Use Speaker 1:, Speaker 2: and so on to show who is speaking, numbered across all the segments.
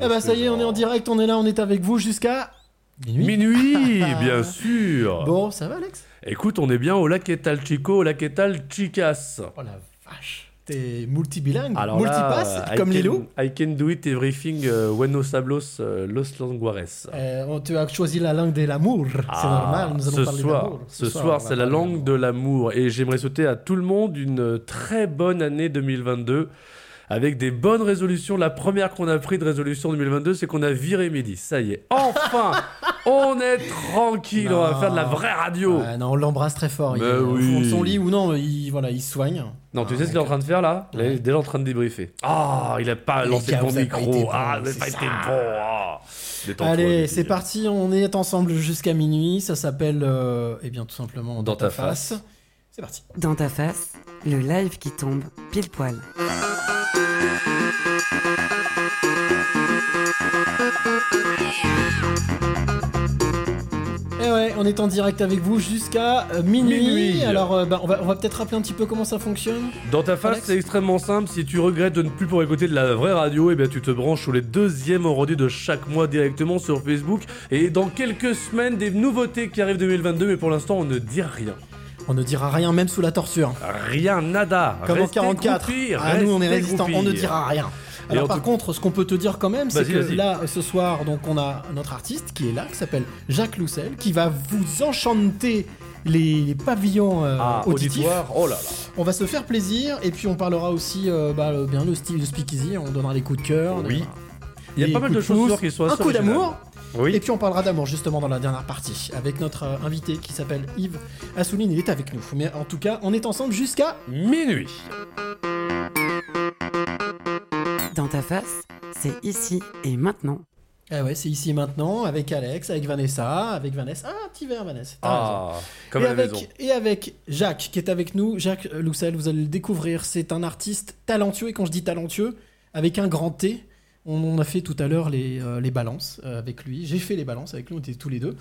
Speaker 1: Eh bah ça y est, on est en direct, on est là, on est avec vous jusqu'à minuit.
Speaker 2: Minuit, bien sûr.
Speaker 1: Bon, ça va Alex?
Speaker 2: Écoute, on est bien au Laquetal Chico, au Laquetal Chicas.
Speaker 1: Oh la vache. T'es multibilingue,
Speaker 2: Alors là, I
Speaker 1: comme Lilo.
Speaker 2: I can do it everything, uh, Buenos Hablos, uh, Los Languares.
Speaker 1: Euh, tu as choisi la langue de l'amour, c'est
Speaker 2: Ah,
Speaker 1: normal, nous allons
Speaker 2: ce
Speaker 1: parler
Speaker 2: soir,
Speaker 1: d'amour.
Speaker 2: ce
Speaker 1: on
Speaker 2: soir, c'est la langue de l'amour. Et j'aimerais souhaiter à tout le monde une très bonne année 2022. Avec des bonnes résolutions. La première qu'on a pris de résolution 2022, c'est qu'on a viré Mehdi. Ça y est. Enfin On est tranquille. On va faire de la vraie radio.
Speaker 1: Non, on l'embrasse très fort. il
Speaker 2: oui.
Speaker 1: son lit ou non, il, voilà, il soigne.
Speaker 2: Non, tu
Speaker 1: Ah,
Speaker 2: sais ce qu'il est en train de faire là? Il est déjà en train de débriefer. Ah, il a pas
Speaker 1: Les
Speaker 2: lancé le bon micro. ah, avez
Speaker 1: c'est
Speaker 2: pas été bon. Ah.
Speaker 1: Allez, c'est parti, on est ensemble jusqu'à minuit. Ça s'appelle, euh, eh bien, tout simplement
Speaker 2: Dans ta face.
Speaker 1: C'est parti.
Speaker 3: Dans ta face, le live qui tombe pile poil.
Speaker 1: Eh ouais, on est en direct avec vous jusqu'à euh, minuit.
Speaker 2: Minuit.
Speaker 1: Alors, euh, bah, on va, on va peut-être rappeler un petit peu comment ça fonctionne.
Speaker 2: Dans ta face,
Speaker 1: Alex
Speaker 2: c'est extrêmement simple. Si tu regrettes de ne plus pouvoir écouter de la vraie radio, eh bien tu te branches sur les deuxièmes vendredis de chaque mois directement sur Facebook. Et dans quelques semaines, des nouveautés qui arrivent 2022, mais pour l'instant, on ne dit rien.
Speaker 1: On ne dira rien, même sous la torture.
Speaker 2: Rien, nada.
Speaker 1: Comme en
Speaker 2: Restez
Speaker 1: 44.
Speaker 2: groupis,
Speaker 1: Ah, nous, on est résistants, on ne dira rien. Alors
Speaker 2: en
Speaker 1: par
Speaker 2: tout-
Speaker 1: contre, ce qu'on peut te dire quand même, c'est que là, ce soir, donc on a notre artiste qui est là, qui s'appelle Jacques Loussel, qui va vous enchanter les, pavillons euh,
Speaker 2: Ah,
Speaker 1: auditifs.
Speaker 2: Oh là là.
Speaker 1: On va se faire plaisir, et puis on parlera aussi, euh, bah, euh, bien le style de Speakeasy, on donnera des coups de cœur.
Speaker 2: Oui.
Speaker 1: des-
Speaker 2: Il y a pas mal de choses qui sont
Speaker 1: Un coup d'amour,
Speaker 2: Oui.
Speaker 1: et puis on parlera d'amour justement dans la dernière partie, avec notre euh, invité qui s'appelle Yves Assouline, il est avec nous. Mais en tout cas, on est ensemble jusqu'à...
Speaker 2: Minuit.
Speaker 3: Dans ta face, c'est ici et maintenant.
Speaker 1: Ah ouais, c'est ici et maintenant, avec Alex, avec Vanessa, avec Vanessa. Ah, petit verre, Vanessa. t'as raison.
Speaker 2: Ah, comme
Speaker 1: et,
Speaker 2: à la
Speaker 1: avec,
Speaker 2: maison.
Speaker 1: et avec Jacques qui est avec nous. Jacques Loussel, vous allez le découvrir. C'est un artiste talentueux. Et quand je dis talentueux, avec un grand T. On, a fait tout à l'heure les, euh, les balances euh, avec lui. J'ai fait les balances avec lui, on était tous les deux.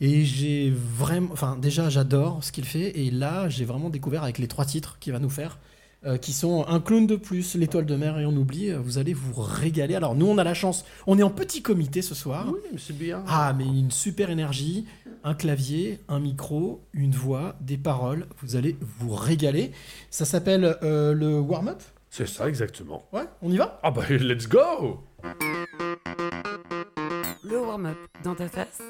Speaker 1: Et j'ai vraiment. Enfin, déjà, j'adore ce qu'il fait. Et là, j'ai vraiment découvert avec les trois titres qu'il va nous faire. euh, qui sont un clown de plus, l'étoile de mer et on oublie, vous allez vous régaler. Alors nous on a la chance, on est en petit comité ce soir.
Speaker 2: Oui, mais c'est bien.
Speaker 1: Ah, mais une super énergie, un clavier, un micro, une voix, des paroles. Vous allez vous régaler. Ça s'appelle euh, le warm-up?
Speaker 2: C'est ça, exactement.
Speaker 1: Ouais, on y va?
Speaker 2: Ah bah, let's go
Speaker 3: Le warm-up dans ta face,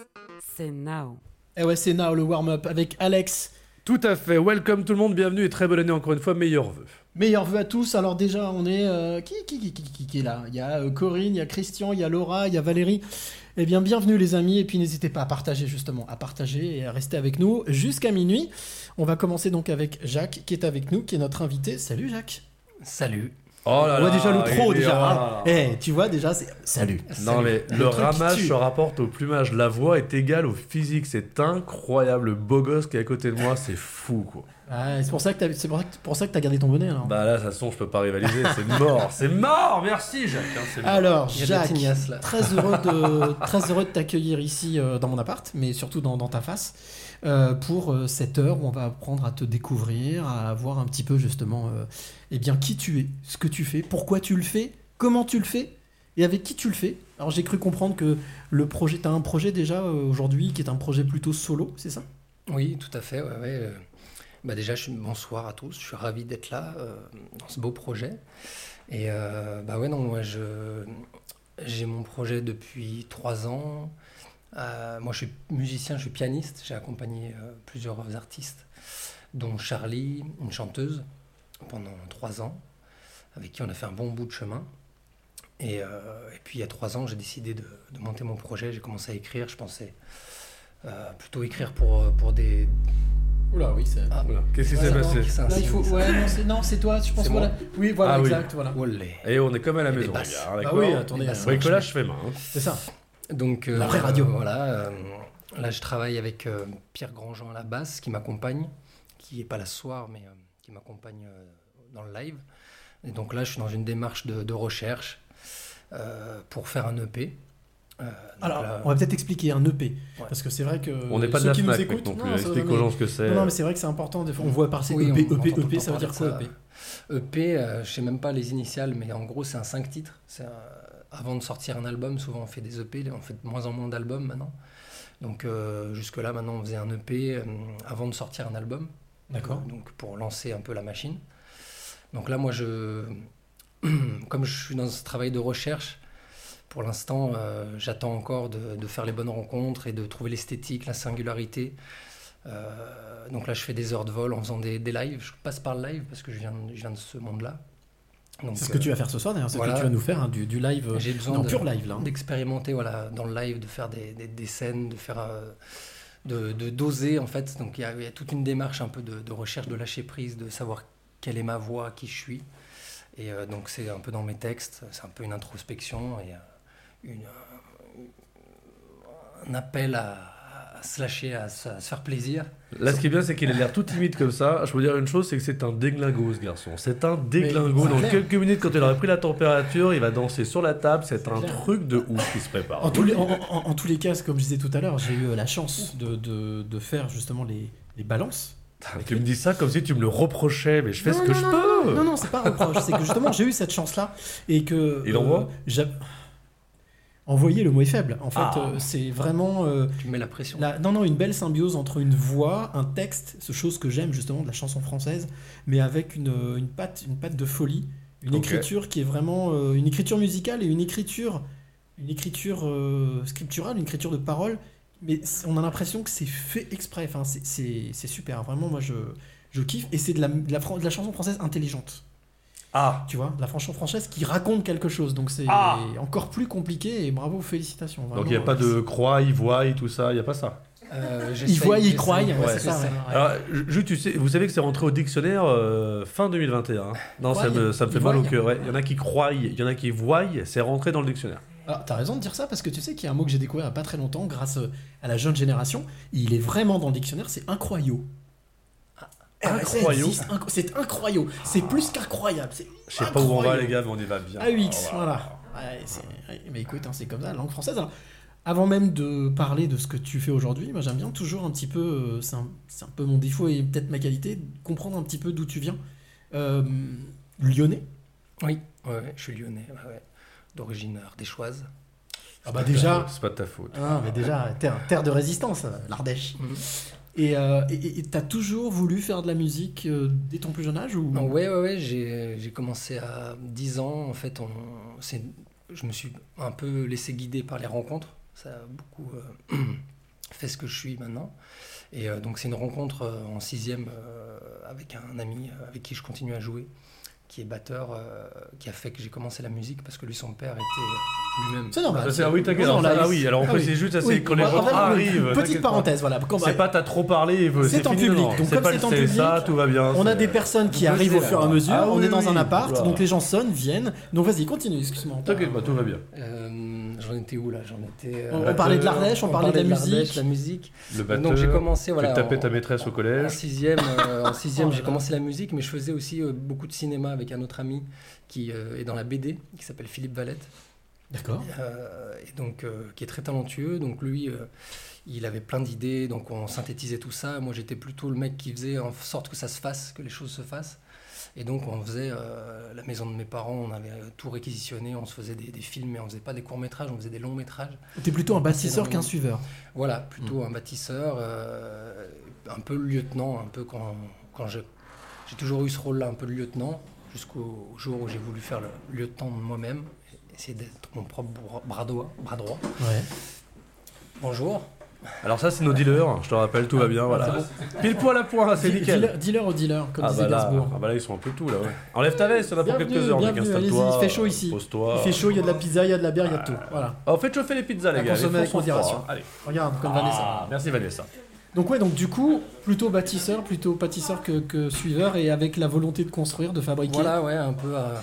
Speaker 3: c'est now.
Speaker 1: Eh ouais, c'est now le warm-up avec Alex.
Speaker 2: Tout à fait. Welcome tout le monde, bienvenue et très bonne année encore une fois, meilleurs vœux.
Speaker 1: Meilleurs vœux à tous. Alors déjà, on est... euh, qui, qui, qui, qui, qui- qui est là? Il y a euh, Corinne, il y a Christian, il y a Laura, il y a Valérie. Eh bien, bienvenue les amis. Et puis n'hésitez pas à partager justement, à partager et à rester avec nous jusqu'à minuit. On va commencer donc avec Jacques qui est avec nous, qui est notre invité. Salut Jacques.
Speaker 4: Salut.
Speaker 2: Oh là
Speaker 1: On voit
Speaker 2: là,
Speaker 1: déjà le pro déjà.
Speaker 2: ah.
Speaker 1: hein. Eh, tu vois déjà, c'est salut.
Speaker 2: Non mais le,
Speaker 1: tue.
Speaker 2: se rapporte au plumage. La voix est égale au physique. C'est incroyable. Le beau gosse qui est à côté de moi, c'est fou quoi.
Speaker 1: Ah, c'est pour ça que t'as, c'est pour ça que, pour ça que t'as gardé ton bonnet alors.
Speaker 2: Bah là, toute façon, je peux pas rivaliser. C'est mort. C'est mort. Merci Jacques. hein, mort.
Speaker 1: alors, Jacques,
Speaker 4: tignasse, là.
Speaker 1: très heureux de très heureux de t'accueillir ici euh, dans mon appart, mais surtout dans, dans ta face, euh, pour euh, cette heure où on va apprendre à te découvrir, à voir un petit peu justement, euh, eh bien, qui tu es, ce que tu fais, pourquoi tu le fais, comment tu le fais. Et avec qui tu le fais Alors j'ai cru comprendre que le projet, t'as un projet déjà aujourd'hui qui est un projet plutôt solo, c'est ça?
Speaker 4: Oui, tout à fait. Bah déjà, bonsoir à tous. Je suis ravi d'être là dans ce beau projet. Et bah ouais, non, moi, j'ai mon projet depuis trois ans. Euh, moi, je suis musicien, je suis pianiste. J'ai accompagné euh, plusieurs artistes, dont Charlie, une chanteuse, pendant trois ans, avec qui on a fait un bon bout de chemin. Et, euh, et puis il y a trois ans, j'ai décidé de, de monter mon projet. J'ai commencé à écrire. Je pensais euh, plutôt écrire pour, pour des.
Speaker 1: Oula, oui, c'est.
Speaker 4: Ah.
Speaker 2: Qu'est-ce qui s'est passé
Speaker 1: Là, il faut. Ouais, non, c'est, toi, je pense.
Speaker 4: C'est
Speaker 1: Voilà. Oui, voilà,
Speaker 2: Ah oui.
Speaker 1: exact, voilà.
Speaker 2: Et on est comme à la maison. gars,
Speaker 1: Bah oui, attendez, marche.
Speaker 2: Bricolage fait main. hein.
Speaker 1: C'est ça.
Speaker 4: Donc,
Speaker 1: La vraie radio.
Speaker 4: Voilà. euh, là, je travaille avec euh, Pierre Grandjean à la basse, qui m'accompagne, qui n'est pas là ce soir, mais euh, qui m'accompagne euh, dans le live. Et donc là, je suis dans une démarche de, de recherche euh, pour faire un EP. Euh,
Speaker 1: Alors,
Speaker 4: là-
Speaker 1: on va peut-être expliquer un EP.
Speaker 4: Ouais.
Speaker 1: Parce que c'est vrai que.
Speaker 2: On n'est pas de
Speaker 1: ceux
Speaker 2: la
Speaker 1: qui nous
Speaker 2: FNAC
Speaker 1: écoutent.
Speaker 2: non plus. Explique aux gens ce que c'est.
Speaker 1: Non, non, mais c'est vrai que c'est important. Des fois, on voit passer
Speaker 4: Oui,
Speaker 1: EP,
Speaker 4: on
Speaker 1: EP, EP, ça veut dire
Speaker 4: de
Speaker 1: quoi,
Speaker 4: ça.
Speaker 1: EP
Speaker 4: EP, euh, je sais même pas les initiales, mais en gros, c'est un 5 titres. C'est un avant de sortir un album, souvent on fait des EP, on fait de moins en moins d'albums maintenant. Donc euh, jusque-là, maintenant, on faisait un EP euh, avant de sortir un album.
Speaker 1: D'accord.
Speaker 4: Donc pour lancer un peu la machine. Donc là, moi, je, comme je suis dans ce travail de recherche, pour l'instant, euh, j'attends encore de, de faire les bonnes rencontres et de trouver l'esthétique, la singularité. Euh, donc là, je fais des heures de vol en faisant des, des lives. Je passe par le live parce que je viens, je viens de ce monde-là.
Speaker 1: C'est ce que
Speaker 4: euh,
Speaker 1: tu vas faire ce soir d'ailleurs, c'est
Speaker 4: voilà.
Speaker 1: ce que tu vas nous faire, hein, du, du live, euh,
Speaker 4: j'ai besoin
Speaker 1: en
Speaker 4: de-
Speaker 1: pur live là. hein.
Speaker 4: d'expérimenter voilà, dans le live, de faire des, des- des scènes, de faire euh, de, de doser en fait. Donc il y, a- il y a toute une démarche un peu de, de recherche, de lâcher prise, de savoir quelle est ma voix, qui je suis. Et euh, donc c'est un peu dans mes textes, c'est un peu une introspection et euh, une, euh, un appel à se lâcher, à se, à se faire plaisir.
Speaker 2: Là, ce qui est bien, c'est qu'il a l'air tout timide comme ça. Je peux vous dire une chose, c'est que c'est un déglingo, ce garçon. C'est un déglingo. Dans
Speaker 1: clair.
Speaker 2: quelques minutes, quand il aura pris la température, il va danser sur la table. C'est un
Speaker 1: clair.
Speaker 2: truc de ouf qui se prépare.
Speaker 1: En tous, les, en, en- en tous les cas, comme je disais tout à l'heure, j'ai eu la chance de, de- de faire justement les, les balances.
Speaker 2: Tu me dis ça comme si tu me le reprochais, mais je fais
Speaker 1: Non,
Speaker 2: ce que
Speaker 1: non,
Speaker 2: je
Speaker 1: non,
Speaker 2: peux.
Speaker 1: Non, non, c'est pas un reproche. c'est que justement, j'ai eu cette chance-là et que.
Speaker 2: Il envoie
Speaker 1: j'a- Envoyer le mot est faible. En fait,
Speaker 2: Ah.
Speaker 1: euh, c'est vraiment. euh,
Speaker 4: Tu mets la pression.
Speaker 1: la- non, non, une belle symbiose entre une voix, un texte, ce chose que j'aime justement de la chanson française, mais avec une, une patte, une patte de folie, une écriture qui est vraiment euh, une écriture musicale et une écriture, une écriture euh, scripturale, une écriture de parole. Mais on a l'impression que c'est fait exprès. Enfin, c'est- super. Vraiment, moi, je, je kiffe. Et c'est de la, de, la, fran- de la chanson française intelligente.
Speaker 2: Ah,
Speaker 1: Tu vois, la chanson française qui raconte quelque chose. Donc c'est
Speaker 2: Ah.
Speaker 1: encore plus compliqué. Et bravo, félicitations.
Speaker 2: donc il n'y a pas de croix, il voit, tout ça, il n'y a pas ça.
Speaker 4: Euh,
Speaker 1: Il voit, il croit. ouais,
Speaker 2: ouais,
Speaker 1: ça.
Speaker 2: Alors, tu sais, vous savez que c'est rentré au dictionnaire euh, fin 2021. hein. Non, ça me, ça me fait mal au cœur. ouais. Il y en a qui croient, il y en a qui voient, c'est rentré dans le dictionnaire.
Speaker 1: Ah, t'as raison de dire ça parce que tu sais qu'il y a un mot que j'ai découvert il n'y a pas très longtemps grâce euh, à la jeune génération. Il est vraiment dans le dictionnaire, c'est incroyable.
Speaker 2: Incroyable.
Speaker 1: C'est incroyable. C'est plus qu'incroyable.
Speaker 2: Je sais pas où on va, les gars, mais on y va bien.
Speaker 1: AUX,
Speaker 2: Oh,
Speaker 1: voilà. Ouais, c'est- ouais, mais écoute, hein, c'est comme ça, la langue française. Alors, avant même de parler de ce que tu fais aujourd'hui, moi j'aime bien toujours un petit peu, euh, c'est un, c'est un peu mon défaut et peut-être ma qualité, comprendre un petit peu d'où tu viens. Euh, lyonnais
Speaker 4: Oui, ouais, je suis lyonnais, ouais, ouais. d'origine ardéchoise.
Speaker 1: Ah bah déjà,
Speaker 2: C'est pas de ta faute.
Speaker 1: Ah, mais déjà, terre, terre de résistance, euh, l'Ardèche.
Speaker 4: Mhm.
Speaker 1: Et euh, t'as toujours voulu faire de la musique euh, dès ton plus jeune âge ou?
Speaker 4: Non, ouais, ouais, ouais, j'ai commencé à 10 ans. En fait, on, je me suis un peu laissé guider par les rencontres. Ça a beaucoup euh, fait ce que je suis maintenant. Et euh, donc, c'est une rencontre en sixième avec un ami avec qui je continue à jouer, qui est batteur, euh, qui a fait que j'ai commencé la musique parce que lui, son père était lui-même.
Speaker 1: C'est normal.
Speaker 2: Ah, c'est- ah oui, t'inquiète. Ça, ah oui, alors on
Speaker 1: ah
Speaker 2: peut
Speaker 1: oui.
Speaker 2: c'est juste, ça, c'est quand les gens arrivent.
Speaker 1: Petite parenthèse, voilà.
Speaker 2: C'est pas t'as trop parlé, et
Speaker 1: C'est
Speaker 2: c'est
Speaker 1: en public, donc comme
Speaker 2: pas
Speaker 1: c'est
Speaker 2: le
Speaker 1: en public,
Speaker 2: tout va bien.
Speaker 1: On a des personnes qui arrivent au fur et à mesure.
Speaker 2: Ah
Speaker 1: on est dans un appart, donc les gens sonnent, viennent. Donc vas-y, continue, excuse-moi.
Speaker 2: T'inquiète tout va bien.
Speaker 4: J'en étais où là? J'en étais.
Speaker 1: On,
Speaker 4: euh,
Speaker 1: on parlait de l'Ardèche, on, parlait de la musique.
Speaker 4: la musique.
Speaker 2: Le batteur.
Speaker 4: Donc j'ai commencé voilà.
Speaker 2: Tu tapais
Speaker 4: en-
Speaker 2: ta maîtresse au
Speaker 4: En
Speaker 2: collège.
Speaker 4: sixième, euh, en sixième
Speaker 1: Oh
Speaker 4: j'ai commencé la musique, mais je faisais aussi euh, beaucoup de cinéma avec un autre ami qui euh, est dans la BD, qui s'appelle Philippe Valette,
Speaker 1: D'accord.
Speaker 4: euh, et donc euh, qui est très talentueux. Donc lui, euh, il avait plein d'idées, donc on synthétisait tout ça. Moi, j'étais plutôt le mec qui faisait en sorte que ça se fasse, que les choses se fassent. Et donc on faisait euh, la maison de mes parents, on avait tout réquisitionné, on se faisait des, des films, mais on faisait pas des courts métrages, on faisait des longs métrages.
Speaker 1: T'es plutôt un bâtisseur qu'un suiveur.
Speaker 4: Voilà, plutôt un bâtisseur, euh, un peu le lieutenant, un peu quand, quand j'ai toujours eu ce rôle-là, un peu le lieutenant, jusqu'au jour où j'ai voulu faire le lieutenant de moi-même, essayer d'être mon propre bras- bras droit. Bras droit.
Speaker 1: Ouais.
Speaker 4: Bonjour.
Speaker 2: Alors ça, c'est nos dealers. Je te rappelle, tout va bien. Voilà. Pile poil à point, c'est nickel.
Speaker 1: Dealer, dealer au dealer, comme
Speaker 2: Ah
Speaker 1: disait
Speaker 2: bah, là,
Speaker 1: Gainsbourg.
Speaker 2: ah bah là, ils sont un peu tout là. Ouais. Enlève ta veste, on a pour quelques heures. mec,
Speaker 1: bienvenue,
Speaker 2: installe-toi,
Speaker 1: allez-y, il fait chaud ici.
Speaker 2: Pose-toi.
Speaker 1: Il fait chaud, il y a de la pizza, il y a de la bière, il y a de tout. Voilà.
Speaker 2: Oh, faites chauffer les pizzas, les
Speaker 1: À
Speaker 2: gars.
Speaker 1: consommer
Speaker 2: les
Speaker 1: avec modération.
Speaker 2: Allez.
Speaker 1: Regarde, comme
Speaker 2: Ah,
Speaker 1: Vanessa.
Speaker 2: merci Vanessa.
Speaker 1: Donc ouais, donc du coup, plutôt bâtisseur, plutôt pâtisseur que, que suiveur, et avec la volonté de construire, de fabriquer.
Speaker 4: Voilà, ouais, un peu euh,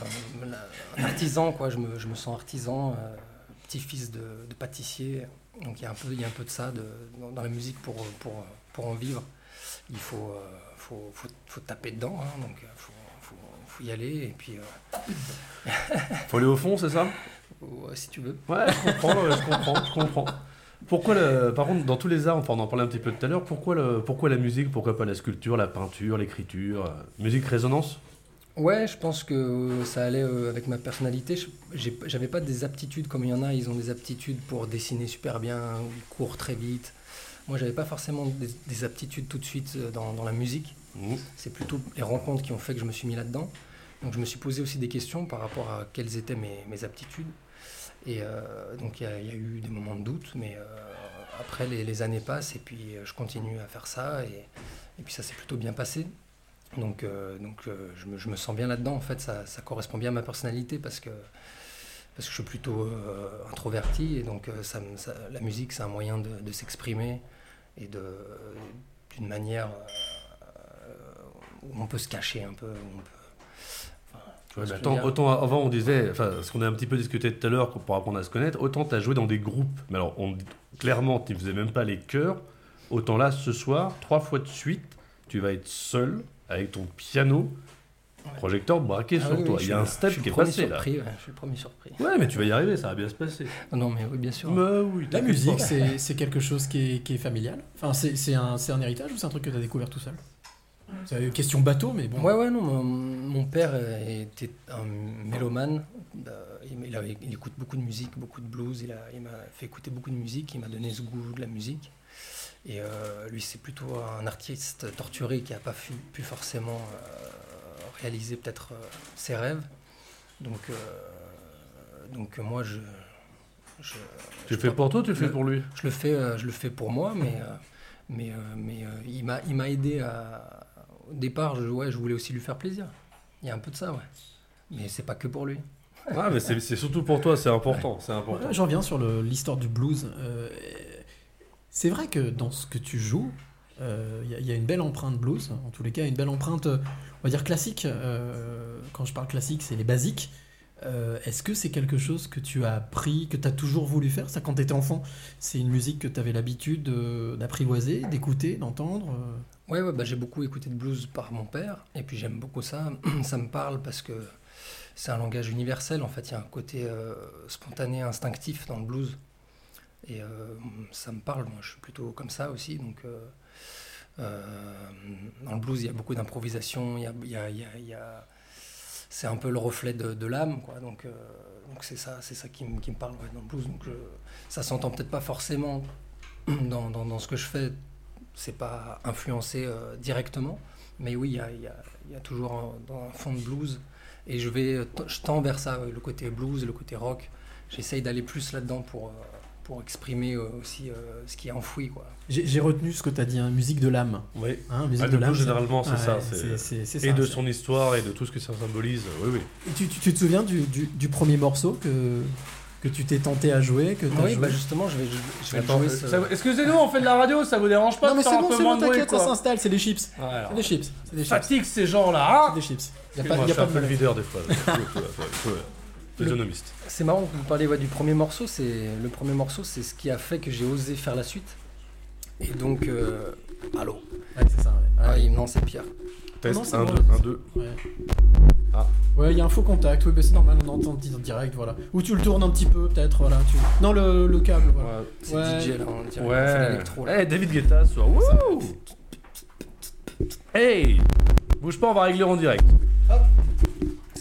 Speaker 4: artisan, quoi. Je me, je me sens artisan, euh, petit-fils de, de pâtissier. Donc il y a un peu, il y a un peu de ça de- dans, la musique pour, pour, pour en vivre. Il faut, euh, faut, faut, faut taper dedans, hein, donc il faut, faut, faut y aller. Et puis, euh,
Speaker 2: Faut aller au fond, c'est ça?
Speaker 4: Ouais, si tu veux.
Speaker 2: Ouais, je comprends, je comprends, je comprends. Pourquoi, le, par contre, dans tous les arts, enfin, on en parlait un petit peu tout à l'heure, pourquoi, le, pourquoi la musique, pourquoi pas la sculpture, la peinture, l'écriture? Euh, Musique résonance?
Speaker 4: Ouais, je pense que ça allait euh, avec ma personnalité. J'avais pas des aptitudes comme il y en a, ils ont des aptitudes pour dessiner super bien, ou ils courent très vite. Moi, j'avais pas forcément des, des aptitudes tout de suite euh, dans, dans la musique.
Speaker 2: Mhm.
Speaker 4: C'est plutôt les rencontres qui ont fait que je me suis mis là-dedans. Donc je me suis posé aussi des questions par rapport à quelles étaient mes, mes aptitudes. Et euh, donc il y, a- il y a eu des moments de doute, mais euh, après les, les années passent et puis euh, je continue à faire ça et, et puis ça s'est plutôt bien passé. Donc, euh, donc euh, je, me, je me sens bien là-dedans. En fait, ça, ça correspond bien à ma personnalité parce que, parce que je suis plutôt euh, introverti et donc ça la musique c'est un moyen de, de s'exprimer et d'une manière où on peut se cacher un peu. où on peut-
Speaker 2: Ouais,
Speaker 4: dire
Speaker 2: autant avant on disait, enfin, ce qu'on a un petit peu discuté tout à l'heure pour apprendre à se connaître, autant tu as joué dans des groupes, mais alors on, clairement tu ne faisais même pas les chœurs, autant là ce soir, trois fois de suite, tu vas être seul avec ton piano, projecteur braqué
Speaker 4: Ah
Speaker 2: sur
Speaker 4: oui,
Speaker 2: toi. Il y a un step qui est passé là.
Speaker 4: surpris, ouais, je suis le premier surpris.
Speaker 2: Ouais, mais tu vas y arriver, ça va bien se passer.
Speaker 4: Non, mais oui, bien sûr.
Speaker 2: Mais oui,
Speaker 1: La musique, c'est c'est quelque chose qui est, qui est familial. Enfin, c'est c'est un, c'est un héritage ou c'est un truc que tu as découvert tout seul? C'est une question bateau, mais bon.
Speaker 4: Ouais, ouais, non, mon, mon père était un mélomane. Euh, il, il avait- il écoute beaucoup de musique, beaucoup de blues. Il a- il m'a fait écouter beaucoup de musique. Il m'a donné ce goût de la musique. Et euh, lui, c'est plutôt un artiste torturé qui n'a pas pu forcément euh, réaliser peut-être euh, ses rêves. Donc, euh, donc moi, je, je,
Speaker 2: Tu
Speaker 4: je
Speaker 2: le fais pour toi, tu le fais pour lui?
Speaker 4: Je le fais, euh, je le fais pour moi, mais, euh, mais, euh, mais euh, il m'a, il m'a aidé à. Au départ, je, ouais, je voulais aussi lui faire plaisir. Il y a un peu de ça, ouais. Mais c'est pas que pour lui.
Speaker 2: Ah, mais c'est c'est surtout pour toi, c'est important, c'est important.
Speaker 1: J'en reviens sur le- l'histoire du blues. Euh, c'est vrai que dans ce que tu joues, euh, il y, a- il y a une belle empreinte blues. En tous les cas, une belle empreinte, euh, on va dire classique. Euh, quand je parle classique, c'est les basiques. Euh, Est-ce que c'est quelque chose que tu as appris, que tu as toujours voulu faire? Ça, quand tu étais enfant, c'est une musique que tu avais l'habitude euh, d'apprivoiser, d'écouter, d'entendre euh?
Speaker 4: Ouais, bah, j'ai beaucoup écouté de blues par mon père, et puis j'aime beaucoup ça. ça me parle parce que c'est un langage universel, en fait. Il y a un côté euh, spontané, instinctif dans le blues. Et euh, ça me parle, moi je suis plutôt comme ça aussi. Donc, euh, euh, dans le blues, il y a beaucoup d'improvisation, il y a, il y a- il y a- c'est un peu le reflet de, l'âme, quoi. Donc, donc c'est ça, c'est ça qui, me- qui parle dans le blues. Donc, je- ça s'entend peut-être pas forcément dans, dans- ce que je fais, c'est pas influencé directement, mais oui, il y y y a toujours un, dans un fond de blues. Et je vais, je tends vers ça, le côté blues, le côté rock. J'essaye d'aller plus là-dedans pour, pour exprimer euh, aussi euh, ce qui est enfoui, quoi.
Speaker 1: J'ai j'ai retenu ce que tu as dit, hein, musique de l'âme.
Speaker 2: Oui.
Speaker 1: Hein, musique
Speaker 2: Ah,
Speaker 1: de
Speaker 2: le
Speaker 1: l'âme.
Speaker 2: généralement, c'est
Speaker 1: Ouais,
Speaker 2: ça.
Speaker 1: c'est-
Speaker 2: c'est-
Speaker 1: c'est- c'est
Speaker 2: Et
Speaker 1: ça,
Speaker 2: de
Speaker 1: c'est-
Speaker 2: son histoire et de tout ce que ça symbolise. Oui, oui.
Speaker 1: Et tu, tu- tu te souviens du, du- du premier morceau que, que tu t'es tenté à jouer que
Speaker 4: Oui,
Speaker 1: joué
Speaker 4: bah justement, je vais, je, je vais
Speaker 2: Attends,
Speaker 4: jouer
Speaker 2: euh,
Speaker 4: ce-
Speaker 2: ça- Excusez-nous, on fait de la radio, ça vous dérange pas
Speaker 1: Non
Speaker 2: de
Speaker 1: mais c'est
Speaker 2: un
Speaker 1: bon,
Speaker 2: peu
Speaker 1: c'est bon,
Speaker 2: de
Speaker 1: t'inquiète, ça s'installe, c'est des chips.
Speaker 2: Ouais, alors,
Speaker 1: C'est des chips. C'est des chips.
Speaker 2: Fatigue ces gens-là, hein
Speaker 1: C'est des chips. Y a
Speaker 2: Excuse-moi,
Speaker 1: pas, y a pas
Speaker 2: un
Speaker 1: de
Speaker 2: peu le
Speaker 1: problème.
Speaker 2: videur des fois.
Speaker 4: C'est marrant que vous parliez ouais, du premier morceau. C'est le premier morceau, c'est ce qui a fait que j'ai osé faire la suite. Et donc, euh, allô.
Speaker 1: Ouais, c'est ça, ouais.
Speaker 4: Ah,
Speaker 1: Ouais.
Speaker 4: il- non, c'est Pierre.
Speaker 2: Test
Speaker 1: non, c'est
Speaker 2: 1,
Speaker 1: bon.
Speaker 2: 2, 1, 2.
Speaker 1: Ouais.
Speaker 2: Ah.
Speaker 1: Ouais, il y a un faux contact, oui, mais c'est normal, on entend en direct, voilà. Ou tu le tournes un petit peu, peut-être, voilà. Tu... Non, le, le câble, voilà.
Speaker 4: C'est
Speaker 1: Ouais.
Speaker 4: DJ là, on dirait.
Speaker 2: Ouais.
Speaker 4: l'électro, là.
Speaker 2: Hey, David Guetta ce soir. Wouh Hey Bouge pas, on va régler en direct.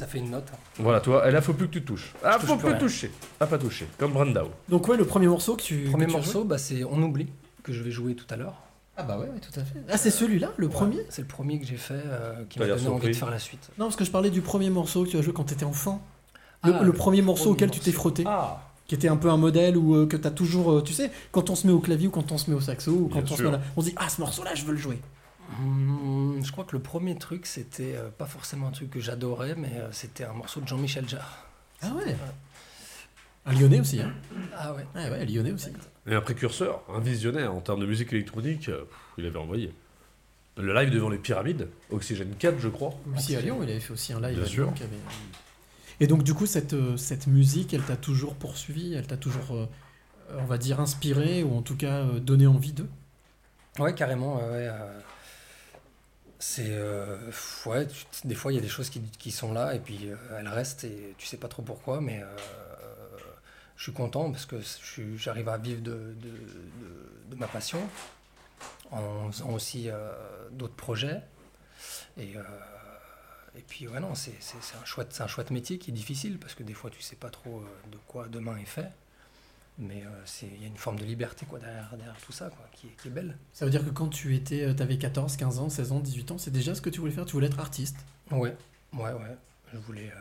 Speaker 4: Ça fait une note. hein.
Speaker 2: Voilà, toi, et là, faut plus que tu touches. Ah, faut plus toucher. Ah, pas toucher. Comme Brandao.
Speaker 1: Donc, ouais, le premier morceau que tu.
Speaker 4: Le premier
Speaker 1: que tu as
Speaker 4: morceau, bah, c'est On oublie, que je vais jouer tout à l'heure.
Speaker 1: Ah, bah ouais, ouais, tout à fait. Ah, c'est celui-là, le premier?
Speaker 4: C'est le premier que j'ai fait euh, qui m'a donné envie de faire la suite.
Speaker 1: Non, parce que je parlais du premier morceau que tu as joué quand t'étais enfant. Le,
Speaker 4: Ah,
Speaker 1: le premier morceau
Speaker 4: premier
Speaker 1: auquel tu t'es
Speaker 4: morceau.
Speaker 1: frotté,
Speaker 2: Ah
Speaker 1: qui était un peu un modèle ou euh, que t'as toujours. euh, tu sais, quand on se met au clavier ou quand on se met au saxo ou quand
Speaker 2: Bien
Speaker 1: on se met là, on se dit Ah, ce morceau-là, je veux le jouer.
Speaker 4: Hum, je crois que le premier truc, c'était euh, pas forcément un truc que j'adorais, mais euh, c'était un morceau de Jean-Michel Jarre.
Speaker 1: Ah ouais Un lyonnais aussi, hein
Speaker 4: Ah ouais.
Speaker 1: Ouais, ouais, lyonnais aussi.
Speaker 2: Et un précurseur, un visionnaire en termes de musique électronique, euh, pff, il avait envoyé. Le live devant les pyramides, Oxygène 4, je crois.
Speaker 1: Ici à Lyon, il avait fait aussi un live.
Speaker 2: Bien
Speaker 1: à
Speaker 2: sûr.
Speaker 1: Lyon qui avait- Et donc, du coup, cette, cette musique, elle t'a toujours poursuivi, elle t'a toujours, on va dire, inspiré, ou en tout cas donné envie d'eux?
Speaker 4: Ouais, carrément. ouais, ouais, euh, c'est. euh, ouais, des fois, il y a des choses qui, qui sont là et puis euh, elles restent et tu sais pas trop pourquoi, mais euh, je suis content parce que j'arrive à vivre de, de, de- ma passion en faisant aussi d'autres projets. Et, et puis, ouais, non, c'est un, chouette, c'est un chouette métier qui est difficile parce que des fois, tu sais pas trop de quoi demain est fait. Mais euh, il y a une forme de liberté quoi, derrière, derrière tout ça quoi, qui, est- qui est belle.
Speaker 1: Ça veut dire que quand tu étais, avais 14, 15 ans, 16 ans, 18 ans, c'est déjà ce que tu voulais faire? Tu voulais être artiste?
Speaker 4: Ouais, ouais, ouais. Je voulais, euh,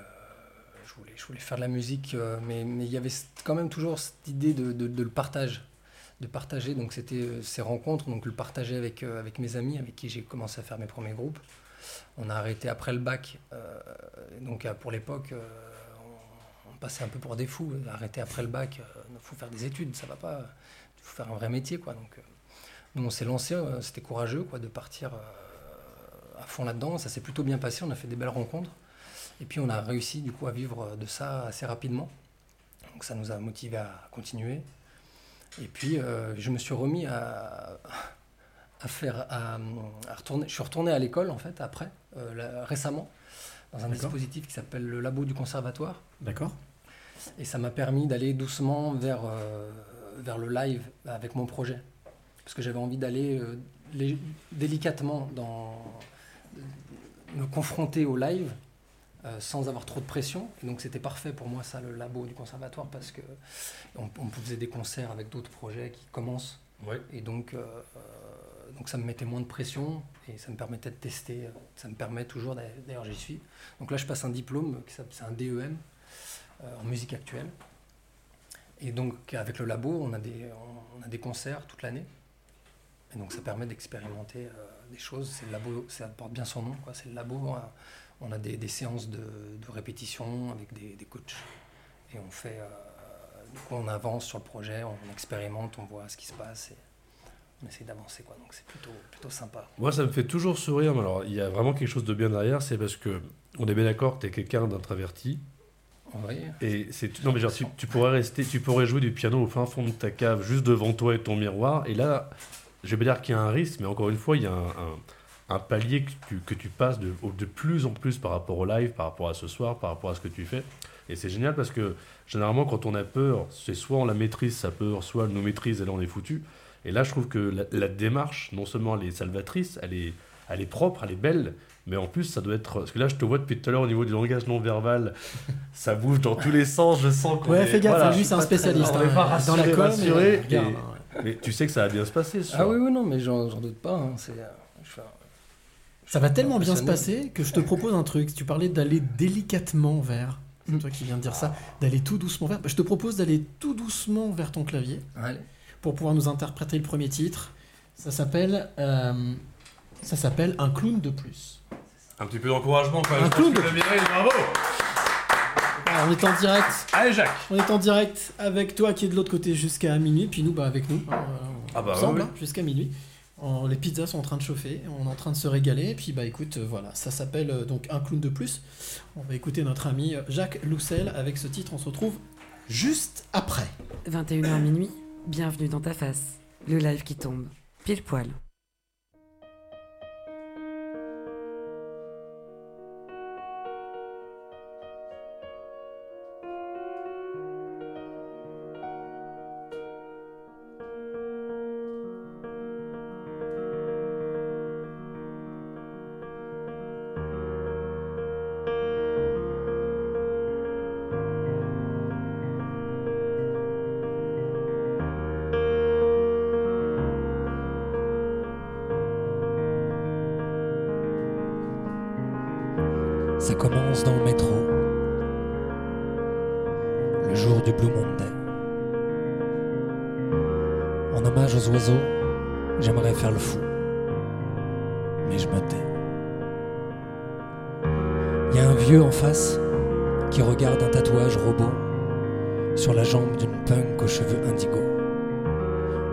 Speaker 4: je voulais, je voulais faire de la musique, euh, mais mais il y avait quand même toujours cette idée de, de- de le partage, de partager. Donc c'était ces rencontres, donc le partager avec, euh, avec mes amis, avec qui j'ai commencé à faire mes premiers groupes. On a arrêté après le bac, euh, donc pour l'époque, euh, passait un peu pour des fous. Arrêter après le bac, il faut faire des études, ça va pas. Il faut faire un vrai métier, quoi. Donc, euh, nous on s'est lancé, euh, c'était courageux, quoi, de partir. euh, à fond là-dedans. Ça s'est plutôt bien passé, on a fait des belles rencontres. Et puis on a réussi du coup à vivre de ça assez rapidement. Donc ça nous a motivé à continuer. Et puis euh, je me suis remis à, à faire, à, à retourner. Je suis retourné à l'école en fait après, euh, là, récemment, dans un dispositif qui s'appelle le labo du conservatoire.
Speaker 1: D'accord.
Speaker 4: Et ça m'a permis d'aller doucement vers, euh, vers le live avec mon projet. Parce que j'avais envie d'aller euh, délicatement dans, me confronter au live euh, sans avoir trop de pression. Et donc c'était parfait pour moi ça, le labo du conservatoire, parce que on, on faisait des concerts avec d'autres projets qui commencent.
Speaker 2: Ouais.
Speaker 4: Et donc, euh, donc ça me mettait moins de pression et ça me permettait de tester. Ça me permet toujours, d'ailleurs d'ailleurs, j'y suis. Donc là je passe un diplôme, c'est un DEM en musique actuelle. Et donc avec le labo, on a des, on a des concerts toute l'année. Et donc ça permet d'expérimenter euh, des choses. C'est le labo, ça porte bien son nom. C'est le labo. On a, on a des, des séances de, de répétition avec des, des coachs. Et on fait, euh, du coup, on avance sur le projet, on expérimente, on voit ce qui se passe et on essaie d'avancer. Quoi. Donc c'est plutôt, plutôt sympa.
Speaker 2: Moi, ça me fait toujours sourire. Mais alors, il y a vraiment quelque chose de bien derrière. C'est parce que, on est bien d'accord, tu es quelqu'un d'introverti. Et non mais tu, tu pourrais rester, tu pourrais jouer du piano au fin fond de ta cave, juste devant toi et ton miroir. Et là, je vais pas dire qu'il y a un risque, mais encore une fois, il y a un, palier que tu, que tu passes de, de plus en plus par rapport au live, par rapport à ce soir, par rapport à ce que tu fais. Et c'est génial parce que généralement, quand on a peur, c'est soit on la maîtrise sa peur, soit elle nous maîtrise et là on est foutu. Et là, je trouve que la, la démarche, non seulement elle est salvatrice, elle est, elle est propre, elle est belle, mais en plus, ça doit être. Parce que là, je te vois depuis tout à l'heure au niveau du langage non verbal, ça bouge dans tous les sens, je sens qu'on
Speaker 1: Ouais,
Speaker 2: est-
Speaker 1: fais gaffe,
Speaker 2: voilà,
Speaker 1: lui c'est un
Speaker 2: très-
Speaker 1: spécialiste.
Speaker 2: On est
Speaker 1: hein,
Speaker 2: pas
Speaker 1: dans la
Speaker 2: rassuré,
Speaker 1: com,
Speaker 2: rassuré,
Speaker 1: mais regarde,
Speaker 2: et-
Speaker 1: hein.
Speaker 2: Mais tu sais que ça va bien se passer, ce
Speaker 4: Ah oui, oui, non, mais j'en doute pas. hein. C'est, euh,
Speaker 1: Ça va tellement bien se passer que je te propose un truc. Tu parlais d'aller délicatement vers. C'est
Speaker 4: Mm.
Speaker 1: toi qui viens de dire ça. D'aller tout doucement vers. Je te propose d'aller tout doucement vers ton clavier
Speaker 4: Allez.
Speaker 1: pour pouvoir nous interpréter le premier titre. Ça s'appelle. euh, ça s'appelle Un clown de plus.
Speaker 2: Un petit peu d'encouragement quand
Speaker 1: Un
Speaker 2: même.
Speaker 1: clown
Speaker 2: le mérite, bravo
Speaker 1: Alors, on est en direct.
Speaker 2: Allez, Jacques
Speaker 1: On est en direct avec toi qui est de l'autre côté jusqu'à minuit, puis nous, bah, avec nous. voilà,
Speaker 2: Ah bah,
Speaker 1: ensemble,
Speaker 2: ouais,
Speaker 1: hein, jusqu'à minuit. En- les pizzas sont en train de chauffer, on est en train de se régaler, et puis bah écoute, euh, voilà, ça s'appelle euh, donc Un clown de plus. On va écouter notre ami euh, Jacques Loussel avec ce titre, on se retrouve juste après.
Speaker 3: 21h minuit, bienvenue dans ta face. Le live qui tombe, pile poil.
Speaker 5: Ça commence dans le métro, le jour du Blue Monday. En hommage aux oiseaux, j'aimerais faire le fou, mais je me tais. Il y a un vieux en face qui regarde un tatouage robot sur la jambe d'une punk aux cheveux indigo.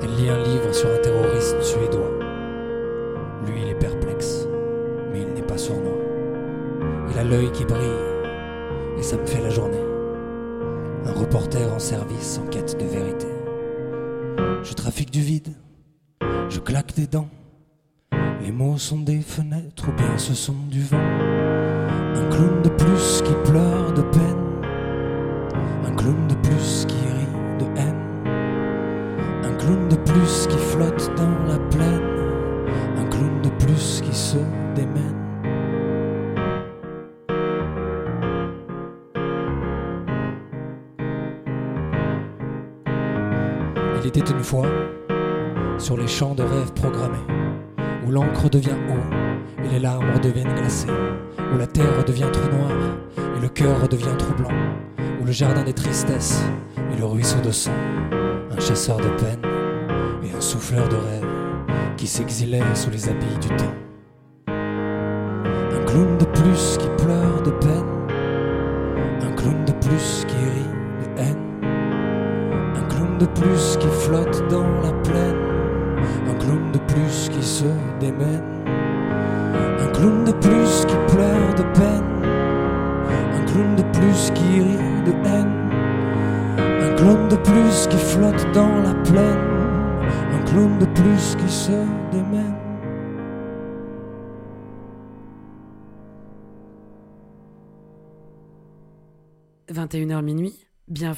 Speaker 5: Elle lit un livre sur un terroriste suédois. L'œil qui brille, et ça me fait la journée. Un reporter en service en quête de vérité. Je trafique du vide, je claque des dents. Les mots sont des fenêtres ou bien ce sont du vent. Un clown de plus qui pleure de peine. Un clown de plus qui rit de haine. Un clown de plus qui flotte dans la plaine. Fois sur les champs de rêves programmés, où l'encre devient eau et les larmes redeviennent glacées, où la terre redevient trop noire et le cœur redevient trop blanc, où le jardin des tristesses et le ruisseau de sang, un chasseur de peine et un souffleur de rêve qui s'exilait sous les habits du temps. Un clown de plus qui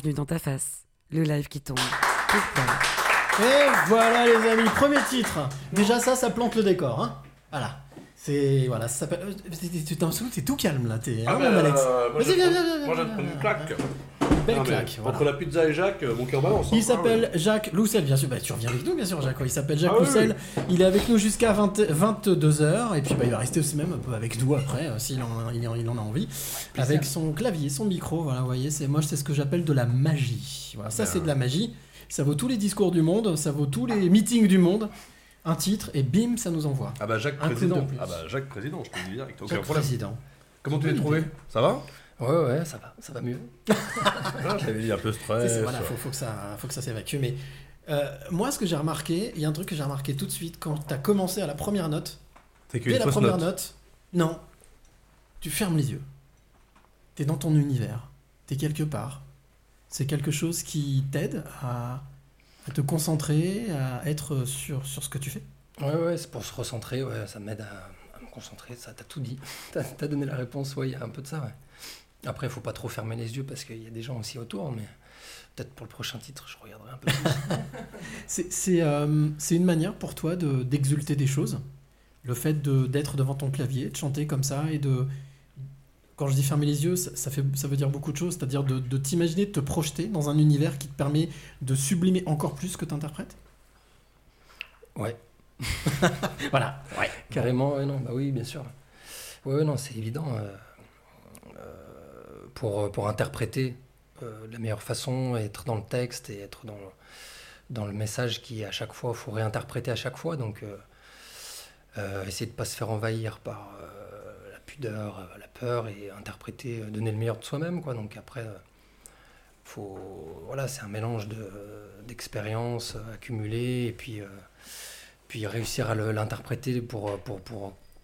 Speaker 3: bienvenue dans ta face. Le live qui tombe.
Speaker 1: Et voilà les amis, premier titre. Déjà ça, ça plante le décor. Hein voilà. C'est voilà, ça s'appelle. euh, t'es- Tu t'en souviens, t'es tout calme là, t'es. hein, mon Alex. Vas-y, viens, viens, viens,
Speaker 2: Moi,
Speaker 1: viens,
Speaker 2: je te prendre
Speaker 1: viens,
Speaker 2: une claque.
Speaker 1: Belle
Speaker 2: Non, mais
Speaker 1: claque. voilà.
Speaker 2: Entre la pizza et Jacques, euh, mon cœur balance.
Speaker 1: Il
Speaker 2: hein.
Speaker 1: s'appelle Jacques Loussel, bien sûr. Bah, tu reviens avec nous, bien sûr, Jacques. Il s'appelle Jacques
Speaker 2: Ah oui,
Speaker 1: Loussel. Il est avec nous jusqu'à 20 22h. Et puis, bah, il va rester aussi même un peu avec nous après, euh, s'il en, il en, il en a envie. Avec son clavier, son micro. Voilà, vous voyez, c'est moi, c'est ce que j'appelle de la magie. Voilà, ça,
Speaker 2: Bien.
Speaker 1: c'est de la magie. Ça vaut tous les discours du monde, ça vaut tous les meetings du monde. Un titre, et bim, ça nous envoie.
Speaker 2: Ah bah Jacques Président. Ah bah Jacques Président, je te le dis direct. Aucun
Speaker 1: Jacques
Speaker 2: problème.
Speaker 1: Président.
Speaker 2: Comment tu l'as trouvé? Ça va?
Speaker 4: Ouais, ouais, ça va, ça va mieux.
Speaker 2: Ah, J'avais dit un peu stress.
Speaker 1: voilà, faut, faut que ça, faut que ça s'évacue. Mais euh, moi, ce que j'ai remarqué, il y a un truc que j'ai remarqué tout de suite quand tu as commencé à la première note.
Speaker 2: C'est
Speaker 1: Dès
Speaker 2: qu'une
Speaker 1: la première
Speaker 2: note.
Speaker 1: note. non, tu fermes les yeux. Tu es dans ton univers. Tu es quelque part. C'est quelque chose qui t'aide à, à te concentrer, à être sur, sur ce que tu fais.
Speaker 4: Ouais, ouais, c'est pour se recentrer, ouais, ça m'aide à, à me concentrer, ça, t'as tout dit. T'as as donné la réponse, ouais, il y a un peu de ça, ouais. Après, il faut pas trop fermer les yeux parce qu'il y a des gens aussi autour, mais peut-être pour le prochain titre, je regarderai un peu plus.
Speaker 1: C'est euh, une manière pour toi de- d'exulter des choses? Le fait de- d'être devant ton clavier, de chanter comme ça et de. Quand je dis fermer les yeux, ça, ça fait, ça veut dire beaucoup de choses. C'est-à-dire de, de t'imaginer, de te projeter dans un univers qui te permet de sublimer encore plus ce que tu interprètes.
Speaker 4: Ouais,
Speaker 1: Voilà.
Speaker 4: carrément, ouais, non, bah oui, bien sûr. Ouais, non, c'est évident. euh, pour, pour interpréter euh, de la meilleure façon, être dans le texte et être dans, dans le message qui, à chaque fois, faut réinterpréter à chaque fois. Donc, euh, euh, essayer de ne pas se faire envahir par euh, la pudeur, euh, la peur et interpréter, euh, donner le meilleur de soi-même. Quoi. Donc, après, euh, faut, voilà, c'est un mélange de, d'expériences euh, accumulées et puis, euh, puis réussir à l'interpréter euh, pour, pour,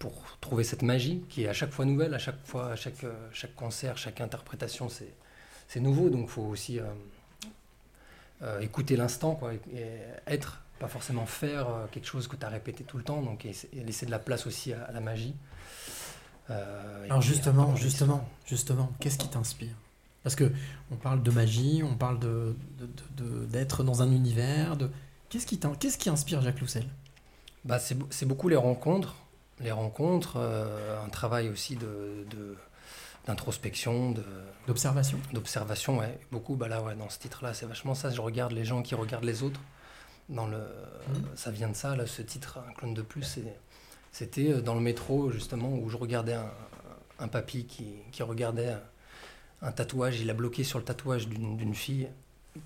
Speaker 4: pour trouver cette magie qui est à chaque fois nouvelle, à chaque fois, à chaque, euh, chaque concert, chaque interprétation, c'est, nouveau. Donc, il faut aussi euh, euh, écouter l'instant quoi, et, et être, pas forcément faire quelque chose que tu as répété tout le temps, donc et, et laisser de la place aussi à, à la magie. Euh,
Speaker 1: Alors justement, justement, justement, qu'est-ce qui t'inspire? Parce que on parle de magie, on parle de d'être dans un univers. De qu'est-ce qui qu'est-ce qui inspire Jacques Loussel?
Speaker 4: Bah, c'est beaucoup les rencontres, les rencontres, euh, un travail aussi de, de- d'introspection, de,
Speaker 1: D'observation.
Speaker 4: d'observation, ouais. Beaucoup, bah là, ouais, dans ce titre-là, c'est vachement ça. Je regarde les gens qui regardent les autres. Dans le, Ça vient de ça, là, ce titre, Un clone de plus. c'est- C'était euh, dans le métro, justement, où je regardais un, un papy qui, qui regardait un, tatouage. Il a bloqué sur le tatouage d'une, d'une fille,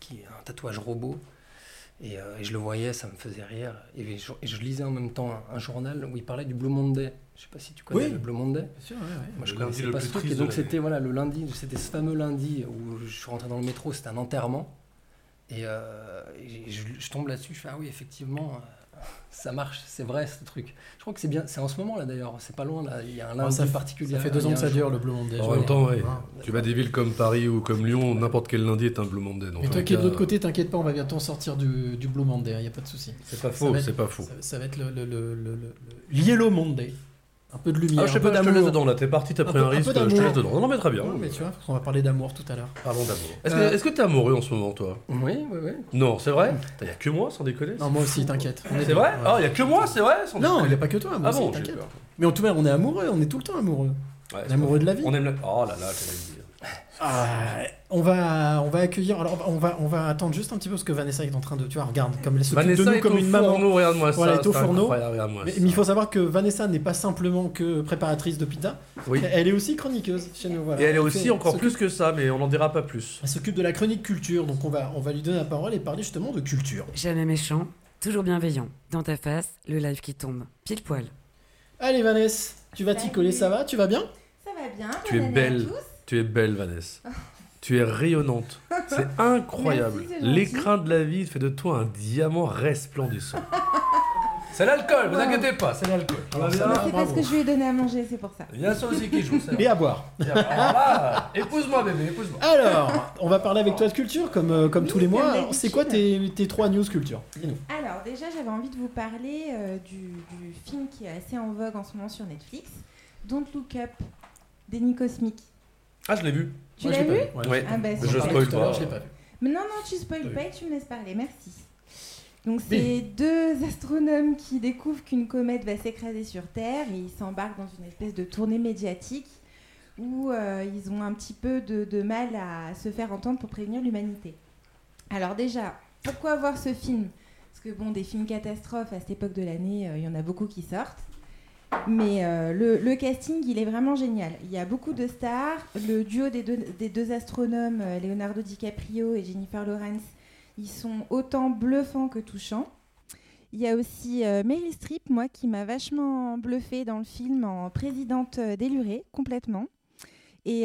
Speaker 4: qui un tatouage robot. Et, euh, et je le voyais, ça me faisait rire. Et je, et je lisais en même temps un, un journal où il parlait du Blue Monday. Je sais pas si tu connais
Speaker 1: Oui.
Speaker 4: le Blue Monday.
Speaker 1: Bien sûr, ouais, ouais.
Speaker 4: Moi, je
Speaker 2: Le
Speaker 4: connaissais pas ce truc. Et donc, c'était voilà, le lundi, c'était ce fameux lundi où je suis rentré dans le métro, c'était un enterrement. Et, euh, et je, je tombe là-dessus, je fais Ah oui, effectivement, euh, ça marche, c'est vrai ce truc. Je crois que c'est bien, c'est en ce moment là d'ailleurs, c'est pas loin là, il y a un
Speaker 1: Alors,
Speaker 4: lundi
Speaker 1: ça, fait-
Speaker 4: particulier.
Speaker 1: ça fait deux ans que ça
Speaker 4: jour.
Speaker 1: dure le Blue Monday.
Speaker 2: En même temps, ouais.
Speaker 1: Ah.
Speaker 2: Tu vas des villes comme Paris ou comme Lyon, n'importe quel lundi est un Blue Monday. tous
Speaker 1: toi qui es de l'autre côté, t'inquiète pas, on va bientôt sortir du, du Blue Monday, il n'y a pas de souci.
Speaker 2: C'est pas faux, c'est pas faux.
Speaker 1: Ça, ça va être le, le, le, le- le- le Yellow Monday. Un peu de lumière,
Speaker 2: Ah, je sais
Speaker 1: un peu
Speaker 2: pas, je te laisse dedans là, t'es parti, t'as pris un
Speaker 1: peu
Speaker 2: risque, je te laisse dedans. Non, mais très bien.
Speaker 1: Ouais, mais tu vois, on va parler d'amour tout à l'heure.
Speaker 2: Parlons d'amour. Est-ce
Speaker 1: Euh,
Speaker 2: que est-ce que t'es amoureux en ce moment, toi?
Speaker 4: Oui, oui, oui.
Speaker 2: Non, c'est vrai? Il y a que moi, sans déconner
Speaker 1: Non, moi aussi, t'inquiète. Est
Speaker 2: C'est vrai?
Speaker 1: Ouais.
Speaker 2: Ah, il y a que moi, c'est vrai? Sans
Speaker 1: Non, il n'y a pas que toi, moi
Speaker 2: Ah
Speaker 1: aussi,
Speaker 2: bon, j'ai
Speaker 1: t'inquiète. Mais en tout cas, on est amoureux, on est tout le temps amoureux.
Speaker 2: Ouais,
Speaker 1: On est amoureux de la vie.
Speaker 2: On aime la. Oh là là, dire.
Speaker 1: Ah, on va, on va accueillir. Alors, on va, on va attendre juste un petit peu parce que Vanessa est en train de. Tu vois, regarde, comme elle s'occupe de nous
Speaker 2: est
Speaker 1: comme
Speaker 2: au
Speaker 1: une maman.
Speaker 2: fourneau, regarde-moi
Speaker 1: Voilà,
Speaker 2: ça.
Speaker 1: elle est au fourneau. Mais,
Speaker 2: ça.
Speaker 1: mais il faut savoir que Vanessa n'est pas simplement que préparatrice de pizza.
Speaker 2: Oui.
Speaker 1: Elle est aussi chroniqueuse chez nous. Voilà.
Speaker 2: Et elle est aussi
Speaker 1: fait-
Speaker 2: encore plus que ça, mais on n'en dira pas plus.
Speaker 1: Elle s'occupe de la chronique culture, donc on va, on va lui donner la parole et parler justement de culture.
Speaker 3: Jamais méchant, toujours bienveillant. Dans ta face, le live qui tombe. Pile poil.
Speaker 1: Allez Vanessa, tu vas t'y coller, ça va Tu vas bien?
Speaker 6: Ça va bien.
Speaker 2: Tu es belle.
Speaker 6: à tous.
Speaker 2: Tu es belle, Vanessa. Tu es rayonnante. C'est incroyable. L'écrin de la vie fait de toi un diamant resplendissant. C'est l'alcool, vous inquiétez pas, c'est l'alcool.
Speaker 1: Alors,
Speaker 6: c'est
Speaker 1: bravo.
Speaker 6: parce que je lui ai donné à manger, c'est pour ça.
Speaker 2: Il y a ça aussi qui joue. c'est
Speaker 1: Et à boire.
Speaker 2: Alors là, Épouse-moi, bébé, épouse-moi.
Speaker 1: Alors, on va parler avec toi de culture comme, euh, comme
Speaker 6: Oui,
Speaker 1: tous les mois. Alors, C'est quoi tes, tes trois news culture Dis-nous.
Speaker 6: Alors déjà, j'avais envie de vous parler euh, du, du film qui est assez en vogue en ce moment sur Netflix, Don't Look Up, Déni Cosmique.
Speaker 2: Ah, je l'ai vu.
Speaker 6: Tu l'as vu
Speaker 1: pas Ouais,
Speaker 2: Ouais.
Speaker 6: Ah bah,
Speaker 2: Je spoil pas.
Speaker 1: je l'ai pas vu.
Speaker 6: Mais non, non, tu spoil pas et tu me laisses parler, merci. Donc c'est deux astronomes qui découvrent qu'une comète va s'écraser sur Terre et ils s'embarquent dans une espèce de tournée médiatique où euh, ils ont un petit peu de, de mal à se faire entendre pour prévenir l'humanité. Alors déjà, pourquoi voir ce film? Parce que bon, des films catastrophes à cette époque de l'année, euh, il y en a beaucoup qui sortent. Mais euh, le, casting, il est vraiment génial. Il y a beaucoup de stars. Le duo des deux, astronomes, euh, Leonardo DiCaprio et Jennifer Lawrence, ils sont autant bluffants que touchants. Il y a aussi euh, Meryl Streep, moi, qui m'a vachement bluffée dans le film en présidente euh, délurée, complètement. Et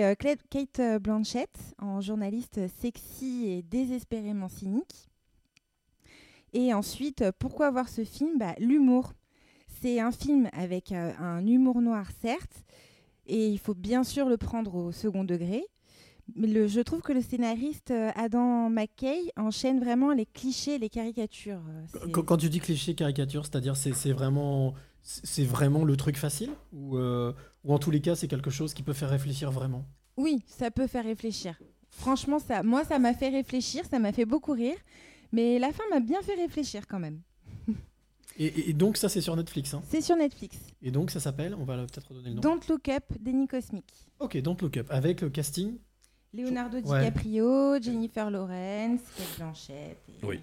Speaker 6: Kate Blanchett en journaliste sexy et désespérément cynique. Et ensuite, pourquoi voir ce film? Bah, L'humour. C'est un film avec euh, un humour noir, certes, et il faut bien sûr le prendre au second degré. Mais le- je trouve que le scénariste euh, Adam McKay enchaîne vraiment les clichés, les caricatures. euh,
Speaker 1: Quand, quand tu dis cliché caricature, c'est-à-dire c'est c'est vraiment c'est vraiment le truc facile ou, euh, ou en tous les cas c'est quelque chose qui peut faire réfléchir vraiment?
Speaker 6: Oui, ça peut faire réfléchir. Franchement, ça, moi, ça m'a fait réfléchir, ça m'a fait beaucoup rire, mais la fin m'a bien fait réfléchir quand même.
Speaker 1: Et, donc ça c'est sur Netflix. hein.
Speaker 6: C'est sur Netflix.
Speaker 1: Et donc ça s'appelle, on va peut-être redonner le nom.
Speaker 6: Don't Look Up, Déni Cosmique.
Speaker 1: Ok, Don't Look Up avec le casting.
Speaker 6: Leonardo
Speaker 1: Ouais.
Speaker 6: DiCaprio, Jennifer Lawrence, Kate Blanchett. et-
Speaker 2: Oui.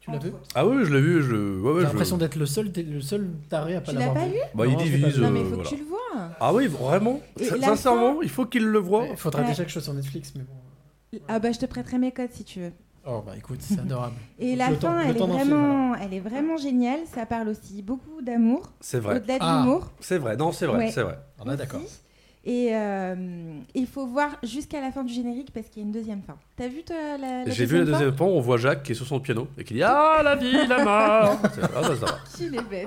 Speaker 1: Tu l'as vu?
Speaker 2: Ah oui, je l'ai vu. Je... Ouais, ouais,
Speaker 1: J'ai
Speaker 2: je-
Speaker 1: l'impression d'être le seul, le seul taré à pas
Speaker 6: Tu l'as
Speaker 1: l'avoir
Speaker 6: pas
Speaker 1: vu.
Speaker 6: vu
Speaker 2: Bah,
Speaker 1: Non,
Speaker 2: il divise.
Speaker 1: vu.
Speaker 6: Non, mais
Speaker 2: euh,
Speaker 6: il faut
Speaker 2: voilà.
Speaker 6: que tu le vois.
Speaker 2: Ah oui, vraiment? Sincèrement,
Speaker 6: fin-
Speaker 2: il faut qu'il le voit.
Speaker 1: Il faudrait
Speaker 6: Ouais.
Speaker 1: déjà que je sois sur Netflix, mais bon.
Speaker 6: Ah bah je te prêterai mes codes si tu veux.
Speaker 1: Oh bah écoute, c'est adorable.
Speaker 6: Et la fin,
Speaker 1: le
Speaker 6: elle est, vraiment, elle est vraiment géniale. Ça parle aussi beaucoup d'amour,
Speaker 2: C'est vrai.
Speaker 6: au-delà de
Speaker 1: Ah.
Speaker 6: l'humour.
Speaker 2: C'est vrai. Non, c'est vrai.
Speaker 6: Ouais.
Speaker 2: C'est vrai.
Speaker 1: On est d'accord.
Speaker 6: Et euh, il faut voir jusqu'à la fin du générique parce qu'il y a une deuxième fin. T'as vu toi la, la
Speaker 2: J'ai vu la
Speaker 6: fin
Speaker 2: deuxième fois, on voit Jacques qui est sur son piano et qui dit Ah, la vie, la mort C'est- Ah, ça, ça va.
Speaker 6: Tu les bêtes.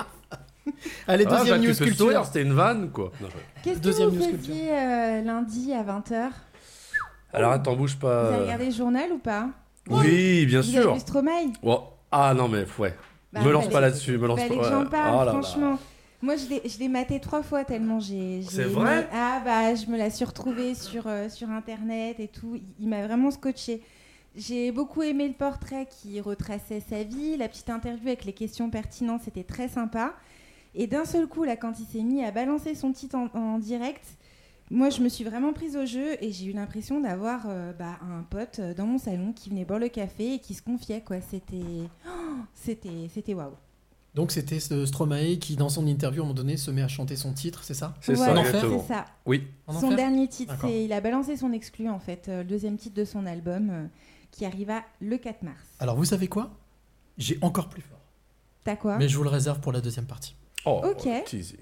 Speaker 1: Allez,
Speaker 2: Ah,
Speaker 1: deuxième
Speaker 2: Jacques,
Speaker 1: news culture.
Speaker 2: sourire, C'était une vanne, quoi. Non, je-
Speaker 6: Qu'est-ce que
Speaker 1: Deuxième
Speaker 6: vous faisiez euh, lundi à 20h
Speaker 2: Alors, attends, bouge
Speaker 6: Vous avez
Speaker 2: pas.
Speaker 6: regardé le journal ou pas?
Speaker 2: Oui, bien
Speaker 6: Vous avez
Speaker 2: sûr.
Speaker 6: vu Stromae
Speaker 2: Oh, Ah, non, mais ouais.
Speaker 6: Bah,
Speaker 2: me lance
Speaker 6: fallait-
Speaker 2: pas là-dessus, me lance
Speaker 6: Fallait
Speaker 2: pas.
Speaker 6: que j'en
Speaker 2: ouais.
Speaker 6: parle,
Speaker 2: Oh là là.
Speaker 6: franchement. Moi, je l'ai- je l'ai maté trois fois tellement j'ai. j'ai
Speaker 2: C'est
Speaker 6: aimé.
Speaker 2: vrai?
Speaker 6: Ah, bah, je me la suis retrouvée sur, euh, sur Internet et tout. Il, il m'a vraiment scotché. J'ai beaucoup aimé le portrait qui retraçait sa vie. La petite interview avec les questions pertinentes, c'était très sympa. Et d'un seul coup, là, quand il s'est mis à balancer son titre en, en direct, moi, je me suis vraiment prise au jeu et j'ai eu l'impression d'avoir euh, bah, un pote euh, dans mon salon qui venait boire le café et qui se confiait, quoi. C'était. Oh, c'était c'était waouh.
Speaker 1: Donc c'était ce Stromae qui, dans son interview, à un moment donné, se met à chanter son titre, c'est ça?
Speaker 2: C'est ça,
Speaker 6: Voilà,
Speaker 2: exactement.
Speaker 6: C'est ça.
Speaker 2: Oui,
Speaker 1: En
Speaker 6: Son
Speaker 1: enfer?
Speaker 6: dernier titre, c'est il a balancé son exclu en fait, euh, le deuxième titre de son album euh, qui arriva le 4 mars.
Speaker 1: Alors vous savez quoi? J'ai encore plus fort.
Speaker 6: T'as quoi?
Speaker 1: Mais je vous le réserve pour la deuxième partie.
Speaker 2: Oh,
Speaker 6: Ok.
Speaker 2: teasing.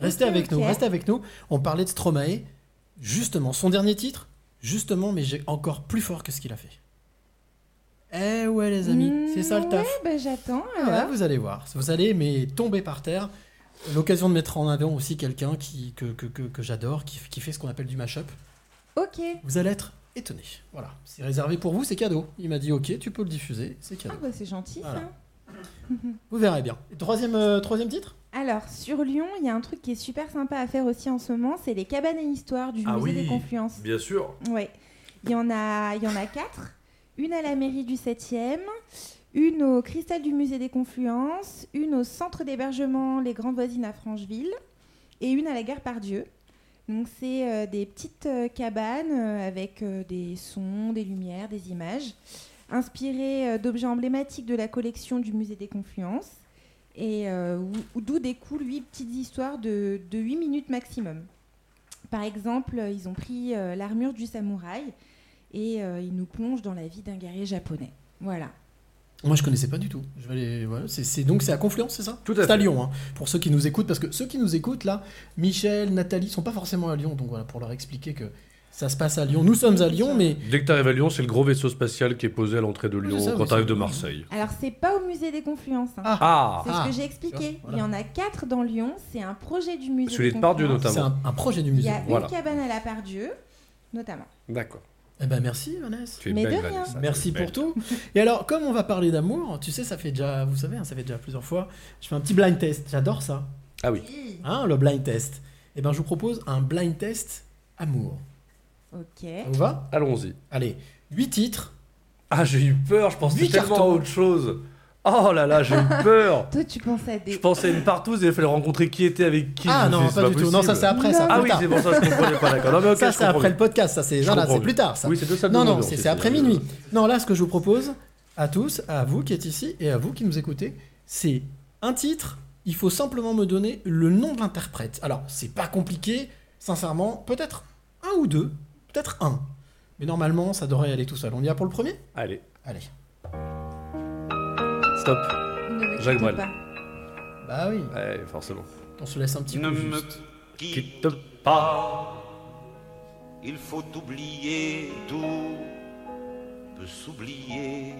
Speaker 1: Restez avec nous, restez avec nous. On parlait de Stromae. Justement, son dernier titre, justement, mais j'ai encore plus fort que ce qu'il a fait. Eh ouais les amis,
Speaker 6: Mmh,
Speaker 1: c'est ça le taf.
Speaker 6: Ouais, bah, j'attends.
Speaker 1: Ah vous allez voir. Vous allez mais tomber par terre. L'occasion de mettre en avant aussi quelqu'un qui, que, que, que, que j'adore, qui, qui fait ce qu'on appelle du mashup.
Speaker 6: Ok.
Speaker 1: Vous allez être étonné. Voilà, c'est réservé pour vous, c'est cadeau. Il m'a dit ok, tu peux le diffuser, c'est
Speaker 6: Ah
Speaker 1: cadeau.
Speaker 6: bah c'est gentil
Speaker 1: Voilà.
Speaker 6: ça.
Speaker 1: Vous verrez bien. Troisième, euh, troisième titre?
Speaker 6: Alors sur Lyon, il y a un truc qui est super sympa à faire aussi en ce moment, c'est les cabanes et histoires du
Speaker 2: Ah
Speaker 6: musée
Speaker 2: oui.
Speaker 6: des Confluences.
Speaker 2: Bien sûr.
Speaker 6: Ouais. Il y en a, il y en a quatre. Une à la mairie du 7e, une au cristal du musée des Confluences, une au centre d'hébergement Les Grandes Voisines à Francheville et une à la gare Pardieu. Donc c'est euh, des petites euh, cabanes euh, avec euh, des sons, des lumières, des images, inspirées euh, d'objets emblématiques de la collection du musée des Confluences, et euh, où- où- d'où découlent huit petites histoires de, de 8 minutes maximum. Par exemple, ils ont pris euh, l'armure du samouraï et euh, ils nous plongent dans la vie d'un guerrier japonais. Voilà.
Speaker 1: Moi, je connaissais pas du tout. Je vais aller. voilà, c'est, donc c'est à Confluence, c'est ça?
Speaker 2: Tout à
Speaker 1: C'est à. Lyon, hein, pour ceux qui nous écoutent, parce que ceux qui nous écoutent là, Michel, Nathalie sont pas forcément à Lyon, donc voilà pour leur expliquer que ça se passe à Lyon. Nous sommes à Lyon, mais
Speaker 2: Dès que tu arrives à Lyon, c'est le gros vaisseau spatial qui est posé à l'entrée de Lyon
Speaker 1: ça,
Speaker 2: quand
Speaker 1: oui,
Speaker 2: tu arrives de Marseille.
Speaker 6: Alors c'est pas au musée des Confluences. hein.
Speaker 1: Ah.
Speaker 2: Ah
Speaker 6: C'est
Speaker 1: Ah.
Speaker 6: ce que j'ai expliqué.
Speaker 1: Voilà.
Speaker 6: Il y en a quatre dans Lyon. C'est un projet du musée.
Speaker 2: Celui de Pardieu, notamment.
Speaker 1: c'est un, un projet du
Speaker 6: Il
Speaker 1: musée.
Speaker 6: y a
Speaker 2: Voilà.
Speaker 6: une cabane à la Pardieu, notamment.
Speaker 2: D'accord.
Speaker 1: Eh ben merci Vanessa.
Speaker 2: Tu es
Speaker 6: Mais
Speaker 2: belle,
Speaker 6: de rien.
Speaker 2: Vanessa,
Speaker 1: Merci pour
Speaker 2: belle.
Speaker 1: tout. Et alors, comme on va parler d'amour, tu sais, ça fait déjà, vous savez, hein, ça fait déjà plusieurs fois, je fais un petit blind test. J'adore ça.
Speaker 2: Ah oui.
Speaker 1: Hein, le blind test. Eh ben, je vous propose un blind test amour.
Speaker 6: Ok.
Speaker 1: Vous va?
Speaker 2: Allons-y.
Speaker 1: Allez, 8 titres.
Speaker 2: Ah, j'ai eu peur, je pensais
Speaker 1: Huit
Speaker 2: tellement à autre chose. Oh là là, j'ai eu peur.
Speaker 6: Toi, tu pensais à des.
Speaker 2: Je pensais à une partouze et il fallait rencontrer qui était avec qui.
Speaker 1: ah
Speaker 2: Je me
Speaker 1: non,
Speaker 2: suis dit,
Speaker 1: pas du tout. Non, ça c'est après, ça.
Speaker 2: Ah
Speaker 1: plus
Speaker 2: oui,
Speaker 1: tard.
Speaker 2: c'est pour ça que je comprenais pas, d'accord. Non, mais ok,
Speaker 1: ça
Speaker 2: je
Speaker 1: c'est
Speaker 2: comprends
Speaker 1: après
Speaker 2: mieux.
Speaker 1: le podcast, ça c'est
Speaker 2: Je
Speaker 1: voilà,
Speaker 2: comprends
Speaker 1: c'est plus tard ça.
Speaker 2: Oui, c'est deux salles
Speaker 1: non
Speaker 2: de
Speaker 1: non, c'est
Speaker 2: c'est-
Speaker 1: après minuit. Non, là ce que je vous propose à tous, à vous qui êtes ici et à vous qui nous écoutez, c'est un titre, il faut simplement me donner le nom de l'interprète. Alors, c'est pas compliqué, sincèrement, peut-être un ou deux, peut-être un. Mais normalement, ça devrait aller tout seul. On y va pour le premier?
Speaker 2: Allez,
Speaker 1: Allez.
Speaker 2: stop.
Speaker 6: Ne me
Speaker 2: Jacques Brel.
Speaker 1: Bah oui,
Speaker 2: Ouais, forcément.
Speaker 1: on se laisse un petit
Speaker 7: Ne
Speaker 1: peu
Speaker 7: me
Speaker 1: juste.
Speaker 7: quitte
Speaker 2: Quitte pas.
Speaker 7: Il faut oublier tout peut s'oublier.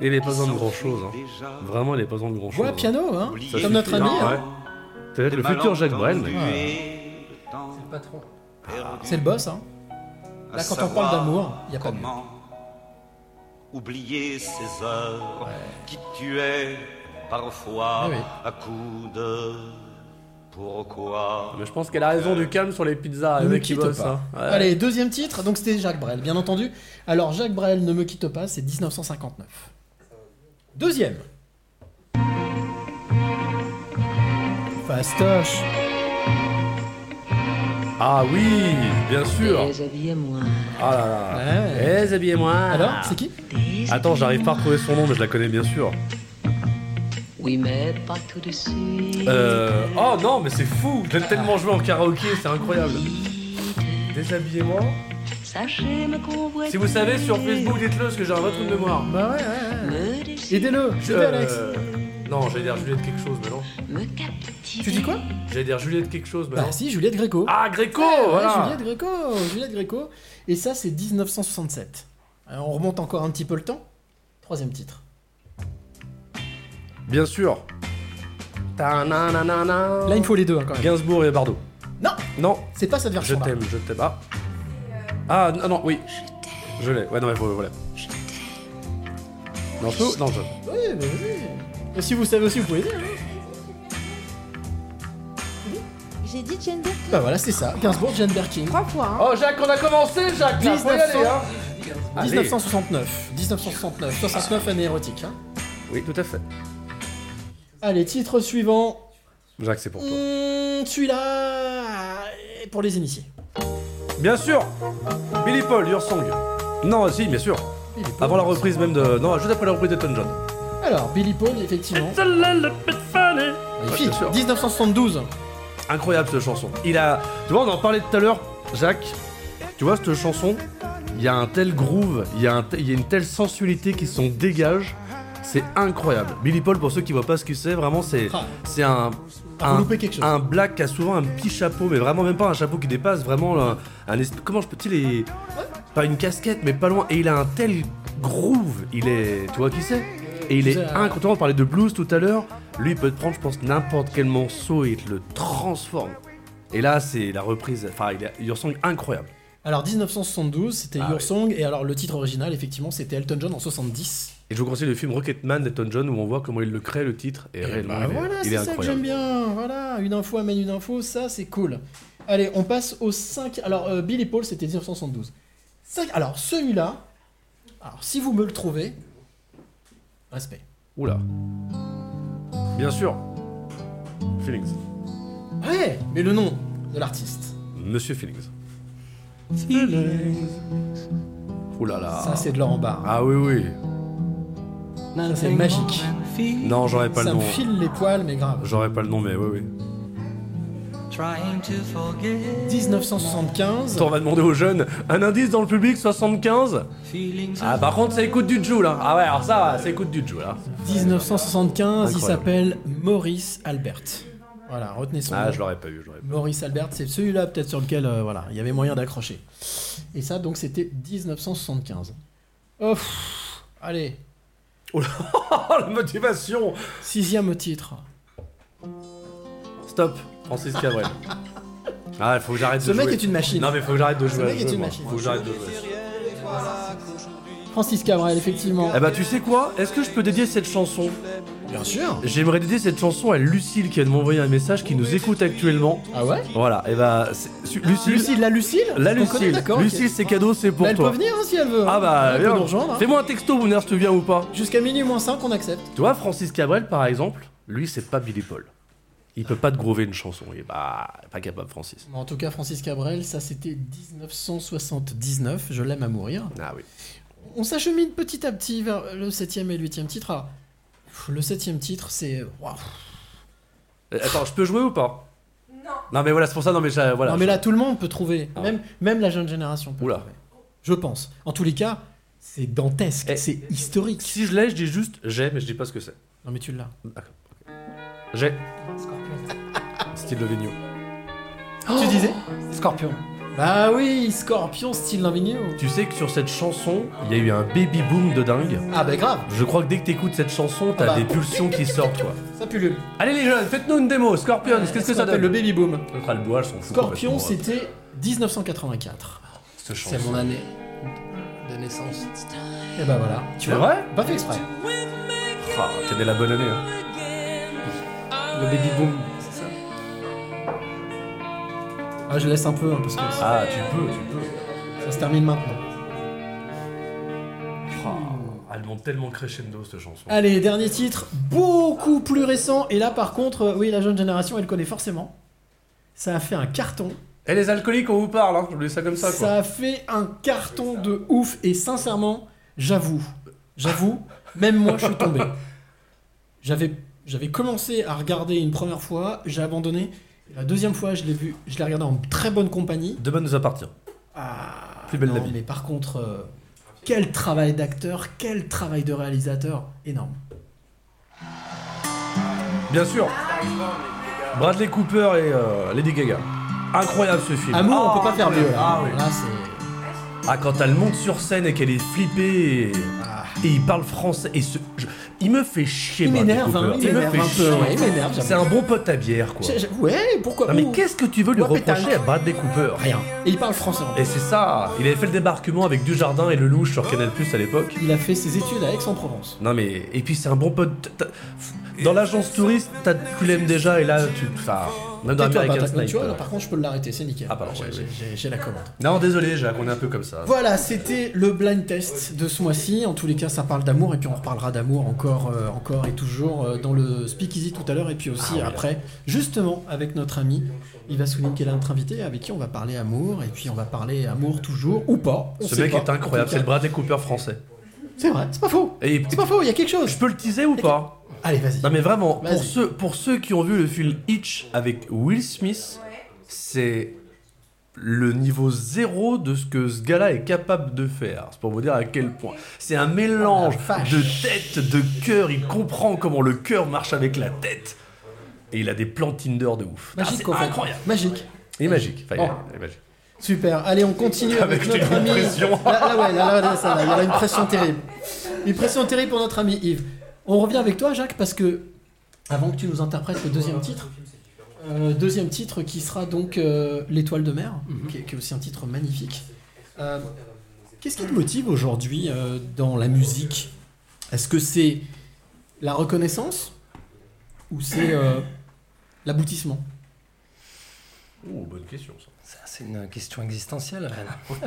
Speaker 2: Il n'est pas besoin de grand chose. Hein. Vraiment, il n'est pas besoin de grand chose.
Speaker 1: Piano, hein
Speaker 7: Oublier
Speaker 2: Ça
Speaker 1: Comme notre ami.
Speaker 2: hein,
Speaker 1: hein.
Speaker 2: ouais. Peut-être le futur Jacques Brel,
Speaker 7: le temps
Speaker 1: C'est le patron. C'est le boss, hein Là, quand on parle d'amour, y a pas mieux.
Speaker 7: comment oublier ces heures qui tuaient parfois
Speaker 1: Oui, oui.
Speaker 7: à coups de pourquoi
Speaker 2: Mais je pense qu'elle a raison du calme sur les pizzas.
Speaker 1: Ne
Speaker 2: Le
Speaker 1: me
Speaker 2: mec qui
Speaker 1: quitte pas.
Speaker 2: hein. Ouais.
Speaker 1: Allez, deuxième titre, donc c'était Jacques Brel, bien entendu. Alors, Jacques Brel, Ne me quitte pas, c'est 1959. Deuxième. Fastoche.
Speaker 2: Ah oui, bien sûr.
Speaker 8: Déshabillez-moi.
Speaker 2: Ah là là.
Speaker 1: Ouais.
Speaker 2: Déshabillez-moi.
Speaker 1: Alors, c'est qui
Speaker 2: Attends, j'arrive pas à retrouver son nom, mais je la connais bien sûr.
Speaker 8: Oui, mais pas tout de suite.
Speaker 2: Euh... Oh non, mais c'est fou. Je l'ai tellement joué en karaoké, c'est incroyable. Déshabillez-moi.
Speaker 8: Sachez me convoiter.
Speaker 2: Si vous savez, sur Facebook, dites-le, parce que j'ai un vrai trou de mémoire.
Speaker 1: Bah ouais, ouais, ouais. Aidez-le, aidez Alex.
Speaker 2: Euh, Non, j'allais dire Juliette quelque chose, mais non.
Speaker 8: me.
Speaker 1: Tu dis quoi?
Speaker 2: J'allais dire Juliette quelque chose, mais
Speaker 1: Bah
Speaker 2: non.
Speaker 1: si, Juliette Gréco.
Speaker 2: Ah, Gréco,
Speaker 1: Ouais, ouais,
Speaker 2: voilà.
Speaker 1: Juliette Gréco, Juliette Gréco. Et ça, c'est 1967. Alors, on remonte encore un petit peu le temps. Troisième titre.
Speaker 2: Bien sûr. Ta-na-na-na-na.
Speaker 1: Là, il me faut les deux, hein, quand même.
Speaker 2: Gainsbourg et Bardot.
Speaker 1: Non,
Speaker 2: Non,
Speaker 1: c'est pas cette
Speaker 2: je
Speaker 1: version-là.
Speaker 2: t'aime, je t'aime. Ah. Ah, non, non, oui. Je l'ai. Ouais, non, mais voilà. Non, je peux- Non, je...
Speaker 1: Oui, mais vas-y. Et si vous savez aussi, vous pouvez dire. hein.
Speaker 6: J'ai dit Jane Birkin
Speaker 1: Bah voilà, c'est ça. Gainsbourg, Jane Birkin.
Speaker 6: trois fois. hein.
Speaker 2: Oh, Jacques, on a commencé, Jacques là, faut y
Speaker 1: 1900.
Speaker 2: aller, hein. Allez.
Speaker 1: 1969. 1969. 69 année érotique. Hein.
Speaker 2: Oui, tout à fait.
Speaker 1: Allez, titre suivant.
Speaker 2: Jacques, c'est pour toi.
Speaker 1: Mmh, Celui-là. Pour les initiés.
Speaker 2: Bien sûr Billy Paul, Your Song. Non, si, bien sûr. Avant la reprise même de... Non, juste après la reprise d'Elton John.
Speaker 1: Alors, Billy Paul, effectivement.
Speaker 2: It's a little bit funny.
Speaker 1: Magnifique.
Speaker 2: bien sûr.
Speaker 1: 1972.
Speaker 2: Incroyable cette chanson. Il a. Tu vois, on en parlait tout à l'heure, Jacques. Tu vois, cette chanson, il y a un tel groove, il y, a un te- il y a une telle sensualité qui s'en dégage. C'est incroyable. Billy Paul, pour ceux qui voient pas ce que c'est, vraiment, c'est
Speaker 1: Ah,
Speaker 2: c'est un.
Speaker 1: Ah,
Speaker 2: Un,
Speaker 1: quelque chose.
Speaker 2: un black qui a souvent un petit chapeau, mais vraiment même pas un chapeau qui dépasse, vraiment un, un esp- comment je peux tu sais, les pas une casquette, mais pas loin. Et il a un tel groove, il est, tu vois qui c'est? Et il est incroyable. On parlait de blues tout à l'heure. Lui, il peut te prendre, je pense, n'importe quel morceau et il te le transforme. Et là, c'est la reprise. Enfin, il, a, il ressemble incroyable.
Speaker 1: Alors, 1972, c'était
Speaker 2: Ah
Speaker 1: Your
Speaker 2: oui.
Speaker 1: Song. Et alors, le titre original, effectivement, c'était Elton John en 70.
Speaker 2: Et je vous conseille le film Rocketman d'Elton John où on voit comment il le crée le titre. Et,
Speaker 1: Et
Speaker 2: réellement,
Speaker 1: bah
Speaker 2: il est,
Speaker 1: voilà,
Speaker 2: est
Speaker 1: ça que j'aime bien. Voilà, une info amène une info, ça c'est cool. Allez, on passe au 5. Alors, euh, Billy Paul, c'était 1972. Cinq- Alors, celui-là, alors si vous me le trouvez, respect.
Speaker 2: Oula. Bien sûr. Feelings.
Speaker 1: Ouais, mais le nom de l'artiste.
Speaker 2: Monsieur Feelings. Ouh là là.
Speaker 1: Ça, c'est de Laurent Barre.
Speaker 2: Ah oui, oui.
Speaker 1: Ça, c'est magique.
Speaker 2: Non, j'aurais pas
Speaker 1: Ça
Speaker 2: le
Speaker 1: me
Speaker 2: nom.
Speaker 1: file les poils, mais grave.
Speaker 2: J'aurais pas le nom, mais oui, oui.
Speaker 1: 1975.
Speaker 2: Attends, on va demander aux jeunes un indice dans le public 75 Ah, par contre, ça écoute du Joule, là. Ah ouais, alors ça, va, ça écoute du Joule, là.
Speaker 1: 1975, il
Speaker 2: Incroyable.
Speaker 1: s'appelle Maurice Albert. Voilà, retenez son
Speaker 2: Ah,
Speaker 1: nom.
Speaker 2: je l'aurais pas eu, je l'aurais pas
Speaker 1: Maurice Albert, c'est celui-là peut-être sur lequel euh, voilà, il y avait moyen d'accrocher. Et ça, donc, c'était 1975. Oh, pff, allez,
Speaker 2: Oh, la motivation
Speaker 1: sixième titre.
Speaker 2: Stop, Francis Cabrel. Ah, il faut que j'arrête de
Speaker 1: Ce
Speaker 2: jouer.
Speaker 1: mec est une machine.
Speaker 2: Non, mais faut que j'arrête de jouer. à
Speaker 1: mec
Speaker 2: ce
Speaker 1: est
Speaker 2: jeu,
Speaker 1: une
Speaker 2: moi.
Speaker 1: machine.
Speaker 2: Faut que j'arrête de jouer.
Speaker 1: Francis Cabrel, effectivement.
Speaker 2: Eh bah, tu sais quoi? Est-ce que je peux dédier cette chanson?
Speaker 1: Bien sûr.
Speaker 2: J'aimerais dédier cette chanson à Lucille qui vient de m'envoyer un message qui nous écoute actuellement.
Speaker 1: Ah ouais?
Speaker 2: Voilà, et bah, c'est- su- Lucille.
Speaker 1: Lucille, la Lucille?
Speaker 2: La
Speaker 1: On connaît,
Speaker 2: Lucille.
Speaker 1: d'accord, ok.
Speaker 2: Lucille, c'est cadeau, c'est pour
Speaker 1: Bah, elle
Speaker 2: toi.
Speaker 1: peut venir hein, si elle veut.
Speaker 2: Ah
Speaker 1: hein.
Speaker 2: bah,
Speaker 1: elle peut
Speaker 2: viens.
Speaker 1: nous rejoindre. hein.
Speaker 2: Fais-moi un texto, vous si tu viens ou pas.
Speaker 1: Jusqu'à minuit moins 5, on accepte.
Speaker 2: Tu vois, Francis Cabrel, par exemple, lui, c'est pas Billy Paul. Il peut pas te grover une chanson. Il est pas, pas capable, Francis.
Speaker 1: En tout cas, Francis Cabrel, ça c'était 1979. Je l'aime à mourir.
Speaker 2: Ah oui.
Speaker 1: On s'achemine petit à petit vers le septième et le huitième titre. Ah, le septième titre, c'est.
Speaker 2: Euh, Attends, je peux jouer ou pas? Non. Non, mais voilà, c'est pour ça, non, mais voilà.
Speaker 1: non, mais là, tout le monde peut trouver.
Speaker 2: Ah.
Speaker 1: Même, même la jeune génération peut
Speaker 2: Oula.
Speaker 1: trouver. Je pense. En tous les cas, c'est dantesque,
Speaker 2: Eh,
Speaker 1: c'est historique.
Speaker 2: Si je l'ai, je dis juste j'ai, mais je dis pas ce que c'est.
Speaker 1: Non, mais tu l'as.
Speaker 2: D'accord. J'ai. Style de Vigneault.
Speaker 1: tu disais
Speaker 5: Scorpion.
Speaker 1: Bah oui, Scorpion, style Lavigno.
Speaker 2: Tu sais que sur cette chanson, il y a eu un baby boom de dingue.
Speaker 1: Ah, bah grave,
Speaker 2: Je crois que dès que t'écoutes cette chanson, t'as
Speaker 1: Ah bah.
Speaker 2: des pulsions qui sortent, quoi.
Speaker 1: ça pullule.
Speaker 2: Allez les jeunes, faites-nous une démo. Scorpions, qu'est-ce que ça
Speaker 1: s'appelle
Speaker 2: donne
Speaker 1: Le baby boom.
Speaker 2: Le sera le bois, elles sont fous
Speaker 1: Scorpion,
Speaker 2: euh,
Speaker 1: c'était 1984.
Speaker 2: cette chanson.
Speaker 4: C'est mon année de naissance.
Speaker 1: Et bah voilà. Tu
Speaker 2: C'est
Speaker 1: vois
Speaker 2: vrai
Speaker 1: Pas fait exprès.
Speaker 2: Ah, t'es né la bonne année, hein.
Speaker 1: Le baby boom. Ah, je laisse un peu, hein, parce que
Speaker 2: Ah, tu peux, tu peux.
Speaker 1: ça se termine maintenant.
Speaker 2: Ah, elle monte tellement crescendo, cette chanson.
Speaker 1: Allez, dernier titre, beaucoup plus récent. Et là, par contre, euh, oui, la jeune génération, elle connaît forcément. Ça a fait un carton.
Speaker 2: Et les alcooliques, on vous parle, hein. Je voulais ça comme ça, quoi.
Speaker 1: Ça a fait un carton de ouf. Et sincèrement, j'avoue, j'avoue, même moi, je suis tombé. J'avais, j'avais commencé à regarder une première fois, j'ai abandonné. La deuxième fois, je l'ai vu, je l'ai regardé en très bonne compagnie.
Speaker 2: Demain nous appartient.
Speaker 1: Ah,
Speaker 2: Plus belle
Speaker 1: non,
Speaker 2: la vie.
Speaker 1: Mais par contre, euh, quel travail d'acteur, quel travail de réalisateur, énorme.
Speaker 2: Bien sûr. Bradley Cooper et euh, Lady Gaga. Incroyable ce film.
Speaker 1: Amour, on
Speaker 2: Ah,
Speaker 1: peut pas faire mieux.
Speaker 2: Ah, oui.
Speaker 1: Là, c'est.
Speaker 2: Ah, quand elle monte sur scène et qu'elle est flippée et,
Speaker 1: Ah.
Speaker 2: et il parle français et ce, je- il me fait chier.
Speaker 1: Il
Speaker 2: Bradley
Speaker 1: m'énerve,
Speaker 2: Cooper.
Speaker 1: hein, il
Speaker 2: me
Speaker 1: m'énerve
Speaker 2: fait
Speaker 1: un peu. ouais, il m'énerve.
Speaker 2: C'est un bon pote à bière, quoi.
Speaker 1: Ouais, pourquoi
Speaker 2: Non mais qu'est-ce que tu veux lui
Speaker 1: Ouais,
Speaker 2: reprocher à Bradley Cooper
Speaker 1: Rien. Et il parle français. en plus.
Speaker 2: Et c'est ça. Il avait fait le débarquement avec Dujardin et Lelouch sur Canal Plus à l'époque.
Speaker 1: Il a fait ses études à Aix-en-Provence.
Speaker 2: Non mais et puis c'est un bon pote. T'as- Dans l'agence touriste, t'as- tu l'aimes déjà et là tu, enfin, même dans American
Speaker 1: Bata- Tu vois,
Speaker 2: Sniper.
Speaker 1: là, par contre, je peux l'arrêter, c'est nickel.
Speaker 2: Ah, pardon,
Speaker 1: J'ai- la commande.
Speaker 2: Non désolé, Jacques, on est un peu comme ça.
Speaker 1: Voilà, c'était le blind test de ce mois-ci. En tous les cas, ça parle d'amour et puis on reparlera d'amour encore, euh, encore et toujours euh, dans le Speakeasy tout à l'heure et puis aussi
Speaker 2: Ah oui.
Speaker 1: après, justement avec notre ami Yves Souline qui est là, notre invité, avec qui on va parler amour et puis on va parler amour toujours ou pas. on
Speaker 2: Ce mec
Speaker 1: pas.
Speaker 2: est incroyable, c'est le Bradley Cooper français.
Speaker 1: C'est vrai, c'est pas faux.
Speaker 2: Et,
Speaker 1: C'est pas faux, il y a quelque chose.
Speaker 2: je peux le teaser ou pas
Speaker 1: Allez, vas-y.
Speaker 2: Non mais vraiment,
Speaker 1: Vas-y.
Speaker 2: pour ceux, pour ceux qui ont vu le film Hitch avec Will Smith, c'est le niveau zéro de ce que ce gars-là est capable de faire. C'est pour vous dire à quel point. C'est un mélange
Speaker 1: la vache.
Speaker 2: de tête, de cœur. Il comprend comment le cœur marche avec la tête. Et il a des plans Tinder de ouf. Ah,
Speaker 1: Magique,
Speaker 2: c'est
Speaker 1: en fait.
Speaker 2: incroyable.
Speaker 1: Magique.
Speaker 2: Il est magique. Enfin, il est magique.
Speaker 1: Super. Allez, on continue avec,
Speaker 2: Avec
Speaker 1: notre ami.
Speaker 2: pression.
Speaker 1: Là, là, ouais, là, là, là, ça, là, il y a une pression terrible. Une pression terrible pour notre ami Yves. On revient avec toi, Jacques, parce que avant que tu nous interprètes le deuxième titre, euh, deuxième titre qui sera donc euh, L'étoile de mer, qui, est, qui est aussi un titre magnifique. Euh, Qu'est-ce qui te motive aujourd'hui dans la musique? Est-ce que c'est la reconnaissance ou c'est l'aboutissement?
Speaker 2: Oh, bonne question ça.
Speaker 4: C'est une question existentielle. Rennes.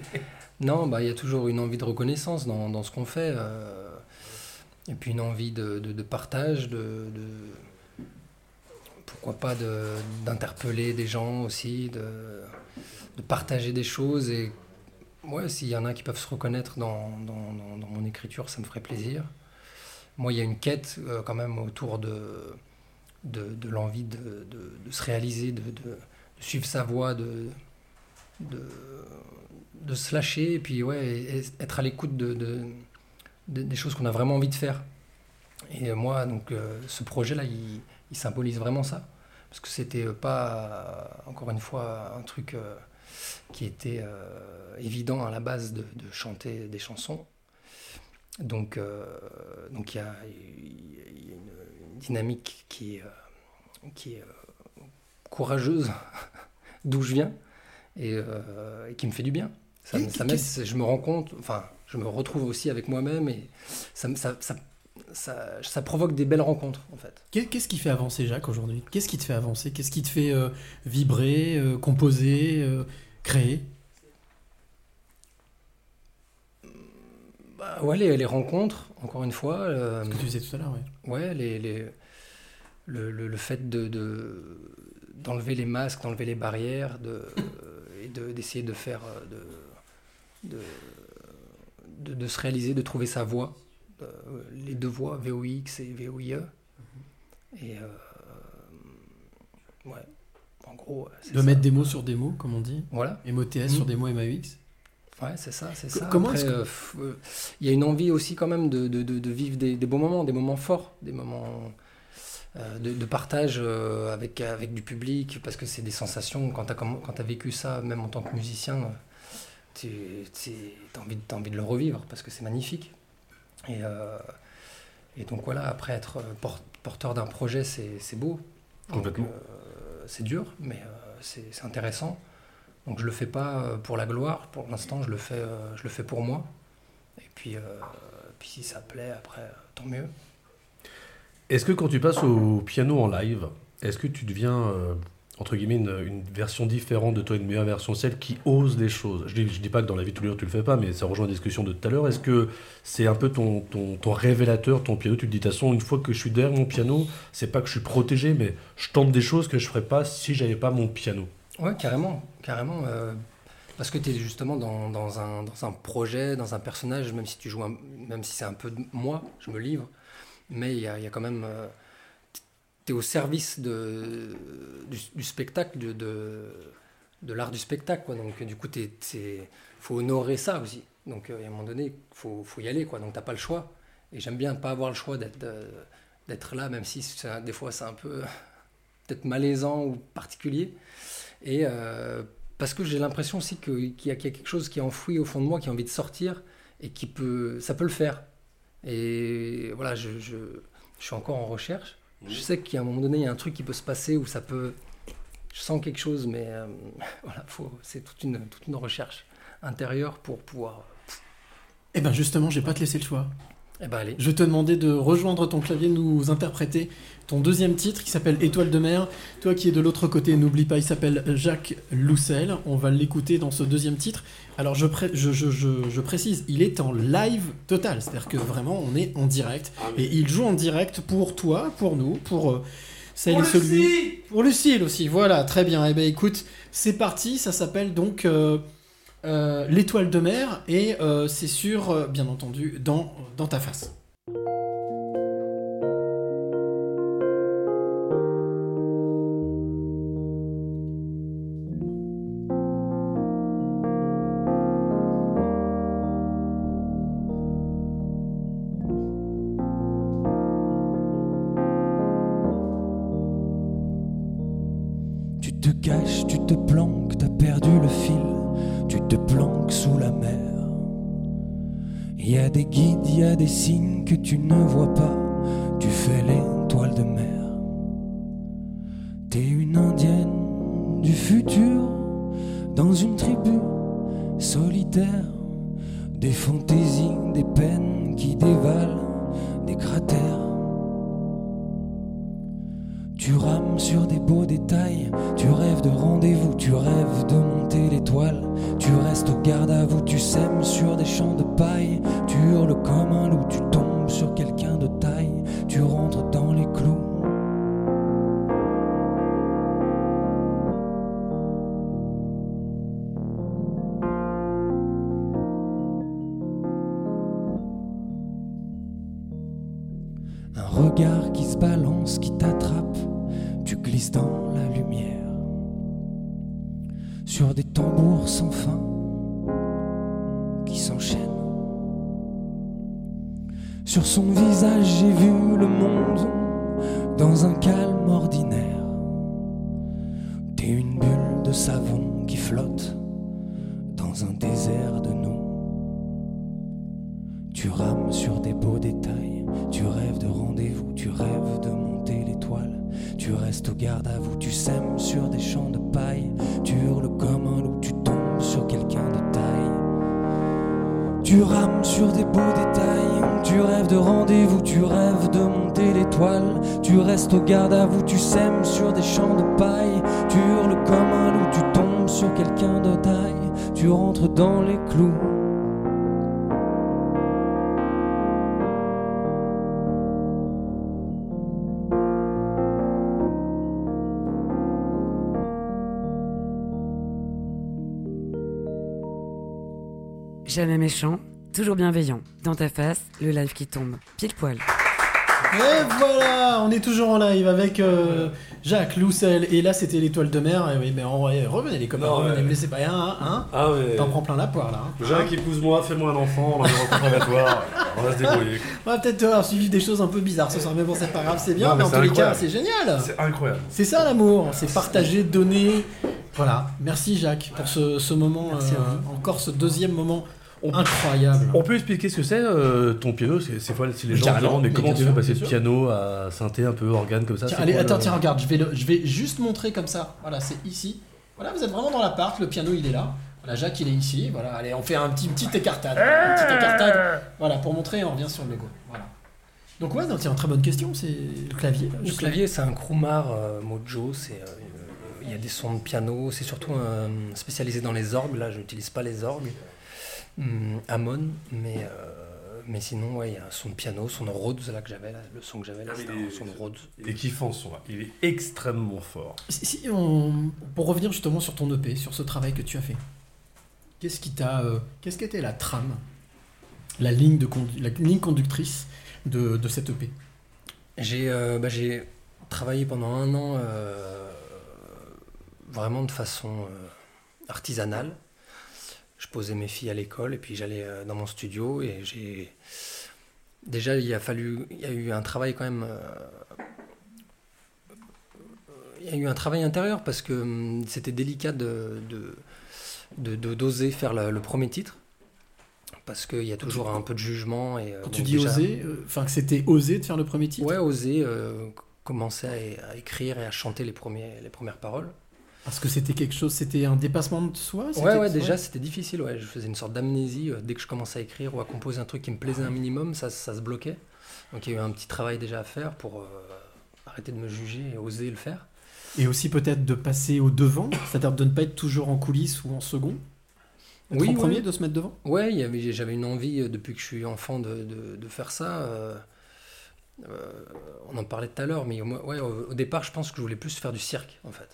Speaker 4: non, bah il y a toujours une envie de reconnaissance dans, dans ce qu'on fait. euh, et puis une envie de, de- de partage, de, de- pourquoi pas d'interpeller des gens aussi, de, de partager des choses. Et ouais, s'il y en a qui peuvent se reconnaître dans, dans- dans- mon écriture, ça me ferait plaisir. Moi, il y a une quête euh, quand même autour de, de, l'envie de, se réaliser, de suivre sa voie, de, de, se lâcher et puis ouais, être à l'écoute de, de- de- des choses qu'on a vraiment envie de faire. Et euh, moi, donc, euh, ce projet-là, il, il symbolise vraiment ça. Parce que c'était euh, pas, encore une fois, un truc qui était évident à la base de, chanter des chansons. Donc, donc il y a, une, dynamique qui est, courageuse, d'où je viens, et, euh, et qui me fait du bien. Ça, ça je me rends compte, enfin, je me retrouve aussi avec moi-même, et ça, ça, ça, provoque des belles rencontres, en fait.
Speaker 1: Qu'est- Qu'est-ce qui fait avancer Jacques aujourd'hui? Qu'est-ce qui te fait avancer? Qu'est-ce qui te fait euh, vibrer, euh, composer, créer?
Speaker 4: Bah, ouais, les, les rencontres, encore une fois.
Speaker 1: Ce que tu disais tout à l'heure, ouais.
Speaker 4: Ouais, les, les- le, le- le fait de, de- d'enlever les masques, d'enlever les barrières, de, et de, d'essayer de faire, euh, de, de, de, se réaliser, de trouver sa voix, euh, les deux voix, VOX et VOIE. Et euh, ouais, en gros,
Speaker 1: De
Speaker 4: ça.
Speaker 1: mettre des mots sur des mots, comme on dit.
Speaker 4: Voilà.
Speaker 1: MOTS sur
Speaker 4: Mm.
Speaker 1: des mots MAUX.
Speaker 4: Ouais, c'est ça, c'est ça.
Speaker 1: comment
Speaker 4: Après,
Speaker 1: est-ce que-
Speaker 4: euh, f- euh, il y a une envie aussi quand même de, de- de- vivre des, des beaux moments, des moments forts, des moments euh, de, de partage euh, avec, avec du public, parce que c'est des sensations, quand tu as, vécu ça, même en tant que musicien, tu as envie, envie de le revivre, parce que c'est magnifique. Et, euh, et donc voilà, après être por- porteur d'un projet, c'est beau.
Speaker 2: Complètement.
Speaker 4: euh, c'est dur, mais euh, c'est intéressant. Donc je le fais pas euh, pour la gloire, pour l'instant je le fais, euh, je le fais pour moi. Et puis, euh, puis si ça plaît après, euh, tant mieux.
Speaker 2: Est-ce que quand tu passes au piano en live, est-ce que tu deviens, euh, entre guillemets, une, version différente de toi, une meilleure version, celle qui ose les choses? Je dis, je dis pas que dans la vie de tous les jours tu le fais pas, mais ça rejoint la discussion de tout à l'heure. Est-ce que c'est un peu ton, ton, révélateur, ton piano? Tu te dis, de toute façon, une fois que je suis derrière mon piano, c'est pas que je suis protégé, mais je tente des choses que je ferais pas si j'avais pas mon piano.
Speaker 4: Ouais, carrément, carrément. euh, parce que tu es justement dans, dans un, dans un projet, dans un personnage, même si tu même si c'est un peu de moi, je me livre, mais il y a, quand même. tu es au service de, du, spectacle, de, de, l'art du spectacle, quoi. Donc, du coup, il faut honorer ça aussi. Donc, euh, à un moment donné, il faut, faut y aller, quoi. Donc, t'as pas le choix. Et j'aime bien pas avoir le choix d'être euh, là, même si des fois c'est un peu peut-être malaisant ou particulier. Et euh, parce que j'ai l'impression aussi qu'il y, y a quelque chose qui est enfoui au fond de moi, qui a envie de sortir et qui peut, ça peut le faire. Et voilà, je, je, je suis encore en recherche. Je sais qu'à un moment donné, il y a un truc qui peut se passer où ça peut. Je sens quelque chose, mais euh, voilà, faut, c'est toute une, toute une recherche intérieure pour pouvoir.
Speaker 1: Eh ben justement, je vais pas te laisser le choix.
Speaker 4: Eh ben allez.
Speaker 1: Je vais te demander de rejoindre ton clavier, nous interpréter ton deuxième titre qui s'appelle Étoile de mer. Toi qui es de l'autre côté, n'oublie pas, il s'appelle Jacques Loussel. On va l'écouter dans ce deuxième titre. Alors je, pré- je, je- je- je précise, il est en live total, c'est-à-dire que vraiment on est en direct. Et il joue en direct pour toi, pour nous, pour euh, celle et celui. Pour Lucille aussi, voilà, très bien. Eh ben écoute, c'est parti, ça s'appelle donc euh, euh, L'étoile de mer et euh, c'est sur, euh, bien entendu, dans, dans ta face.
Speaker 5: Te caches, tu te planques, t'as perdu le fil, tu te planques sous la mer. Il y a des guides, il y a des signes que tu ne vois pas, tu fais l'étoile de mer. T'es une indienne du futur, dans une tribu solitaire, des fantaisies, des peines qui dévalent des cratères. Beaux détails, tu rêves de rendez-vous, tu rêves de monter l'étoile, tu restes au garde à vous, tu sèmes sur des champs de paille, tu hurles comme un loup, tu tombes
Speaker 3: méchant, toujours bienveillant. Dans ta face, le live qui tombe. Pile poil.
Speaker 1: Et voilà, on est toujours en live avec euh, Jacques, Loussel, et là c'était l'étoile de mer. Et oui, mais en vrai, revenez les copains, revenez, me laissez pas rien, hein, hein
Speaker 2: Ah ouais.
Speaker 1: T'en prends plein la poire là. hein.
Speaker 2: Jacques, épouse-moi, fais-moi un enfant, on a un conservatoire, on va se débrouiller.
Speaker 1: On va peut-être avoir suivi des choses un peu bizarres ce soir, mais bon, c'est pas grave, c'est bien,
Speaker 2: Non,
Speaker 1: mais,
Speaker 2: mais
Speaker 1: en tous les cas, c'est génial.
Speaker 2: C'est incroyable.
Speaker 1: C'est ça l'amour, c'est partager, donner. Voilà, merci Jacques pour ce, ce moment, euh, encore ce deuxième moment incroyable.
Speaker 2: On peut expliquer ce que c'est euh, ton piano C'est c'est quoi si les gens se demandent mais comment tu fais passer de piano à synthé un peu organe comme ça
Speaker 1: Tiens,
Speaker 2: c'est
Speaker 1: allez,
Speaker 2: quoi,
Speaker 1: attends,
Speaker 2: le-
Speaker 1: tiens, regarde, je vais, le- je vais juste montrer comme ça. Voilà, c'est ici. Voilà, vous êtes vraiment dans l'appart, le piano il est là. Voilà, Jacques il est ici. Voilà, allez, on fait un petit, une petite écartade. Une petite écartade. Voilà, pour montrer, on revient sur le logo. Voilà. Donc ouais, non, tiens, très bonne question, c'est le clavier.
Speaker 4: Le clavier, c'est un Krumar euh, Mojo. C'est, euh, il y a des sons de piano. C'est surtout euh, spécialisé dans les orgues. Là, je n'utilise pas les orgues. Hum, Hammond, mais, euh, mais sinon, ouais, il y a un son de piano, son de Rhodes là que j'avais. là, le son que j'avais là,
Speaker 2: Ah,
Speaker 4: c'était
Speaker 2: il est-
Speaker 4: un son de Rhodes.
Speaker 2: Il est kiffant son là. Il est extrêmement fort.
Speaker 1: Si, si on, pour revenir justement sur ton EP, sur ce travail que tu as fait, qu'est-ce qui t'a, euh, qu'est-ce qu'était la trame, la ligne de condu- la ligne conductrice de, de cet EP
Speaker 4: J'ai euh, bah, j'ai travaillé pendant un an euh, vraiment de façon euh, artisanale. Posais mes filles à l'école et puis j'allais euh, dans mon studio et j'ai déjà il a fallu il y a eu un travail quand même euh, il y a eu un travail intérieur parce que hum, c'était délicat de de- de- d'oser faire le, le premier titre parce qu'il y a toujours un peu de jugement et euh,
Speaker 1: Quand tu dis
Speaker 4: déjà-
Speaker 1: oser, euh, enfin que c'était osé de faire le premier titre?
Speaker 4: Ouais, oser euh, commencer à, à écrire et à chanter les, premiers, les premières paroles.
Speaker 1: Parce que c'était quelque chose, c'était un dépassement de soi c'était-
Speaker 4: Ouais, ouais, déjà c'était difficile. Ouais. Je faisais une sorte d'amnésie. euh, dès que je commençais à écrire ou à composer un truc qui me plaisait un minimum, ça, ça se bloquait. Donc il y a eu un petit travail déjà à faire pour euh, arrêter de me juger et oser le faire.
Speaker 1: Et aussi peut-être de passer au devant, c'est-à-dire de ne pas être toujours en coulisses ou en second. Être
Speaker 4: Oui,
Speaker 1: en
Speaker 4: ouais.
Speaker 1: premier, de se mettre devant.
Speaker 4: Ouais, j'avais une envie euh, depuis que je suis enfant de, de- de faire ça. euh, euh, on en parlait tout à l'heure, mais ouais, au, au départ, je pense que je voulais plus faire du cirque, en fait.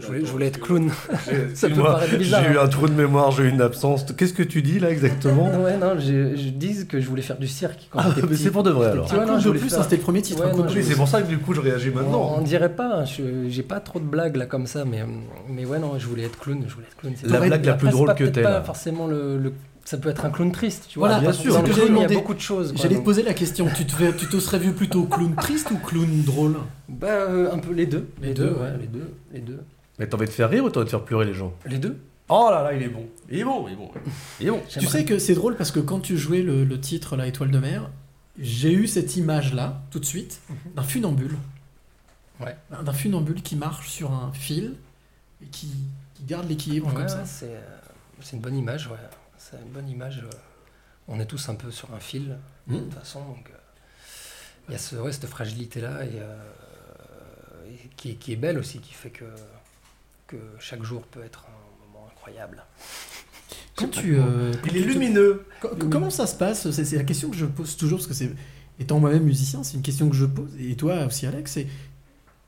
Speaker 4: Je voulais, je voulais être clown. Ça peut paraître bizarre.
Speaker 2: J'ai eu
Speaker 4: hein.
Speaker 2: un trou de mémoire, j'ai eu une absence. Qu'est-ce que tu dis là exactement
Speaker 4: Ouais, non, je, je dis que je voulais faire du cirque quand
Speaker 2: Ah,
Speaker 4: j'étais
Speaker 2: mais
Speaker 4: petit.
Speaker 2: c'est pour de vrai alors.
Speaker 4: Tu vois,
Speaker 1: un
Speaker 4: non, je
Speaker 1: plus,
Speaker 4: faire-
Speaker 1: hein, c'était le premier titre.
Speaker 4: Ouais, non,
Speaker 2: c'est pour ça que du coup je réagis maintenant.
Speaker 4: on dirait pas, hein, je- j'ai pas trop de blagues là comme ça, mais, mais ouais, non, je voulais être clown. Je voulais être clown
Speaker 2: La blague la plus drôle que t'aies,
Speaker 4: pas
Speaker 2: là.
Speaker 4: forcément le, le- Ça peut être un clown triste, tu vois.
Speaker 1: Voilà,
Speaker 2: bien sûr.
Speaker 4: Dans le il y a beaucoup de choses.
Speaker 1: J'allais te poser la question, tu te, fais- tu te serais vu plutôt clown triste ou clown drôle?
Speaker 4: Bah, euh, un peu les deux.
Speaker 1: Les deux, ouais.
Speaker 4: les deux. Les deux.
Speaker 2: Mais t'as envie de faire rire ou t'as envie de faire pleurer les gens?
Speaker 4: Les deux.
Speaker 2: Oh là là, il est bon. Il est bon, il est bon. Il est bon.
Speaker 1: Tu sais que c'est drôle parce que quand tu jouais le, le titre La étoile de mer, j'ai eu cette image-là, tout de suite, d'un funambule.
Speaker 4: Ouais.
Speaker 1: D'un funambule qui marche sur un fil et qui, qui garde l'équilibre
Speaker 4: Ouais,
Speaker 1: comme ça.
Speaker 4: euh, c'est une bonne image, ouais. C'est une bonne image. euh, On est tous un peu sur un fil, de
Speaker 1: Mhm.
Speaker 4: toute façon. Donc, euh, il y a ce, ouais, cette fragilité-là et, euh, et qui, qui est belle aussi, qui fait que, que chaque jour peut être un moment incroyable.
Speaker 1: Quand tu, euh, quand
Speaker 2: Il est
Speaker 1: tu-
Speaker 2: lumineux.
Speaker 1: co- co- comment ça se passe? C'est c'est la question que je pose toujours parce que c'est étant moi-même musicien, c'est une question que je pose et toi aussi Alex, c'est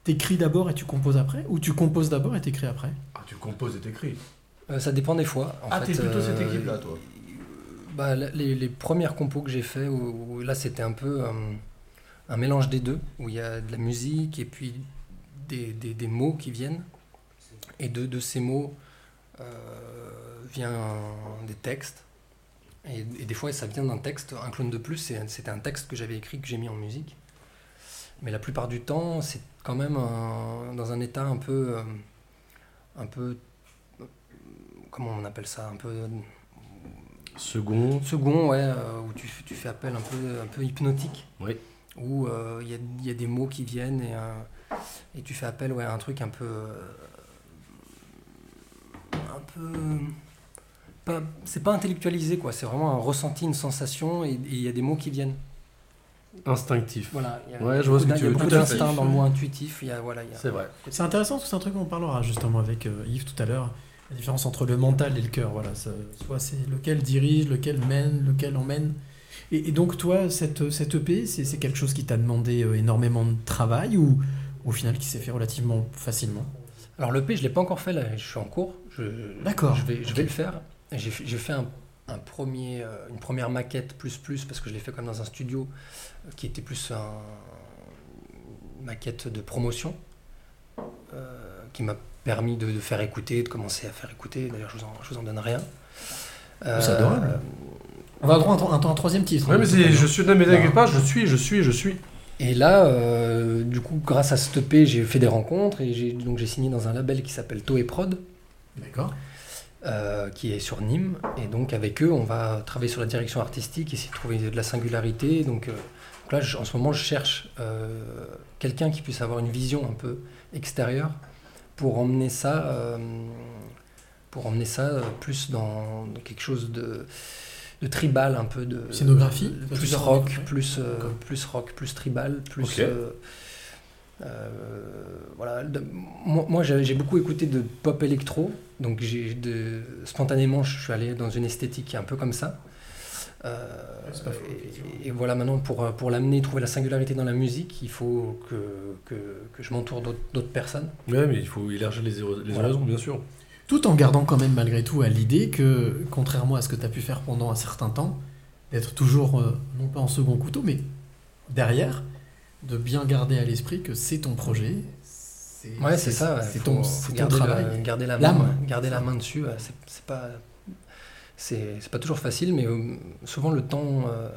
Speaker 1: t'écris d'abord et tu composes après ou tu composes d'abord et t'écris après?
Speaker 2: Ah, tu composes et t'écris.
Speaker 4: Euh, ça dépend des fois. En
Speaker 2: Ah, t'es plutôt cette
Speaker 4: euh,
Speaker 2: équipe-là, toi.
Speaker 4: bah, les, les premières compos que j'ai fait, où, où là c'était un peu. euh, un mélange des deux, où il y a de la musique et puis des, des- des mots qui viennent. Et de, de ces mots euh, vient des textes. Et, et des fois, ça vient d'un texte. Un clone de plus, c'était un texte que j'avais écrit, que j'ai mis en musique. Mais la plupart du temps, c'est quand même un- dans un état un peu. un peu. Euh, Comment on appelle ça Un peu.
Speaker 2: Second.
Speaker 4: Second, ouais, euh, où tu, tu fais appel un peu, un peu hypnotique.
Speaker 2: Oui.
Speaker 4: Où euh, il y, a, il y a des mots qui viennent et, euh, et tu fais appel ouais, à un truc un peu. euh, un peu. Pas, c'est pas intellectualisé, quoi. C'est vraiment un ressenti, une sensation et il y a des mots qui viennent.
Speaker 2: Instinctif.
Speaker 4: Voilà. il y a-
Speaker 2: Ouais,
Speaker 4: y
Speaker 2: je vois ce
Speaker 4: beaucoup
Speaker 2: que tu veux,
Speaker 4: Il y a beaucoup d'instinct dans le mot intuitif. Il y a, voilà, y a-
Speaker 2: C'est vrai.
Speaker 1: C'est intéressant, c'est un truc qu'on parlera justement avec euh, Yves tout à l'heure. La différence entre le mental et le cœur. Voilà, ça- soit c'est lequel dirige, lequel mène, lequel emmène. Et, et donc, toi, cette, cette EP, c'est quelque chose qui t'a demandé euh, énormément de travail ou au final qui s'est fait relativement facilement?
Speaker 4: Alors le P, je l'ai pas encore fait là, je suis en cours.
Speaker 1: D'accord.
Speaker 4: Je vais, je vais le faire. J'ai fait- un, un premier, euh, une première maquette plus plus parce que je l'ai fait comme dans un studio euh, qui était plus un, une maquette de promotion euh, qui m'a permis de, de faire écouter, de commencer à faire écouter. D'ailleurs, je vous en, je vous en donne rien. Euh,
Speaker 1: C'est adorable. On va avoir un, un, un troisième titre.
Speaker 2: Ouais, mais c'est- je suis. Non, mais t'inquiète pas, je suis, je suis, je suis.
Speaker 4: Et là, euh, du coup, grâce à EP, j'ai fait des rencontres et j'ai donc j'ai signé dans un label qui s'appelle Toe Prod.
Speaker 1: D'accord.
Speaker 4: euh, qui est sur Nîmes. Et donc avec eux, on va travailler sur la direction artistique, essayer de trouver de la singularité. Donc, euh, donc là, je- en ce moment, je cherche euh, quelqu'un qui puisse avoir une vision un peu extérieure pour emmener ça, euh, pour emmener ça euh, plus dans, dans quelque chose de, de tribal, un peu de
Speaker 1: Scénographie,
Speaker 4: de- plus rock, plus euh, plus rock, plus tribal, plus
Speaker 2: Ok.
Speaker 4: euh, euh, voilà. de- moi, moi, j'ai beaucoup écouté de pop électro, donc j'ai de spontanément je suis allé dans une esthétique qui est un peu comme ça. Euh, et, et voilà maintenant pour, euh, pour l'amener, trouver la singularité dans la musique, il faut que, que, que je m'entoure d'autres personnes.
Speaker 2: Ouais, mais il faut élargir les, les
Speaker 4: Voilà.
Speaker 2: horizons, bien sûr.
Speaker 1: Tout en gardant quand même malgré tout à l'idée que, contrairement à ce que tu as pu faire pendant un certain temps, d'être toujours, euh, non pas en second couteau, mais derrière, de bien garder à l'esprit que c'est ton projet. C'est
Speaker 4: Ouais, c'est ça.
Speaker 1: C'est ton, ton
Speaker 4: garder
Speaker 1: travail.
Speaker 4: la- garder la main, garder la main dessus. c'est pas, c'est pas toujours facile, mais euh, souvent le temps, euh,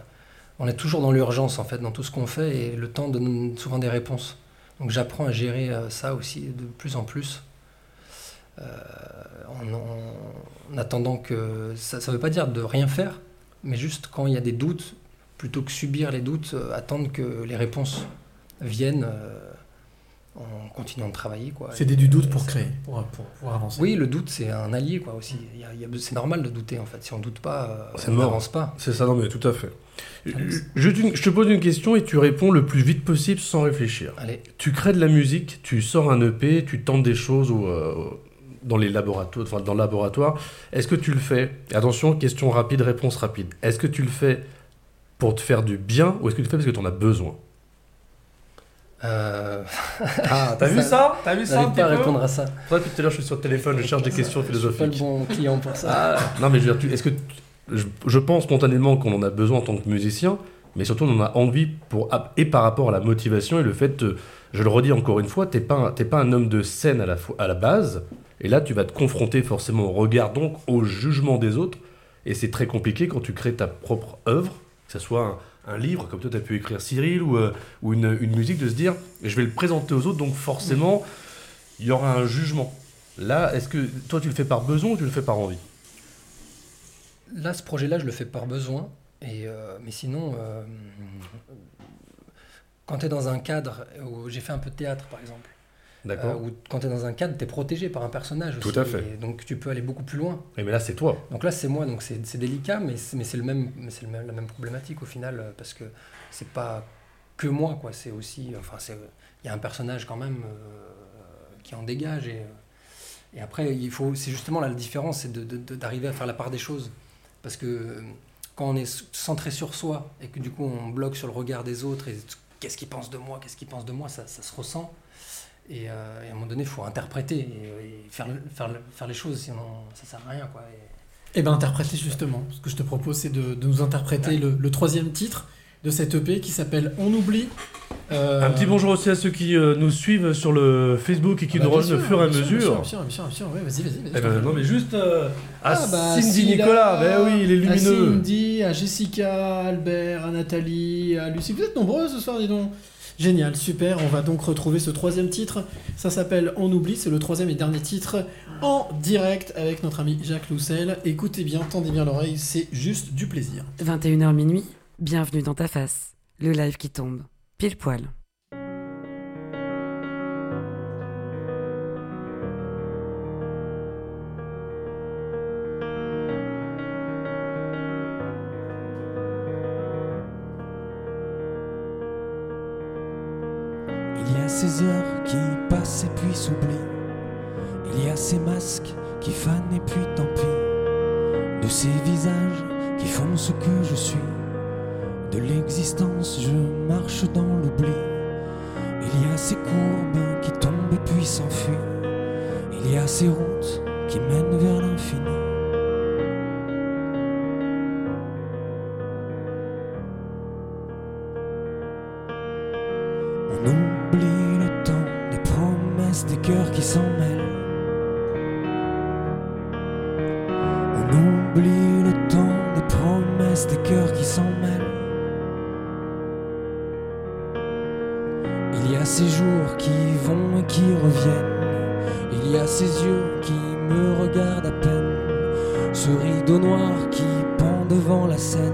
Speaker 4: on est toujours dans l'urgence en fait, dans tout ce qu'on fait, et le temps donne souvent des réponses. Donc j'apprends à gérer euh, ça aussi de plus en plus. En, en- en attendant que ça ne veut pas dire de rien faire, mais juste quand il y a des doutes, plutôt que subir les doutes, attendre que les réponses viennent en continuant de travailler. quoi.
Speaker 1: C'est des du doute pour créer, pour, pour, pour avancer.
Speaker 4: Oui, le doute, c'est un allié, quoi, aussi. Il y a- il y a- c'est normal de douter, en fait. Si on doute pas, euh,
Speaker 2: C'est
Speaker 4: on n'avance pas.
Speaker 2: C'est ça, non, mais tout à fait. Je, te- je te pose une question et tu réponds le plus vite possible sans réfléchir.
Speaker 4: Allez,
Speaker 2: Tu crées de la musique, tu sors un EP, tu tentes des choses au, euh, dans les laboratoires, enfin dans le laboratoire. Est-ce que tu le fais? Attention, question rapide, réponse rapide. Est-ce que tu le fais pour te faire du bien ou est-ce que tu le fais parce que tu en as besoin?
Speaker 4: Euh,
Speaker 2: Ah, t'as vu ça T'as vu ça petit
Speaker 4: pas répondre à ça.
Speaker 2: Toi, depuis tout à l'heure, je suis sur le téléphone, je cherche des questions
Speaker 4: Je suis pas le
Speaker 2: philosophiques.
Speaker 4: bon client pour ça.
Speaker 2: Ah, non, mais je veux dire, est-ce que je, je pense spontanément qu'on en a besoin en tant que musicien, mais surtout on en a envie pour et par rapport à la motivation et le fait, de- je le redis encore une fois, t'es pas t'es pas un homme de scène à la à la base, et là tu vas te confronter forcément au regard donc au jugement des autres, et c'est très compliqué quand tu crées ta propre œuvre, que ce soit un, un livre comme toi tu as pu écrire Cyril ou, euh, une, musique, de se dire je vais le présenter aux autres, donc forcément il y aura un jugement. Là, est-ce que toi tu le fais par besoin ou tu le fais par envie?
Speaker 4: Là, ce projet-là, je le fais par besoin. Et, euh, mais sinon, euh, quand tu es dans un cadre où j'ai fait un peu de théâtre, par exemple, euh, où quand tu es dans un cadre, tu es protégé par un personnage
Speaker 2: Tout
Speaker 4: aussi,
Speaker 2: à fait.
Speaker 4: et donc tu peux aller beaucoup plus loin.
Speaker 2: Et mais là, c'est toi.
Speaker 4: Donc là, c'est moi, donc c'est délicat, mais c'est le même, mais c'est le même- la même problématique au final, euh, parce que c'est pas que moi, quoi. C'est aussi, enfin, c'est, il y a un personnage quand même euh, qui en dégage et, euh, et après, il faut, c'est justement là la différence, c'est d'arriver à faire la part des choses, parce que quand on est centré sur soi et que du coup on bloque sur le regard des autres et qu'est-ce qu'ils pensent de moi, qu'est-ce qu'ils pensent de moi, ça, ça se ressent. Et, euh, et à un moment donné, il faut interpréter et, et faire, le- faire, le- faire les choses, sinon ça sert à rien, quoi. Et-
Speaker 1: Eh bien, interpréter justement. Ce que je te propose, c'est de, de nous interpréter
Speaker 4: Ouais.
Speaker 1: le, le troisième titre de cette EP qui s'appelle On oublie. Euh,
Speaker 2: Un petit bonjour aussi à ceux qui euh, nous suivent sur le Facebook et qui
Speaker 1: bah,
Speaker 2: nous
Speaker 1: bien
Speaker 2: rejoignent au fur et à
Speaker 1: bien sûr,
Speaker 2: mesure.
Speaker 1: Bien sûr, bien sûr, bien sûr, ouais, vas-y, vas-y.
Speaker 2: Eh ben, non, mais juste euh, à
Speaker 1: Ah, bah,
Speaker 2: Cindy Nicolas, ben oui, il est
Speaker 1: À
Speaker 2: lumineux.
Speaker 1: Cindy, à Jessica, à Albert, à Nathalie, à Lucie. Vous êtes nombreux ce soir, dis donc. Génial, super. On va donc retrouver ce troisième titre. Ça s'appelle On oublie. C'est le troisième et dernier titre en direct avec notre ami Jacques Loussel. Écoutez bien, tendez bien l'oreille, c'est juste du plaisir.
Speaker 3: 21h minuit, bienvenue dans ta face. Le live qui tombe. Pile poil.
Speaker 5: Ces heures qui passent et puis s'oublient. Il y a ces masques qui fanent et puis tant pis. De ces visages qui font ce que je suis. De l'existence, je marche dans l'oubli. Il y a ces courbes qui tombent et puis s'enfuient. Il y a ces routes qui mènent vers l'infini. S'en mêlent. On oublie le temps des promesses, des cœurs qui s'en mêlent. Il y a ces jours qui vont et qui reviennent. Il y a ces yeux qui me regardent à peine. Ce rideau noir qui pend devant la scène.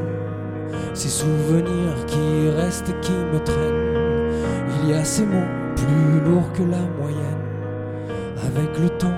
Speaker 5: Ces souvenirs qui restent et qui me traînent. Il y a ces mots plus lourds que la moyenne. Avec le temps,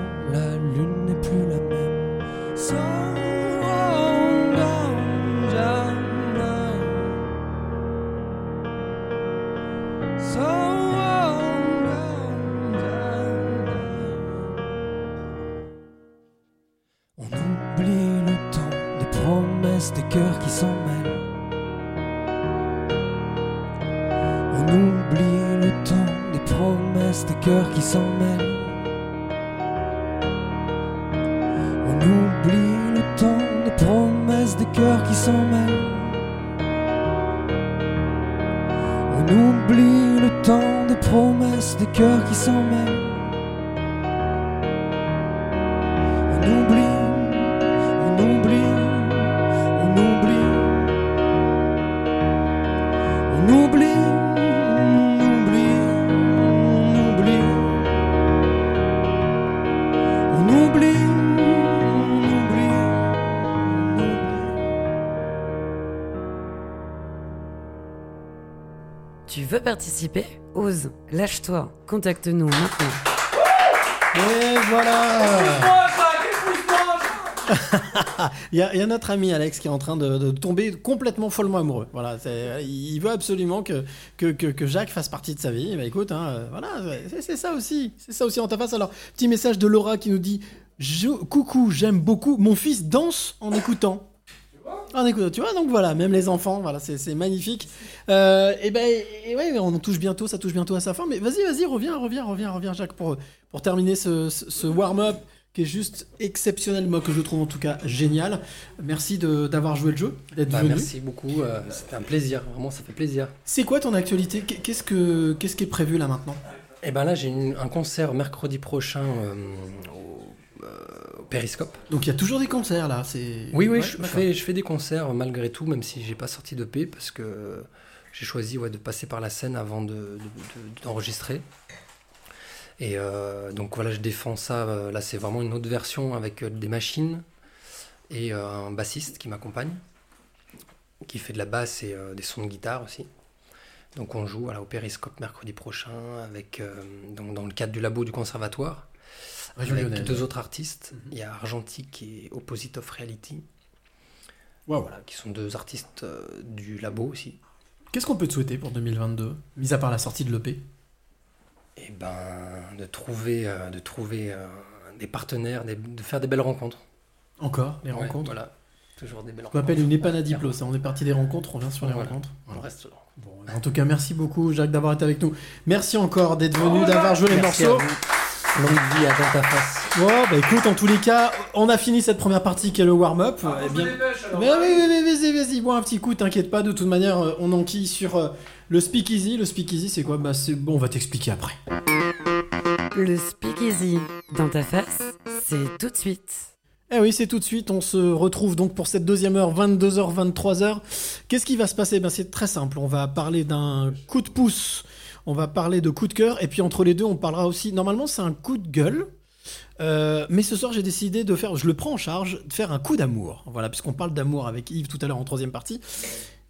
Speaker 3: participer Ose, lâche-toi, contacte-nous maintenant.
Speaker 1: Et voilà il, y a, il y a notre ami Alex qui est en train de, de tomber complètement follement amoureux. Voilà, il veut absolument que, que, que, que Jacques fasse partie de sa vie. Bah écoute, hein, voilà, c'est- c'est ça aussi. C'est ça aussi en ta face. Alors, petit message de Laura qui nous dit Je- Coucou, j'aime beaucoup. Mon fils danse en écoutant. En écoutant, tu vois, donc voilà, même les enfants, voilà, c'est magnifique. Euh, et ben, et ouais, on touche bientôt, ça touche bientôt à sa fin. Mais vas-y, vas-y, reviens, reviens, reviens, reviens, Jacques, pour, pour terminer ce, ce- ce warm-up qui est juste exceptionnel, moi que je trouve en tout cas génial. Merci de- d'avoir joué le jeu, d'être
Speaker 4: Bah,
Speaker 1: venu.
Speaker 4: merci beaucoup, euh, c'était un plaisir, vraiment ça fait plaisir.
Speaker 1: C'est quoi ton actualité? Qu'est- Qu'est-ce que qu'est-ce qui est prévu là maintenant?
Speaker 4: Et ben là j'ai un concert mercredi prochain euh, Périscope.
Speaker 1: Donc il y a toujours des concerts là. C'est
Speaker 4: Oui, oui,
Speaker 1: Ouais,
Speaker 4: je, fais, je fais des concerts malgré tout, même si j'ai pas sorti de P, parce que j'ai choisi ouais, de passer par la scène avant de- de- de- d'enregistrer. Et euh, donc voilà, je défends ça. euh, Là, c'est vraiment une autre version avec euh, des machines et un bassiste qui m'accompagne, qui fait de la basse et des sons de guitare aussi. Donc on joue voilà, au Périscope mercredi prochain avec, euh, donc dans le cadre du labo du conservatoire.
Speaker 1: Région
Speaker 4: avec
Speaker 1: lyonnaise.
Speaker 4: deux autres artistes.
Speaker 1: Mhm.
Speaker 4: Il y a Argentique et Opposite of Reality. Voilà, qui sont deux artistes euh, du labo aussi.
Speaker 1: Qu'est-ce qu'on peut te souhaiter pour 2022, mis à part la sortie de l'EP
Speaker 4: Et ben, de trouver, euh, de trouver euh, des partenaires, des- de faire des belles rencontres.
Speaker 1: Encore les
Speaker 4: Ouais,
Speaker 1: rencontres?
Speaker 4: Voilà, toujours des belles
Speaker 1: On
Speaker 4: rencontres.
Speaker 1: appelle une épanadiplo, ça. On est parti des rencontres, on vient sur les
Speaker 4: Voilà.
Speaker 1: rencontres.
Speaker 4: On reste.
Speaker 1: Bon, en tout cas, merci beaucoup, Jacques, d'avoir été avec nous. Merci encore d'être venu, d'avoir joué les morceaux.
Speaker 4: Vous.
Speaker 5: Longue vie à dans ta face.
Speaker 1: Bon, bah écoute, en tous les cas, on a fini cette première partie qui est le warm-up. Eh bien- Mais oui, oui, oui, vas-y, vas-y, bois un petit coup, t'inquiète pas, de toute manière, euh, on enquille sur euh, le speakeasy. Le speakeasy, c'est quoi? Bah c'est bon, on va t'expliquer après.
Speaker 3: Le speakeasy dans ta face, c'est tout de suite.
Speaker 1: Eh oui, c'est tout de suite, on se retrouve donc pour cette deuxième heure, 22h, 23h. Qu'est-ce qui va se passer? Ben, C'est très simple, on va parler d'un coup de pouce, on va parler de coup de cœur, et puis entre les deux, on parlera aussi, normalement c'est un coup de gueule, euh, mais ce soir j'ai décidé de faire, je le prends en charge, de faire un coup d'amour. Voilà, puisqu'on parle d'amour avec Yves tout à l'heure en troisième partie.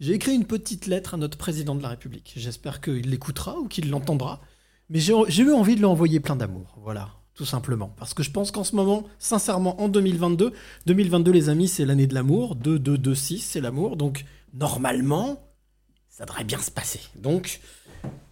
Speaker 1: J'ai écrit une petite lettre à notre président de la République. J'espère qu'il l'écoutera ou qu'il l'entendra. Mais j'ai eu envie de lui envoyer plein d'amour. Voilà, tout simplement. Parce que je pense qu'en ce moment, sincèrement, en 2022, 2022, les amis, c'est l'année de l'amour. 2, 2, 2, 6, c'est l'amour. Donc, normalement, ça devrait bien se passer. Donc,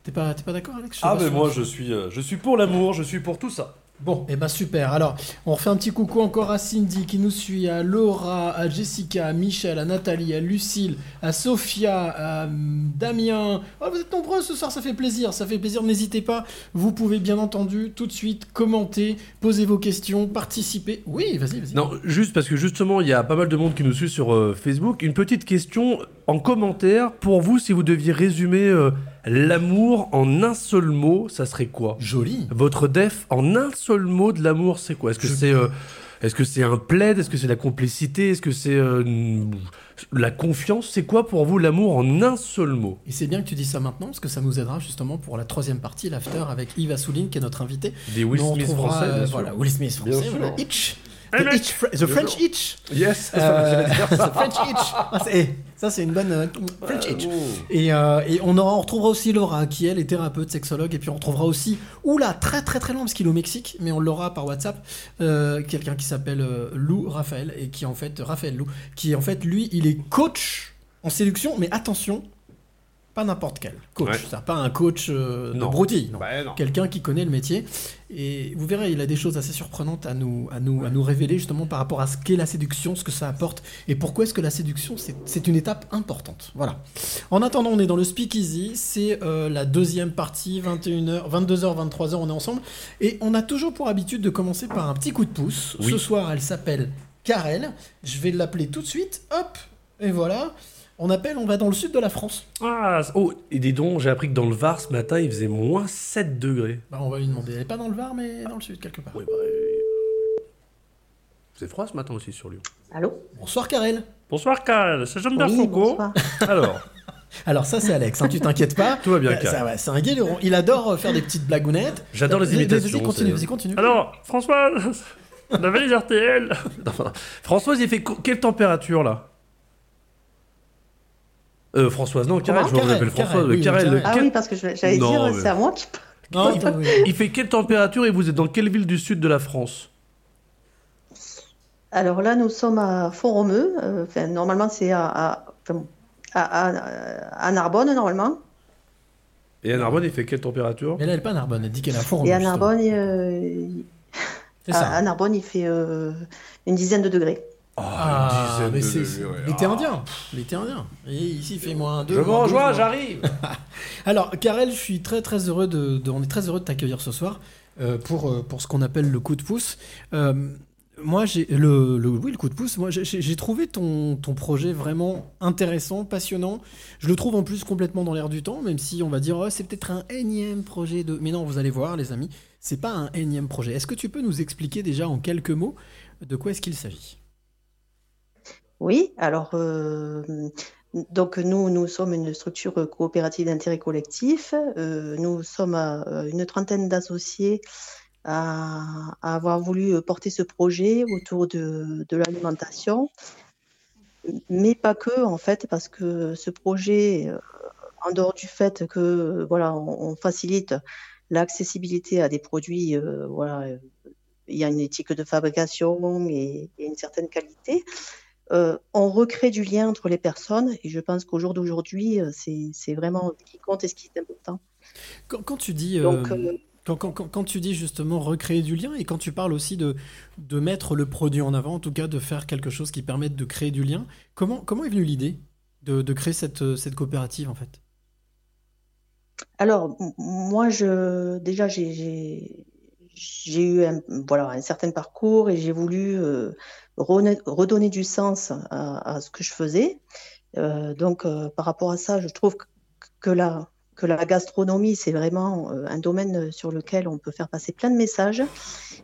Speaker 1: t'es pas, t'es pas d'accord, Alex?
Speaker 2: Ah, mais moi, je suis, euh, je suis pour l'amour, je suis pour tout ça.
Speaker 1: Bon, et ben super. Alors, on refait un petit coucou encore à Cindy qui nous suit, à Laura, à Jessica, à Michel, à Nathalie, à Lucille, à Sophia, à hum, Damien. Oh, vous êtes nombreux ce soir, ça fait plaisir, ça fait plaisir. N'hésitez pas, vous pouvez bien entendu tout de suite commenter, poser vos questions, participer. Oui, vas-y, vas-y.
Speaker 2: Non, juste parce que justement, il y a pas mal de monde qui nous suit sur euh, Facebook. Une petite question en commentaire. Pour vous, si vous deviez résumer euh, l'amour en un seul mot, ça serait quoi?
Speaker 1: Joli.
Speaker 2: Votre def en un seul mot de l'amour, c'est quoi? Est-ce que
Speaker 1: Je-
Speaker 2: c'est euh, est-ce que c'est un plaid? Est-ce que c'est la complicité? Est-ce que c'est euh, la confiance? C'est quoi pour vous l'amour en un seul mot?
Speaker 1: Et c'est bien que tu dis ça maintenant parce que ça nous aidera justement pour la troisième partie, l'after avec Yves Assouline qui est notre invité.
Speaker 2: Des Will Smith français,
Speaker 1: euh, voilà, Will Smith
Speaker 2: Bien
Speaker 1: français,
Speaker 2: sûr.
Speaker 1: voilà, Itch.
Speaker 2: Hey,
Speaker 1: The, itch French. Itch.
Speaker 2: Yes.
Speaker 1: Euh, the French Itch. Ah, ça, c'est une bonne euh, French Itch. Et, euh, et on, aura, on retrouvera aussi Laura, qui elle est thérapeute, sexologue. Et puis on retrouvera aussi, oula, très très très loin, parce qu'il est au Mexique, mais on l'aura par WhatsApp, euh, quelqu'un qui s'appelle euh, Lou Raphaël, et qui en fait, Raphaël Lou, qui en fait, lui, il est coach en séduction, mais attention, pas n'importe quel coach.
Speaker 2: Ouais.
Speaker 1: C'est pas un coach euh, de
Speaker 2: Non.
Speaker 1: broutille, non.
Speaker 2: Bah.
Speaker 1: Quelqu'un qui connaît le métier. Et vous verrez, il a des choses assez surprenantes à nous, à nous, à nous révéler justement par rapport à ce qu'est la séduction, ce que ça apporte et pourquoi est-ce que la séduction, c'est c'est une étape importante. Voilà. En attendant, on est dans le speakeasy. C'est euh, la deuxième partie, 21h, 22h, 23h, on est ensemble. Et on a toujours pour habitude de commencer par un petit coup de pouce.
Speaker 2: Oui.
Speaker 1: Ce soir, elle s'appelle Karel. Je vais l'appeler tout de suite. Hop Et voilà. On appelle, on va dans le sud de la France.
Speaker 2: Ah, oh, et dis donc, j'ai appris que dans le Var ce matin, il faisait moins 7 degrés.
Speaker 1: Bah, on va lui demander. Elle est pas dans le Var, mais dans le sud, quelque part.
Speaker 2: Oui, bah, euh, C'est froid ce matin aussi sur Lyon.
Speaker 9: Allô?
Speaker 1: Bonsoir, Karel.
Speaker 2: Bonsoir, Karel. C'est Jean-Bert
Speaker 9: Oui,
Speaker 2: Foucault.
Speaker 9: bonsoir.
Speaker 2: Alors,
Speaker 1: Alors ça c'est Alex, hein, tu t'inquiètes pas.
Speaker 2: Tout va bien,
Speaker 1: Euh,
Speaker 2: Karel.
Speaker 1: ça, ouais, C'est un guéluron. Il adore euh, faire des petites blagounettes.
Speaker 2: j'adore les
Speaker 1: Vas-y,
Speaker 2: imitations.
Speaker 1: Vas-y, continue, vas-y, continue.
Speaker 2: Alors, François, la valise RTL. Françoise, il fait quelle température là? Euh, Françoise, non, Karel, je vois que vous
Speaker 1: Karel,
Speaker 2: appelez Françoise.
Speaker 1: Oui,
Speaker 2: Karel.
Speaker 9: Ah oui, parce que j'allais dire,
Speaker 2: mais-
Speaker 9: c'est à moi qui.
Speaker 1: Non, attends, oui.
Speaker 2: il fait quelle température et vous êtes dans quelle ville du sud de la France?
Speaker 9: Alors là, nous sommes à Font-Romeu. euh, Enfin, normalement, c'est à, à, à, à- à Narbonne, normalement.
Speaker 2: Et à Narbonne, il fait quelle température?
Speaker 1: Mais là, elle est pas à Narbonne, elle dit qu'elle est à fond.
Speaker 9: Et à Narbonne, euh,
Speaker 1: ça.
Speaker 9: à Narbonne, il fait euh, une dizaine de degrés.
Speaker 1: Ah,
Speaker 2: une
Speaker 1: mais
Speaker 2: dizaine
Speaker 1: c'est
Speaker 2: de
Speaker 1: l'été
Speaker 2: ah.
Speaker 1: indien. L'été indien. Et ici, il fait moins 2.
Speaker 2: Je vous rejoins, j'arrive
Speaker 1: Alors, Karel, je suis très très heureux de, de- on est très heureux de t'accueillir ce soir euh, pour, euh, pour ce qu'on appelle le coup de pouce. Euh, moi, j'ai le, le- oui, le coup de pouce. Moi, j'ai trouvé ton, ton projet vraiment intéressant, passionnant. Je le trouve en plus complètement dans l'air du temps, même si on va dire oh, c'est peut-être un énième projet de. Mais non, vous allez voir, les amis, c'est pas un énième projet. Est-ce que tu peux nous expliquer déjà en quelques mots de quoi est-ce qu'il s'agit?
Speaker 9: Oui, alors, euh, donc nous, nous sommes une structure coopérative d'intérêt collectif. Euh, nous sommes euh, une trentaine d'associés à, avoir voulu porter ce projet autour de, l'alimentation, mais pas que, en fait, parce que ce projet, euh, en dehors du fait que, voilà, on, facilite l'accessibilité à des produits, euh, voilà, euh, il y a une éthique de fabrication et une certaine qualité. Euh, on recrée du lien entre les personnes et je pense qu'au jour d'aujourd'hui, euh, c'est vraiment ce qui compte et ce qui est important.
Speaker 1: Quand, quand tu dis,
Speaker 9: Donc,
Speaker 1: euh, quand, quand- quand- quand tu dis justement recréer du lien et quand tu parles aussi de, de mettre le produit en avant, en tout cas de faire quelque chose qui permette de créer du lien, comment, comment est venue l'idée de, de créer cette, cette coopérative en fait?
Speaker 9: Alors, moi, je, déjà, j'ai, j'ai, eu un, voilà, un certain parcours et j'ai voulu redonner du sens à, ce que je faisais. donc, par rapport à ça, je trouve que la, que la gastronomie, c'est vraiment un domaine sur lequel on peut faire passer plein de messages.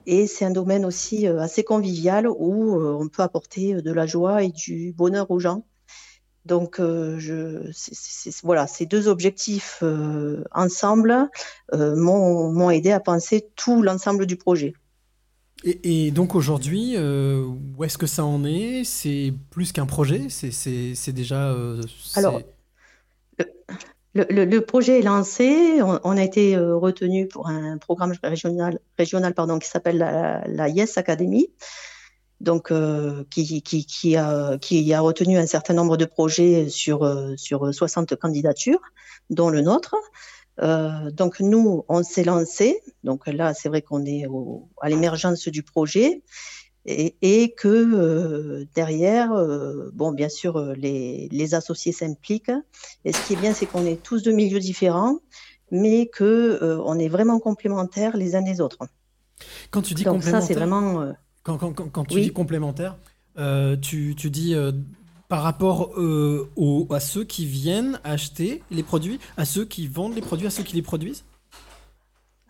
Speaker 9: Et c'est un domaine aussi assez convivial où on peut apporter de la joie et du bonheur aux gens. Donc, euh, je, voilà, ces deux objectifs euh, ensemble euh, m'ont aidé à penser tout l'ensemble du projet.
Speaker 1: Et, donc aujourd'hui, où est-ce que ça en est? C'est plus qu'un projet C'est déjà.
Speaker 9: Alors, le, projet est lancé. On, a été retenu pour un programme régional, régional pardon, qui s'appelle la, la, Yes Academy donc euh, qui, qui, qui, a, qui a retenu un certain nombre de projets sur, euh, sur 60 candidatures, dont le nôtre. Euh, donc nous, on s'est lancé. Donc là, c'est vrai qu'on est à l'émergence du projet et, et que derrière, bon, bien sûr, les, les associés s'impliquent. Et ce qui est bien, c'est qu'on est tous de milieux différents, mais que on est vraiment complémentaires les uns des autres.
Speaker 1: Quand tu dis
Speaker 9: donc ça, c'est vraiment
Speaker 1: quand, quand, quand tu dis complémentaire, euh, tu, tu, dis euh, par rapport euh, à ceux qui viennent acheter les produits, à ceux qui vendent les produits, à ceux qui les produisent?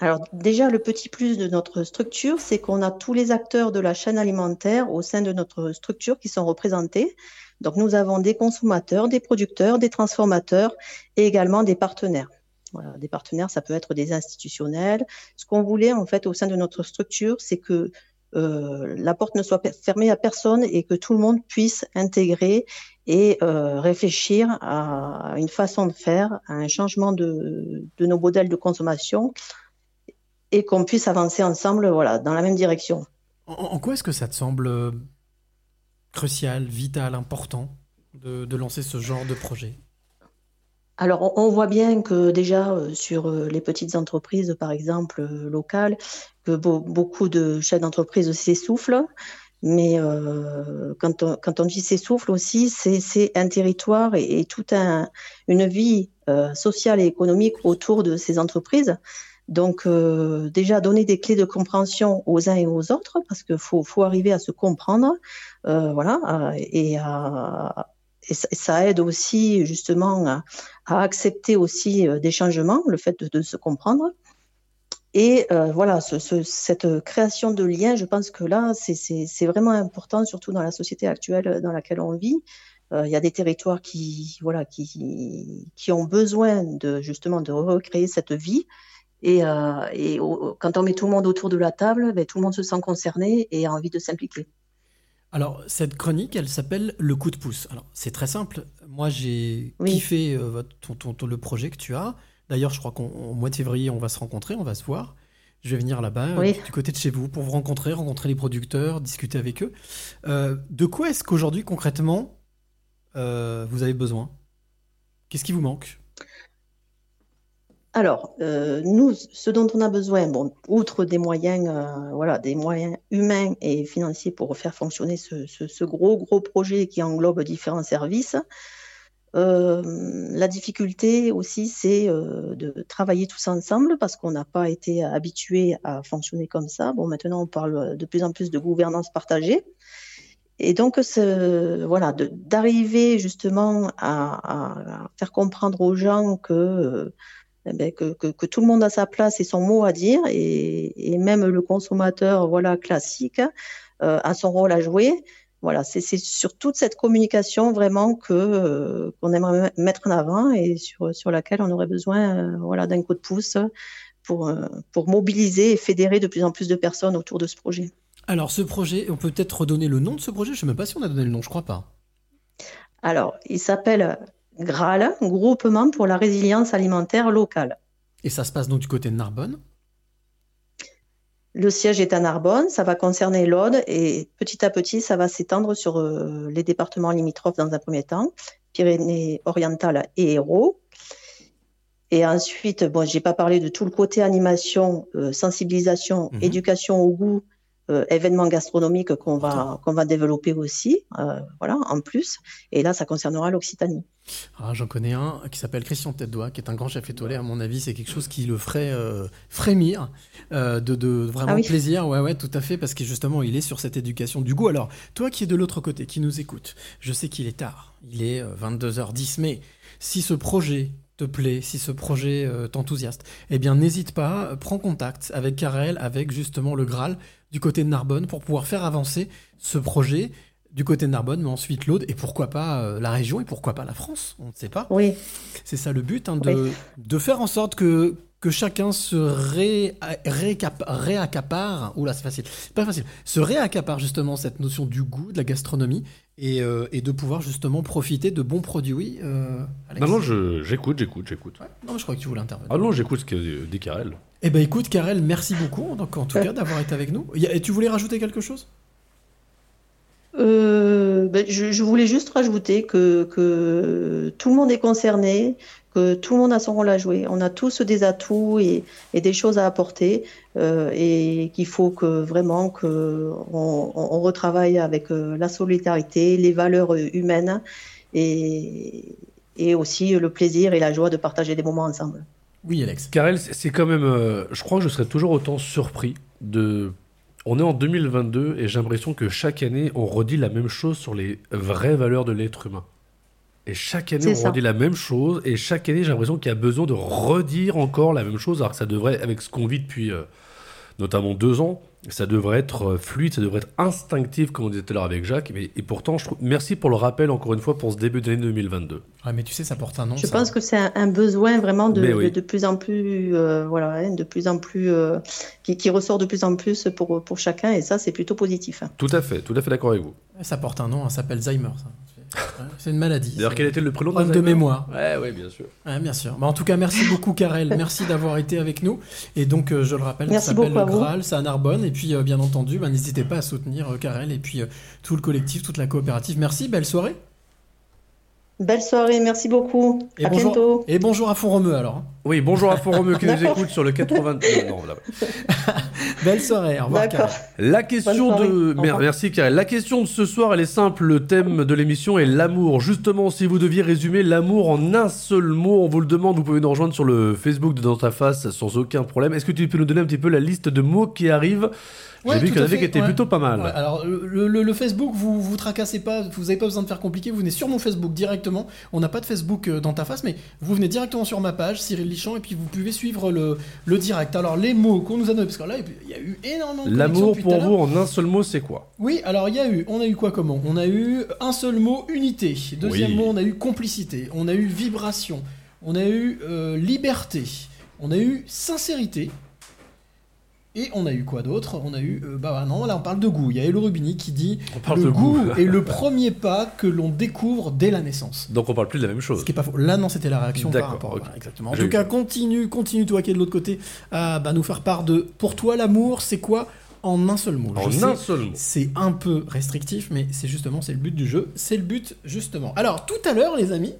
Speaker 9: Alors déjà, le petit plus de notre structure, c'est qu'on a tous les acteurs de la chaîne alimentaire au sein de notre structure qui sont représentés. Donc nous avons des consommateurs, des producteurs, des transformateurs et également des partenaires. Voilà, des partenaires, ça peut être des institutionnels. Ce qu'on voulait en fait au sein de notre structure, c'est que euh, la porte ne soit fermée à personne et que tout le monde puisse intégrer et euh, réfléchir à une façon de faire, à un changement de, nos modèles de consommation et qu'on puisse avancer ensemble voilà, dans la même direction.
Speaker 1: En, quoi est-ce que ça te semble euh, crucial, vital, important de lancer ce genre de projet?
Speaker 9: Alors, on voit bien que déjà euh, sur euh, les petites entreprises, par exemple euh, locales, que beaucoup de chefs d'entreprise s'essoufflent. Mais quand, on, dit s'essouffle aussi, c'est un territoire et, toute un, une vie sociale et économique autour de ces entreprises. Donc déjà donner des clés de compréhension aux uns et aux autres parce qu'il faut, arriver à se comprendre, voilà, et et ça, aide aussi justement à, accepter aussi euh, des changements, le fait de, se comprendre. Et euh, voilà, cette création de liens, je pense que là, c'est vraiment important, surtout dans la société actuelle dans laquelle on vit. Euh, il y a des territoires qui, voilà, qui, qui ont besoin de justement de recréer cette vie. Et, et quand on met tout le monde autour de la table, ben, tout le monde se sent concerné et a envie de s'impliquer.
Speaker 1: Alors, cette chronique, elle s'appelle Le coup de pouce. Alors, c'est très simple. Moi, j'ai kiffé euh, le projet que tu as. D'ailleurs, je crois qu'au mois de février, on va se rencontrer, on va se voir. Je vais venir là-bas, euh, du côté de chez vous, pour vous rencontrer, rencontrer les producteurs, discuter avec eux. Euh, de quoi est-ce qu'aujourd'hui, concrètement, vous avez besoin? Qu'est-ce qui vous manque?
Speaker 9: Alors, euh, nous, ce dont on a besoin, bon, outre des moyens, euh, voilà, des moyens humains et financiers pour faire fonctionner ce, gros, gros projet qui englobe différents services, euh, la difficulté aussi, c'est de travailler tous ensemble parce qu'on n'a pas été habitué à fonctionner comme ça. Bon, maintenant, on parle de plus en plus de gouvernance partagée. Et donc, voilà, d'arriver justement à, faire comprendre aux gens que eh ben, que, que, tout le monde a sa place et son mot à dire, et, et même le consommateur voilà classique euh, a son rôle à jouer. Voilà, c'est sur toute cette communication vraiment que euh, qu'on aimerait mettre en avant et sur, sur laquelle on aurait besoin euh, voilà d'un coup de pouce pour pour mobiliser et fédérer de plus en plus de personnes autour de ce projet.
Speaker 1: Alors ce projet, on peut peut-être redonner le nom de ce projet? Je ne sais même pas si on a donné le nom, je crois pas.
Speaker 9: Alors, il s'appelle GRAL, Groupement pour la résilience alimentaire locale.
Speaker 1: Et ça se passe donc du côté de Narbonne?
Speaker 9: Le siège est à Narbonne, ça va concerner l'Aude et petit à petit, ça va s'étendre sur euh, les départements limitrophes dans un premier temps, Pyrénées-Orientales et Hérault. Et ensuite, bon, j'ai pas parlé de tout le côté animation, euh, sensibilisation, mhm. éducation au goût euh, événements gastronomiques qu'on va, qu'on va développer aussi, euh, voilà, en plus. Et là, ça concernera l'Occitanie.
Speaker 1: Ah, J'en connais un qui s'appelle Christian Tête d'Oie, qui est un grand chef étoilé. À mon avis, c'est quelque chose qui le ferait euh, frémir euh, de, de vraiment
Speaker 9: Ah oui.
Speaker 1: plaisir. Ouais, ouais, tout à fait, parce que justement, il est sur cette éducation du goût. Alors, toi qui es de l'autre côté, qui nous écoute, je sais qu'il est tard. Il est euh, 22h10, mais si ce projet te plaît, si ce projet t'enthousiaste, eh bien, n'hésite pas, prends contact avec Karel, avec justement le Graal du côté de Narbonne pour pouvoir faire avancer ce projet du côté de Narbonne, mais ensuite l'Aude, et pourquoi pas euh, la région, et pourquoi pas la France, on ne sait pas.
Speaker 9: Oui,
Speaker 1: C'est ça le but, hein, de,
Speaker 9: Oui.
Speaker 1: de faire en sorte que, que chacun se ré, récap- réaccapare, oula c'est facile, pas facile, se réaccapare justement cette notion du goût, de la gastronomie, et, euh, et de pouvoir justement profiter de bons produits. euh,
Speaker 2: Non, non, j'écoute, j'écoute, j'écoute.
Speaker 1: Ouais. Non, mais je crois que tu voulais intervenir.
Speaker 2: Ah non, j'écoute ce que dit Karel.
Speaker 1: Eh ben écoute, Karel, merci beaucoup, donc, en tout cas, d'avoir été avec nous. Et tu voulais rajouter quelque chose?
Speaker 9: Euh, ben, je, je voulais juste rajouter que, que tout le monde est concerné, que tout le monde a son rôle à jouer. On a tous des atouts et, et des choses à apporter euh, et qu'il faut que vraiment que on, retravaille avec euh, la solidarité, les valeurs euh, humaines et, et aussi le plaisir et la joie de partager des moments ensemble.
Speaker 1: Oui, Alex.
Speaker 2: Karel, c'est quand même. euh, je crois que je serais toujours autant surpris de. On est en 2022 et j'ai l'impression que chaque année, on redit la même chose sur les vraies valeurs de l'être humain. Et chaque année, on
Speaker 9: ça.
Speaker 2: redit la même chose. Et chaque année, j'ai l'impression qu'il y a besoin de redire encore la même chose. Alors que ça devrait, avec ce qu'on vit depuis euh, notamment deux ans, ça devrait être euh, fluide, ça devrait être instinctif, comme on disait tout à l'heure avec Jacques. Mais, et pourtant, je trouve, merci pour le rappel encore une fois pour ce début d'année 2022.
Speaker 1: Ouais, mais tu sais, ça porte un nom.
Speaker 9: Je
Speaker 1: ça.
Speaker 9: pense que c'est un, un besoin vraiment de,
Speaker 2: Mais oui.
Speaker 9: de, de plus en plus, euh, voilà, hein, de plus en plus, euh, qui, qui ressort de plus en plus pour, pour chacun, et ça, c'est plutôt positif. hein.
Speaker 2: Tout à fait, tout à fait d'accord avec vous.
Speaker 1: Ça porte un nom, hein, ça s'appelle Alzheimer. ça. C'est- une maladie.
Speaker 2: D'ailleurs, quel était le prénom
Speaker 1: Problème de mémoire.
Speaker 2: Ouais, ouais, bien sûr.
Speaker 1: Ouais, bien sûr. Bah, en tout cas, merci beaucoup, Karel. Merci d'avoir été avec nous. Et donc, euh, je le rappelle,
Speaker 9: Merci
Speaker 1: ça s'appelle le. Graal, c'est à Narbonne. Et puis, euh, bien entendu, bah, n'hésitez pas à soutenir euh, Karel et puis euh, tout le collectif, toute la coopérative. Merci, belle soirée.
Speaker 9: Belle soirée, merci beaucoup.
Speaker 1: Et
Speaker 9: à
Speaker 1: bonjour,
Speaker 9: bientôt.
Speaker 1: Et bonjour à Font-Romeu alors.
Speaker 2: Oui, bonjour à Foromeux qui nous écoute sur le 80. Euh, non, là.
Speaker 1: Belle soirée. Au revoir.
Speaker 2: La question
Speaker 9: Bonne soirée.
Speaker 2: de. Merci Karel. La question de ce soir, elle est simple. Le thème de l'émission est l'amour. Justement, si vous deviez résumer l'amour en un seul mot, on vous le demande. Vous pouvez nous rejoindre sur le Facebook de Dans ta face sans aucun problème. Est-ce que tu peux nous donner un petit peu la liste de mots qui arrivent J'ai vu qu'il y en
Speaker 1: à
Speaker 2: avait
Speaker 1: fait,
Speaker 2: qui étaient
Speaker 1: ouais.
Speaker 2: plutôt pas mal.
Speaker 1: Ouais, alors, le, le- le Facebook, vous vous tracassez pas, vous n'avez pas besoin de faire compliqué, vous venez sur mon Facebook directement. On n'a pas de Facebook euh, dans ta face, mais vous venez directement sur ma page, Cyril Et puis vous pouvez suivre le, le direct. Alors, les mots qu'on nous a donnés, parce que là, il y a eu énormément de
Speaker 2: L'amour pour vous en un seul mot, c'est quoi?
Speaker 1: Oui, alors il y a eu, on a eu quoi comment? On a eu un seul mot, unité. Deuxième
Speaker 2: Oui.
Speaker 1: mot, on a eu complicité. On a eu vibration. On a eu euh, liberté. On a eu sincérité. Et on a eu quoi d'autre? On a eu, euh, bah non, là on parle de goût. Il y a Hello Rubini qui dit
Speaker 2: On parle
Speaker 1: le
Speaker 2: de goût.
Speaker 1: goût est le premier pas que l'on découvre dès la naissance.
Speaker 2: Donc on parle plus de la même chose.
Speaker 1: Ce qui est pas faux. Là, non, c'était la réaction par rapport.
Speaker 2: ok.
Speaker 1: voilà, exactement. En tout cas, continue, continue toi qui es de l'autre côté à bah, nous faire part de. Pour toi, l'amour, c'est quoi? En un seul mot
Speaker 2: En
Speaker 1: Je
Speaker 2: un
Speaker 1: sais,
Speaker 2: seul mot.
Speaker 1: c'est un peu restrictif, mais c'est justement c'est le but du jeu. C'est le but justement. Alors tout à l'heure, les amis,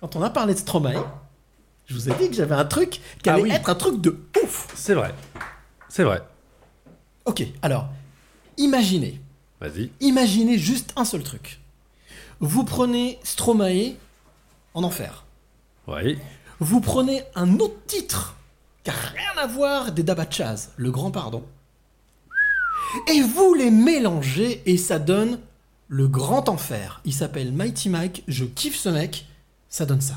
Speaker 1: quand on a parlé de Stromae, je vous ai dit que j'avais un truc qui
Speaker 2: Ah
Speaker 1: allait
Speaker 2: oui.
Speaker 1: être un truc de ouf.
Speaker 2: C'est vrai. C'est vrai.
Speaker 1: Ok, alors imaginez,
Speaker 2: Vas-y.
Speaker 1: imaginez juste un seul truc. Vous prenez Stromae en enfer.
Speaker 2: Oui.
Speaker 1: Vous prenez un autre titre qui n'a rien à voir des Dabachaz, le grand pardon, et vous les mélangez et ça donne le grand enfer. Il s'appelle Mighty Mike, je kiffe ce mec, ça donne ça.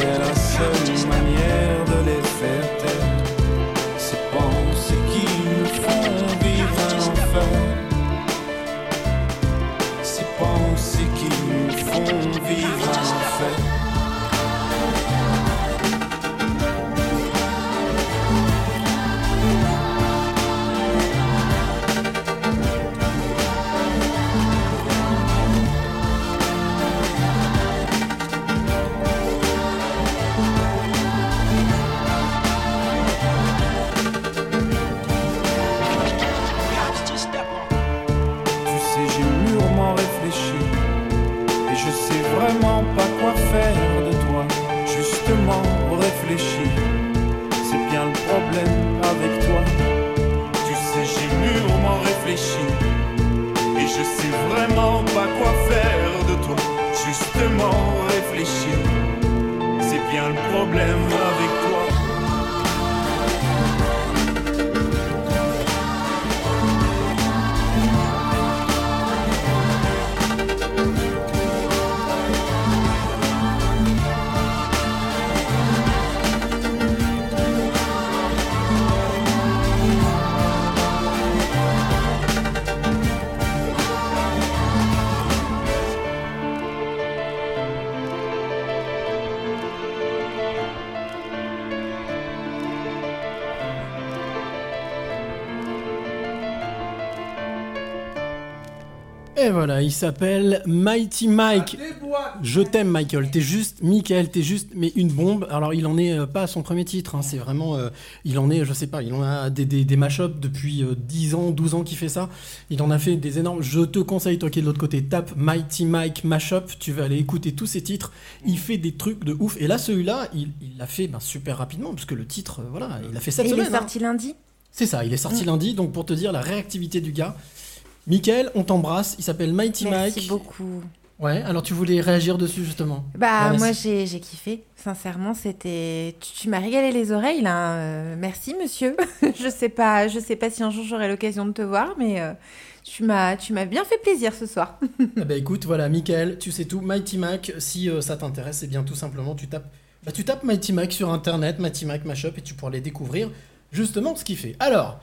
Speaker 10: On croit parfois que c'est la
Speaker 1: Voilà, il s'appelle Mighty Mike. Je t'aime, Michael. T'es juste, Michael, t'es juste, mais une bombe. Alors, il en est euh, pas à son premier titre. hein, C'est vraiment, euh, il en est, je sais pas, il en a des, des, des mash-ups depuis euh, 10 ans, 12 ans qu'il fait ça. Il en a fait des énormes. Je te conseille, toi qui es de l'autre côté, tape Mighty Mike Mashup. Tu vas aller écouter tous ses titres. Il fait des trucs de ouf. Et là, celui-là, il l'a fait ben, super rapidement, parce que le titre, euh, voilà, il l'a fait cette
Speaker 11: Et il
Speaker 1: semaine.
Speaker 11: est
Speaker 1: hein.
Speaker 11: sorti lundi
Speaker 1: C'est ça, il est sorti lundi, donc pour te dire la réactivité du gars. Michael, on t'embrasse, il s'appelle Mighty
Speaker 11: Merci
Speaker 1: Mike.
Speaker 11: beaucoup.
Speaker 1: Ouais, alors tu voulais réagir dessus justement
Speaker 11: Bah,
Speaker 1: Ouais,
Speaker 11: moi, j'ai j'ai kiffé. Sincèrement, c'était. Tu, tu m'as régalé les oreilles, là. Euh, merci, monsieur. je sais pas, je sais pas si un jour j'aurai l'occasion de te voir, mais euh, tu m'as, tu m'as bien fait plaisir ce soir.
Speaker 1: Ah bah écoute, voilà, Michael, tu sais tout, Mighty Mac, si euh, ça t'intéresse, c'est bien tout simplement, tu tapes, bah, tu tapes Mighty Mac sur internet, Mighty Mac Mashup, et tu pourras les découvrir justement ce qu'il fait. Alors,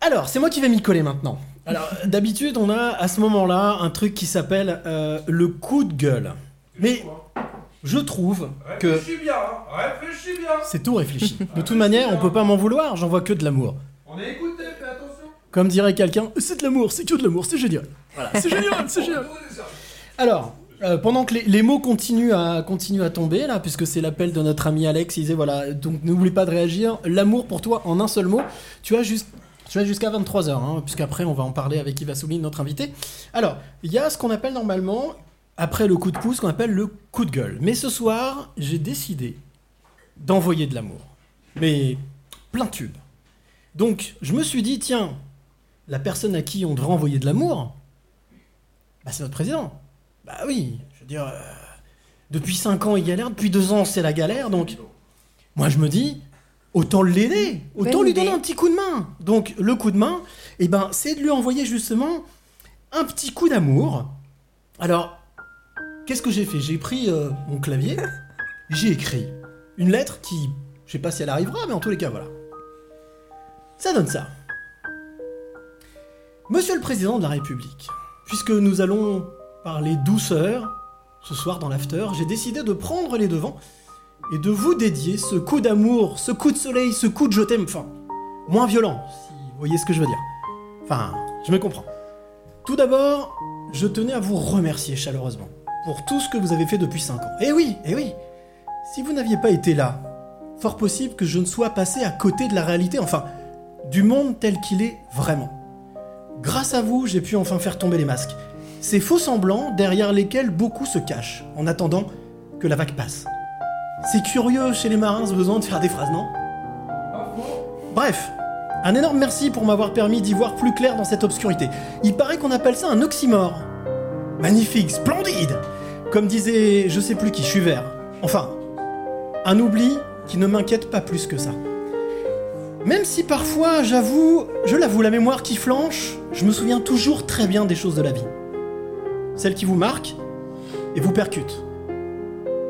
Speaker 1: alors, c'est moi qui vais m'y coller maintenant. Alors, d'habitude, on a à ce moment-là un truc qui s'appelle euh, le coup de gueule. Mais je trouve que
Speaker 2: Réfléchis bien, hein. réfléchis bien.
Speaker 1: c'est tout réfléchi. De toute manière, on peut pas m'en vouloir, j'en vois que de l'amour.
Speaker 2: On est écouté, fais attention.
Speaker 1: Comme dirait quelqu'un, c'est de l'amour, c'est que de l'amour, c'est génial. Voilà, c'est génial, c'est génial. Alors, euh, pendant que les, les mots continuent à, continuent à tomber, là, puisque c'est l'appel de notre ami Alex, il disait voilà, donc n'oublie pas de réagir. L'amour pour toi en un seul mot, tu as juste. Tu as jusqu'à 23h, hein, puisqu'après on va en parler avec Yves Assouline, notre invité. Alors, il y a ce qu'on appelle normalement, après le coup de pouce, ce qu'on appelle le coup de gueule. Mais ce soir, j'ai décidé d'envoyer de l'amour. Mais plein tube. Donc, je me suis dit, tiens, la personne à qui on devrait envoyer de l'amour, bah, c'est notre président. Bah oui, je veux dire, euh, depuis 5 ans il galère, depuis 2 ans c'est la galère, donc moi je me dis, autant l'aider, autant lui donner un petit coup de main. Donc le coup de main, eh ben, c'est de lui envoyer justement un petit coup d'amour. Alors, qu'est-ce que j'ai fait? J'ai pris euh, mon clavier, j'ai écrit une lettre qui, je sais pas si elle arrivera, mais en tous les cas, voilà. Ça donne ça. Monsieur le Président de la République, puisque nous allons parler douceur ce soir dans l'after, j'ai décidé de prendre les devants et de vous dédier ce coup d'amour, ce coup de soleil, ce coup de je t'aime, enfin, moins violent, si vous voyez ce que je veux dire. Enfin, je me comprends. Tout d'abord, je tenais à vous remercier chaleureusement pour tout ce que vous avez fait depuis 5 ans. Eh oui, eh oui, si vous n'aviez pas été là, fort possible que je ne sois passé à côté de la réalité, enfin, du monde tel qu'il est vraiment. Grâce à vous, j'ai pu enfin faire tomber les masques. ces faux semblants derrière lesquels beaucoup se cachent, en attendant que la vague passe. C'est curieux chez les marins ce besoin de faire des phrases, non Bref, un énorme merci pour m'avoir permis d'y voir plus clair dans cette obscurité. Il paraît qu'on appelle ça un oxymore. Magnifique, splendide Comme disait je sais plus qui, je suis vert. Enfin, un oubli qui ne m'inquiète pas plus que ça. Même si parfois, j'avoue, je l'avoue, la mémoire qui flanche, je me souviens toujours très bien des choses de la vie. Celles qui vous marquent et vous percutent.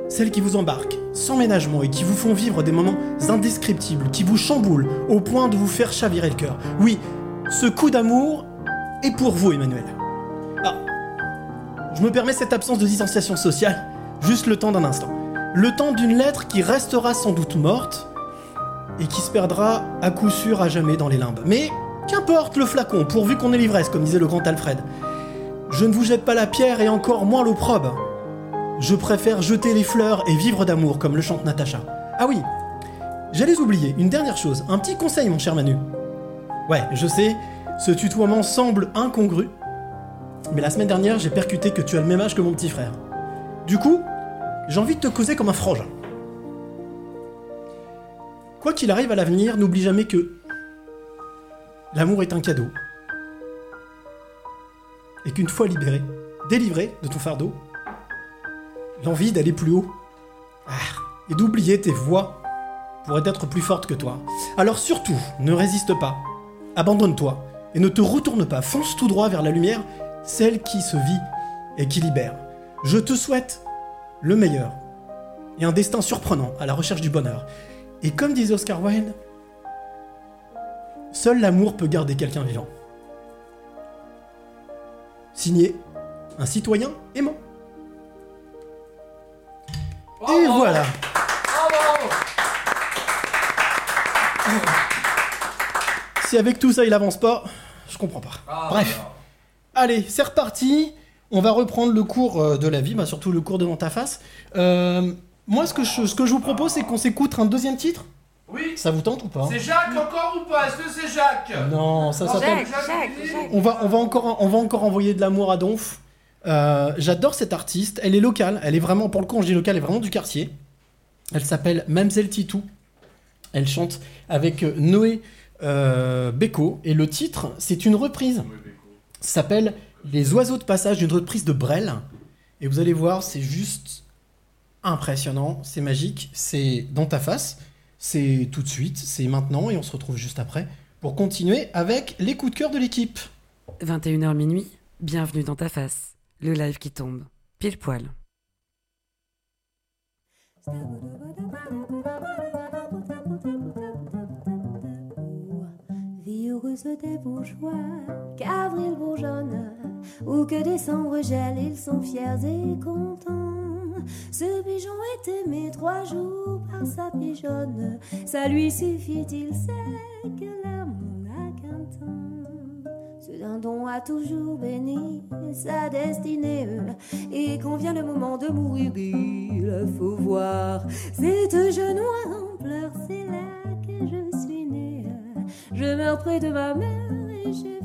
Speaker 1: Celles qui vous embarquent sans ménagement et qui vous font vivre des moments indescriptibles, qui vous chamboulent au point de vous faire chavirer le cœur. Oui, ce coup d'amour est pour vous, Emmanuel. Ah, je me permets cette absence de distanciation sociale, juste le temps d'un instant. Le temps d'une lettre qui restera sans doute morte et qui se perdra à coup sûr à jamais dans les limbes. Mais qu'importe le flacon, pourvu qu'on ait l'ivresse, comme disait le grand Alfred. Je ne vous jette pas la pierre et encore moins l'opprobre. Je préfère jeter les fleurs et vivre d'amour, comme le chante Natacha. Ah oui, j'allais oublier une dernière chose, un petit conseil, mon cher Manu. Ouais, je sais, ce tutoiement semble incongru, mais la semaine dernière, j'ai percuté que tu as le même âge que mon petit frère. Du coup, j'ai envie de te causer comme un frangin. Quoi qu'il arrive à l'avenir, n'oublie jamais que l'amour est un cadeau. Et qu'une fois libéré, délivré de ton fardeau, l'envie d'aller plus haut ah, et d'oublier tes voix pourrait être plus forte que toi. Alors surtout, ne résiste pas, abandonne-toi et ne te retourne pas, fonce tout droit vers la lumière, celle qui se vit et qui libère. Je te souhaite le meilleur et un destin surprenant à la recherche du bonheur. Et comme disait Oscar Wilde, seul l'amour peut garder quelqu'un vivant. Signé, un citoyen aimant. Et voilà. Si avec tout ça il avance pas, je comprends pas. Bref. Allez, c'est reparti. On va reprendre le cours euh, de la vie, bah surtout le cours de dans ta face. Euh, moi, ce que, je, ce que je vous propose, c'est qu'on s'écoute un deuxième titre.
Speaker 2: Oui.
Speaker 1: Ça vous tente ou pas
Speaker 2: C'est Jacques encore ou pas? Est-ce que c'est Jacques?
Speaker 1: Non, ça s'appelle.
Speaker 11: Jacques, Jacques, Jacques.
Speaker 1: On va, on, va encore, on va encore envoyer de l'amour à Donf. Euh, J'adore cette artiste. Elle est locale. Elle est vraiment, pour le coup, quand je dis locale, elle est vraiment du quartier. Elle s'appelle Mamselle Titou. Elle chante avec euh, Noé euh, Beko. Et le titre, c'est une reprise. Ça s'appelle Les oiseaux de passage, une reprise de Brel. Et vous allez voir, c'est juste impressionnant. C'est magique. C'est dans ta face. C'est tout de suite. C'est maintenant. Et on se retrouve juste après pour continuer avec les coups de cœur de l'équipe.
Speaker 3: 21h minuit, bienvenue dans ta face. Le live qui tombe. Pile poil.
Speaker 12: Vie heureuse des bourgeois, qu'avril bourgeonne, ou que décembre gèle, ils sont fiers et contents. Ce pigeon est aimé trois jours par sa pigeonne, ça lui suffit, il sait que l'amour n'a qu'un temps. Ce dindon a toujours béni sa destinée, et quand vient le moment de mourir, il faut voir cette jeune en pleurs, c'est là que je suis née. Je meurs près de ma mère et j'ai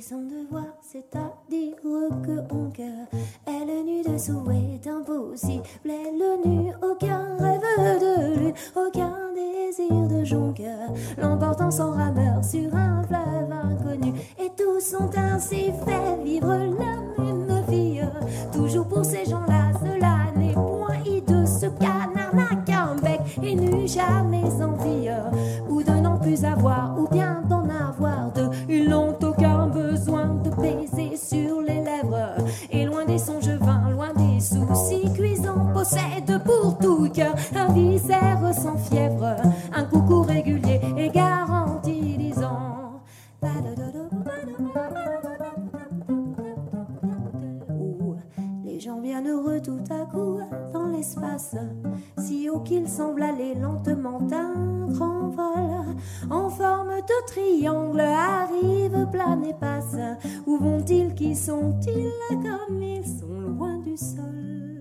Speaker 12: son devoir, c'est-à-dire que en cœur, elle nue de souhait impossible. Elle nu, aucun rêve de lune, aucun désir de jonqueur, l'emportant sans rameur sur un fleuve inconnu. Et tous sont ainsi fait vivre la même vie. Toujours pour ces gens-là, cela n'est point hideux. Ce canard n'a qu'un bec et n'eut jamais envie ou de n'en plus avoir, ou bien un viscère sans fièvre, un coucou régulier et garanti disant. Les gens bien heureux tout à coup dans l'espace, si haut qu'ils semblent aller lentement d'un grand vol, en forme de triangle, arrivent, planent et passent. Où vont-ils, qui sont-ils, comme ils sont loin du sol?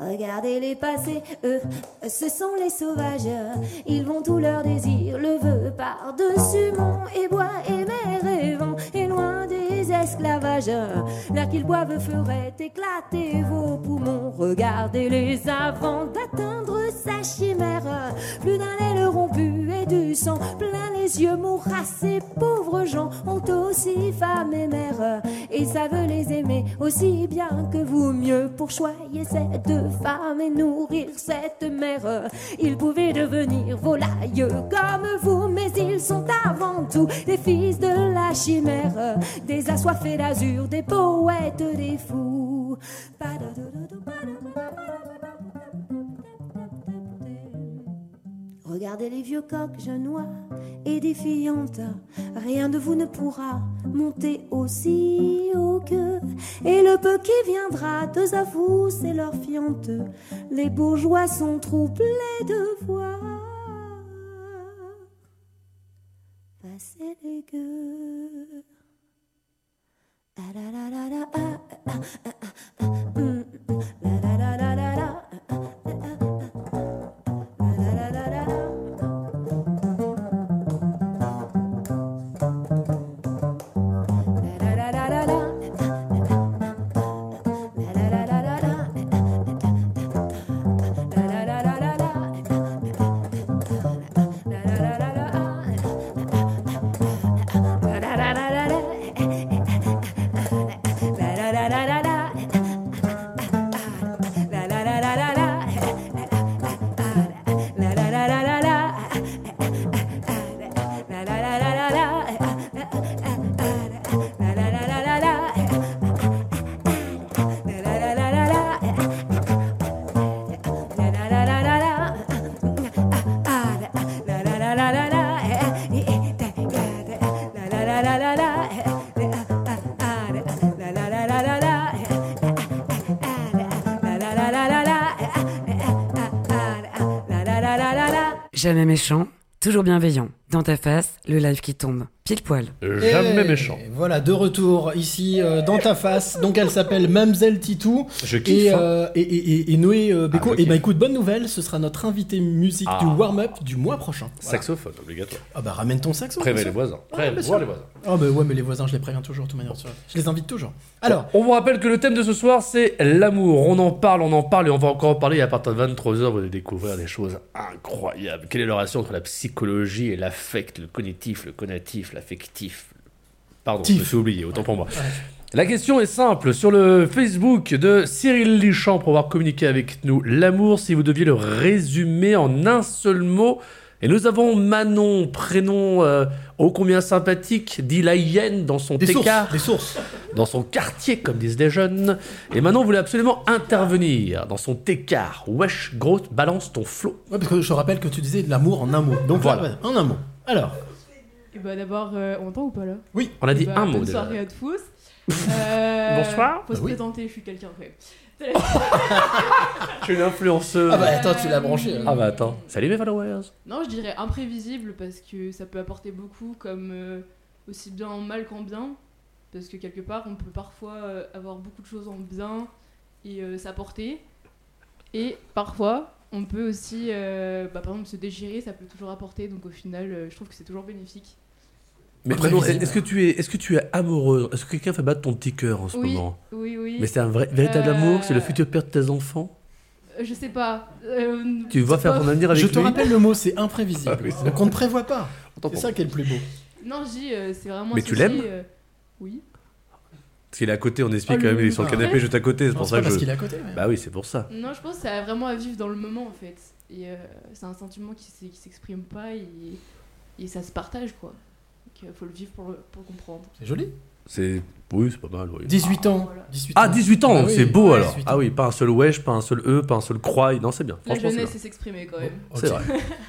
Speaker 12: Regardez-les passer, eux, ce sont les sauvages. Ils vont tout leur désir, le veut par-dessus mont et bois et mer et vent, et loin des esclavages. L'air qu'ils boivent ferait éclater vos poumons. Regardez-les avant d'atteindre sa chimère. Plus d'un aileron bu et du sang, plein les yeux mourras. Ces pauvres gens ont aussi femme et mère, et savent les aimer aussi bien que vous. Mieux pour choyer cette et nourrir cette mère. Ils pouvaient devenir volailles comme vous, mais ils sont avant tout des fils de la chimère, des assoiffés d'azur, des poètes, des fous. Regardez les vieux coqs genois et défiantes, rien de vous ne pourra monter aussi haut que. Et le peu qui viendra, deux à vous, c'est leur fiante. Les bourgeois sont troublés de voir passer les gueux.
Speaker 3: Jamais méchant, toujours bienveillant. Dans ta face, le live qui tombe. Pile poil.
Speaker 2: Jamais
Speaker 1: Et
Speaker 2: méchant.
Speaker 1: Voilà, de retour ici euh, dans ta face. Donc elle s'appelle Mamselle Titou.
Speaker 2: Je kiffe,
Speaker 1: Et,
Speaker 2: hein.
Speaker 1: euh, et, et- et- et Noé euh, Béco.
Speaker 2: Ah, je
Speaker 1: et bah écoute, bonne nouvelle, ce sera notre invité musique
Speaker 2: Ah.
Speaker 1: du warm-up du mois prochain. Voilà.
Speaker 2: Saxophone, obligatoire.
Speaker 1: Ah bah ramène ton saxo.
Speaker 2: Prévenez
Speaker 1: bien
Speaker 2: les
Speaker 1: sûr.
Speaker 2: voisins.
Speaker 1: Ah,
Speaker 2: Prévenez
Speaker 1: bien
Speaker 2: voir
Speaker 1: sûr.
Speaker 2: les voisins.
Speaker 1: Ah bah ouais, mais les voisins, je les préviens toujours de toute manière. Je les invite toujours. Alors,
Speaker 2: On vous rappelle que le thème de ce soir, c'est l'amour. On en parle, on en parle et on va encore en parler. Et à partir de 23h, vous allez découvrir des choses incroyables. Quelle est la relation entre la psychologie et l'affect, le cognitif, le conatif, l'affectif Pardon, je me suis oublié, autant pour moi. La question est simple. Sur le Facebook de Cyril Lichamp, pour pouvoir communiquer avec nous, l'amour, si vous deviez le résumer en un seul mot. Et nous avons Manon, prénom euh, ô combien sympathique, dit la hyène dans son
Speaker 1: des sources.
Speaker 2: écart
Speaker 1: Des sources.
Speaker 2: dans son quartier, comme disent les jeunes. Et Manon voulait absolument intervenir dans son écart. Wesh, grosse, balance ton flot.
Speaker 1: Ouais, parce que je rappelle que tu disais de l'amour en un mot. Donc
Speaker 2: Voilà.
Speaker 1: voilà, en un mot. Alors,
Speaker 13: Et bah d'abord, euh, on entend ou pas là?
Speaker 1: Oui.
Speaker 2: On a
Speaker 13: Eh
Speaker 2: dit
Speaker 13: bah,
Speaker 2: un mot
Speaker 13: bonne
Speaker 2: déjà.
Speaker 13: soirée à tous. Euh,
Speaker 2: Bonsoir.
Speaker 13: Faut se
Speaker 1: Bah oui.
Speaker 13: présenter, je suis quelqu'un. ouais.
Speaker 2: Je suis une influenceuse.
Speaker 1: Ah bah attends, tu l'as branché. hein.
Speaker 2: Ah bah attends. Salut mes followers.
Speaker 13: Non, je dirais imprévisible parce que ça peut apporter beaucoup, comme euh, aussi bien en mal qu'en bien. Parce que quelque part, on peut parfois euh, avoir beaucoup de choses en bien et euh, s'apporter. Et parfois, on peut aussi, euh, bah, par exemple, se déchirer, ça peut toujours apporter. Donc au final, euh, je trouve que c'est toujours bénéfique.
Speaker 2: Mais est-ce que tu es, est-ce que tu es amoureuse? Est-ce que quelqu'un fait battre ton petit cœur en ce
Speaker 13: Oui,
Speaker 2: moment?
Speaker 13: oui, oui.
Speaker 2: Mais c'est un vrai, véritable
Speaker 13: Euh,
Speaker 2: amour? C'est le futur père de tes enfants?
Speaker 13: Je sais pas. euh,
Speaker 2: Tu vas faire
Speaker 13: pas-
Speaker 2: ton avenir avec
Speaker 1: Je te
Speaker 2: lui?
Speaker 1: rappelle le mot, c'est imprévisible.
Speaker 2: Ah oui,
Speaker 1: Donc on ne prévoit pas. C'est ça qui est le plus beau.
Speaker 13: Non, je dis, euh, c'est vraiment.
Speaker 2: Mais tu l'aimes?
Speaker 13: euh, Oui.
Speaker 2: Parce qu'il est à côté, on explique
Speaker 13: Oh,
Speaker 2: quand même. Il est sur le
Speaker 1: Ah.
Speaker 2: canapé juste à côté. C'est pour ça que
Speaker 1: parce
Speaker 2: je.
Speaker 1: qu'il est à côté. mais-
Speaker 2: Bah oui, c'est pour ça.
Speaker 13: Non, je pense que ça a vraiment à vivre dans le moment en fait. Et euh, c'est un sentiment qui s'est- qui s'exprime pas et, et ça se partage quoi. Donc il faut le vivre pour, le- pour le comprendre.
Speaker 1: C'est joli.
Speaker 2: C'est. Oui, c'est pas mal. Oui.
Speaker 1: 18 ans.
Speaker 13: voilà.
Speaker 1: 18
Speaker 2: Ah, 18 ans,
Speaker 1: Ah oui.
Speaker 2: c'est beau
Speaker 1: Ouais,
Speaker 2: alors.
Speaker 1: 18 ans.
Speaker 2: Ah oui, pas un seul wesh, pas un seul e, pas un seul croix. Non, c'est bien.
Speaker 13: La
Speaker 2: Franchement, c'est
Speaker 13: jeunesse
Speaker 2: bien.
Speaker 13: c'est s'exprimer quand même.
Speaker 1: Ok.
Speaker 2: C'est vrai.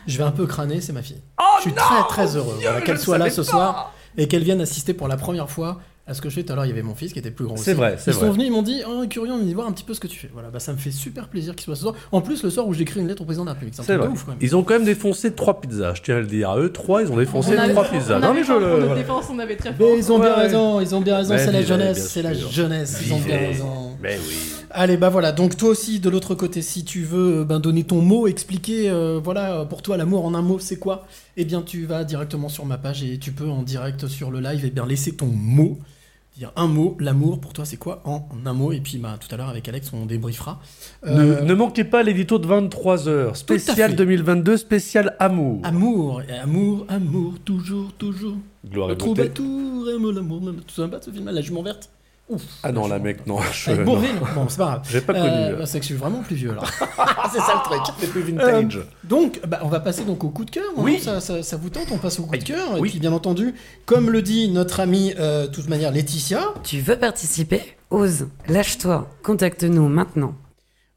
Speaker 1: Je vais un peu crâner, c'est ma fille.
Speaker 2: Oh
Speaker 1: je suis très très heureux voilà, qu'elle soit là ce soir et qu'elle vienne assister pour la première fois à ce que je fais. Tout à l'heure, il y avait mon fils qui était plus grand aussi.
Speaker 2: C'est vrai, c'est
Speaker 1: Ils
Speaker 2: vrai.
Speaker 1: sont venus, ils m'ont dit Oh, curieux, on va voir un petit peu ce que tu fais. Voilà, bah ça me fait super plaisir qu'il soit ce soir. En plus, le soir où j'écris une lettre au président de la République. C'est un
Speaker 2: C'est
Speaker 1: truc
Speaker 2: vrai.
Speaker 1: de ouf quand même.
Speaker 2: Ils ont quand même défoncé trois pizzas. Je tiens à le dire. À eux, trois, ils ont défoncé
Speaker 13: avait-
Speaker 2: trois pizzas.
Speaker 13: on
Speaker 2: Non, mais je
Speaker 13: faim
Speaker 2: le.
Speaker 13: pour notre
Speaker 2: voilà.
Speaker 13: défense, on avait très fort.
Speaker 1: Mais ils ont bien
Speaker 2: Ouais.
Speaker 1: raison, ils ont bien raison, c'est la
Speaker 2: vivez,
Speaker 1: jeunesse, c'est la
Speaker 2: sûr.
Speaker 1: jeunesse, ils ont bien
Speaker 2: Vivez.
Speaker 1: raison.
Speaker 2: Mais oui.
Speaker 1: Allez, bah voilà. Donc toi aussi, de l'autre côté, si tu veux euh, ben, donner ton mot, expliquer, euh, voilà, euh, pour toi, l'amour en un mot, c'est quoi? Eh bien, tu vas directement sur ma page et tu peux en direct sur le live, eh bien, laisser ton mot. Dire un mot, l'amour, pour toi, c'est quoi en, en un mot? Et puis, bah, tout à l'heure, avec Alex, on débriefera.
Speaker 2: Ne,
Speaker 1: Euh,
Speaker 2: ne manquez pas l'édito de 23h, spécial
Speaker 1: fait.
Speaker 2: 2022, spécial amour.
Speaker 1: Amour, amour, amour, toujours, toujours.
Speaker 2: Gloire et
Speaker 1: Le troubadour aime l'amour. Souviens pas de ce film La jument verte Ouf.
Speaker 2: Ah non, la mec, non. je-
Speaker 1: Avec
Speaker 2: non.
Speaker 1: Bourvil Bon, c'est pas grave.
Speaker 2: J'ai pas
Speaker 1: Euh,
Speaker 2: connu.
Speaker 1: bah, c'est que je suis vraiment plus vieux, là. c'est ça le truc.
Speaker 2: C'est plus vintage.
Speaker 1: Euh, donc, bah, on va passer donc au coup de cœur. hein.
Speaker 2: Oui.
Speaker 1: Ça, ça- ça vous tente On passe au coup de cœur.
Speaker 2: oui.
Speaker 1: Et puis, bien entendu, comme le dit notre amie, euh, de toute manière, Laetitia,
Speaker 3: Tu veux participer? Ose, lâche-toi, contacte-nous maintenant.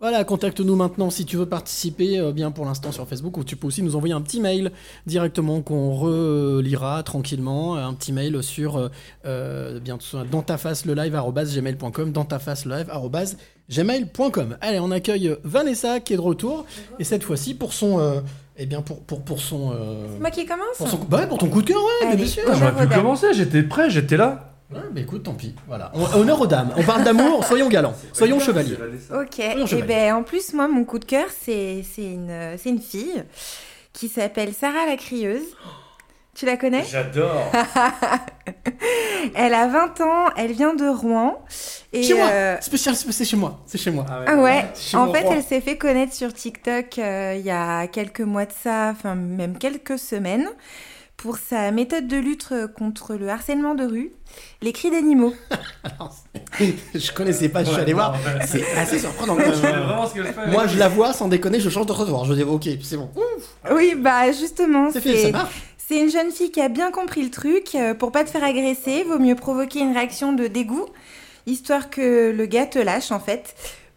Speaker 1: Voilà, contacte-nous maintenant si tu veux participer, euh, bien pour l'instant sur Facebook, ou tu peux aussi nous envoyer un petit mail directement qu'on relira tranquillement, un petit mail sur euh, euh, bien dans ta face le live gmail.com, dans ta face le live gmail.com. Allez, on accueille Vanessa qui est de retour et cette fois-ci pour son, euh, eh bien pour pour pour son, euh,
Speaker 6: Moi qui commence
Speaker 1: pour son, bah ouais, pour ton coup de cœur, ouais, bien sûr.
Speaker 2: J'aurais pu commencer, j'étais prêt, j'étais là.
Speaker 1: Ouais, bah écoute, tant pis. Voilà. On- honneur aux dames. On parle d'amour, soyons galants, soyons chevaliers.
Speaker 6: Ok, et
Speaker 1: chevalier.
Speaker 6: ben en plus, moi, mon coup de cœur, c'est c'est une, c'est une fille qui s'appelle Sarah la Crieuse. Tu la connais?
Speaker 2: J'adore.
Speaker 6: Elle a 20 ans, elle vient de Rouen. Et
Speaker 1: Chez moi,
Speaker 6: euh,
Speaker 1: spécial, c'est chez moi, c'est chez moi.
Speaker 6: Ah ouais,
Speaker 1: Chez
Speaker 6: en fait,
Speaker 1: Rouen.
Speaker 6: elle s'est fait connaître sur TikTok euh, il y a quelques mois de ça, enfin même quelques semaines, pour sa méthode de lutte contre le harcèlement de rue, les cris d'animaux.
Speaker 1: je connaissais pas, je suis
Speaker 2: Ouais,
Speaker 1: allé
Speaker 2: non,
Speaker 1: voir.
Speaker 2: ouais.
Speaker 1: C'est assez surprenant.
Speaker 2: Ouais, je.
Speaker 1: Moi, je la vois, sans déconner, je change de trottoir. Je dis, ok, c'est bon.
Speaker 6: Oui, bah justement,
Speaker 1: C'est fait, ça
Speaker 6: c'est
Speaker 1: marche.
Speaker 6: c'est une jeune fille qui a bien compris le truc. Euh, Pour pas te faire agresser, vaut mieux provoquer une réaction de dégoût, histoire que le gars te lâche en fait.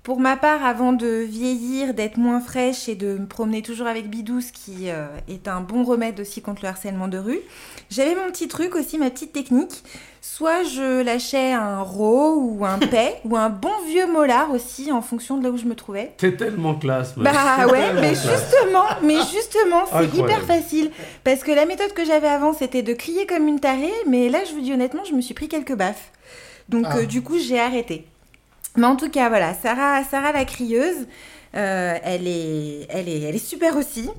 Speaker 6: Pour ma part, avant de vieillir, d'être moins fraîche et de me promener toujours avec Bidou, ce qui euh, est un bon remède aussi contre le harcèlement de rue, j'avais mon petit truc aussi, ma petite technique. Soit je lâchais un ro ou un paix ou un bon vieux molar aussi en fonction de là où je me trouvais.
Speaker 2: T'es tellement classe.
Speaker 6: Bah ouais, mais justement, mais justement, c'est hyper facile. Parce que la méthode que j'avais avant, c'était de crier comme une tarée, mais là, je vous dis honnêtement, je me suis pris quelques baffes. Donc
Speaker 1: Ah.
Speaker 6: euh, du coup, j'ai arrêté. Mais en tout cas, voilà, Sarah, Sarah la crieuse, euh, elle, est, elle, est, elle est super aussi.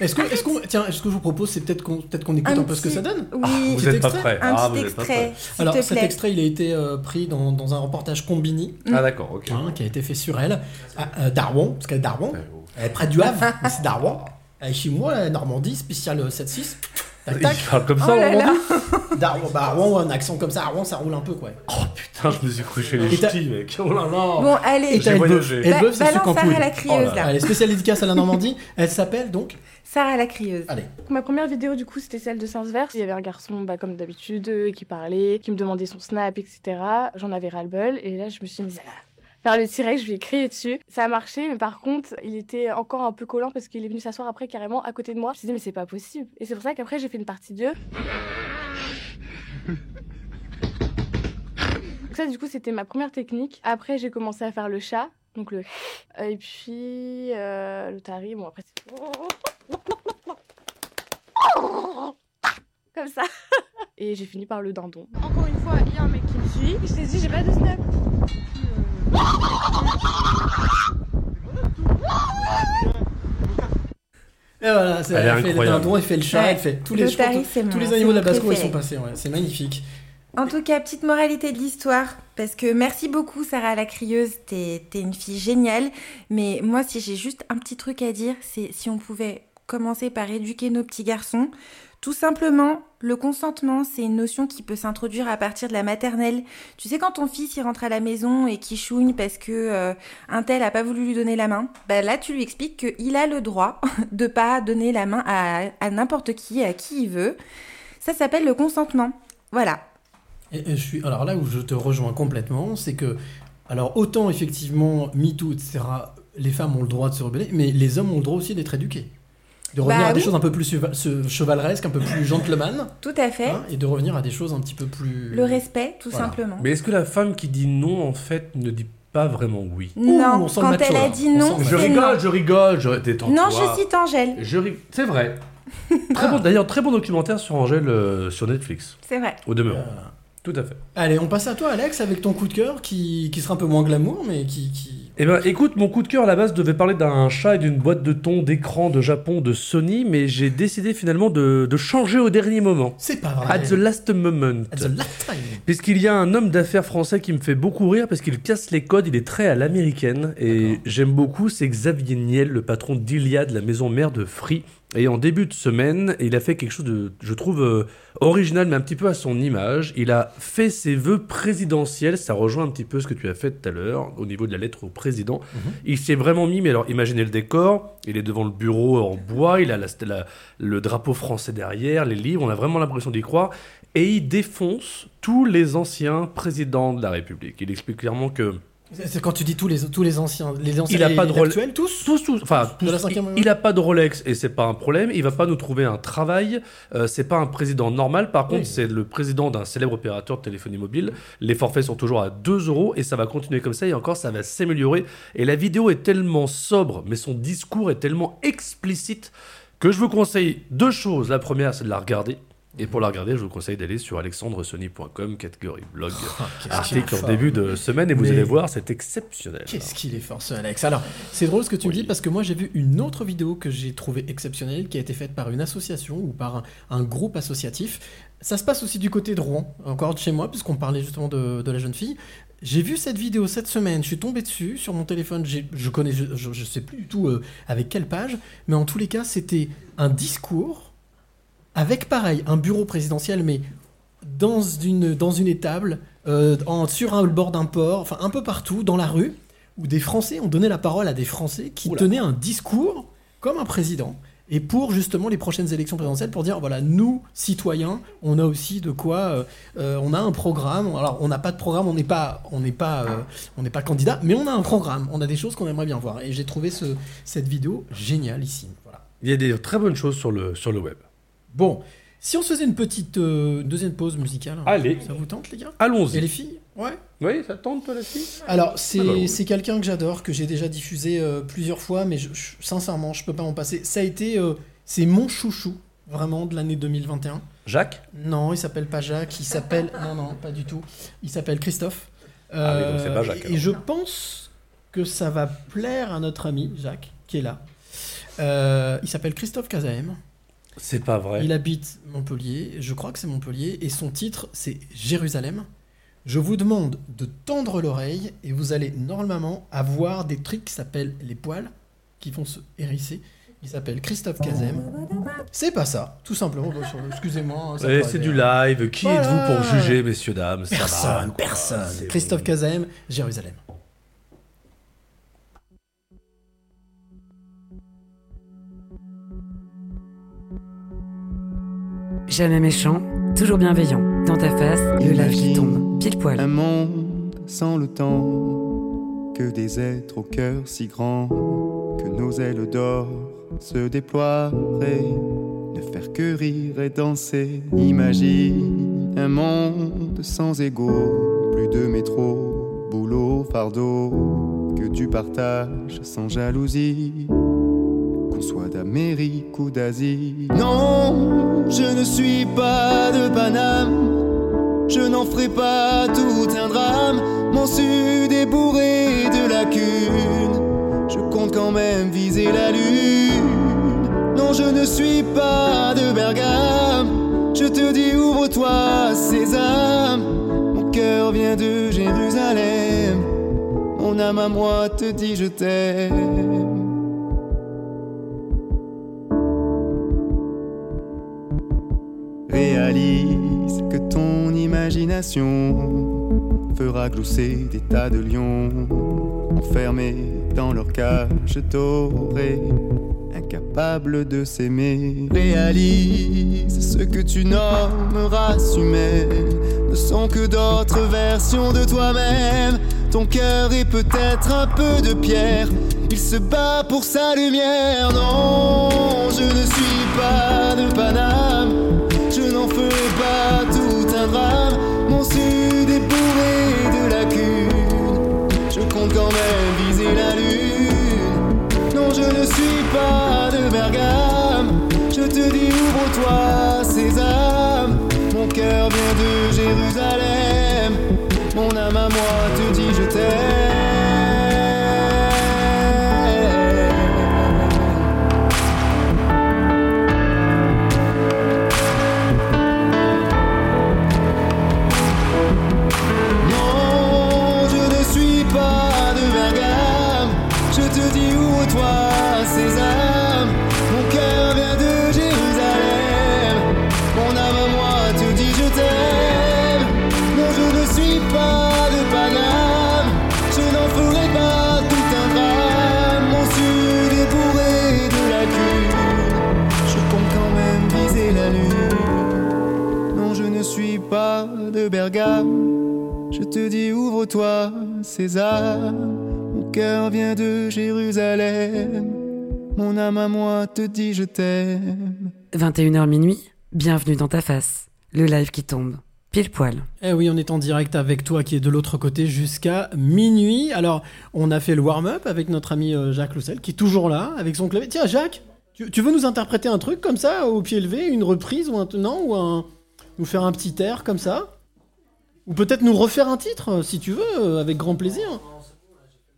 Speaker 1: Est-ce que, est-ce qu'on, tiens, est-ce que je vous propose, c'est peut-être qu'on, peut-être qu'on écoute un,
Speaker 6: Un
Speaker 1: peu ce que ça donne
Speaker 6: Oui.
Speaker 2: Ah, vous
Speaker 1: Petit
Speaker 2: êtes pas prêts.
Speaker 6: Un
Speaker 2: Ah,
Speaker 6: petit
Speaker 2: vous pas
Speaker 6: extrait,
Speaker 1: Alors
Speaker 6: te
Speaker 1: cet extrait, il a été euh, pris dans, dans un reportage Combini,
Speaker 2: Ah d'accord, ok.
Speaker 1: hein, qui a été fait sur elle, à, à Darwin, parce qu'elle est Darwin, elle est près du Havre, mais c'est Darwin. Elle est chez moi, la Normandie, spécial euh, 7-6. Tac, tac.
Speaker 2: Il parle comme ça,
Speaker 6: Oh là là.
Speaker 1: Bah, Rouen, un accent comme ça, à Rouen, ça roule un peu, quoi.
Speaker 2: Oh putain, je me suis cru chez les ch'tis, mec. Oh là là.
Speaker 6: Bon, allez,
Speaker 1: Et
Speaker 2: J'ai
Speaker 1: Elbeuf.
Speaker 2: voyagé.
Speaker 6: Ba-
Speaker 1: Elbeuf, c'est
Speaker 6: balance
Speaker 1: sucre en
Speaker 6: Sarah la crieuse,
Speaker 1: Oh
Speaker 6: là.
Speaker 1: Allez, spéciale dédicace à la Normandie. Elle s'appelle donc
Speaker 6: Sarah la crieuse.
Speaker 1: Allez.
Speaker 14: Ma première vidéo, du coup, c'était celle de Sens-Verse. Il y avait un garçon, bah, comme d'habitude, euh, qui parlait, qui me demandait son snap, etc. J'en avais ras-le-bol. Et là, je me suis mise à faire le T-Rex, je lui ai crié dessus. Ça a marché, mais par contre, il était encore un peu collant parce qu'il est venu s'asseoir après carrément à côté de moi. Je me suis dit, mais c'est pas possible. Et c'est pour ça qu'après, j'ai fait une partie 2. Donc ça, du coup, c'était ma première technique. Après, j'ai commencé à faire le chat. Donc le... Et puis, euh, le tari, bon, après, c'est... Comme ça. Et j'ai fini par le dindon. Encore une fois, il y a un mec qui me suit. Je t'ai dit, j'ai pas de snap.
Speaker 1: Et voilà, c'est-
Speaker 2: Elle
Speaker 1: fait le dindon, elle fait le chat,
Speaker 6: Ouais.
Speaker 1: elle fait tous les, crois tous les animaux de la basse-cour ils sont passés, ouais, c'est magnifique.
Speaker 6: En tout cas, petite moralité de l'histoire, parce que merci beaucoup Sarah la crieuse, t'es t'es une fille géniale, mais moi si j'ai juste un petit truc à dire, c'est si on pouvait commencer par éduquer nos petits garçons, tout simplement, le consentement, c'est une notion qui peut s'introduire à partir de la maternelle. Tu sais quand ton fils il rentre à la maison et qu'il chouigne parce que euh, un tel a pas voulu lui donner la main, bah là tu lui expliques qu'il a le droit de pas donner la main à, n'importe qui, à qui il veut. Ça s'appelle le consentement. Voilà.
Speaker 1: Et je suis, alors là où je te rejoins complètement, c'est que, alors autant effectivement, MeToo, etc., les femmes ont le droit de se rebeller, mais les hommes ont le droit aussi d'être éduqués. De revenir
Speaker 6: Bah
Speaker 1: à des
Speaker 6: oui.
Speaker 1: choses un peu plus chevaleresques, un peu plus gentleman,
Speaker 6: Tout à fait.
Speaker 1: hein, et de revenir à des choses un petit peu plus...
Speaker 6: Le respect, tout
Speaker 1: Voilà.
Speaker 6: simplement.
Speaker 2: Mais est-ce que la femme qui dit non, en fait, ne dit pas vraiment oui?
Speaker 6: Non,
Speaker 1: on
Speaker 6: quand elle a dit
Speaker 1: On
Speaker 6: non,
Speaker 2: Je rigole,
Speaker 6: non.
Speaker 2: je rigole, je détends-toi.
Speaker 6: Non, je cite Angèle.
Speaker 2: Je rig- C'est vrai. Très bon, d'ailleurs, très bon documentaire sur Angèle euh, sur Netflix,
Speaker 6: C'est vrai.
Speaker 2: au demeurant.
Speaker 1: Euh,
Speaker 2: Tout à fait.
Speaker 1: Allez, on passe à toi, Alex, avec ton coup de cœur qui, qui sera un peu moins glamour, mais qui. qui...
Speaker 2: Eh ben, écoute, mon coup de cœur à la base devait parler d'un chat et d'une boîte de thon d'écran de Japon de Sony, mais j'ai décidé finalement de, de changer au dernier moment.
Speaker 1: C'est pas vrai.
Speaker 2: At the last moment.
Speaker 1: At the last time.
Speaker 2: Puisqu'il y a un homme d'affaires français qui me fait beaucoup rire parce qu'il casse les codes, il est très à l'américaine et j'aime beaucoup, c'est Xavier Niel, le patron d'Iliade, la maison mère de Free. Et en début de semaine, il a fait quelque chose de, je trouve, euh, original, mais un petit peu à son image. Il a fait ses vœux présidentiels. Ça rejoint un petit peu ce que tu as fait tout à l'heure au niveau de la lettre au président. Il s'est vraiment mis, mais alors imaginez le décor. Il est devant le bureau en bois, il a la- la- le drapeau français derrière, les livres. On a vraiment l'impression d'y croire. Et il défonce tous les anciens présidents de la République. Il explique clairement que
Speaker 1: C'est quand tu dis tous les, tous les anciens. Les anciens
Speaker 2: il a pas de Rolex.
Speaker 1: actuels, tous
Speaker 2: tous, tous. Enfin, tous. il, il a pas de Rolex et c'est pas un problème. Il va pas nous trouver un travail. Euh, c'est pas un président normal. Par contre,
Speaker 1: Oui.
Speaker 2: c'est le président d'un célèbre opérateur de téléphonie mobile. Les forfaits sont toujours à 2 euros et ça va continuer comme ça. Et encore, ça va s'améliorer. Et la vidéo est tellement sobre, mais son discours est tellement explicite que je vous conseille deux choses. La première, c'est de la regarder. Et pour la regarder, je vous conseille d'aller sur alexandresony.com, catégorie blog,
Speaker 1: Oh,
Speaker 2: article en
Speaker 1: fort.
Speaker 2: début de semaine, et vous
Speaker 1: Mais-
Speaker 2: allez voir, c'est exceptionnel.
Speaker 1: Qu'est-ce qu'il est fort ce Alex Alors, c'est drôle ce que tu me dis parce que moi j'ai vu une autre vidéo que j'ai trouvée exceptionnelle qui a été faite par une association ou par un, un groupe associatif. Ça se passe aussi du côté de Rouen, encore de chez moi, puisqu'on parlait justement de, de la jeune fille. J'ai vu cette vidéo cette semaine, je suis tombé dessus sur mon téléphone, je connais, je, je- je sais plus du tout euh, avec quelle page, mais en tous les cas c'était un discours avec pareil un bureau présidentiel, mais dans une, dans une étable, euh, en, sur un, le bord d'un port, enfin un peu partout, dans la rue, où des Français ont donné la parole à des Français qui tenaient un discours comme un président. Et pour justement les prochaines élections présidentielles, pour dire voilà, nous, citoyens, on a aussi de quoi. euh, euh, on a un programme. Alors, on n'a pas de programme, on n'est pas, on n'est pas, euh, on n'est pas candidat, mais on a un programme. On a des choses qu'on aimerait bien voir. Et j'ai trouvé ce, cette vidéo génialissime. Voilà.
Speaker 2: Il y a des très bonnes choses sur le, sur le web.
Speaker 1: Bon, si on se faisait une petite euh, deuxième pause musicale,
Speaker 2: Allez.
Speaker 1: ça vous tente les gars?
Speaker 2: Allons-y.
Speaker 1: Et les filles? Ouais.
Speaker 2: Oui, ça tente, toi, la fille
Speaker 1: Alors, c'est
Speaker 2: Ah bah oui.
Speaker 1: c'est quelqu'un que j'adore, que j'ai déjà diffusé euh, plusieurs fois, mais je- je- sincèrement, je peux pas m'en passer. Ça a été. euh, c'est mon chouchou, vraiment, de l'année 2021.
Speaker 2: Jacques?
Speaker 1: Non, il s'appelle pas Jacques, il s'appelle. Non, non, pas du tout. Il s'appelle Christophe.
Speaker 2: Ah oui, donc c'est pas Jacques,
Speaker 1: Et, et je pense que ça va plaire à notre ami Jacques, qui est là. Euh, il s'appelle Christophe Cazaem.
Speaker 2: C'est pas vrai.
Speaker 1: Il habite Montpellier, je crois que c'est Montpellier, et son titre c'est Jérusalem. Je vous demande de tendre l'oreille et vous allez normalement avoir des trucs qui s'appellent les poils, qui vont se hérisser. Il s'appelle Christophe Cazem. C'est pas ça, tout simplement. Excusez-moi. hein,
Speaker 2: c'est du
Speaker 1: hein.
Speaker 2: live. Qui
Speaker 1: Voilà.
Speaker 2: êtes-vous pour juger, messieurs, dames? Ça va,
Speaker 1: Personne,
Speaker 2: quoi.
Speaker 1: personne. Christophe
Speaker 2: bon.
Speaker 1: Cazem, Jérusalem.
Speaker 3: Jamais méchant, toujours bienveillant. Dans ta face, le live qui tombe, pile poil.
Speaker 15: Un monde sans le temps, que des êtres au cœur si grand, que nos ailes d'or se déploieraient, ne faire que rire et danser. Imagine un monde sans égaux, plus de métro, boulot, fardeau, que tu partages sans jalousie. Soit d'Amérique ou d'Asie. Non, je ne suis pas de Paname. Je n'en ferai pas tout un drame. Mon sud est bourré de lacunes. Je compte quand même viser la lune. Non, je ne suis pas de Bergame. Je te dis, ouvre-toi, Sésame. Mon cœur vient de Jérusalem. Mon âme à moi te dit, je t'aime. Réalise que ton imagination fera glousser des tas de lions enfermés dans leur cage dorée, incapables de s'aimer. Réalise ce que tu nommes race humaine ne sont que d'autres versions de toi-même. Ton cœur est peut-être un peu de pierre, il se bat pour sa lumière. Non, je ne suis pas de Paname. Pas tout un drame. Mon sud est bourré de lacunes. Je compte quand même viser la lune. Non, je ne suis pas de Bergame. Je te dis, ouvre-toi, Sésame. Mon cœur vient de Jérusalem. Mon âme à moi te dis ouvre-toi, César. Mon cœur vient de Jérusalem. Mon âme à moi te dit je t'aime.
Speaker 3: 21h minuit, bienvenue dans ta face. Le live qui tombe. Pile poil.
Speaker 1: Eh oui, on est en direct avec toi qui est de l'autre côté jusqu'à minuit. Alors, on a fait le warm-up avec notre ami euh, Jacques Loussel qui est toujours là avec son clavier. Tiens, Jacques, tu, tu veux nous interpréter un truc comme ça au pied levé, une reprise ou un non ou un nous faire un petit air comme ça? Ou peut-être nous refaire un titre euh, si tu veux euh, avec grand plaisir.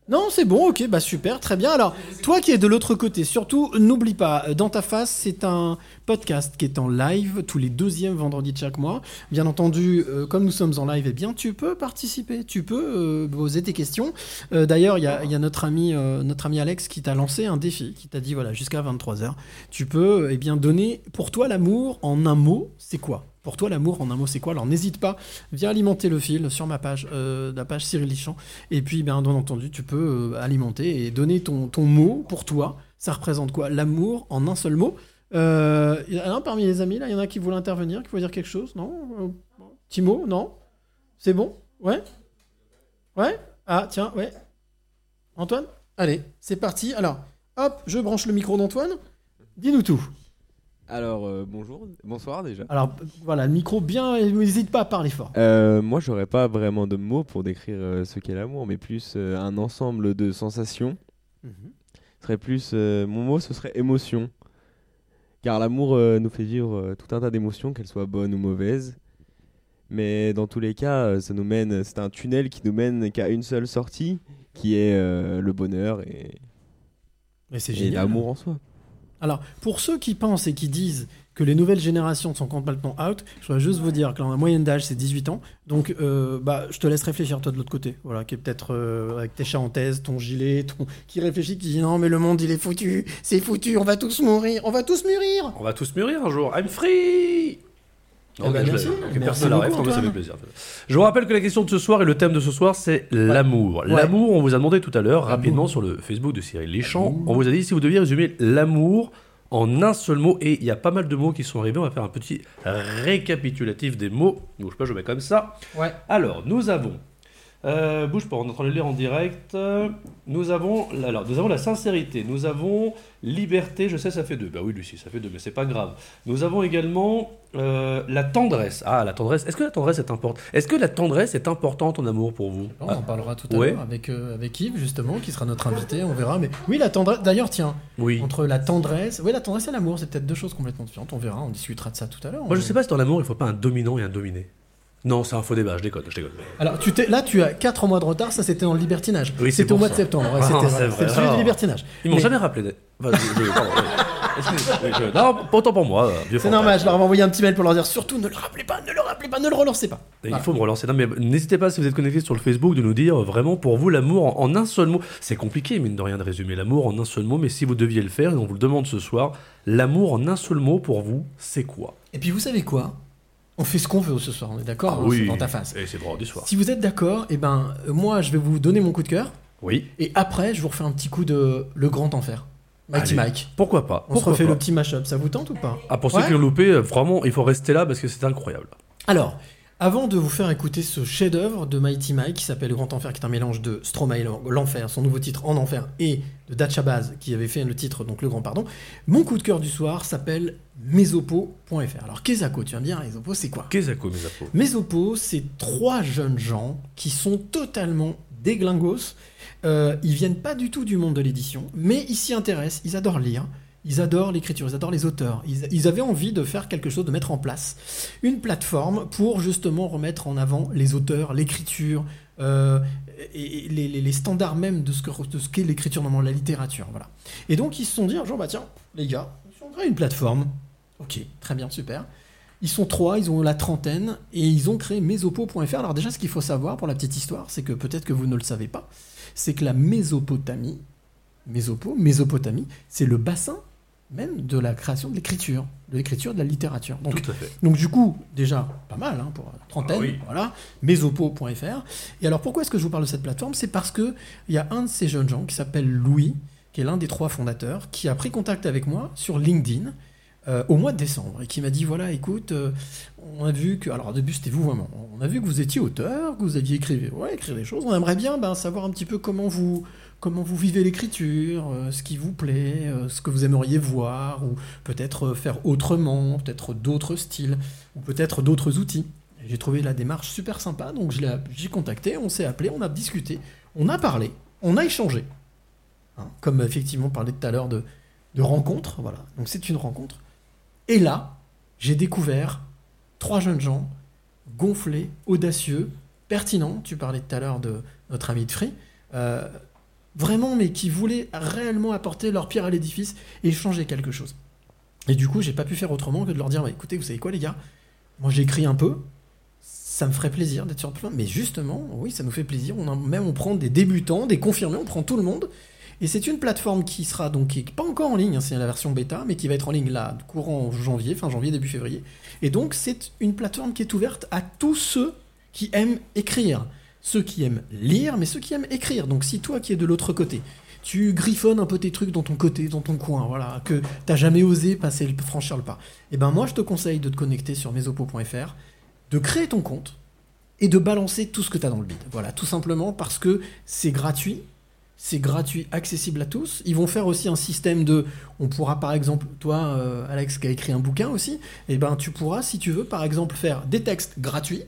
Speaker 1: Non, c'est bon, ok, bah super, très bien. Alors, toi qui es de l'autre côté, surtout, n'oublie pas, euh, Dans ta face, c'est un podcast qui est en live tous les deuxièmes vendredis de chaque mois. Bien entendu, euh, comme nous sommes en live, eh bien, tu peux participer, tu peux euh, poser tes questions. Euh, D'ailleurs, il y a, il y a notre, ami, notre ami Alex qui t'a lancé un défi, qui t'a dit, voilà, jusqu'à 23h, tu peux eh bien, donner pour toi l'amour en un mot, c'est quoi? Pour toi, l'amour, en un mot, c'est quoi Alors, n'hésite pas, viens alimenter le fil sur ma page, euh, la page Cyril Lichamp. Et puis, bien entendu, tu peux euh, alimenter et donner ton, mot pour toi. Ça représente quoi? L'amour en un seul mot? Euh, il y en a un parmi les amis, là, il y en a qui voulaient intervenir, qui voulaient dire quelque chose? Non? Euh, Petit mot? Non? C'est bon? Ouais? Ouais? Ah, tiens, ouais. Antoine? Allez, c'est parti. Alors, hop, je branche le micro d'Antoine. Dis-nous tout.
Speaker 16: Alors, euh, bonjour, bonsoir déjà.
Speaker 1: Alors, voilà, le micro bien, n'hésite pas à parler fort.
Speaker 16: Euh, moi, j'aurais pas vraiment de mots pour décrire euh, ce qu'est l'amour, mais plus euh, un ensemble de sensations.
Speaker 1: Mhm.
Speaker 16: Ce serait plus, mon mot, ce serait émotion. Car l'amour nous fait vivre tout un tas d'émotions, qu'elles soient bonnes ou mauvaises. Mais dans tous les cas, ça nous mène, c'est un tunnel qui nous mène qu'à une seule sortie, qui est le bonheur et,
Speaker 1: génial.
Speaker 16: l'amour en soi.
Speaker 1: Alors, pour ceux qui pensent et qui disent que les nouvelles générations sont complètement out, je voudrais juste vous dire que la moyenne d'âge, c'est 18 ans. Donc, euh, bah, je te laisse réfléchir, toi, de l'autre côté. Voilà, qui est peut-être euh, avec tes charentaises, ton gilet, ton... qui réfléchit, qui dit non, mais le monde, il est foutu, c'est foutu, on va tous mourir, on va tous mûrir.
Speaker 2: On va tous mûrir un jour. I'm free
Speaker 1: Eh ben,
Speaker 2: je
Speaker 1: merci.
Speaker 2: personne ça fait plaisir. Je vous rappelle que la question de ce soir et le thème de ce soir, c'est l'amour. L'amour, on vous a demandé tout à l'heure, rapidement, sur le Facebook de Cyril Deschamps. On vous a dit si vous deviez résumer l'amour en un seul mot, et il y a pas mal de mots qui sont arrivés. On va faire un petit récapitulatif des mots. Bouge pas, je mets comme ça.
Speaker 1: Ouais.
Speaker 2: Alors, nous avons. Euh, bouge pas, on est en train de le lire en direct. Nous avons, alors, nous avons la sincérité, nous avons liberté, je sais, ça fait deux. Bah oui, Lucie, ça fait deux, mais c'est pas grave. Nous avons également euh, la tendresse. Ah, la tendresse. Est-ce que la tendresse est importante Est-ce que la tendresse est importante en amour pour vous?
Speaker 1: On en parlera tout à
Speaker 2: Ouais.
Speaker 1: l'heure avec, euh, avec Yves, justement, qui sera notre invité, on verra. Mais oui, la tendresse. D'ailleurs, tiens,
Speaker 2: Oui.
Speaker 1: entre la tendresse. Oui, la tendresse et l'amour, c'est peut-être deux choses complètement différentes. On verra, on discutera de ça tout à l'heure.
Speaker 2: Moi, je sais pas si dans l'amour, il faut pas un dominant et un dominé. Non, c'est un faux débat, je déconne, je déconne.
Speaker 1: Alors, tu là, tu as 4 mois de retard, ça c'était dans le libertinage.
Speaker 2: Oui,
Speaker 1: c'était au mois
Speaker 2: ça.
Speaker 1: de septembre,
Speaker 2: Ah,
Speaker 1: c'était, le sujet du libertinage.
Speaker 2: Ils m'ont
Speaker 1: Mais-
Speaker 2: jamais rappelé. Enfin, je- je- pardon, je- Non, pas autant pour moi.
Speaker 1: C'est normal, je leur avais envoyé un petit mail pour leur dire surtout ne le rappelez pas, ne le rappelez pas, ne le relancez pas.
Speaker 2: Il
Speaker 1: Voilà.
Speaker 2: faut me relancer. Non, mais n'hésitez pas si vous êtes connecté sur le Facebook de nous dire vraiment pour vous l'amour en, en un seul mot. C'est compliqué, mine de rien, de résumer l'amour en un seul mot, mais si vous deviez le faire, et on vous le demande ce soir, l'amour en un seul mot pour vous, c'est quoi?
Speaker 1: Et puis vous savez quoi? On fait ce qu'on veut ce soir, on est d'accord
Speaker 2: Ah
Speaker 1: hein,
Speaker 2: oui.
Speaker 1: c'est dans ta face.
Speaker 2: Et c'est vendredi soir.
Speaker 1: Si vous êtes d'accord, eh ben, euh, moi je vais vous donner mon coup de cœur.
Speaker 2: Oui.
Speaker 1: Et après, je vous refais un petit coup de Le Grand Enfer. Mighty
Speaker 2: Allez.
Speaker 1: Mike.
Speaker 2: Pourquoi pas
Speaker 1: On
Speaker 2: Pourquoi
Speaker 1: se refait
Speaker 2: pas
Speaker 1: le petit mashup, ça vous tente ou pas
Speaker 2: Ah, pour
Speaker 1: Ouais
Speaker 2: ceux qui ont loupé, euh, vraiment, il faut rester là parce que c'est incroyable.
Speaker 1: Alors, avant de vous faire écouter ce chef-d'œuvre de Mighty Mike qui s'appelle Le Grand Enfer, qui est un mélange de Stromae, l'Enfer, son nouveau titre En Enfer, et de Dacha Baz qui avait fait le titre, donc Le Grand Pardon, mon coup de cœur du soir s'appelle Mesopo.fr. Alors, Kezako, tu vas me dire, Mesopo, c'est quoi?
Speaker 2: Kezako, Mesopo.
Speaker 1: Mesopo, c'est trois jeunes gens qui sont totalement déglingos. Euh, ils viennent pas du tout du monde de l'édition, mais ils s'y intéressent, ils adorent lire. Ils adorent l'écriture, ils adorent les auteurs. Ils, ils avaient envie de faire quelque chose, de mettre en place une plateforme pour justement remettre en avant les auteurs, l'écriture, euh, et, les, standards même de ce qu'est l'écriture, normalement la littérature. Voilà. Et donc ils se sont dit jour, bah tiens, les gars, on crée une plateforme. Ok, très bien, super. Ils sont trois, ils ont la trentaine, et ils ont créé mesopo.fr. Alors déjà, ce qu'il faut savoir pour la petite histoire, c'est que peut-être que vous ne le savez pas, c'est que la Mésopotamie, Mésopo, Mésopotamie, c'est le bassin même de la création de l'écriture, de l'écriture de la littérature. Donc,
Speaker 2: Tout à fait.
Speaker 1: donc du coup, déjà, pas mal hein, pour trentaine,
Speaker 2: Ah oui.
Speaker 1: voilà, mesopo.fr. Et alors pourquoi est-ce que je vous parle de cette plateforme? C'est parce que il y a un de ces jeunes gens qui s'appelle Louis, qui est l'un des trois fondateurs, qui a pris contact avec moi sur LinkedIn euh, au mois de décembre et qui m'a dit voilà, écoute, euh, on a vu que, alors au début c'était vous vraiment, on a vu que vous étiez auteur, que vous aviez écrit, ouais, écrit des choses. On aimerait bien ben, savoir un petit peu comment vous comment vous vivez l'écriture, euh, ce qui vous plaît, euh, ce que vous aimeriez voir, ou peut-être euh, faire autrement, peut-être d'autres styles, ou peut-être d'autres outils. J'ai trouvé la démarche super sympa, donc j'ai contacté, on s'est appelé, on a discuté, on a parlé, on a échangé. Hein, comme effectivement parlait tout à l'heure de, de rencontre, voilà. Donc c'est une rencontre. Et là, j'ai découvert trois jeunes gens gonflés, audacieux, pertinents. Tu parlais tout à l'heure de notre ami de Free. Vraiment, mais qui voulaient réellement apporter leur pierre à l'édifice et changer quelque chose. Et du coup, j'ai pas pu faire autrement que de leur dire bah, écoutez, vous savez quoi, les gars? Moi, j'écris un peu. Ça me ferait plaisir d'être sur le plan. Mais justement, oui, ça nous fait plaisir. On même on prend des débutants, des confirmés, on prend tout le monde. Et c'est une plateforme qui sera donc pas encore en ligne, hein, c'est la version bêta, mais qui va être en ligne là, courant janvier, fin janvier, début février. Et donc c'est une plateforme qui est ouverte à tous ceux qui aiment écrire, ceux qui aiment lire, mais ceux qui aiment écrire. Donc si toi qui es de l'autre côté, tu griffonnes un peu tes trucs dans ton côté, dans ton coin, voilà, que t'as jamais osé passer, le- franchir le pas. Et ben moi je te conseille de te connecter sur mesopo.fr, de créer ton compte et de balancer tout ce que tu as dans le bide. Voilà, tout simplement parce que c'est gratuit, c'est gratuit, accessible à tous. Ils vont faire aussi un système de, on pourra par exemple, toi euh, Alex qui a écrit un bouquin aussi, et ben tu pourras si tu veux par exemple faire des textes gratuits,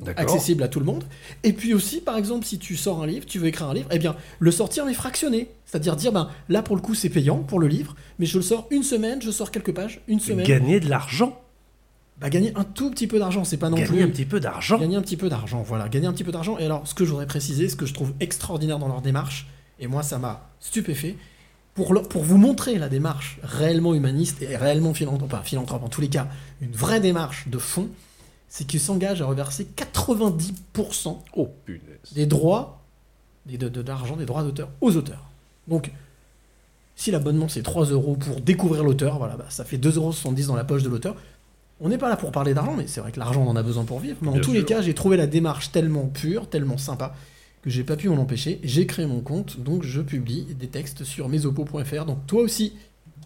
Speaker 2: D'accord.
Speaker 1: accessibles à tout le monde, et puis aussi par exemple si tu sors un livre, tu veux écrire un livre, et bien le sortir mais fractionné, c'est-à-dire dire ben là pour le coup c'est payant pour le livre, mais je le sors une semaine, je sors quelques pages, une semaine.
Speaker 2: Gagner de l'argent.
Speaker 1: Bah, gagner un tout petit peu d'argent, c'est pas non
Speaker 2: Gagner
Speaker 1: plus.
Speaker 2: un petit peu d'argent.
Speaker 1: Gagner un petit peu d'argent, voilà. Gagner un petit peu d'argent. Et alors, ce que je voudrais préciser, ce que je trouve extraordinaire dans leur démarche, et moi, ça m'a stupéfait, pour, leur- pour vous montrer la démarche réellement humaniste et réellement philanthrope, enfin, philanthrope en tous les cas, une vraie démarche de fond, c'est qu'ils s'engagent à reverser 90%
Speaker 2: Oh punaise.
Speaker 1: des droits, des, de, des droits d'auteur aux auteurs. Donc, si l'abonnement c'est 3 euros pour découvrir l'auteur, voilà, bah, ça fait 2,70 euros dans la poche de l'auteur. On n'est pas là pour parler d'argent, mais c'est vrai que l'argent on en a besoin pour vivre. Mais en tous les cas, j'ai trouvé la démarche tellement pure, tellement sympa, que j'ai pas pu m'en empêcher. J'ai créé mon compte, donc je publie des textes sur mesopo.fr. Donc toi aussi,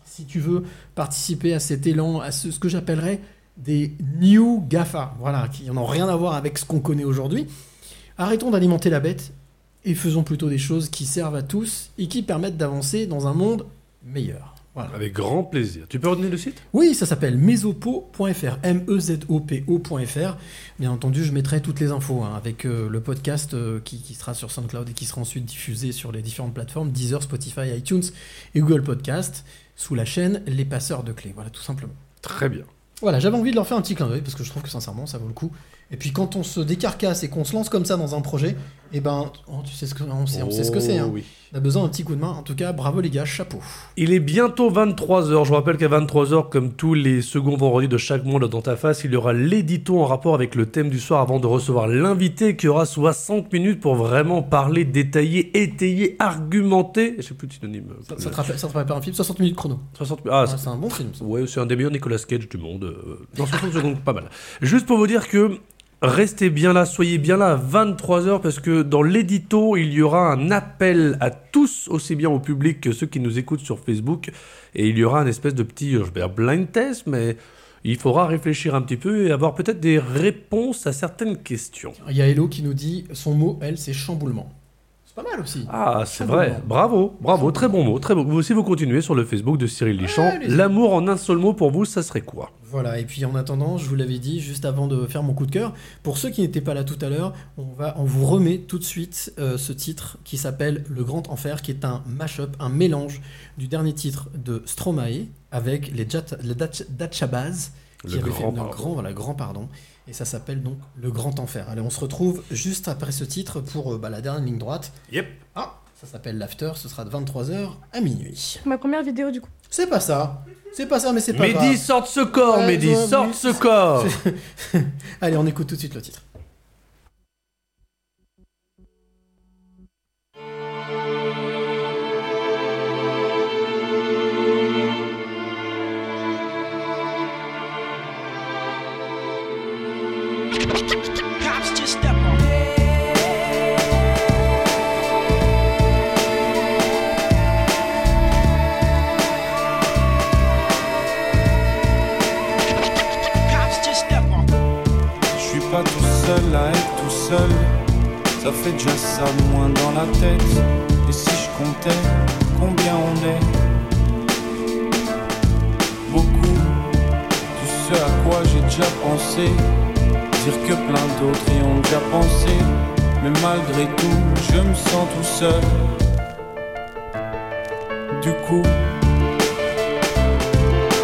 Speaker 1: si tu veux participer à cet élan, à ce, ce que j'appellerais des new GAFA, voilà, qui n'ont rien à voir avec ce qu'on connaît aujourd'hui, arrêtons d'alimenter la bête et faisons plutôt des choses qui servent à tous et qui permettent d'avancer dans un monde meilleur. Voilà.
Speaker 2: Avec grand plaisir. Tu peux redonner le site?
Speaker 1: Oui, ça s'appelle mesopo.fr, M-E-Z-O-P-O.fr. Bien entendu, je mettrai toutes les infos hein, avec euh, le podcast euh, qui, qui sera sur SoundCloud et qui sera ensuite diffusé sur les différentes plateformes Deezer, Spotify, iTunes et Google Podcast sous la chaîne Les Passeurs de Clés. Voilà, tout simplement.
Speaker 2: Très bien.
Speaker 1: Voilà, j'avais envie de leur faire un petit clin d'œil parce que je trouve que sincèrement ça vaut le coup. Et puis quand on se décarcasse et qu'on se lance comme ça dans un projet, eh ben, oh, tu sais ce que, on ce que c'est. hein.
Speaker 2: Oh.
Speaker 1: On a besoin d'un petit coup de main. En tout cas, bravo les gars, chapeau.
Speaker 2: Il est bientôt 23h. Je vous rappelle qu'à 23h, comme tous les seconds vendredis de chaque mois dans ta face, il y aura l'édito en rapport avec le thème du soir avant de recevoir l'invité qui aura 60 minutes pour vraiment parler, détailler, étayer, argumenter. Je sais plus synonyme.
Speaker 1: Ça, ça te rappelle, ça te rappelle un film? 60 minutes chrono.
Speaker 2: 60 Ah,
Speaker 1: Ouais, c'est un bon film. ça.
Speaker 2: Ouais, c'est un des meilleurs Nicolas Cage du monde. euh, Dans 60 secondes, pas mal. Juste pour vous dire que restez bien là, soyez bien là à 23h parce que dans l'édito, il y aura un appel à tous, aussi bien au public que ceux qui nous écoutent sur Facebook. Et il y aura un espèce de petit, je vais blind test, mais il faudra réfléchir un petit peu et avoir peut-être des réponses à certaines questions.
Speaker 1: Il y a Hello qui nous dit son mot, elle, c'est chamboulement. C'est pas mal aussi.
Speaker 2: Ah, c'est vrai. Bravo, bravo, très bon mot, très bon. Vous aussi, vous continuez sur le Facebook de Cyril Lichamp. L'amour en un seul mot pour vous, ça serait quoi?
Speaker 1: Voilà, et puis en attendant, je vous l'avais dit juste avant de faire mon coup de cœur, pour ceux qui n'étaient pas là tout à l'heure, on, va, on vous remet tout de suite euh, ce titre qui s'appelle Le Grand Enfer, qui est un mash-up, un mélange du dernier titre de Stromae avec les, Jat- les Dach- Datchabas, qui
Speaker 2: Le
Speaker 1: avait
Speaker 2: Grand
Speaker 1: fait le
Speaker 2: Pardon.
Speaker 1: grand, voilà, grand pardon. Et ça s'appelle donc Le Grand Enfer. Allez, on se retrouve juste après ce titre pour euh, bah, la dernière ligne droite.
Speaker 2: Yep.
Speaker 1: Ah, ça s'appelle l'after, ce sera de 23h à minuit.
Speaker 17: Ma première vidéo du coup.
Speaker 1: C'est pas ça. C'est pas ça, mais c'est pas
Speaker 2: Mehdi,
Speaker 1: grave.
Speaker 2: sort de ce corps,
Speaker 1: Ouais,
Speaker 2: Mehdi,
Speaker 1: ouais,
Speaker 2: sort ce corps.
Speaker 1: Allez, on écoute tout de suite le titre.
Speaker 10: Ça fait déjà ça de moins dans la tête. Et si je comptais combien on est? Beaucoup. Tout ce à quoi j'ai déjà pensé. Dire que plein d'autres y ont déjà pensé. Mais malgré tout, je me sens tout seul. Du coup,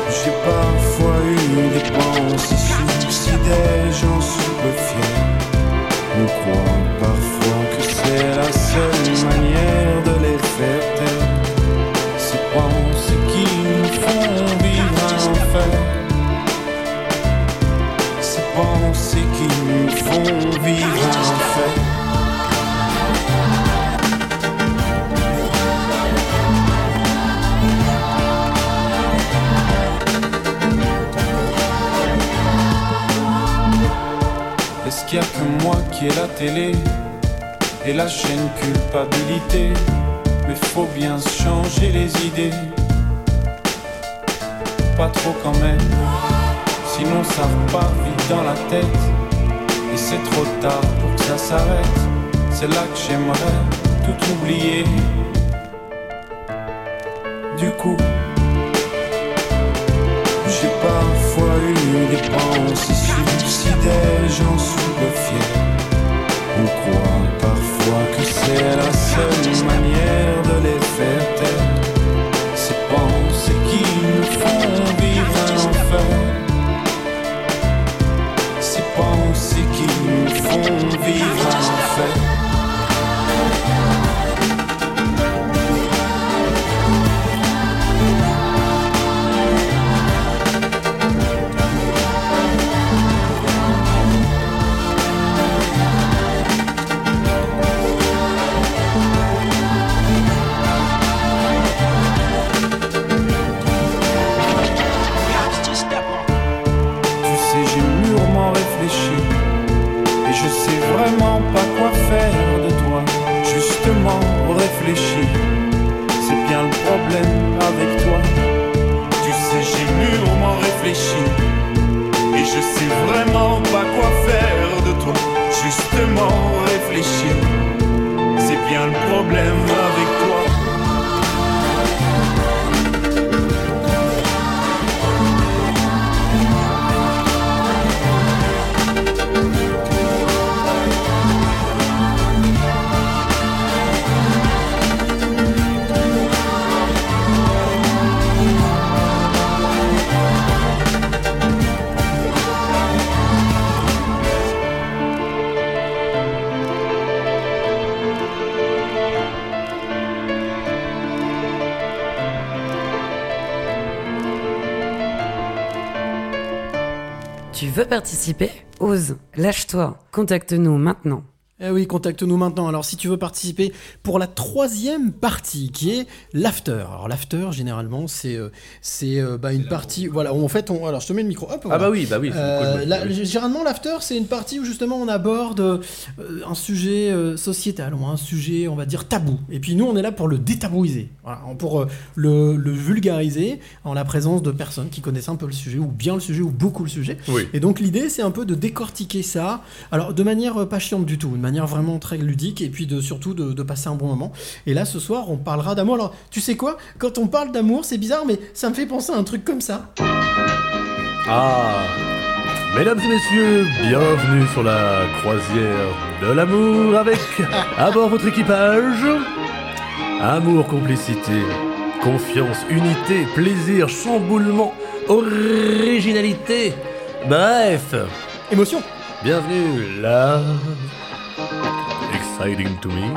Speaker 10: j'ai parfois eu des pensées suicidaires, j'en suis peu fier. On croit parfois que c'est la seule manière de les faire taire. Ces pensées qui nous font vivre un enfer. Ces pensées qui nous font vivre un enfer. Qu'il y a que moi qui ai la télé et la chaîne culpabilité Mais faut bien changer les idées. Pas trop quand même, sinon ça repart vite dans la tête. Et c'est trop tard pour que ça s'arrête. C'est là que j'aimerais tout oublier. Du coup, parfois eu des pensées suicidaires, j'en suis peu fier. On croit parfois que c'est la seule manière de les faire taire. Ces pensées qui nous font vivre un enfer. Ces pensées qui nous font vivre un enfer.
Speaker 3: Participer. Ose, lâche-toi, contacte-nous maintenant.
Speaker 1: Eh oui, contacte-nous maintenant. Alors, si tu veux participer pour la troisième partie, qui est l'after. Alors, l'after, généralement, c'est euh, c'est euh, bah, une partie. Voilà, où en fait, on, alors je te mets le micro. Hop, voilà.
Speaker 2: bah oui, bah oui,
Speaker 1: Euh, la-
Speaker 2: oui.
Speaker 1: Généralement, l'after, c'est une partie où justement on aborde euh, un sujet euh, sociétal ou un sujet, on va dire, tabou. Et puis nous, on est là pour le détabouiser, voilà, pour le, le vulgariser en la présence de personnes qui connaissent un peu le sujet, ou bien le sujet, ou beaucoup le sujet.
Speaker 2: Oui.
Speaker 1: Et donc l'idée, c'est un peu de décortiquer ça, alors de manière pas chiante du tout, une manière vraiment très ludique, et puis de surtout de, de passer un bon moment. Et là, ce soir, on parlera d'amour. Alors, tu sais quoi? Quand on parle d'amour, c'est bizarre, mais ça me fait penser à un truc comme ça.
Speaker 2: Ah Mesdames et messieurs, bienvenue sur la croisière de l'amour avec à bord votre équipage. Amour, complicité, confiance, unité, plaisir, chamboulement, originalité. Bref.
Speaker 1: Émotion.
Speaker 2: Bienvenue là. Exciting to me.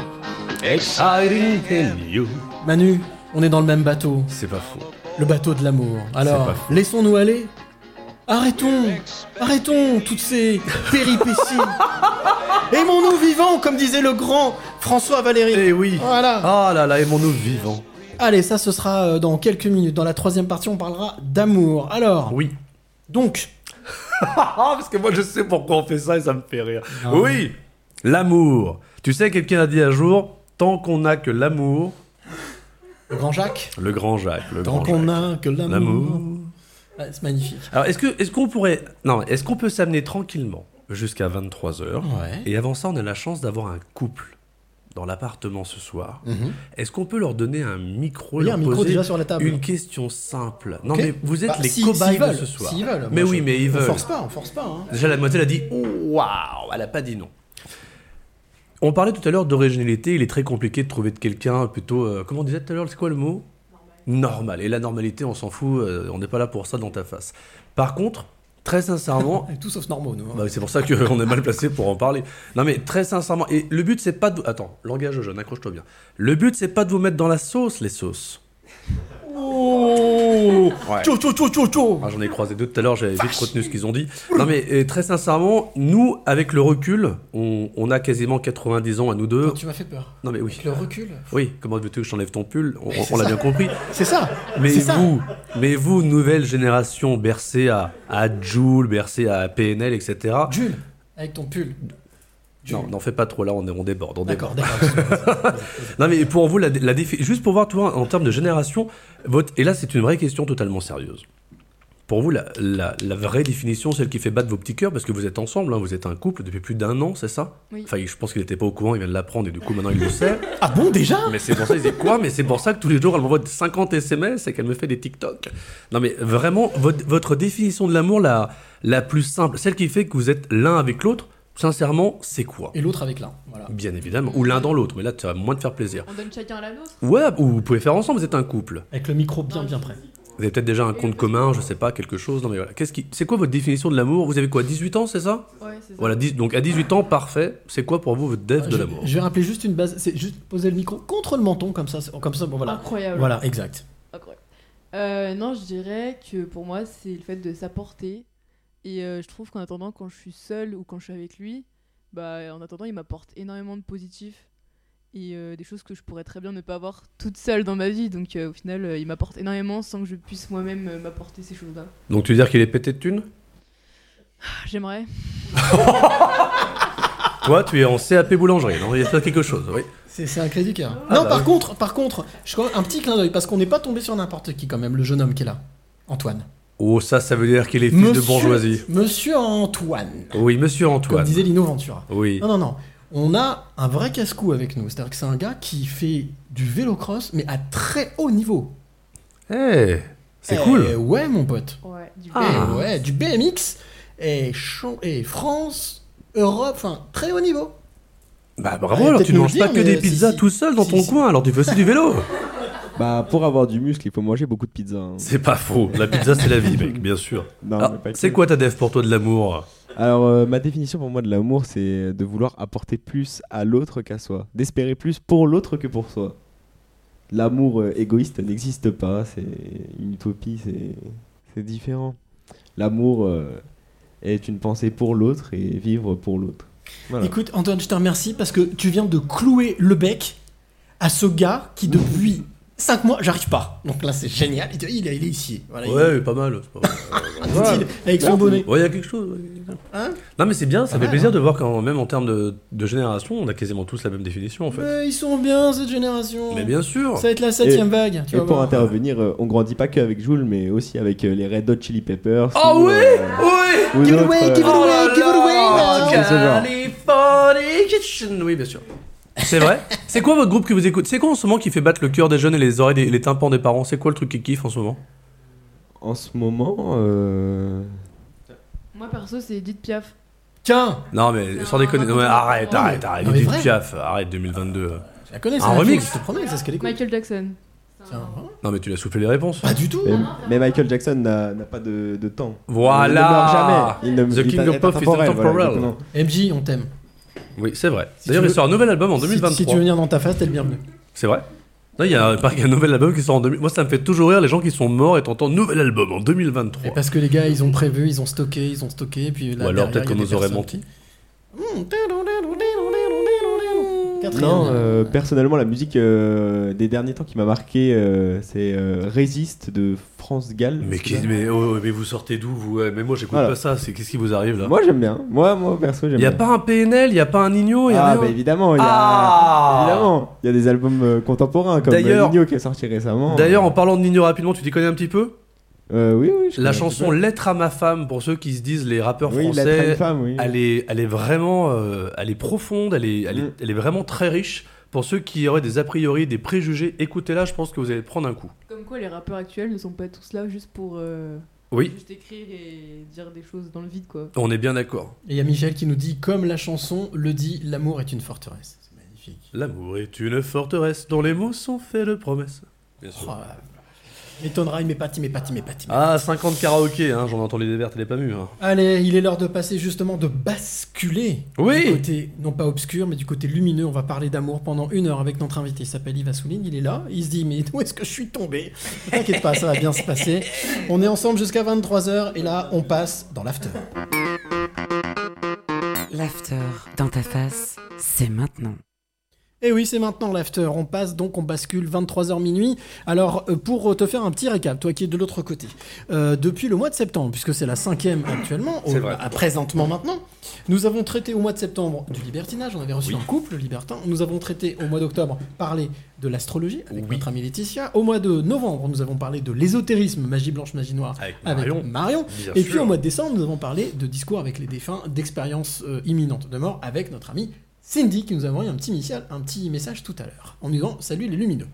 Speaker 2: Exciting to you.
Speaker 1: Manu, on est dans le même bateau.
Speaker 2: C'est pas faux.
Speaker 1: Le bateau de l'amour. Alors, laissons-nous aller. Arrêtons, arrêtons toutes ces péripéties. Aimons-nous vivants, comme disait le grand François Valéry.
Speaker 2: Eh oui.
Speaker 1: Voilà.
Speaker 2: Ah là là, aimons-nous vivants.
Speaker 1: Allez, ça ce sera euh, dans quelques minutes. Dans la troisième partie, on parlera d'amour. Alors.
Speaker 2: Oui.
Speaker 1: Donc.
Speaker 2: Parce que moi je sais pourquoi on fait ça et ça me fait rire.
Speaker 1: Non.
Speaker 2: Oui, l'amour. Tu sais, quelqu'un a dit un jour, tant qu'on n'a que l'amour.
Speaker 1: Le grand Jacques.
Speaker 2: Le grand Jacques. Le
Speaker 1: Tant
Speaker 2: grand
Speaker 1: qu'on
Speaker 2: Jacques.
Speaker 1: a que l'amour. Ouais, c'est magnifique.
Speaker 2: Alors, est-ce que, est-ce qu'on pourrait, non, est-ce qu'on peut s'amener tranquillement jusqu'à 23 h
Speaker 1: Ouais.
Speaker 2: Et avant ça, on a la chance d'avoir un couple dans l'appartement ce soir.
Speaker 1: Mhm.
Speaker 2: Est-ce qu'on peut leur donner un micro,
Speaker 1: Oui,
Speaker 2: leur
Speaker 1: un micro déjà sur la table.
Speaker 2: Une question simple? Non, mais vous êtes
Speaker 1: Bah,
Speaker 2: les
Speaker 1: si-
Speaker 2: cobayes
Speaker 1: veulent,
Speaker 2: de ce soir.
Speaker 1: s'ils veulent.
Speaker 2: Mais oui,
Speaker 1: je-
Speaker 2: mais ils
Speaker 1: on
Speaker 2: veulent.
Speaker 1: force pas, on force pas. hein.
Speaker 2: Déjà, la moitié a dit Waouh Elle a pas dit non. On parlait tout à l'heure d'originalité. Il est très compliqué de trouver de quelqu'un plutôt. euh, comment on disait tout à l'heure C'est quoi le mot? Normal. Et la normalité, on s'en fout. euh, on n'est pas là pour ça dans ta face. Par contre, très sincèrement.
Speaker 1: Tout sauf normaux, nous. hein.
Speaker 2: Bah c'est pour ça qu'on est mal placé pour en parler. Non mais très sincèrement, et le but c'est pas de... Attends, langage jeune, accroche-toi bien. Le but c'est pas de vous mettre dans la sauce, les sauces.
Speaker 1: Oh
Speaker 2: Ouais.
Speaker 1: Tcho, tcho, tcho, tcho, tcho.
Speaker 2: Ah, J'en ai croisé deux tout à l'heure, j'avais vite retenu ce qu'ils ont dit. Non mais euh, très sincèrement, nous, avec le recul, on, on a quasiment 90 ans à nous deux.
Speaker 1: Tu m'as fait peur.
Speaker 2: Non mais oui.
Speaker 1: Avec le recul.
Speaker 2: Oui, comment veux-tu que je t'enlève ton pull On, l'a bien compris.
Speaker 1: C'est ça.
Speaker 2: Mais
Speaker 1: ça.
Speaker 2: vous, mais vous, nouvelle génération bercée à, à Joule, bercée à PNL, etc.
Speaker 1: Jules, avec ton pull.
Speaker 2: Non, n'en fais pas trop là, on, on déborde. On
Speaker 1: D'accord,
Speaker 2: déborde.
Speaker 1: d'accord.
Speaker 2: non mais pour vous, la, la défi- juste pour voir, toi, en termes de génération, votre... et là c'est une vraie question totalement sérieuse. Pour vous, la, la- la vraie définition, celle qui fait battre vos petits cœurs, parce que vous êtes ensemble, hein, vous êtes un couple depuis plus d'un an, c'est ça?
Speaker 13: Oui.
Speaker 2: Enfin, je pense qu'il n'était pas au courant, il vient de l'apprendre, et du coup maintenant il le sait.
Speaker 1: Ah bon, déjà?
Speaker 2: Mais c'est pour ça, il dit quoi? Mais c'est pour ça que tous les jours, elle m'envoie 50 SMS et qu'elle me fait des TikTok. Non mais vraiment, votre, votre définition de l'amour, la, la plus simple, celle qui fait que vous êtes l'un avec l'autre, sincèrement, c'est quoi?
Speaker 1: Et l'autre avec l'un. Voilà.
Speaker 2: Bien évidemment. Ou l'un dans l'autre, mais là, ça va moins te faire plaisir.
Speaker 13: On donne chacun la nôtre?
Speaker 2: Ouais, ou vous pouvez faire ensemble, vous êtes un couple.
Speaker 1: Avec le micro bien, bien près.
Speaker 2: Vous avez peut-être déjà un compte commun, je sais pas, quelque chose. Non mais voilà. Qu'est-ce qui... C'est quoi votre définition de l'amour? Vous avez quoi, 18 ans, c'est ça?
Speaker 13: Ouais, c'est ça.
Speaker 2: Voilà, 10 donc à 18 ans, parfait. C'est quoi pour vous votre dev de
Speaker 1: je,
Speaker 2: l'amour?
Speaker 1: je vais rappeler juste une base. C'est juste poser le micro contre le menton, comme ça. c'est- Comme ça, bon, voilà.
Speaker 13: Incroyable.
Speaker 1: Voilà, exact.
Speaker 13: Incroyable. Euh, non, je dirais que pour moi, c'est le fait de s'apporter. Et euh, je trouve qu'en attendant, quand je suis seule ou quand je suis avec lui, bah, en attendant, il m'apporte énormément de positif. Et euh, des choses que je pourrais très bien ne pas avoir toute seule dans ma vie. Donc euh, au final, euh, il m'apporte énormément sans que je puisse moi-même euh, m'apporter ces choses-là.
Speaker 2: Donc tu veux dire qu'il est pété de thunes?
Speaker 13: Ah, J'aimerais.
Speaker 2: Toi, tu es en CAP boulangerie, non? Il y a quelque chose, oui.
Speaker 1: C'est un cri du cœur.
Speaker 2: Ah
Speaker 1: non,
Speaker 2: bah
Speaker 1: par
Speaker 2: oui.
Speaker 1: contre, par contre, je crois un petit clin d'œil parce qu'on n'est pas tombé sur n'importe qui quand même, le jeune homme qui est là, Antoine.
Speaker 2: Oh, ça, ça veut dire qu'il est fils de bourgeoisie.
Speaker 1: Monsieur Antoine,
Speaker 2: Oui, monsieur
Speaker 1: comme
Speaker 2: Antoine.
Speaker 1: disait Lino Ventura.
Speaker 2: Oui.
Speaker 1: Non, non, non. On a un vrai casse-cou avec nous. C'est-à-dire que c'est un gars qui fait du vélo-cross, mais à très haut niveau.
Speaker 2: Eh, c'est
Speaker 1: Eh,
Speaker 2: cool.
Speaker 1: Ouais, mon pote.
Speaker 13: Ouais, du
Speaker 2: Ah.
Speaker 1: Eh, ouais, du BMX et, champ- et France, Europe, enfin, très haut niveau.
Speaker 2: Bah
Speaker 1: Ouais,
Speaker 2: bravo, alors tu ne manges pas que des pizzas
Speaker 1: si.
Speaker 2: tout seul dans
Speaker 1: Si,
Speaker 2: ton
Speaker 1: si.
Speaker 2: coin, alors tu fais aussi du vélo.
Speaker 16: Bah, pour avoir du muscle, il faut manger beaucoup de pizza. hein.
Speaker 2: C'est pas faux. La pizza, c'est la vie, mec, bien sûr.
Speaker 16: Non,
Speaker 2: Ah,
Speaker 16: mais pas que.
Speaker 2: c'est quoi ta dev pour toi de l'amour?
Speaker 16: Alors, euh, ma définition pour moi de l'amour, c'est de vouloir apporter plus à l'autre qu'à soi. D'espérer plus pour l'autre que pour soi. L'amour euh, égoïste n'existe pas, c'est une utopie, c'est c'est différent. L'amour euh, est une pensée pour l'autre et vivre pour l'autre. Voilà.
Speaker 1: Écoute, Antoine, je te remercie parce que tu viens de clouer le bec à ce gars qui, depuis 5 mois, j'arrive pas. Donc là, c'est génial. Il, il est il est ici. Voilà, il-
Speaker 2: Ouais, pas mal. pas mal.
Speaker 1: Dit-il, avec son bonnet.
Speaker 2: Ouais, il y a quelque chose. ouais.
Speaker 1: Hein
Speaker 2: non, mais c'est bien, ça
Speaker 1: Pas
Speaker 2: fait
Speaker 1: mal,
Speaker 2: plaisir
Speaker 1: hein.
Speaker 2: de voir quand même en termes de, de génération, on a quasiment tous la même définition en fait.
Speaker 1: Mais ils sont bien, cette génération.
Speaker 2: Mais bien sûr.
Speaker 1: Ça va être la septième
Speaker 16: Et-
Speaker 1: vague. Tu
Speaker 16: et
Speaker 1: vas
Speaker 16: pour
Speaker 1: voir.
Speaker 16: intervenir, euh, on grandit pas qu'avec Joule, mais aussi avec euh, les Red Hot Chili Peppers.
Speaker 2: Oh
Speaker 16: ou,
Speaker 2: oui
Speaker 16: euh,
Speaker 2: Oui
Speaker 16: ou
Speaker 1: Give it away,
Speaker 16: euh,
Speaker 1: give it away,
Speaker 2: Oh
Speaker 1: give it away.
Speaker 2: Californication. Oui, bien sûr. C'est vrai C'est quoi votre groupe que vous écoutez C'est quoi en ce moment qui fait battre le cœur des jeunes et les oreilles et les tympans des parents? C'est quoi le truc qui kiffe en ce moment?
Speaker 16: En ce moment, euh,
Speaker 13: Moi perso, c'est Edith Piaf.
Speaker 1: Tiens
Speaker 2: Non, mais sans déconner. Non, mais arrête, arrête, arrête.
Speaker 1: non, mais
Speaker 2: Edith
Speaker 1: vrai.
Speaker 2: Piaf, arrête 2022.
Speaker 1: Je la connais, c'est
Speaker 2: Un
Speaker 1: la
Speaker 2: remix
Speaker 1: fille, Je te promets, c'est ce qu'elle écoute.
Speaker 13: Michael Jackson.
Speaker 2: Non, mais tu l'as soufflé les réponses.
Speaker 1: Pas du tout.
Speaker 16: mais, mais Michael Jackson n'a n'a pas de, de temps.
Speaker 2: Voilà.
Speaker 16: Il ne meurt jamais. Il ne-
Speaker 2: The
Speaker 16: il
Speaker 2: King
Speaker 16: est
Speaker 2: of Pop is
Speaker 16: intemporel, voilà,
Speaker 2: intemporel.
Speaker 16: exactement.
Speaker 1: MJ, on t'aime.
Speaker 2: Oui, c'est vrai.
Speaker 1: Si
Speaker 2: D'ailleurs, il
Speaker 1: veux-
Speaker 2: sort un nouvel album en
Speaker 1: Si-
Speaker 2: 2023.
Speaker 1: Si, tu veux venir dans ta face, t'es le bienvenu.
Speaker 2: C'est vrai Non, il y a un, il y a un nouvel album qui sort en 2000. Moi, ça me fait toujours rire les gens qui sont morts et t'entends nouvel album en 2023.
Speaker 1: Et parce que les gars, ils ont prévu, ils ont stocké, ils ont stocké, puis là,
Speaker 2: Ou alors peut-être qu'on nous aurait menti.
Speaker 1: Quatrième.
Speaker 16: Non, euh, personnellement, la musique euh, des derniers temps qui m'a marqué, euh, c'est euh, Résiste de France Gall.
Speaker 2: Mais, qui- mais, oh, mais vous sortez d'où vous Ouais, Mais moi, j'écoute
Speaker 16: Voilà.
Speaker 2: pas ça. C'est qu'est-ce qui vous arrive là?
Speaker 16: Moi j'aime bien. Moi, moi perso, j'aime
Speaker 2: Il y a
Speaker 16: bien.
Speaker 2: pas un PNL, il y a pas un Nino, il y a
Speaker 16: ah,
Speaker 2: rien?
Speaker 16: bah évidemment, il y a,
Speaker 2: Ah
Speaker 16: évidemment, il y a des albums contemporains comme Nino qui est sorti récemment.
Speaker 2: D'ailleurs, en parlant de Nino rapidement, tu t'y connais un petit peu?
Speaker 16: Euh, oui, oui. je
Speaker 2: La chanson. Lettre à ma femme, pour ceux qui se disent les rappeurs
Speaker 16: Oui,
Speaker 2: français,
Speaker 16: femme, oui.
Speaker 2: elle, est, elle est vraiment euh, elle est profonde, elle est, elle, est,
Speaker 16: Mm.
Speaker 2: elle est vraiment très riche. Pour ceux qui auraient des a priori, des préjugés, écoutez-la, je pense que vous allez prendre un coup.
Speaker 13: Comme quoi, les rappeurs actuels ne sont pas tous là juste pour. euh,
Speaker 2: Oui.
Speaker 13: Juste écrire et dire des choses dans le vide, quoi.
Speaker 2: On est bien d'accord.
Speaker 1: Et il y a Michel qui nous dit, comme la chanson le dit, l'amour est une forteresse. C'est magnifique.
Speaker 2: L'amour est une forteresse dont les mots sont faits de promesses. Bien sûr.
Speaker 1: Oh, m'étonnera, il m'épate, il m'épate, il m'épate. il
Speaker 2: Ah, 50 karaokés, hein, j'en ai entendu des vertes et des pas mûres. hein.
Speaker 1: Allez, il est l'heure de passer justement de basculer
Speaker 2: Oui.
Speaker 1: du côté, non pas obscur, mais du côté lumineux. On va parler d'amour pendant une heure avec notre invité. Il s'appelle Yves Assouline, il est là. Il se dit, mais où est-ce que je suis tombé? Ne T'inquiète pas, ça va bien se passer. On est ensemble jusqu'à 23h et là, on passe dans l'after.
Speaker 3: L'after dans ta face, c'est maintenant.
Speaker 1: Et oui, c'est maintenant l'after. On passe donc, on bascule 23h minuit. Alors, euh, pour te faire un petit récap, toi qui es de l'autre côté, euh, depuis le mois de septembre, puisque c'est la cinquième actuellement, au- à présentement maintenant, nous avons traité au mois de septembre du libertinage. On avait reçu un couple libertin. Nous avons traité au mois d'octobre parler de l'astrologie avec notre amie Laetitia. Au mois de novembre, nous avons parlé de l'ésotérisme, magie blanche, magie noire
Speaker 2: Avec
Speaker 1: avec
Speaker 2: Marion.
Speaker 1: Et puis au mois de décembre, nous avons parlé de discours avec les défunts, d'expériences euh, imminentes de mort avec notre amie Cindy qui nous a envoyé un petit, message, un petit message tout à l'heure en nous disant Salut les lumineux.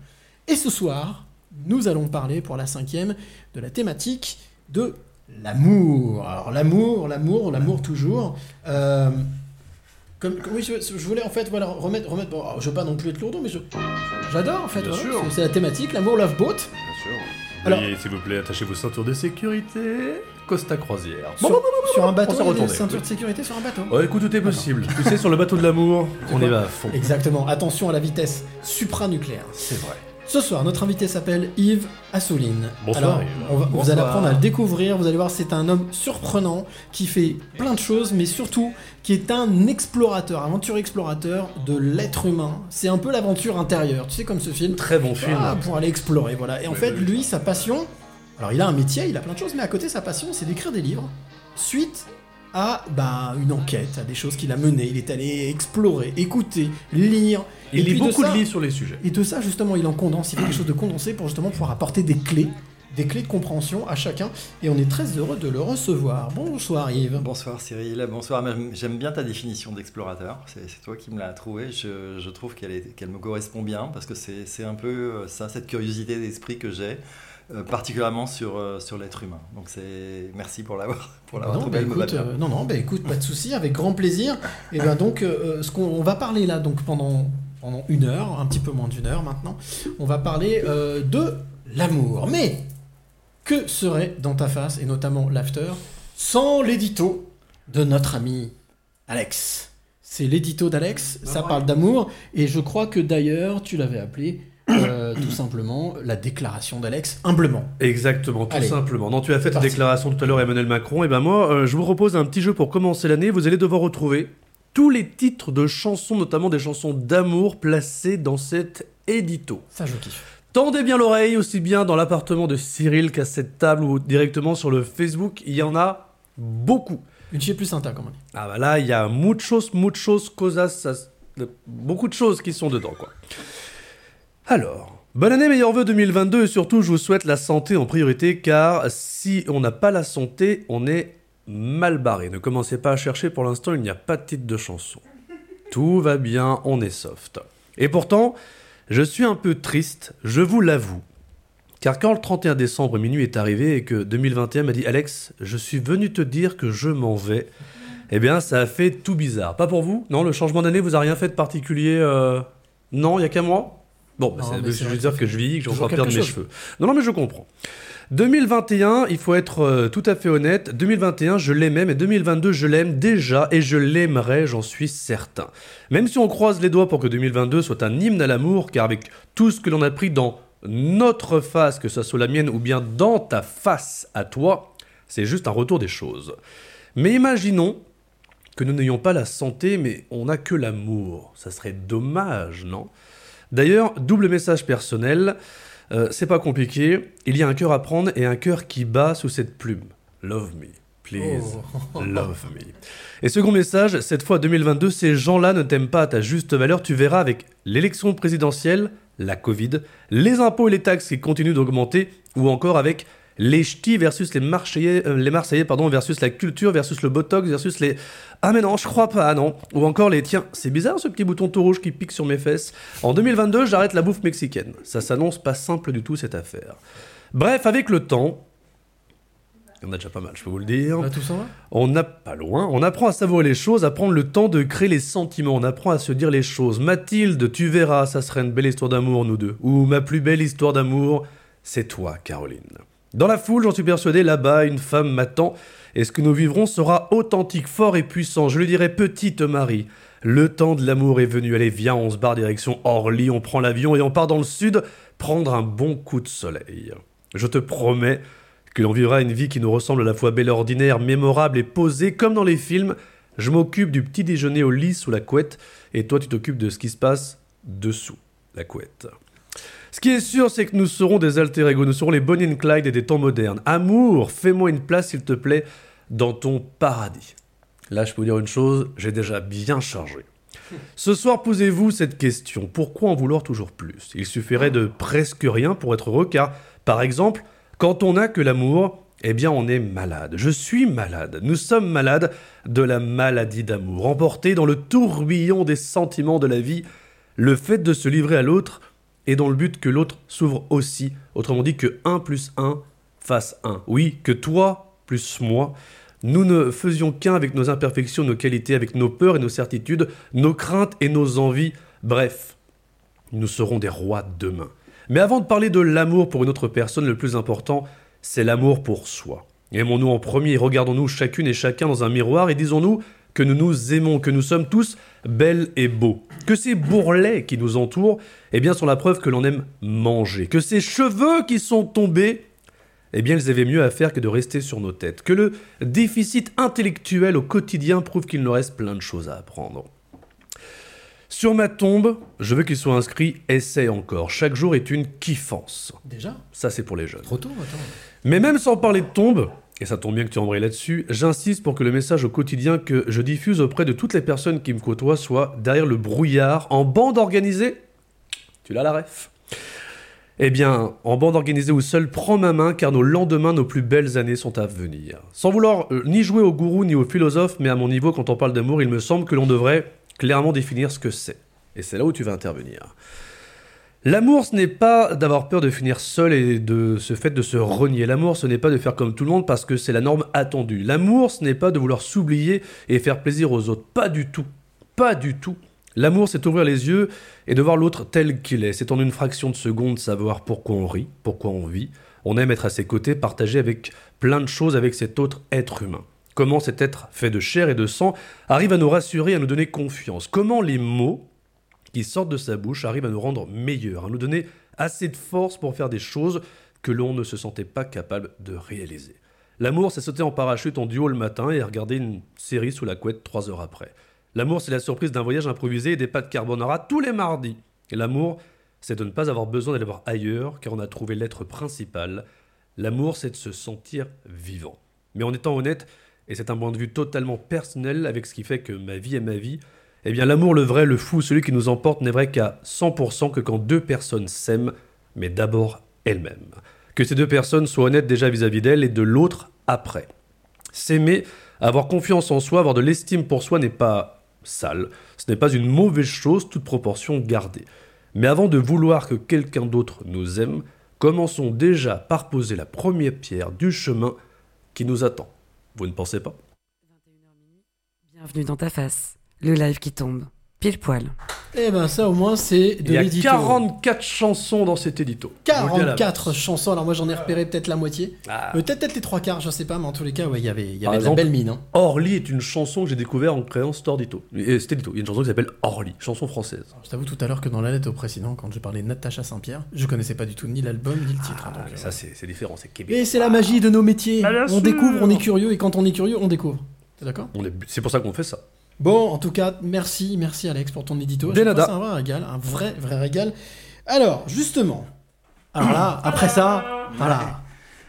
Speaker 1: Et ce soir, nous allons parler pour la cinquième de la thématique de l'amour. Alors l'amour, l'amour, l'amour toujours. Euh, comme, comme- oui, je, je voulais en fait voilà, remettre, remettre bon, je veux pas non plus être lourd, mais j'adore en fait.
Speaker 2: Bien
Speaker 1: voilà,
Speaker 2: sûr.
Speaker 1: c'est- la thématique, l'amour love boat.
Speaker 2: Bien sûr.
Speaker 1: Alors-
Speaker 2: s'il vous plaît, attachez vos ceintures de sécurité. Costa Croisière.
Speaker 1: Sur, sur un
Speaker 2: On
Speaker 1: bateau, des
Speaker 2: retourné.
Speaker 1: ceintures de sécurité sur un bateau.
Speaker 2: Oh, écoute, tout est possible. tu sais, sur le bateau de l'amour, on y va à fond.
Speaker 1: Exactement, attention à la vitesse supranucléaire.
Speaker 2: C'est vrai.
Speaker 1: Ce soir, notre invité s'appelle Yves Assouline.
Speaker 2: Bonsoir,
Speaker 1: Alors, on va- vous allez apprendre à le découvrir, vous allez voir, c'est un homme surprenant qui fait plein de choses, mais surtout qui est un explorateur, aventure explorateur de l'être humain. C'est un peu l'aventure intérieure, tu sais, comme ce film.
Speaker 2: Très bon film.
Speaker 1: Ah, pour aller explorer, voilà. Et en fait,
Speaker 2: oui.
Speaker 1: lui, sa passion, alors il a un métier, il a plein de choses, mais à côté, sa passion, c'est d'écrire des livres suite à bah, une enquête, à des choses qu'il a menées. Il est allé explorer, écouter, lire.
Speaker 2: Il
Speaker 1: Et
Speaker 2: lit beaucoup de
Speaker 1: ça-
Speaker 2: livres sur les sujets.
Speaker 1: Et de ça, justement, il en condense, il fait quelque chose de condensé pour justement pouvoir apporter des clés, des clés de compréhension à chacun. Et on est très heureux de le recevoir. Bonsoir Yves.
Speaker 17: Bonsoir Cyril, bonsoir. J'aime bien ta définition d'explorateur. C'est toi qui me l'as trouvée. Je, je trouve qu'elle me correspond bien parce que c'est c'est un peu euh, ça, cette curiosité d'esprit que j'ai, euh, particulièrement sur, euh, sur l'être humain. Donc c'est merci pour l'avoir pour l'avoir trouvé.
Speaker 1: bah, écoute, euh, non, non, bah, écoute, pas de souci, avec grand plaisir. Et ben donc, euh, ce qu'on on va parler là, donc pendant, pendant une heure, un petit peu moins d'une heure maintenant, on va parler euh, de l'amour. Mais que serait dans ta face, et notamment l'after, sans l'édito de notre ami Alex? C'est l'édito d'Alex, ça parle d'amour, et je crois que d'ailleurs, tu l'avais appelé euh, tout simplement la déclaration d'Alex, humblement.
Speaker 2: Exactement, tout
Speaker 1: Allez.
Speaker 2: simplement. Non, tu as fait ta déclaration tout à l'heure, Emmanuel Macron. Et ben moi, euh, je vous propose un petit jeu pour commencer l'année. Vous allez devoir retrouver tous les titres de chansons, notamment des chansons d'amour, placés dans cet édito.
Speaker 1: Ça, je kiffe.
Speaker 2: Tendez bien l'oreille, aussi bien dans l'appartement de Cyril qu'à cette table ou directement sur le Facebook. Il y en a beaucoup.
Speaker 1: Une chez plus sympa quand même.
Speaker 2: Ah bah là, il y a muchos, muchos cosas, ça- beaucoup de choses qui sont dedans, quoi. Alors, bonne année, meilleurs vœux 2022 et surtout, je vous souhaite la santé en priorité car si on n'a pas la santé, on est mal barré. Ne commencez pas à chercher, pour l'instant, il n'y a pas de titre de chanson. Tout va bien, on est soft. Et pourtant, je suis un peu triste, je vous l'avoue. Car quand le 31 décembre minuit est arrivé et que 2021 m'a dit Alex, je suis venu te dire que je m'en vais, eh bien ça a fait tout bizarre. Pas pour vous? Non, le changement d'année vous a rien fait de particulier euh, Non, il y a qu'à moi Bon, bah,
Speaker 1: Non,
Speaker 2: je veux dire
Speaker 1: que
Speaker 2: je vis, que je vais perdre mes
Speaker 1: chose.
Speaker 2: cheveux. Non, non, mais je comprends. 2021, il faut être euh, tout à fait honnête. 2021, je l'aimais, mais 2022, je l'aime déjà et je l'aimerai, j'en suis certain. Même si on croise les doigts pour que 2022 soit un hymne à l'amour, car avec tout ce que l'on a pris dans notre face, que ce soit la mienne ou bien dans ta face à toi, c'est juste un retour des choses. Mais imaginons que nous n'ayons pas la santé, mais on n'a que l'amour. Ça serait dommage, non? D'ailleurs, double message personnel, euh, c'est pas compliqué. Il y a un cœur à prendre et un cœur qui bat sous cette plume. Love me, please.
Speaker 1: Oh.
Speaker 2: Love me. Et second message, cette fois 2022, ces gens-là ne t'aiment pas à ta juste valeur. Tu verras avec l'élection présidentielle, la Covid, les impôts et les taxes qui continuent d'augmenter, ou encore avec les ch'tis versus les Marseillais, euh, les Marseillais pardon, versus la culture versus le botox versus les ah mais non je crois pas non. Ou encore les tiens c'est bizarre ce petit bouton tout rouge qui pique sur mes fesses. En 2022 j'arrête la bouffe mexicaine. Ça s'annonce pas simple du tout cette affaire. Bref avec le temps il y en a déjà pas mal je peux vous le dire.
Speaker 1: Là, tout ça
Speaker 2: on n'a pas loin, on apprend à savourer les choses, à prendre le temps de créer les sentiments, on apprend à se dire les choses. Mathilde, tu verras, ça serait une belle histoire d'amour, nous deux. Ou ma plus belle histoire d'amour, c'est toi, Caroline. Dans la foule, j'en suis persuadé, là-bas, une femme m'attend, et ce que nous vivrons sera authentique, fort et puissant. Je lui dirai, petite Marie, le temps de l'amour est venu, allez, viens, on se barre direction Orly, on prend l'avion et on part dans le sud prendre un bon coup de soleil. Je te promets que l'on vivra une vie qui nous ressemble à la fois belle ordinaire, mémorable et posée, comme dans les films. Je m'occupe du petit déjeuner au lit sous la couette, et toi tu t'occupes de ce qui se passe dessous la couette. Ce qui est sûr, c'est que nous serons des alter ego, nous serons les Bonnie and Clyde des temps modernes. Amour, fais-moi une place, s'il te plaît, dans ton paradis. Là, je peux vous dire une chose, j'ai déjà bien chargé. Ce soir, posez-vous cette question. Pourquoi en vouloir toujours plus? Il suffirait de presque rien pour être heureux, car, par exemple, quand on n'a que l'amour, eh bien on est malade. Je suis malade. Nous sommes malades de la maladie d'amour. Emportés dans le tourbillon des sentiments de la vie, le fait de se livrer à l'autre est dans le but que l'autre s'ouvre aussi. Autrement dit que 1 plus 1 fasse 1. Oui, que toi plus moi. Nous ne faisions qu'un avec nos imperfections, nos qualités, avec nos peurs et nos certitudes, nos craintes et nos envies. Bref, nous serons des rois demain. Mais avant de parler de l'amour pour une autre personne, le plus important, c'est l'amour pour soi. Aimons-nous en premier, regardons-nous chacune et chacun dans un miroir et disons-nous que nous nous aimons, que nous sommes tous belles et beaux. Que ces bourrelets qui nous entourent, eh bien, sont la preuve que l'on aime manger. Que ces cheveux qui sont tombés, eh bien, ils avaient mieux à faire que de rester sur nos têtes. Que le déficit intellectuel au quotidien prouve qu'il nous reste plein de choses à apprendre. Sur ma tombe, je veux qu'il soit inscrit Essaye encore. Chaque jour est une kiffance.
Speaker 1: Déjà?
Speaker 2: Ça, c'est pour les jeunes.
Speaker 1: Trop tôt, attends.
Speaker 2: Mais même sans parler de tombe, et ça tombe bien que tu embrayes là-dessus, j'insiste pour que le message au quotidien que je diffuse auprès de toutes les personnes qui me côtoient soit derrière le brouillard, en bande organisée. Tu l'as la ref Eh bien, en bande organisée ou seul, prends ma main car nos lendemains, nos plus belles années sont à venir. Sans vouloir euh, ni jouer au gourou ni au philosophe, mais à mon niveau, quand on parle d'amour, il me semble que l'on devrait clairement définir ce que c'est. Et c'est là où tu vas intervenir. L'amour, ce n'est pas d'avoir peur de finir seul et de ce fait de se renier. L'amour, ce n'est pas de faire comme tout le monde parce que c'est la norme attendue. L'amour, ce n'est pas de vouloir s'oublier et faire plaisir aux autres. Pas du tout. Pas du tout. L'amour, c'est ouvrir les yeux et de voir l'autre tel qu'il est. C'est en une fraction de seconde savoir pourquoi on rit, pourquoi on vit. On aime être à ses côtés, partager avec plein de choses avec cet autre être humain. Comment cet être fait de chair et de sang arrive à nous rassurer, à nous donner confiance. Comment les mots qui sortent de sa bouche arrivent à nous rendre meilleurs, à nous donner assez de force pour faire des choses que l'on ne se sentait pas capable de réaliser. L'amour, c'est sauter en parachute en duo le matin et regarder une série sous la couette trois heures après. L'amour, c'est la surprise d'un voyage improvisé et des pâtes carbonara tous les mardis. L'amour, c'est de ne pas avoir besoin d'aller voir ailleurs car on a trouvé l'être principal. L'amour, c'est de se sentir vivant. Mais en étant honnête, et c'est un point de vue totalement personnel avec ce qui fait que ma vie est ma vie, eh bien l'amour, le vrai, le fou, celui qui nous emporte n'est vrai qu'à 100% que quand deux personnes s'aiment, mais d'abord elles-mêmes. Que ces deux personnes soient honnêtes déjà vis-à-vis d'elles et de l'autre après. S'aimer, avoir confiance en soi, avoir de l'estime pour soi n'est pas sale, ce n'est pas une mauvaise chose, toute proportion gardée. Mais avant de vouloir que quelqu'un d'autre nous aime, Commençons déjà par poser la première pierre du chemin qui nous attend. Vous ne pensez pas?
Speaker 3: Bienvenue dans ta face, le live qui tombe, pile poil.
Speaker 1: Eh ben ça au moins c'est de
Speaker 2: Il y a
Speaker 1: l'édito.
Speaker 2: 44 chansons dans cet édito. Je vous le dis à la
Speaker 1: 44 chansons, alors moi j'en ai repéré peut-être la moitié.
Speaker 2: Ah.
Speaker 1: Peut-être peut-être les trois quarts, je sais pas, mais en tous les cas, ouais, il y avait, il y
Speaker 2: Par
Speaker 1: avait de la
Speaker 2: exemple,
Speaker 1: belle mine. hein.
Speaker 2: Orly est une chanson que j'ai découvert en créant cet édito. Et cet édito. Il y a une chanson qui s'appelle Orly, chanson française.
Speaker 1: Je t'avoue tout à l'heure que dans la lettre au précédent, quand j'ai parlé de Natacha Saint-Pierre, je connaissais pas du tout ni l'album ni le titre. hein, donc,
Speaker 2: Ah,
Speaker 1: euh,
Speaker 2: ça, c'est c'est différent, c'est Québec.
Speaker 1: Et c'est la magie de nos métiers.
Speaker 2: Bah,
Speaker 1: on
Speaker 2: sûr.
Speaker 1: découvre, on est curieux, et quand on est curieux, on découvre. T'es d'accord?
Speaker 2: On est- C'est pour ça qu'on fait ça.
Speaker 1: Bon, en tout cas, merci, merci Alex pour ton édito. C'est un vrai régal, un vrai, vrai régal. Alors, justement, alors là, après ça, voilà.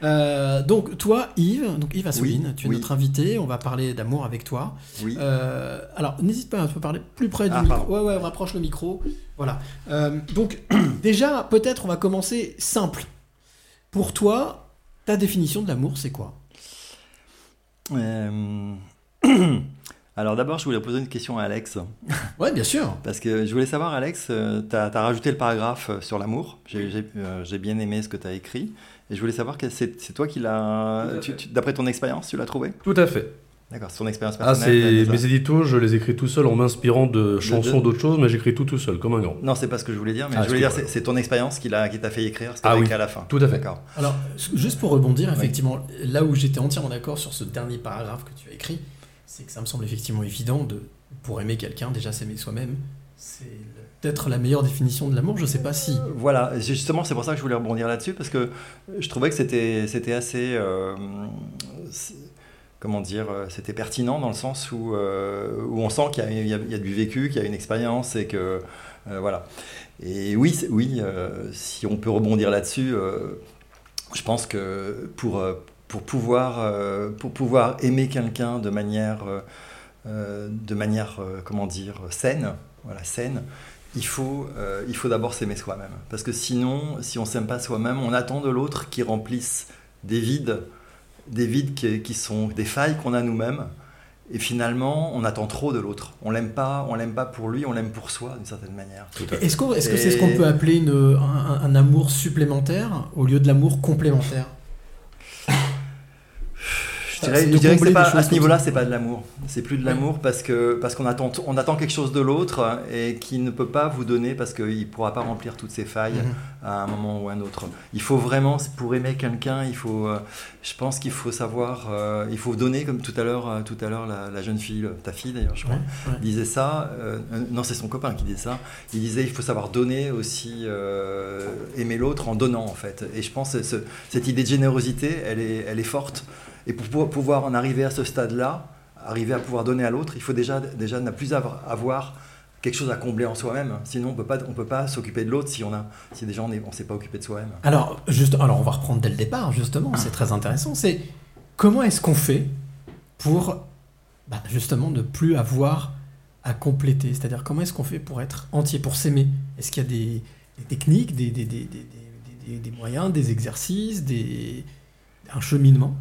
Speaker 1: Euh, donc toi, Yves, donc Yves Assouline,
Speaker 17: Oui,
Speaker 1: tu es
Speaker 17: oui.
Speaker 1: notre invité. On va parler d'amour avec toi.
Speaker 17: Oui.
Speaker 1: Euh, alors n'hésite pas à parler plus près du
Speaker 17: Ah,
Speaker 1: micro. Ouais, ouais, rapproche le micro. Voilà. Euh, donc déjà, peut-être on va commencer simple. Pour toi, ta définition de l'amour, c'est quoi?
Speaker 17: Alors d'abord, je voulais poser une question à Alex.
Speaker 1: Ouais, bien sûr.
Speaker 17: Parce que je voulais savoir, Alex, tu as, rajouté le paragraphe euh, sur l'amour. J'ai euh, j'ai bien aimé ce que tu as écrit. Et je voulais savoir, que c'est c'est toi qui l'as... D'après ton expérience, tu l'as trouvé?
Speaker 2: Tout à fait.
Speaker 17: D'accord, c'est ton expérience
Speaker 2: Ah,
Speaker 17: personnelle.
Speaker 2: c'est
Speaker 17: déjà.
Speaker 2: mes éditos, je les écris tout seul en m'inspirant de chansons
Speaker 17: de-
Speaker 2: d'autres choses, mais j'écris tout tout seul, comme un grand.
Speaker 17: Non, c'est pas ce que je voulais dire, mais
Speaker 2: Ah,
Speaker 17: je voulais dire, c'est c'est ton expérience qui l'a- qui t'a fait écrire ce que
Speaker 2: Ah oui,
Speaker 17: écrit à la fin.
Speaker 2: tout à fait.
Speaker 17: D'accord.
Speaker 1: Alors, juste pour rebondir, effectivement, là où j'étais entièrement d'accord sur ce dernier paragraphe que tu as écrit, c'est que ça me semble effectivement évident de, pour aimer quelqu'un, déjà s'aimer soi-même, c'est peut-être la meilleure définition de l'amour. Je sais pas si.
Speaker 17: Voilà, justement, c'est pour ça que je voulais rebondir là-dessus, parce que je trouvais que c'était c'était assez. euh, comment dire euh, C'était pertinent dans le sens où, euh, où on sent qu'il y, y y a du vécu, qu'il y a une expérience, et que. euh, voilà. Et oui, oui euh, si on peut rebondir là-dessus, euh, je pense que pour, euh, pour, pouvoir, euh, pour pouvoir aimer quelqu'un de manière. euh, euh, de manière, euh, comment dire, saine, voilà, saine, il faut, euh, il faut d'abord s'aimer soi-même. Parce que sinon, si on s'aime pas soi-même, on attend de l'autre qu'il remplisse des vides, des vides qui, qui sont des failles qu'on a nous-mêmes. Et finalement, on attend trop de l'autre. On l'aime pas, on l'aime pas pour lui, on l'aime pour soi d'une certaine manière.
Speaker 1: Est-ce qu'on- est-ce que c'est ce qu'on peut appeler une- un, un amour supplémentaire au lieu de l'amour complémentaire?
Speaker 17: Je dirais, je que c'est pas, à ce niveau-là, c'est pas de l'amour. C'est plus de l'amour parce que parce qu'on attend, on attend quelque chose de l'autre et qui ne peut pas vous donner parce qu'il pourra pas remplir toutes ses failles
Speaker 1: Mhm.
Speaker 17: à un moment ou un autre. Il faut vraiment, pour aimer quelqu'un, il faut, euh, je pense qu'il faut savoir, euh, il faut donner comme tout à l'heure, euh, tout à l'heure la, la jeune fille, le- ta fille d'ailleurs, je crois,
Speaker 1: Ouais, ouais.
Speaker 17: disait ça. euh, non, c'est son copain qui disait ça. Il disait il faut savoir donner aussi, euh, aimer l'autre en donnant en fait. Et je pense que ce- cette idée de générosité, elle est, elle est forte. Et pour pouvoir- en arriver à ce stade-là, arriver à pouvoir donner à l'autre, il faut déjà, déjà ne plus avoir, quelque chose à combler en soi-même. Sinon, on peut pas, on peut pas s'occuper de l'autre si on si déjà on ne s'est pas occupé de soi-même.
Speaker 1: Alors, juste, alors, on va reprendre dès le départ, justement, c'est très intéressant. C'est comment est-ce qu'on fait pour, bah, justement, ne plus avoir à compléter? C'est-à-dire, comment est-ce qu'on fait pour être entier, pour s'aimer? Est-ce qu'il y a des, des techniques, des- des- des- des moyens, des exercices, des, un cheminement?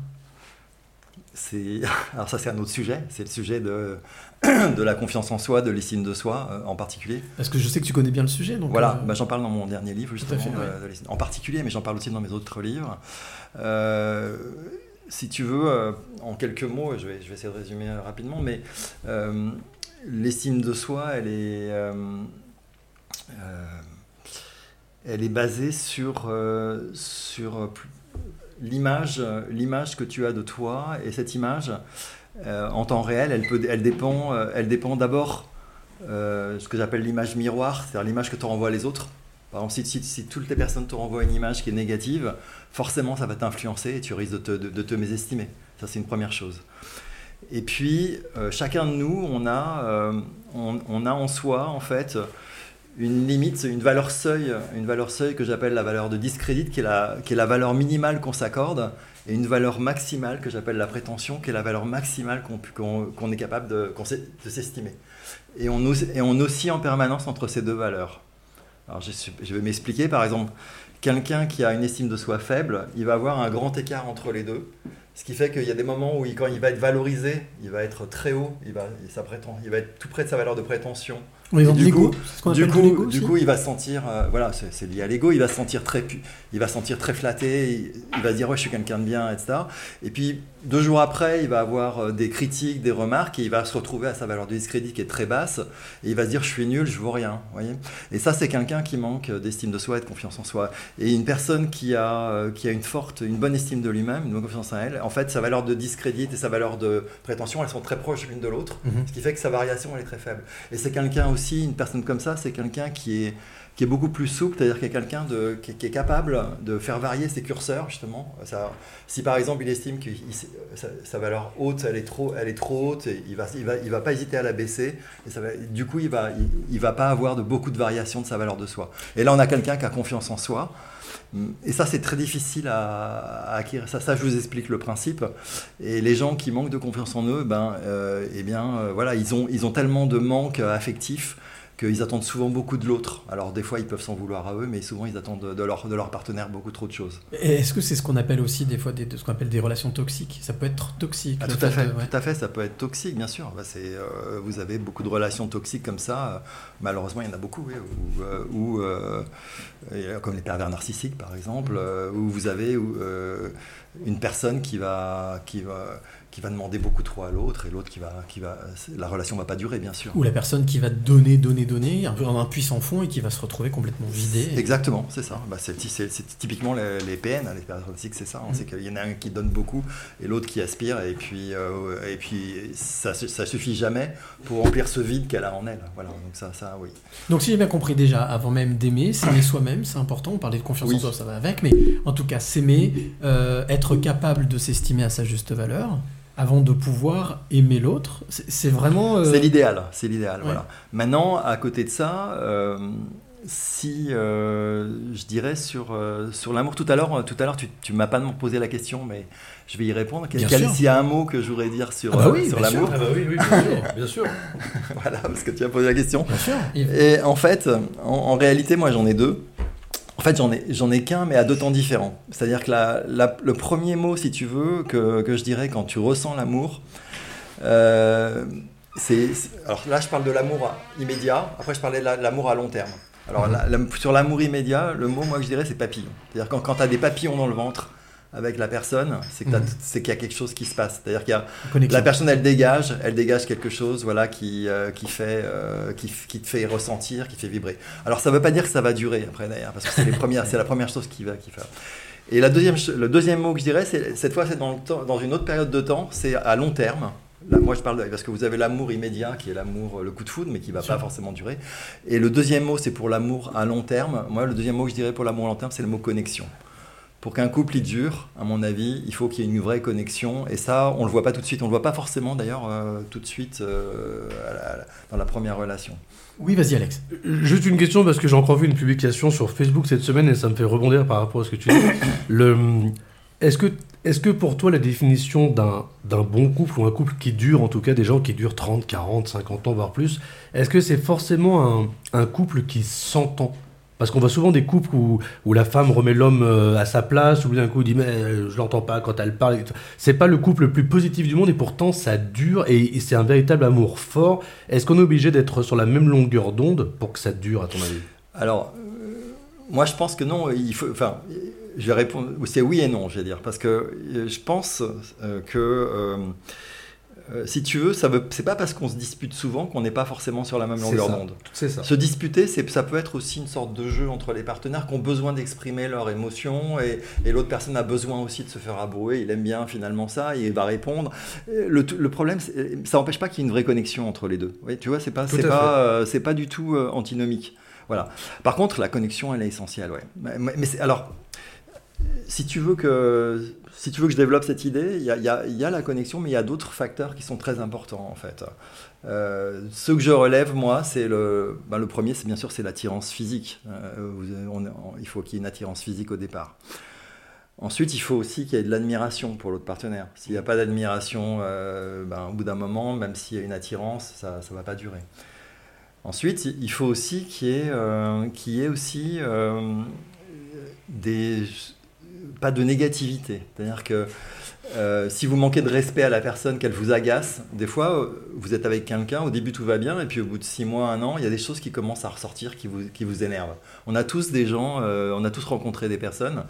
Speaker 17: C'est, alors ça c'est un autre sujet, c'est le sujet de, de la confiance en soi, de l'estime de soi euh, en particulier.
Speaker 1: Parce que je sais que tu connais bien le sujet. Donc,
Speaker 17: voilà,
Speaker 1: euh,
Speaker 17: bah, j'en parle dans mon dernier livre justement,
Speaker 1: fait,
Speaker 17: de-
Speaker 1: ouais.
Speaker 17: de l'estime- en particulier, mais j'en parle aussi dans mes autres livres. Euh, si tu veux, euh, en quelques mots, je vais, je vais essayer de résumer euh, rapidement, mais euh, l'estime de soi, elle est, euh, euh, elle est basée sur, euh, euh, l'image, l'image que tu as de toi, et cette image, euh, en temps réel, elle, peut, elle dépend, euh, elle dépend d'abord euh, ce que j'appelle l'image miroir, c'est-à-dire l'image que te renvoient les autres. Par exemple, si, si- si toutes les personnes te renvoient une image qui est négative, forcément ça va t'influencer et tu risques de te, de- te mésestimer. Ça, c'est une première chose. Et puis, euh, chacun de nous, on a, on a en soi, en fait, une limite, une valeur seuil, une valeur seuil que j'appelle la valeur de discrédit, qui est la, valeur minimale qu'on s'accorde, et une valeur maximale que j'appelle la prétention, qui est la valeur maximale qu'on est capable de, s'estimer. Et on, oscille en permanence entre ces deux valeurs. Alors je, vais m'expliquer, par exemple, quelqu'un qui a une estime de soi faible, il va avoir un grand écart entre les deux. Ce qui fait qu'il y a des moments où, il- quand il va être valorisé, il va être très haut, il va, il, il va être tout près de sa valeur de prétention.
Speaker 1: On
Speaker 17: du
Speaker 1: l'ego,
Speaker 17: coup, du coup, du coup, il va se sentir, euh, voilà, c'est lié à l'ego. Il va se sentir très, pu- il va se sentir très flatté. Il, il va dire ouais, je suis quelqu'un de bien, etc. Et puis deux jours après, il va avoir euh, des critiques, des remarques, et il va se retrouver à sa valeur de discrédit qui est très basse. Et il va se dire je suis nul, je vaux rien, voyez. Et ça, c'est quelqu'un qui manque d'estime de soi et de confiance en soi. Et une personne qui a, euh, qui a une forte, une bonne estime de lui-même, une bonne confiance en elle, en fait, sa valeur de discrédit et sa valeur de prétention, elles sont très proches l'une de l'autre,
Speaker 1: Mhm.
Speaker 17: ce qui fait que sa variation elle est très faible. Et c'est quelqu'un aussi, une personne comme ça, c'est quelqu'un qui est qui est beaucoup plus souple, c'est-à-dire qu'il est quelqu'un qui, est- qui capable de faire varier ses curseurs, justement. Si par exemple il estime que sa, valeur haute, elle est trop, elle est trop haute, il va, il va, il va pas hésiter à la baisser, et du coup il va, il, va pas avoir de beaucoup de variations de sa valeur de soi. Et là on a quelqu'un qui a confiance en soi, et ça, c'est très difficile à, acquérir. Ça, je vous explique le principe. Et les gens qui manquent de confiance en eux, ben, euh, eh bien, euh, voilà, ils ont, ils ont tellement de manque euh, affectif qu'ils attendent souvent beaucoup de l'autre. Alors, des fois, ils peuvent s'en vouloir à eux, mais souvent, ils attendent de, leur, de leur partenaire beaucoup trop de choses.
Speaker 1: Est-ce que c'est ce qu'on appelle aussi des fois des, de ce qu'on appelle des relations toxiques? Ça peut être toxique.
Speaker 17: Ah, tout à fait,
Speaker 1: de-
Speaker 17: tout à fait, ça peut être toxique, bien sûr. Bah, c'est, euh, vous avez beaucoup de relations toxiques comme ça. malheureusement, il y en a beaucoup, oui, où, euh, où, euh, comme les pervers narcissiques, par exemple, où vous avez où, euh, une personne qui va, qui va, qui va demander beaucoup trop à l'autre et l'autre qui va, qui va, la relation va pas durer, bien sûr.
Speaker 1: Ou la personne qui va donner, donner, donner, un peu un puissant fond et qui va se retrouver complètement vidée.
Speaker 17: Exactement, c'est ça. Bah, c'est, typiquement les, les PN, les narcissiques, c'est ça. hein.
Speaker 1: Mm.
Speaker 17: C'est qu'il y en a un qui donne beaucoup et l'autre qui aspire, et puis, euh, et puis ça, ça suffit jamais pour remplir ce vide qu'elle a en elle. Voilà, donc ça, ça, oui.
Speaker 1: Donc si j'ai bien compris déjà, avant même d'aimer, s'aimer soi-même, c'est important, on parlait de confiance en soi, ça va avec, mais en tout cas s'aimer, euh, être capable de s'estimer à sa juste valeur, avant de pouvoir aimer l'autre, c'est vraiment... euh,
Speaker 17: C'est l'idéal, c'est l'idéal.
Speaker 1: Ouais.
Speaker 17: Voilà. Maintenant, à côté de ça, euh, si euh, je dirais sur, euh, sur l'amour, tout à l'heure, tout à l'heure, tu, tu m'as pas posé la question, mais je vais y répondre. Quel-. S'il y a un mot que je voudrais dire sur,
Speaker 1: Ah bah oui,
Speaker 17: sur
Speaker 1: bien sûr.
Speaker 17: l'amour,
Speaker 2: Ah bah oui, oui, bien sûr, bien sûr.
Speaker 17: voilà, parce que tu as posé la question.
Speaker 1: Bien sûr.
Speaker 17: Et en fait, en, en réalité, moi, j'en ai deux. En fait, j'en ai, j'en ai qu'un, mais à deux temps différents. C'est-à-dire que la- la- le premier mot, si tu veux, que, que je dirais quand tu ressens l'amour, euh, c'est, alors là, je parle de l'amour immédiat. Après, je parlais de la- l'amour à long terme. Alors, la- sur l'amour immédiat, le mot, moi, que je dirais, c'est papillon. C'est-à-dire quand, quand tu as des papillons dans le ventre avec la personne, c'est
Speaker 1: Mhm.
Speaker 17: c'est qu'il y a quelque chose qui se passe. C'est-à-dire qu'il la personne, elle dégage, elle dégage quelque chose, voilà, qui euh, qui fait, euh, qui, te fait ressentir, qui fait vibrer. Alors, ça ne veut pas dire que ça va durer après d'ailleurs, parce que c'est les premières, c'est la première chose qui va, qui fait. Et la deuxième, le deuxième mot que je dirais, c'est cette fois, c'est dans, le temps- dans une autre période de temps, c'est à long terme. Là, moi, je parle de, parce que vous avez l'amour immédiat, qui est l'amour, le coup de foudre, mais qui va
Speaker 1: Sûr.
Speaker 17: pas forcément durer. Et le deuxième mot, c'est pour l'amour à long terme. Moi, le deuxième mot que je dirais pour l'amour à long terme, c'est le mot connexion. Pour qu'un couple il dure, à mon avis, il faut qu'il y ait une vraie connexion. Et ça, on le voit pas tout de suite. On le voit pas forcément d'ailleurs euh, tout de suite euh, à la- à la- dans la première relation.
Speaker 1: Oui, vas-y Alex.
Speaker 2: Juste une question parce que j'ai encore vu une publication sur Facebook cette semaine et ça me fait rebondir par rapport à ce que tu dis. Le, est-ce que, est-ce que pour toi la définition d'un, d'un bon couple ou un couple qui dure, en tout cas des gens qui durent 30, 40, 50 ans voire plus, est-ce que c'est forcément un, un couple qui s'entend parce qu'on voit souvent des couples où, où la femme remet l'homme euh, à sa place, ou d'un coup dit mais euh, je l'entends pas quand elle parle. C'est pas le couple le plus positif du monde et pourtant ça dure et, c'est un véritable amour fort. Est-ce qu'on est obligé d'être sur la même longueur d'onde pour que ça dure à ton avis?
Speaker 17: Alors, euh, moi je pense que non. Enfin, je vais répondre. C'est oui et non, je vais dire. Parce que je pense que. Euh, si tu veux, ça veut, c'est pas parce qu'on se dispute souvent qu'on n'est pas forcément sur la même longueur d'onde.
Speaker 2: C'est ça.
Speaker 17: Se disputer, c'est, ça peut être aussi une sorte de jeu entre les partenaires qui ont besoin d'exprimer leurs émotions et, et l'autre personne a besoin aussi de se faire abrouer. Il aime bien finalement ça, il va répondre. Euh, Le, le problème, ça n'empêche pas qu'il y ait une vraie connexion entre les deux. Oui, tu vois, c'est pas, c'est euh, c'est pas du tout euh, antinomique. Voilà. Par contre, la connexion, elle est essentielle. Ouais. Mais, alors, si tu veux que si tu veux que je développe cette idée, il y a, la connexion, mais il y a d'autres facteurs qui sont très importants en fait. Euh, ceux que je relève moi, c'est le ben, le premier, c'est bien sûr c'est l'attirance physique. Euh, il faut qu'il y ait une attirance physique au départ. Ensuite, il faut aussi qu'il y ait de l'admiration pour l'autre partenaire. S'il n'y a pas d'admiration, euh, ben, au bout d'un moment, même s'il y a une attirance, ça ne va pas durer. Ensuite, il faut aussi qu'il y ait, y ait aussi des, pas de négativité. C'est-à-dire que euh, si vous manquez de respect à la personne, qu'elle vous agace, des fois, euh, vous êtes avec quelqu'un, au début tout va bien, et puis au bout de six mois, un an, il y a des choses qui commencent à ressortir qui vous, qui vous énervent. On a tous des gens, euh, on a tous rencontré des personnes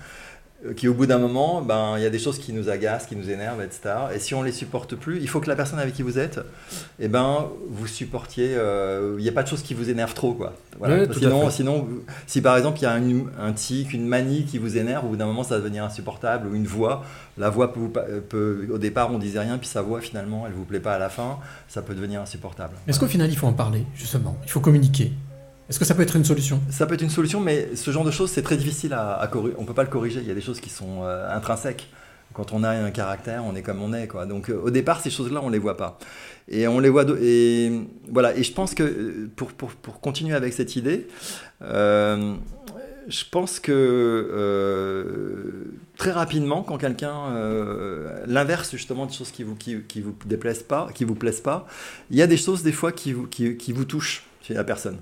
Speaker 17: qui au bout d'un moment, ben, il y a des choses qui nous agacent, qui nous énervent, etc. Et si on les supporte plus, il faut que la personne avec qui vous êtes, eh ben, vous supportiez, euh, il n'y a pas de choses qui vous énervent trop. Quoi. Voilà. Sinon, sinon, si par exemple il y a un tic, une manie qui vous énerve, au bout d'un moment ça va devenir insupportable, ou une voix, la voix peut, pa- peut- au départ on disait rien, puis sa voix finalement elle vous plaît pas à la fin, ça peut devenir insupportable.
Speaker 1: Est-ce qu'au final, il faut en parler, justement? Il faut communiquer? Est-ce que ça peut être une solution?
Speaker 17: Ça peut être une solution, mais ce genre de choses, c'est très difficile à, corriger. On peut pas le corriger. Il y a des choses qui sont euh, intrinsèques. Quand on a un caractère, on est comme on est, quoi. Donc, euh, au départ, ces choses-là, on les voit pas. Et on les voit. Et voilà. Et je pense que euh, pour, pour, pour continuer avec cette idée, je pense que très rapidement, quand quelqu'un l'inverse justement de choses qui vous qui vous déplaisent pas, qui vous plaisent pas, il y a des choses des fois qui vous qui, qui vous touchent chez la personne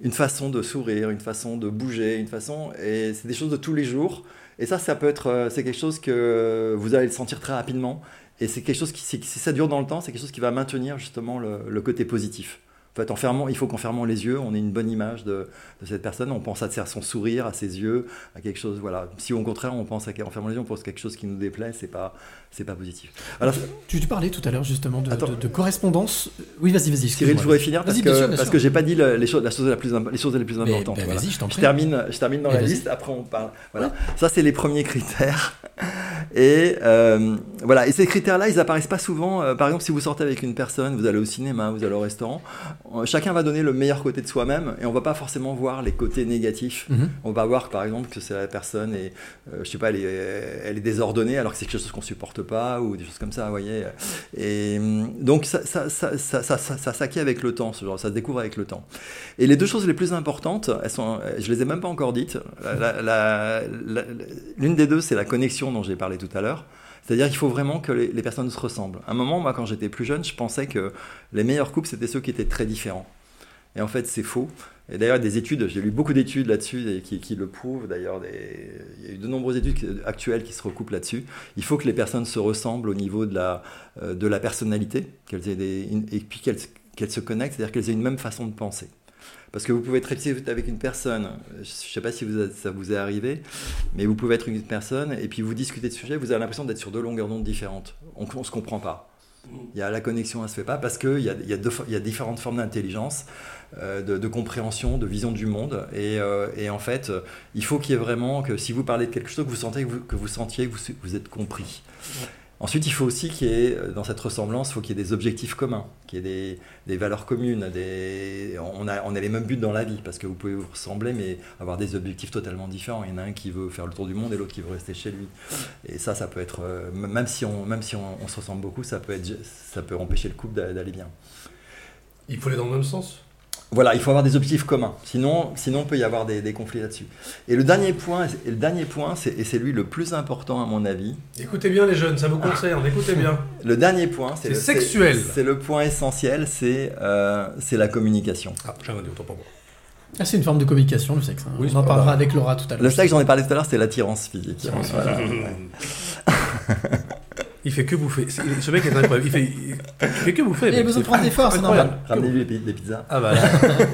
Speaker 17: une façon de sourire, une façon de bouger, une façon, et c'est des choses de tous les jours. Et ça, ça peut être, euh, c'est quelque chose que vous allez le sentir très rapidement. Et c'est quelque chose qui, si ça dure dans le temps, c'est quelque chose qui va maintenir justement le, le côté positif. En fait, en fermant, il faut qu'en fermant les yeux, on ait une bonne image de, de cette personne. On pense à son sourire, à ses yeux, à quelque chose. Voilà. Si au contraire, on pense à, en fermant les yeux, on pense à quelque chose qui nous déplaît, c'est pas, c'est pas positif. Alors,
Speaker 1: Tu, tu parlais tout à l'heure justement de, de- de correspondance. Oui, vas-y, vas-y.
Speaker 17: Cyril, je voudrais finir parce que,
Speaker 1: sûr,
Speaker 17: parce que j'ai pas dit le- les choses, la chose la plus, les choses les plus importantes.
Speaker 1: ben,
Speaker 17: voilà.
Speaker 1: vas-y, je
Speaker 17: termine, je termine dans
Speaker 1: Et
Speaker 17: la liste. Après, on parle. Voilà. Ça, c'est les premiers critères. Et euh, voilà. Et ces critères-là, ils apparaissent pas souvent. Euh, par exemple, si vous sortez avec une personne, vous allez au cinéma, vous allez au restaurant. Euh, chacun va donner le meilleur côté de soi-même, et on va pas forcément voir les côtés négatifs.
Speaker 1: Mhm.
Speaker 17: On va voir, par exemple, que c'est la personne et euh, je sais pas, elle est, elle est désordonnée alors que c'est quelque chose qu'on supporte pas ou des choses comme ça, vous voyez. Et hum, donc ça, ça, ça, ça, ça, ça- ça s'acquiert avec le temps, ce genre, ça se découvre avec le temps. Et les deux choses les plus importantes, elles sont, je les ai même pas encore dites. L'une des deux, c'est la connexion dont j'ai parlé tout à l'heure. C'est-à-dire qu'il faut vraiment que les, personnes se ressemblent. À un moment, moi, quand j'étais plus jeune, je pensais que les meilleurs couples, c'était ceux qui étaient très différents. Et en fait, c'est faux. Et d'ailleurs, des études, j'ai lu beaucoup d'études là-dessus qui, le prouvent. D'ailleurs, il y a eu de nombreuses études actuelles qui se recoupent là-dessus. Il faut que les personnes se ressemblent au niveau de la, euh, de la personnalité, qu'elles aient des, et puis qu'elles se connectent, c'est-à-dire qu'elles aient une même façon de penser. Parce que vous pouvez êtes avec une personne, je ne sais pas si ça vous est arrivé, mais vous pouvez être une personne et puis vous discutez de sujet, vous avez l'impression d'être sur deux longueurs d'onde différentes. On ne se comprend pas. Il y a la connexion, elle se fait pas parce qu'il y a, différentes formes d'intelligence, euh, de, compréhension, de vision du monde. Et, euh, en fait, euh, il faut qu'il y ait vraiment que si vous parlez de quelque chose, que vous sentez que vous, sentiez que vous êtes compris. Ensuite, il faut aussi qu'il y ait, euh, dans cette ressemblance, faut qu'il y ait des objectifs communs, qu'il y ait des, valeurs communes. On, a, on a les mêmes buts dans la vie, parce que vous pouvez vous ressembler, mais avoir des objectifs totalement différents. Il y en a un qui veut faire le tour du monde et l'autre qui veut rester chez lui. Et ça, ça peut être, euh, même si, on, même si on, se ressemble beaucoup, ça peut, être, ça peut empêcher le couple d'a- d'aller bien.
Speaker 2: Il faut aller dans le même sens?
Speaker 17: Voilà, il faut avoir des objectifs communs. Sinon, sinon, il peut y avoir des, des conflits là-dessus. Et le dernier point, et le dernier point, c'est, et c'est lui le plus important à mon avis.
Speaker 2: Écoutez bien les jeunes, ça vous concerne, écoutez bien.
Speaker 17: Le dernier point, c'est,
Speaker 2: C'est
Speaker 17: le-
Speaker 2: sexuel.
Speaker 17: C'est, c'est le point essentiel, c'est, euh, c'est la communication.
Speaker 2: Ah, dit, autant pour moi.
Speaker 1: Ah, c'est une forme de communication, le sexe. hein.
Speaker 2: Oui,
Speaker 1: On en parlera avec Laura tout à l'heure.
Speaker 17: Le sexe, j'en ai parlé tout à l'heure, c'est l'attirance physique.
Speaker 1: Attirance
Speaker 17: Voilà.
Speaker 1: physique.
Speaker 2: Il fait que bouffer. C'est- Ce mec est incroyable. Il fait, il, fait que bouffer.
Speaker 1: Il a besoin de
Speaker 2: C'est
Speaker 1: prendre des forces, c'est normal.
Speaker 17: Ramenez-lui des, des pizzas.
Speaker 2: Ah bah là.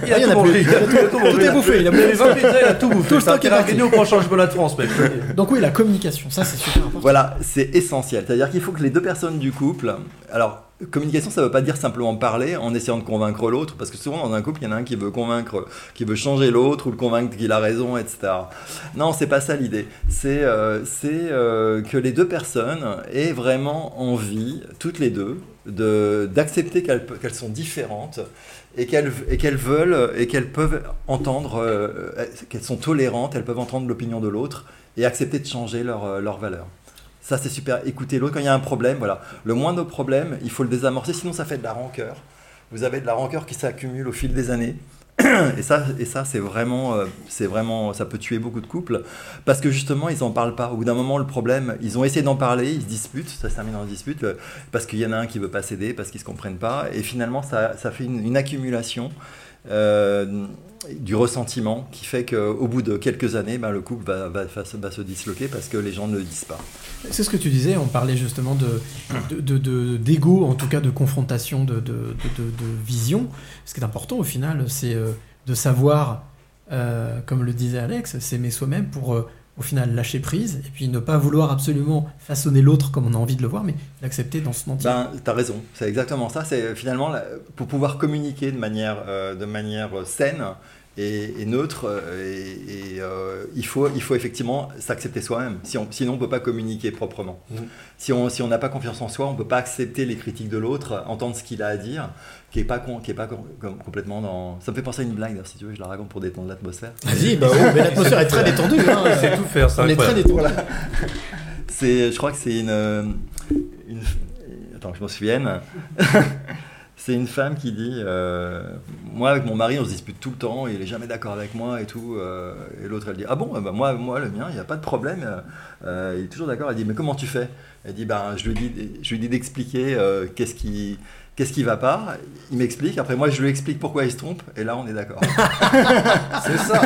Speaker 2: Il
Speaker 1: Ah, il y en
Speaker 2: a
Speaker 1: a
Speaker 2: tout. Il a tout,
Speaker 1: est bouffé, il a
Speaker 2: Il a
Speaker 1: bouffé.
Speaker 2: les 20 pizzas, il a tout bouffé.
Speaker 1: Tout le stock
Speaker 2: Il
Speaker 1: est
Speaker 2: gagné au prochain championnat de France, mec.
Speaker 1: Donc oui, la communication, ça c'est super important.
Speaker 17: Voilà, c'est essentiel. C'est-à-dire qu'il faut que les deux personnes du couple. Alors, communication, ça ne veut pas dire simplement parler en essayant de convaincre l'autre, parce que souvent dans un couple, il y en a un qui veut convaincre, qui veut changer l'autre ou le convaincre qu'il a raison, etc. Non, c'est pas ça l'idée. C'est euh, euh, que les deux personnes aient vraiment envie, toutes les deux, de- d'accepter qu'elles sont différentes et qu'elles veulent et qu'elles peuvent entendre, euh, qu'elles sont tolérantes, elles peuvent entendre l'opinion de l'autre et accepter de changer leurs leurs valeurs. Ça, c'est super. Écoutez l'autre quand il y a un problème. Voilà. Le moindre problème, il faut le désamorcer, sinon ça fait de la rancœur. Vous avez de la rancœur qui s'accumule au fil des années. Et ça, et ça c'est vraiment, euh, c'est vraiment, ça peut tuer beaucoup de couples parce que justement, ils en parlent pas. Au bout d'un moment, le problème, ils ont essayé d'en parler, ils se disputent, ça se termine en dispute euh, parce qu'il y en a un qui veut pas céder, parce qu'ils se comprennent pas, et finalement, ça, ça fait une, une accumulation. Euh, du ressentiment qui fait qu'au bout de quelques années, ben, le couple va, va- va se- disloquer parce que les gens ne le disent pas.
Speaker 1: C'est ce que tu disais, on parlait justement de de- de- de- d'ego, en tout cas de confrontation, de, de, de- vision. Ce qui est important au final, c'est euh, de savoir, euh, comme le disait Alex, s'aimer soi-même pour euh, au final lâcher prise et puis ne pas vouloir absolument façonner l'autre comme on a envie de le voir, mais l'accepter dans son entier.
Speaker 17: Ben, t'as raison, c'est exactement ça. C'est finalement pour pouvoir communiquer de manière, euh, de manière saine et, et neutre. euh, Et, et, euh, il faut, il faut effectivement s'accepter soi-même. Si on- sinon, on peut pas communiquer proprement. Si on, si on n'a pas confiance en soi, on peut pas accepter les critiques de l'autre, entendre ce qu'il a à dire, qui est pas, con- qui est pas com- com- complètement dans. Ça me fait penser à une blague. Si tu veux, je la raconte pour détendre l'atmosphère.
Speaker 1: Vas-y, bah oui, mais l'atmosphère est très détendue, hein. Sait tout faire, c'est On est très détendu.
Speaker 17: Voilà. C'est, je crois que c'est une, une. Attends, que je m'en souvienne. c'est une femme qui dit euh, Moi, avec mon mari, on se dispute tout le temps, il est jamais d'accord avec moi et tout. euh, et l'autre, elle dit Ah bon Eh ben, moi, moi, le mien, il n'y a pas de problème. euh, il est toujours d'accord. Elle dit Mais comment tu fais? Elle dit ben, Je lui dis, je lui dis d'expliquer qu'est-ce qui. Qu'est-ce qui va pas? Il m'explique. Après, moi, je lui explique pourquoi il se trompe. Et là, on est d'accord. c'est ça.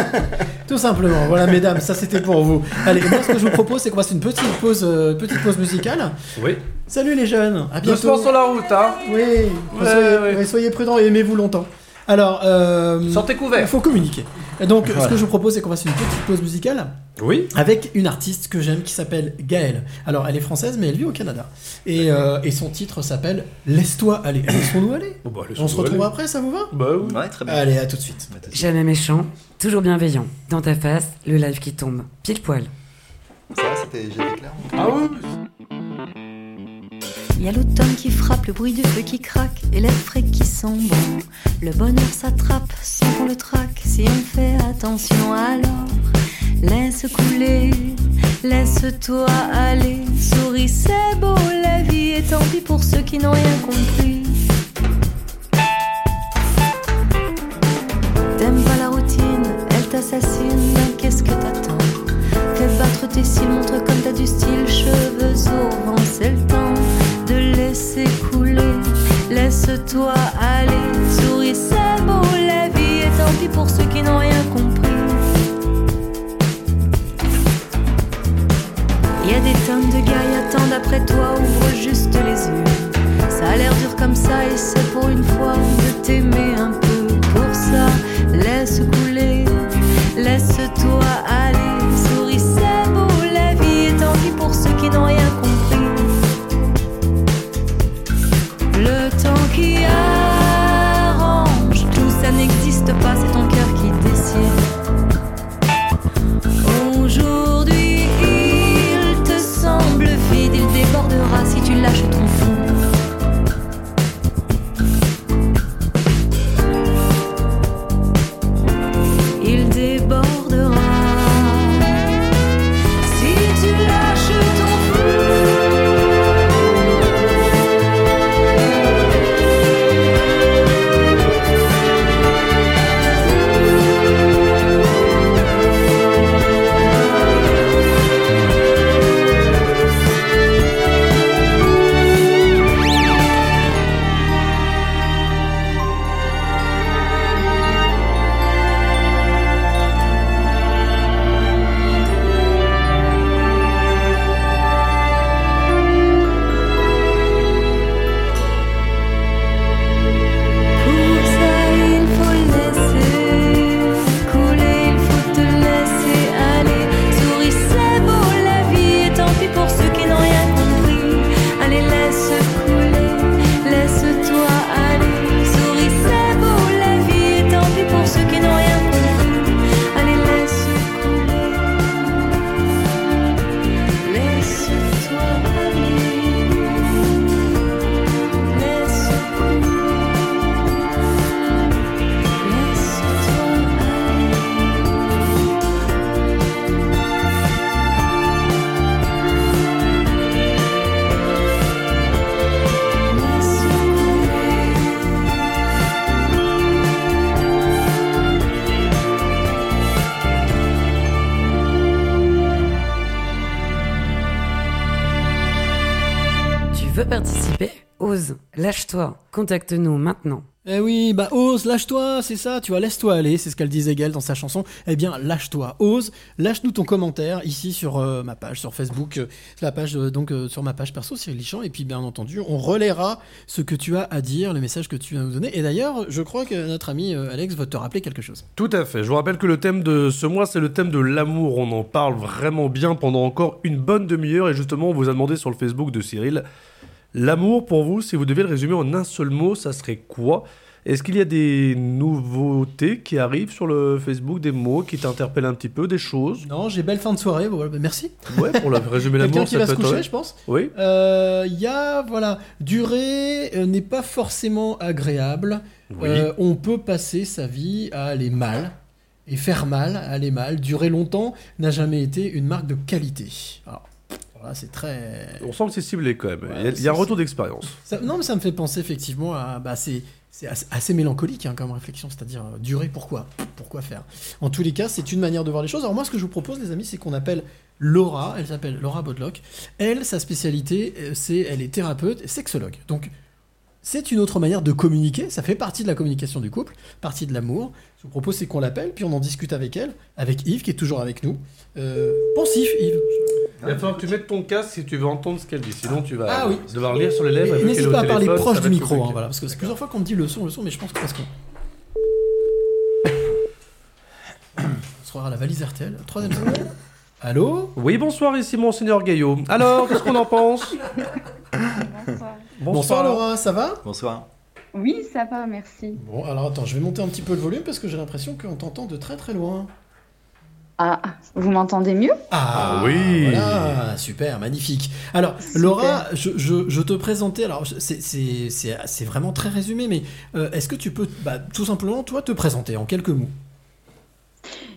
Speaker 1: Tout simplement. Voilà, mesdames, ça c'était pour vous. Allez, moi ce que je vous propose, c'est qu'on fasse une petite pause, euh, petite pause musicale.
Speaker 2: Oui.
Speaker 1: Salut les jeunes. À bientôt.
Speaker 2: Doucement sur la route, hein.
Speaker 1: Oui.
Speaker 2: Ouais,
Speaker 1: soyez,
Speaker 2: ouais.
Speaker 1: ouais, soyez prudents et aimez-vous longtemps. Alors, euh,
Speaker 2: Sortez.
Speaker 1: Il faut communiquer. Et donc, ce que je vous propose, c'est qu'on fasse une petite pause musicale.
Speaker 2: Oui.
Speaker 1: Avec une artiste que j'aime qui s'appelle Gaëlle. Alors, elle est française, mais elle vit au Canada. Et, euh, et son titre s'appelle Laisse-toi aller. Laissons-nous aller.
Speaker 2: bah,
Speaker 1: On se retrouve
Speaker 2: aller.
Speaker 1: après, ça vous va?
Speaker 2: Bah oui.
Speaker 17: Ouais, très bien.
Speaker 1: Allez, à tout de suite.
Speaker 3: Jamais méchant, toujours bienveillant. Dans ta face, le live qui tombe. Pile poil.
Speaker 17: Ça, c'était clair.
Speaker 2: Ah oui
Speaker 12: Il y a l'automne qui frappe, le bruit du feu qui craque et l'air frais qui bon. Le bonheur s'attrape sans qu'on le traque si on fait attention alors. Laisse couler, laisse-toi aller. Souris, c'est beau la vie et tant pis pour ceux qui n'ont rien compris. T'aimes pas la routine, elle t'assassine, qu'est-ce que t'attends? Fais battre tes cils, montre comme t'as du style, cheveux au vent, c'est le temps de laisser couler. Laisse-toi aller, souris, c'est beau la vie, et tant pis pour ceux qui n'ont rien compris. Y a des tonnes de gars qui attendent après toi, ouvre juste les yeux. Ça a l'air dur comme ça, et c'est pour une fois de t'aimer un peu. Pour ça, laisse couler, laisse-toi aller.
Speaker 3: Lâche-toi. Contacte-nous maintenant.
Speaker 1: Eh oui, bah ose, lâche-toi, c'est ça, tu vois, laisse-toi aller, c'est ce qu'elle disait Gaëlle dans sa chanson. Eh bien, lâche-toi, ose, lâche-nous ton commentaire ici sur euh, ma page, sur Facebook, euh, la page, euh, donc euh, sur ma page perso, Cyril Lichamp, et puis bien entendu, on relaiera ce que tu as à dire, le message que tu vas nous donner. Et d'ailleurs, je crois que notre ami euh, Alex va te rappeler quelque chose.
Speaker 2: Tout à fait. Je vous rappelle que le thème de ce mois, c'est le thème de l'amour. On en parle vraiment bien pendant encore une bonne demi-heure. Et justement, on vous a demandé sur le Facebook de Cyril, l'amour pour vous, si vous devez le résumer en un seul mot, ça serait quoi? Est-ce qu'il y a des nouveautés qui arrivent sur le Facebook, des mots qui t'interpellent un petit peu, des choses?
Speaker 1: Non, j'ai belle fin de soirée, voilà, bah, merci.
Speaker 2: Ouais, pour la- résumer l'amour,
Speaker 1: qui
Speaker 2: ça
Speaker 1: va
Speaker 2: peut
Speaker 1: se coucher, je pense.
Speaker 2: Oui.
Speaker 1: Euh, Il y a, voilà, durer euh, n'est pas forcément agréable.
Speaker 2: Oui.
Speaker 1: Euh, on peut passer sa vie à aller mal. Et faire mal, aller mal, durer longtemps, n'a jamais été une marque de qualité. Alors, voilà, c'est très...
Speaker 2: On sent que c'est ciblé quand même.
Speaker 1: Ouais,
Speaker 2: il y a, un retour d'expérience.
Speaker 1: Non, mais ça me fait penser effectivement à. Bah, c'est assez mélancolique hein, comme réflexion, c'est-à-dire euh, durer, pourquoi? Pourquoi faire? En tous les cas, c'est une manière de voir les choses. Alors, moi, ce que je vous propose, les amis, c'est qu'on appelle Laura, elle s'appelle Laura Bodlock. Elle, sa spécialité, euh, c'est elle est thérapeute et sexologue. Donc, c'est une autre manière de communiquer, ça fait partie de la communication du couple, partie de l'amour. Je vous propose, c'est qu'on l'appelle, puis on en discute avec elle, avec Yves qui est toujours avec nous. Euh, pensif, Yves.
Speaker 2: Il va falloir que tu mettes ton casque si tu veux entendre ce qu'elle dit. Sinon, tu vas
Speaker 1: Ah oui.
Speaker 2: devoir lire sur les lèvres.
Speaker 1: N'hésite pas à parler proche du micro, hein, voilà, parce que c'est plusieurs fois qu'on me dit le son, le son, mais je pense que parce qu'on. On sera à la valise RTL. Troisième seconde. Allô?
Speaker 2: Oui, bonsoir, ici Monseigneur Gaillot. Alors, qu'est-ce qu'on en pense?
Speaker 1: Bonsoir. Laura, ça va?
Speaker 17: Bonsoir.
Speaker 18: Oui, ça va, merci.
Speaker 1: Bon, alors attends, je vais monter un petit peu le volume parce que j'ai l'impression qu'on t'entend de très très loin.
Speaker 18: Ah, vous m'entendez mieux?
Speaker 1: Ah
Speaker 2: oui.
Speaker 1: Voilà, super, magnifique. Alors, Laura, je, je- je te présentais, alors c'est vraiment très résumé, mais euh, est-ce que tu peux bah, tout simplement, toi, te présenter en quelques mots?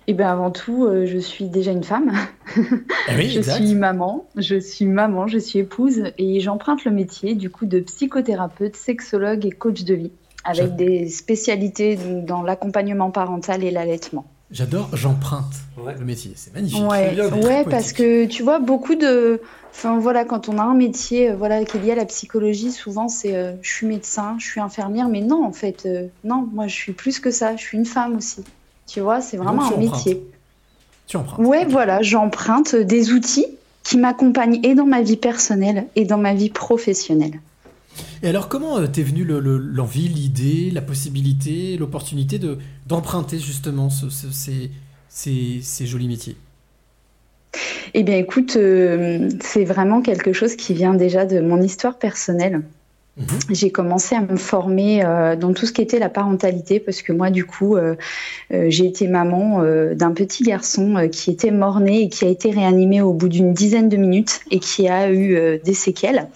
Speaker 18: Eh bien, avant tout, euh, je suis déjà une femme.
Speaker 1: Oui,
Speaker 18: je
Speaker 1: exact.
Speaker 18: suis maman, je suis maman, je suis épouse et j'emprunte le métier du coup de psychothérapeute, sexologue et coach de vie avec des spécialités dans l'accompagnement parental et l'allaitement.
Speaker 1: J'adore, j'emprunte le métier, c'est magnifique.
Speaker 18: Ouais,
Speaker 1: C'est bien, très
Speaker 18: ouais
Speaker 1: poétique.
Speaker 18: parce que tu vois, beaucoup de. Enfin voilà, quand on a un métier euh, voilà, qui est lié à la psychologie, souvent c'est euh, je suis médecin, je suis infirmière, mais non, en fait, euh, non, moi je suis plus que ça, je suis une femme aussi. Tu vois, c'est vraiment un
Speaker 1: empruntes.
Speaker 18: métier.
Speaker 1: Tu empruntes.
Speaker 18: Ouais, voilà, j'emprunte des outils qui m'accompagnent et dans ma vie personnelle et dans ma vie professionnelle.
Speaker 1: Et alors, comment euh, t'es venu le- le- l'envie, l'idée, la possibilité, l'opportunité de d'emprunter justement ce- ce- ces, ces, ces jolis métiers?
Speaker 18: Eh bien, écoute, euh, c'est vraiment quelque chose qui vient déjà de mon histoire personnelle. J'ai commencé à me former euh, dans tout ce qui était la parentalité parce que moi, du coup, euh, euh, j'ai été maman d'un petit garçon qui était mort-né et qui a été réanimé au bout d'une dizaine de minutes et qui a eu des séquelles.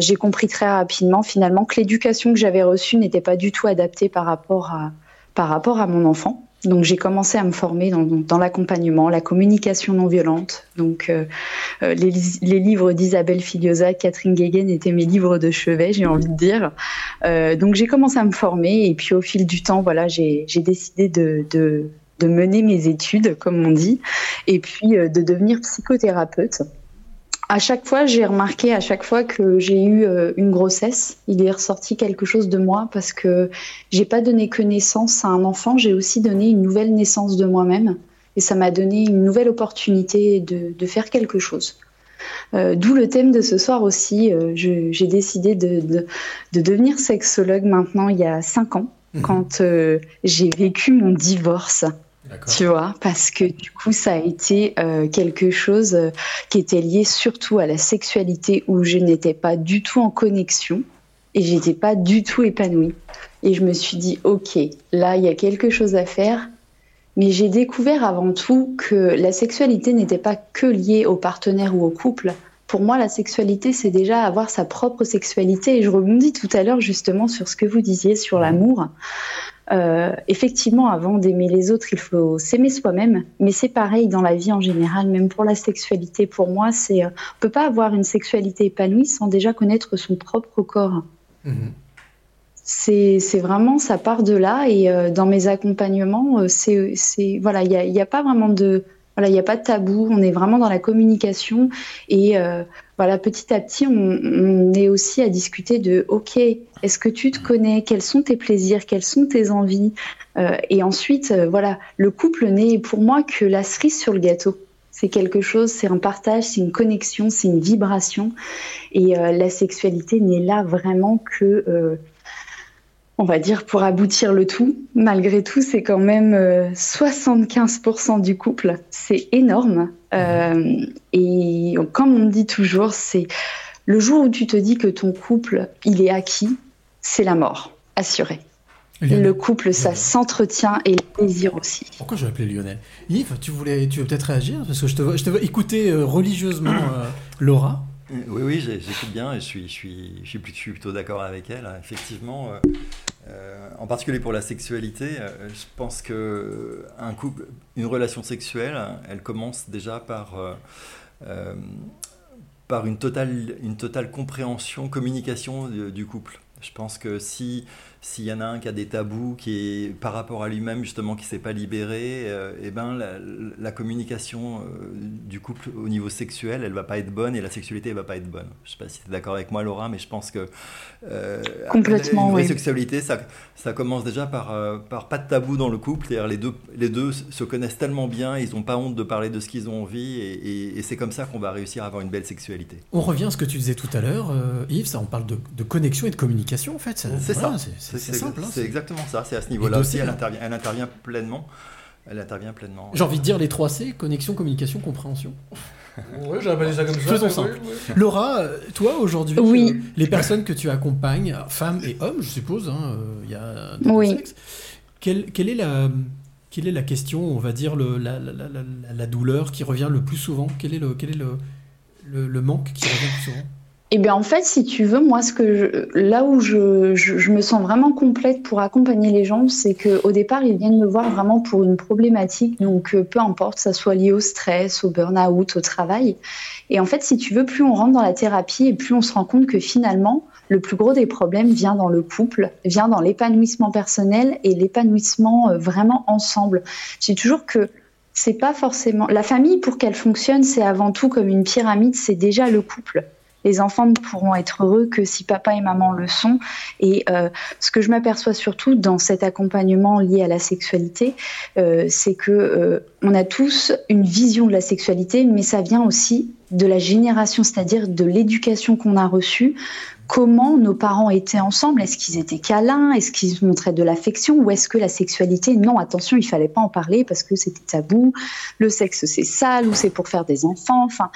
Speaker 18: J'ai compris très rapidement finalement que l'éducation que j'avais reçue n'était pas du tout adaptée par rapport à, par rapport à mon enfant. Donc j'ai commencé à me former dans, dans l'accompagnement, la communication non violente. Donc euh, euh, les, les livres d'Isabelle Filiosa, Catherine Guéguen étaient mes livres de chevet, j'ai envie de dire. Euh, donc j'ai commencé à me former et puis au fil du temps, voilà, j'ai décidé de, de, de mener mes études, comme on dit, et puis euh, de devenir psychothérapeute. À chaque fois, j'ai remarqué à chaque fois que j'ai eu euh, une grossesse, il est ressorti quelque chose de moi parce que j'ai pas donné que naissance à un enfant, j'ai aussi donné une nouvelle naissance de moi-même et ça m'a donné une nouvelle opportunité de, de faire quelque chose. Euh, D'où le thème de ce soir aussi. euh, j'ai décidé de, de, de devenir sexologue maintenant il y a cinq ans, quand euh, j'ai vécu mon divorce. Tu vois, parce que du coup, ça a été euh, quelque chose euh, qui était lié surtout à la sexualité où je n'étais pas du tout en connexion et j'étais pas du tout épanouie. Et je me suis dit, ok, là, il y a quelque chose à faire. Mais j'ai découvert avant tout que la sexualité n'était pas que liée au partenaire ou au couple. Pour moi, la sexualité, c'est déjà avoir sa propre sexualité. Et je rebondis tout à l'heure justement sur ce que vous disiez sur l'amour. Euh, effectivement, avant d'aimer les autres, il faut s'aimer soi-même. Mais c'est pareil dans la vie en général, même pour la sexualité. Pour moi, c'est euh, on peut pas avoir une sexualité épanouie sans déjà connaître son propre corps. C'est c'est vraiment, ça part de là. Et euh, dans mes accompagnements, c'est voilà, il n'y a pas vraiment de, Voilà, il n'y a pas de tabou, on est vraiment dans la communication et euh, voilà, petit à petit, on, est aussi à discuter de OK, est-ce que tu te connais? Quels sont tes plaisirs? Quelles sont tes envies? Euh, Et ensuite, euh, voilà, le couple n'est pour moi que la cerise sur le gâteau. C'est quelque chose, c'est un partage, c'est une connexion, c'est une vibration. Et la sexualité n'est là vraiment que, on va dire, pour aboutir le tout. Malgré tout, c'est quand même euh, 75% du couple. C'est énorme. Euh, et comme on dit toujours, c'est le jour où tu te dis que ton couple, il est acquis, c'est la mort, assuré.
Speaker 1: Lionel.
Speaker 18: Le couple, ça s'entretient et le plaisir aussi.
Speaker 1: Pourquoi je l'appelais Lionel? Yves, tu voulais, tu veux peut-être réagir? Parce que je te vois, je te vois écouter euh, religieusement euh, Laura.
Speaker 17: Oui, oui, j'écoute bien et je suis, plutôt, d'accord avec elle. hein. Effectivement, euh, euh, en particulier pour la sexualité, euh, je pense que relation sexuelle, elle commence déjà par, par une, totale, une totale compréhension, communication du, du couple. Je pense que si s'il y en a un qui a des tabous, qui est par rapport à lui-même justement qui s'est pas libéré, euh, eh ben la, la communication euh, du couple au niveau sexuel, elle va pas être bonne et la sexualité elle va pas être bonne. Je sais pas si tu es d'accord avec moi Laura, mais je pense que euh,
Speaker 18: Complètement,
Speaker 17: une vraie
Speaker 18: oui.
Speaker 17: sexualité, ça, ça commence déjà par, euh, par pas de tabou dans le couple, c'est-à-dire les deux, les deux se connaissent tellement bien, ils n'ont pas honte de parler de ce qu'ils ont envie et, et- et c'est comme ça qu'on va réussir à avoir une belle sexualité.
Speaker 1: On revient à ce que tu disais tout à l'heure, euh, Yves, ça, on parle de, de connexion et de communication en fait. ça-
Speaker 17: C'est
Speaker 1: voilà,
Speaker 17: ça,
Speaker 1: c'est simple. hein,
Speaker 17: c'est exactement ça, c'est à ce niveau-là aussi, elle
Speaker 1: hein.
Speaker 17: intervient, elle intervient pleinement. Elle intervient pleinement.
Speaker 1: J'ai envie de dire les 3 C connexion, communication, compréhension.
Speaker 2: J'ai appelé ça comme ça.
Speaker 1: Faisons simple.
Speaker 2: oui, oui.
Speaker 1: Laura, euh, toi aujourd'hui,
Speaker 18: Oui.
Speaker 1: euh, les personnes que tu accompagnes, femmes et hommes, je suppose, hein, euh, il y a des
Speaker 18: Oui.
Speaker 1: sexes, quelle, quelle est la, quelle est la question, on va dire, le, la, la, la, la- la douleur qui revient le plus souvent? Quel est le, quel est le, le, le manque qui revient le plus souvent?
Speaker 18: Eh bien, en fait, si tu veux, moi, ce que là où je, je- je me sens vraiment complète pour accompagner les gens, c'est qu'au départ, ils viennent me voir vraiment pour une problématique, donc euh, peu importe, ça soit lié au stress, au burn-out, au travail. Et en fait, si tu veux, plus on rentre dans la thérapie et plus on se rend compte que finalement, le plus gros des problèmes vient dans le couple, vient dans l'épanouissement personnel et l'épanouissement euh, vraiment ensemble. J'ai toujours que c'est pas forcément la famille pour qu'elle fonctionne, c'est avant tout comme une pyramide, c'est déjà le couple. Les enfants ne pourront être heureux que si papa et maman le sont. Et euh, ce que je m'aperçois surtout dans cet accompagnement lié à la sexualité, euh, c'est que euh, on a tous une vision de la sexualité, mais ça vient aussi de la génération, c'est-à-dire de l'éducation qu'on a reçue. Comment nos parents étaient ensemble Est-ce qu'ils étaient câlins? Est-ce qu'ils montraient de l'affection? Ou est-ce que la sexualité? Non, attention, il fallait pas en parler parce que c'était tabou. Le sexe, c'est sale ou c'est pour faire des enfants. Enfin,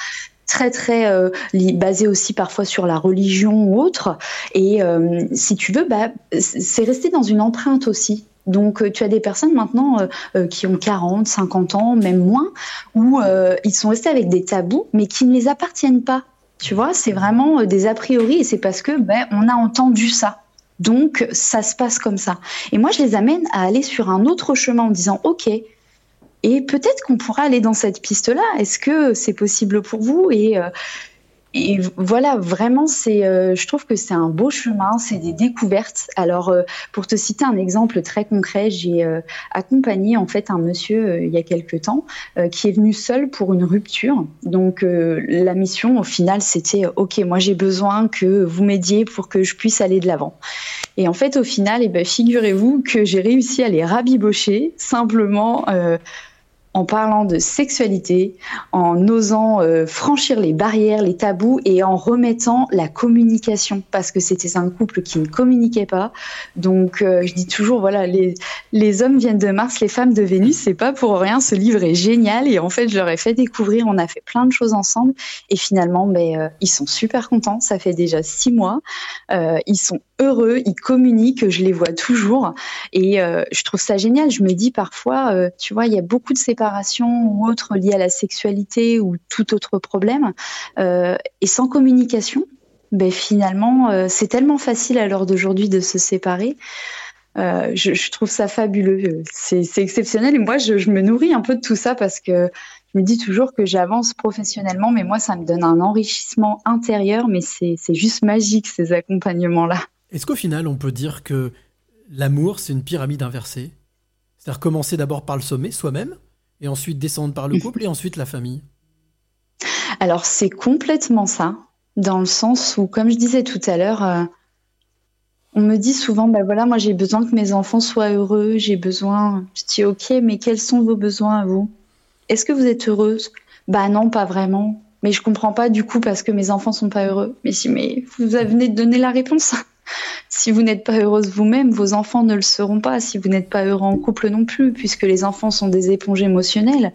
Speaker 18: très très euh, basé aussi parfois sur la religion ou autre. Et euh, si tu veux, bah, c'est resté dans une empreinte aussi. Donc euh, tu as des personnes maintenant qui ont 40, 50 ans, même moins, où ils sont restés avec des tabous, mais qui ne les appartiennent pas. Tu vois, c'est vraiment des a priori et c'est parce que ben, on a entendu ça. Donc ça se passe comme ça. Et moi je les amène à aller sur un autre chemin en disant ok, et peut-être qu'on pourra aller dans cette piste-là. Est-ce que c'est possible pour vous? Euh, et voilà, vraiment, c'est, euh, je trouve que c'est un beau chemin, c'est des découvertes. Alors, euh, pour te citer un exemple très concret, j'ai euh, accompagné en fait un monsieur il y a quelque temps qui est venu seul pour une rupture. Donc, la mission au final, c'était ok, moi j'ai besoin que vous m'aidiez pour que je puisse aller de l'avant. Et en fait, au final, eh ben, figurez-vous que j'ai réussi à les rabibocher simplement. En parlant de sexualité, en osant euh, franchir les barrières, les tabous et en remettant la communication parce que c'était un couple qui ne communiquait pas. Donc euh, je dis toujours voilà les hommes viennent de Mars, les femmes de Vénus, c'est pas pour rien. Ce livre est génial et en fait je leur ai fait découvrir, on a fait plein de choses ensemble et finalement ben euh, ils sont super contents. Ça fait déjà six mois, ils sont heureux, ils communiquent, je les vois toujours et je trouve ça génial. Je me dis parfois, tu vois, il y a beaucoup de ou autres liées à la sexualité ou tout autre problème. Euh, et sans communication, ben finalement, euh, c'est tellement facile à l'heure d'aujourd'hui de se séparer. Euh, je, trouve ça fabuleux. C'est exceptionnel. Et moi, je, je me nourris un peu de tout ça parce que je me dis toujours que j'avance professionnellement, mais moi, ça me donne un enrichissement intérieur. Mais c'est juste magique, ces accompagnements-là.
Speaker 1: Est-ce qu'au final, on peut dire que l'amour, c'est une pyramide inversée? C'est-à-dire commencer d'abord par le sommet, soi-même, et ensuite descendre par le couple et ensuite la famille
Speaker 18: Alors c'est complètement ça, dans le sens où, comme je disais tout à l'heure, euh, on me dit souvent, bah voilà, moi j'ai besoin que mes enfants soient heureux, j'ai besoin. Je dis ok, mais quels sont vos besoins à vous? Est-ce que vous êtes heureuse? Bah non, pas vraiment. Mais je comprends pas du coup parce que mes enfants sont pas heureux. Mais si, mais vous venez de donner la réponse. Si vous n'êtes pas heureuse vous-même, vos enfants ne le seront pas. Si vous n'êtes pas heureux en couple non plus, puisque les enfants sont des éponges émotionnelles.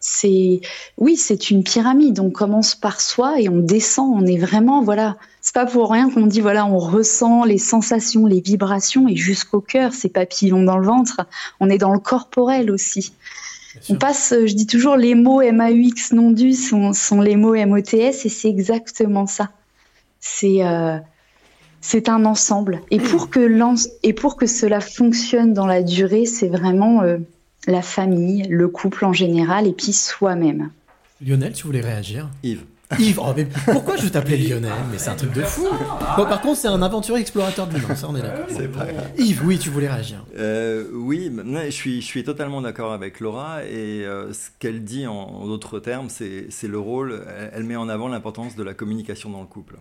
Speaker 18: C'est, oui, c'est une pyramide. On commence par soi et on descend. On est vraiment, voilà. C'est pas pour rien qu'on dit, voilà, on ressent les sensations, les vibrations et jusqu'au cœur, ces papillons dans le ventre. On est dans le corporel aussi. On passe, je dis toujours, les mots MAUX non dus sont, sont les mots MOTS et c'est exactement ça. C'est euh, c'est un ensemble. Et pour, que l'en- et pour que cela fonctionne dans la durée, c'est vraiment euh, la famille, le couple en général et puis soi-même.
Speaker 1: Lionel, tu voulais réagir?
Speaker 17: Yves.
Speaker 1: Yves, oh, mais pourquoi je t'appelais Lionel? Mais c'est un truc de fou. Bon, par contre, c'est un aventurier explorateur de l'humain, ça on est d'accord. Yves, oui, tu voulais réagir.
Speaker 17: Euh, oui, mais je suis, je suis totalement d'accord avec Laura et euh, ce qu'elle dit en, en d'autres termes, c'est c'est le rôle, elle, elle met en avant l'importance de la communication dans le couple.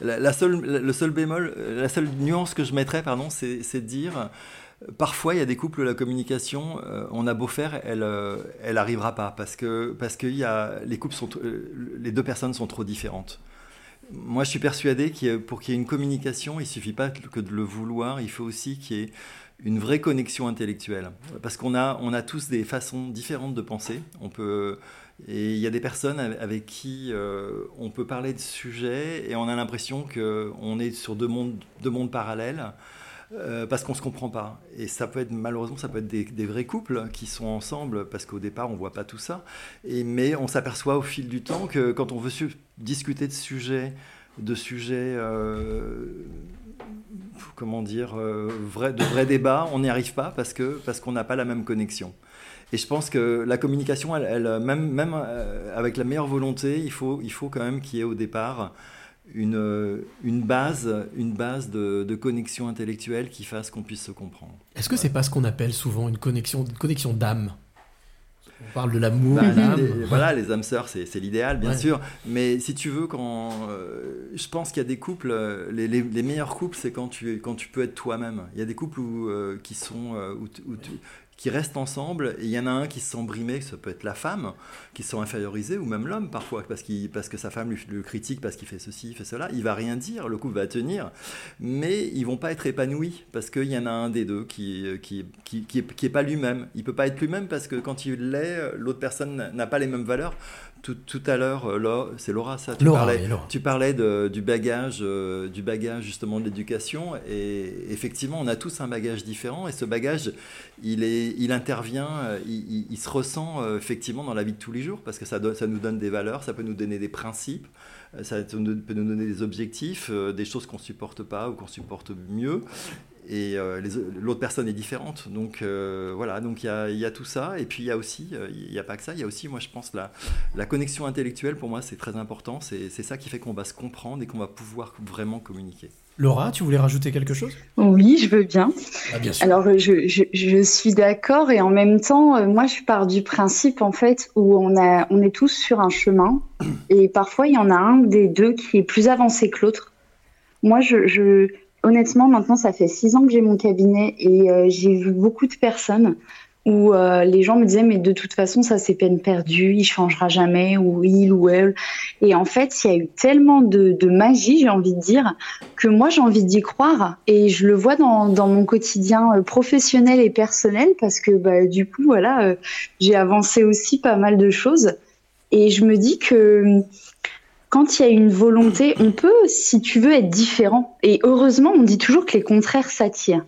Speaker 17: La, seule, le seul bémol, la seule nuance que je mettrais, pardon, c'est de dire, euh, parfois il y a des couples, la communication, euh, on a beau faire, elle, euh, elle arrivera pas parce que, parce que y a, les couples sont, euh, les deux personnes sont trop différentes. Moi, je suis persuadé que pour qu'il y ait une communication, il suffit pas que de le vouloir, il faut aussi qu'il y ait une vraie connexion intellectuelle. Parce qu'on a, on a tous des façons différentes de penser. On peut, et il y a des personnes avec qui euh, on peut parler de sujets et on a l'impression qu'on est sur deux mondes, parallèles. euh, parce qu'on se comprend pas. Et ça peut être, malheureusement, ça peut être des, vrais couples qui sont ensemble, parce qu'au départ, on voit pas tout ça. Et, mais on s'aperçoit au fil du temps que quand on veut discuter de sujets, de sujets, euh, comment dire, de vrais débats, on n'y arrive pas parce que parce qu'on n'a pas la même connexion. Et je pense que la communication, elle, elle, même, même euh, avec la meilleure volonté, il faut, il faut quand même qu'il y ait au départ une, euh, une base, une base de, de connexion intellectuelle qui fasse qu'on puisse se comprendre.
Speaker 1: Est-ce que c'est pas ce qu'on appelle souvent une connexion, une connexion d'âme? On parle de l'amour,
Speaker 17: Bah, voilà, les âmes sœurs, c'est l'idéal, bien
Speaker 1: Ouais.
Speaker 17: sûr. Mais si tu veux, quand euh, je pense qu'il y a des couples, les, les- les meilleurs couples, c'est quand tu, quand tu peux être toi-même. Il y a des couples où, euh, qui sont, où tu- qui restent ensemble, et il y en a un qui se sent brimé, ça peut être la femme, qui se sent infériorisée, ou même l'homme parfois, parce, qu'il parce que sa femme le critique parce qu'il fait ceci, il fait cela. Il va rien dire, le couple va tenir, mais ils vont pas être épanouis, parce qu'il y en a un des deux qui, qui, qui, qui, est, qui est pas lui-même. Il peut pas être lui-même parce que quand il l'est, l'autre personne n'a pas les mêmes valeurs. Tout, tout à l'heure, euh, c'est Laura, ça. Tu
Speaker 1: Laura,
Speaker 17: parlais,
Speaker 1: Laura.
Speaker 17: tu parlais de- du bagage, euh, du bagage justement de l'éducation, et effectivement, on a tous un bagage différent, et ce bagage, il est, il intervient, euh, il, il- il se ressent euh, effectivement dans la vie de tous les jours, parce que ça, ça nous donne des valeurs, ça peut nous donner des principes, ça peut nous peut nous donner des objectifs, euh, des choses qu'on supporte pas ou qu'on supporte mieux. Et euh, l'autre personne est différente. Donc euh, voilà, donc il y a, il y a tout ça. Et puis il y a aussi, euh, il n'y a pas que ça, il y a aussi, moi je pense, la, la connexion intellectuelle, pour moi c'est très important. C'est ça qui fait qu'on va se comprendre et qu'on va pouvoir vraiment communiquer.
Speaker 1: Laura, tu voulais rajouter quelque chose?
Speaker 18: Oui, je veux bien.
Speaker 1: Ah, bien sûr.
Speaker 18: Alors, je, je, je suis d'accord et en même temps, moi, je pars du principe, en fait, où on, a, on est tous sur un chemin et parfois, il y en a un des deux qui est plus avancé que l'autre. Moi, je, je, honnêtement, maintenant, ça fait six ans que j'ai mon cabinet et euh, j'ai vu beaucoup de personnes où euh, les gens me disaient, mais de toute façon, ça, c'est peine perdue, il changera jamais, ou il ou elle. Et en fait, il y a eu tellement de, de magie, j'ai envie de dire, que moi, j'ai envie d'y croire. Et je le vois dans, mon quotidien euh, professionnel et personnel, parce que bah, du coup, voilà, j'ai avancé aussi pas mal de choses. Et je me dis que quand il y a une volonté, on peut, si tu veux, être différent. Et heureusement, on dit toujours que les contraires s'attirent.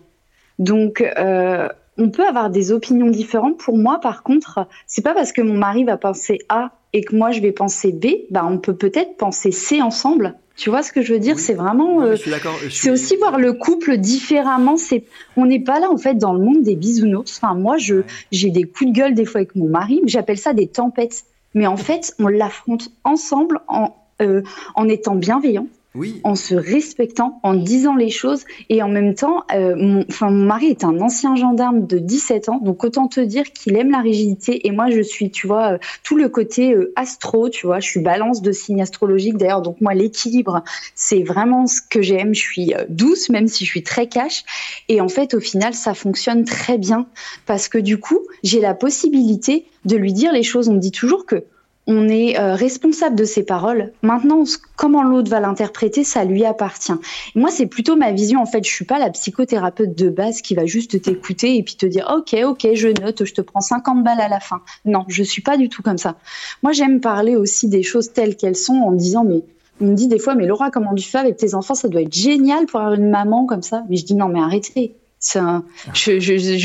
Speaker 18: Donc, euh, on peut avoir des opinions différentes. Pour moi, par contre, c'est pas parce que mon mari va penser A et que moi je vais penser B, bah on peut peut-être penser C ensemble. Tu vois ce que je veux dire? C'est vraiment, euh,
Speaker 17: je suis d'accord, je
Speaker 18: c'est
Speaker 17: suis-
Speaker 18: aussi voir le couple différemment. C'est, on n'est pas là en fait dans le monde des bisounours. Enfin, moi, je, j'ai des coups de gueule des fois avec mon mari. J'appelle ça des tempêtes. Mais en fait, on l'affronte ensemble en, euh, en étant bienveillant,
Speaker 17: Oui.
Speaker 18: en se respectant, en disant les choses. Et en même temps, euh, mon, mari est un ancien gendarme de 17 ans, donc autant te dire qu'il aime la rigidité. Et moi, je suis, tu vois, euh, tout le côté euh, astro, tu vois, je suis balance de signes astrologiques. D'ailleurs, donc moi, l'équilibre, c'est vraiment ce que j'aime. Je suis douce, même si je suis très cash. Et en fait, au final, ça fonctionne très bien parce que du coup, j'ai la possibilité de lui dire les choses. On me dit toujours que on est euh, responsable de ses paroles. Maintenant, comment l'autre va l'interpréter, ça lui appartient. Moi, c'est plutôt ma vision. En fait, je suis pas la psychothérapeute de base qui va juste t'écouter et puis te dire, ok, ok, je note, je te prends 50 balles à la fin. Non, je suis pas du tout comme ça. Moi, j'aime parler aussi des choses telles qu'elles sont en disant, mais on me dit des fois, mais Laura, comment tu fais avec tes enfants? Ça doit être génial pour avoir une maman comme ça. Mais je dis non, mais arrêtez.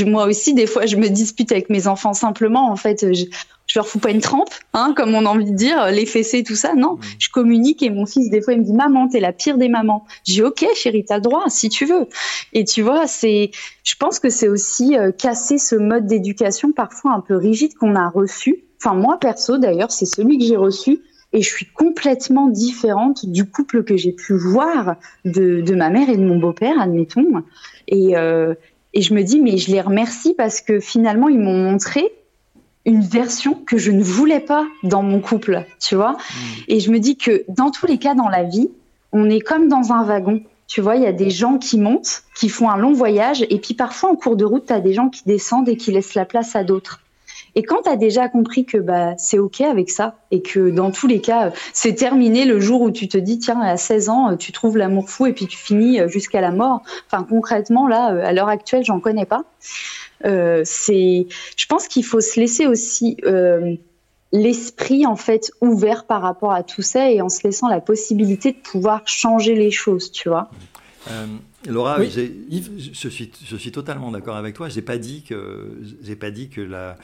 Speaker 18: Moi aussi, des fois, je me dispute avec mes enfants simplement. En fait, je, leur fous pas une trempe, hein, comme on a envie de dire, les fessées, tout ça. Non, je communique et mon fils, des fois, il me dit Maman, t'es la pire des mamans. Je dis Ok, chérie, t'as le droit, si tu veux. Et tu vois, c'est, je pense que c'est aussi euh, casser ce mode d'éducation parfois un peu rigide qu'on a reçu. Enfin, moi, perso, d'ailleurs, c'est celui que j'ai reçu. Et je suis complètement différente du couple que j'ai pu voir de, de ma mère et de mon beau-père, admettons. Et, euh, et je me dis, mais je les remercie parce que finalement, ils m'ont montré une version que je ne voulais pas dans mon couple, tu vois. Et je me dis que dans tous les cas dans la vie, on est comme dans un wagon. Tu vois, il y a des gens qui montent, qui font un long voyage, et puis parfois en cours de route, tu as des gens qui descendent et qui laissent la place à d'autres. Et quand tu as déjà compris que bah, c'est OK avec ça, et que dans tous les cas, c'est terminé le jour où tu te dis, tiens, à 16 ans, tu trouves l'amour fou et puis tu finis jusqu'à la mort. Enfin, concrètement, là, à l'heure actuelle, j'en connais pas. Euh, c'est, je pense qu'il faut se laisser aussi euh, l'esprit en fait ouvert par rapport à tout ça et en se laissant la possibilité de pouvoir changer les choses, tu vois.
Speaker 17: Euh, Laura,
Speaker 1: Oui,
Speaker 17: je, suis, je suis totalement d'accord avec toi. J'ai pas dit que, j'ai pas dit que la,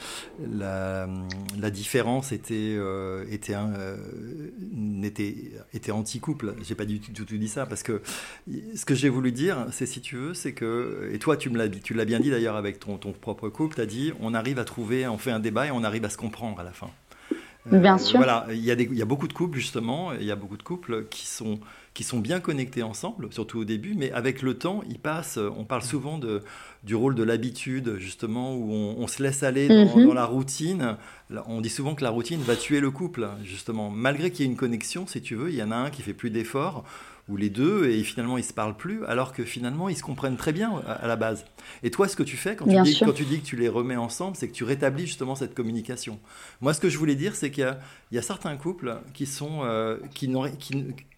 Speaker 17: la, la différence était, euh, était, un, euh, n'était, était anti-couple. J'ai pas du tout, dit ça parce que ce que j'ai voulu dire, c'est si tu veux, c'est que, et toi tu me l'as, dit- tu l'as bien dit d'ailleurs avec ton, ton propre couple, tu as dit, on arrive à trouver, on fait un débat et on arrive à se comprendre à la fin.
Speaker 18: Bien sûr.
Speaker 17: Voilà, il y, a des- il y a beaucoup de couples justement, il y a beaucoup de couples qui sont, qui sont bien connectés ensemble, surtout au début, mais avec le temps, ils passent, on parle souvent de, du rôle de l'habitude, justement, où on, on se laisse aller dans,
Speaker 18: Mhm.
Speaker 17: dans la routine. On dit souvent que la routine va tuer le couple, justement. Malgré qu'il y ait une connexion, si tu veux, il y en a un qui fait plus d'efforts, ou les deux, et finalement ils se parlent plus, alors que finalement ils se comprennent très bien à, à la base. Et toi, ce que tu fais quand tu, dis,
Speaker 18: sûr.
Speaker 17: quand tu dis que tu les remets ensemble, c'est que tu rétablis justement cette communication. Moi, ce que je voulais dire, c'est qu'il y a, il y a certains couples qui sont, euh, qui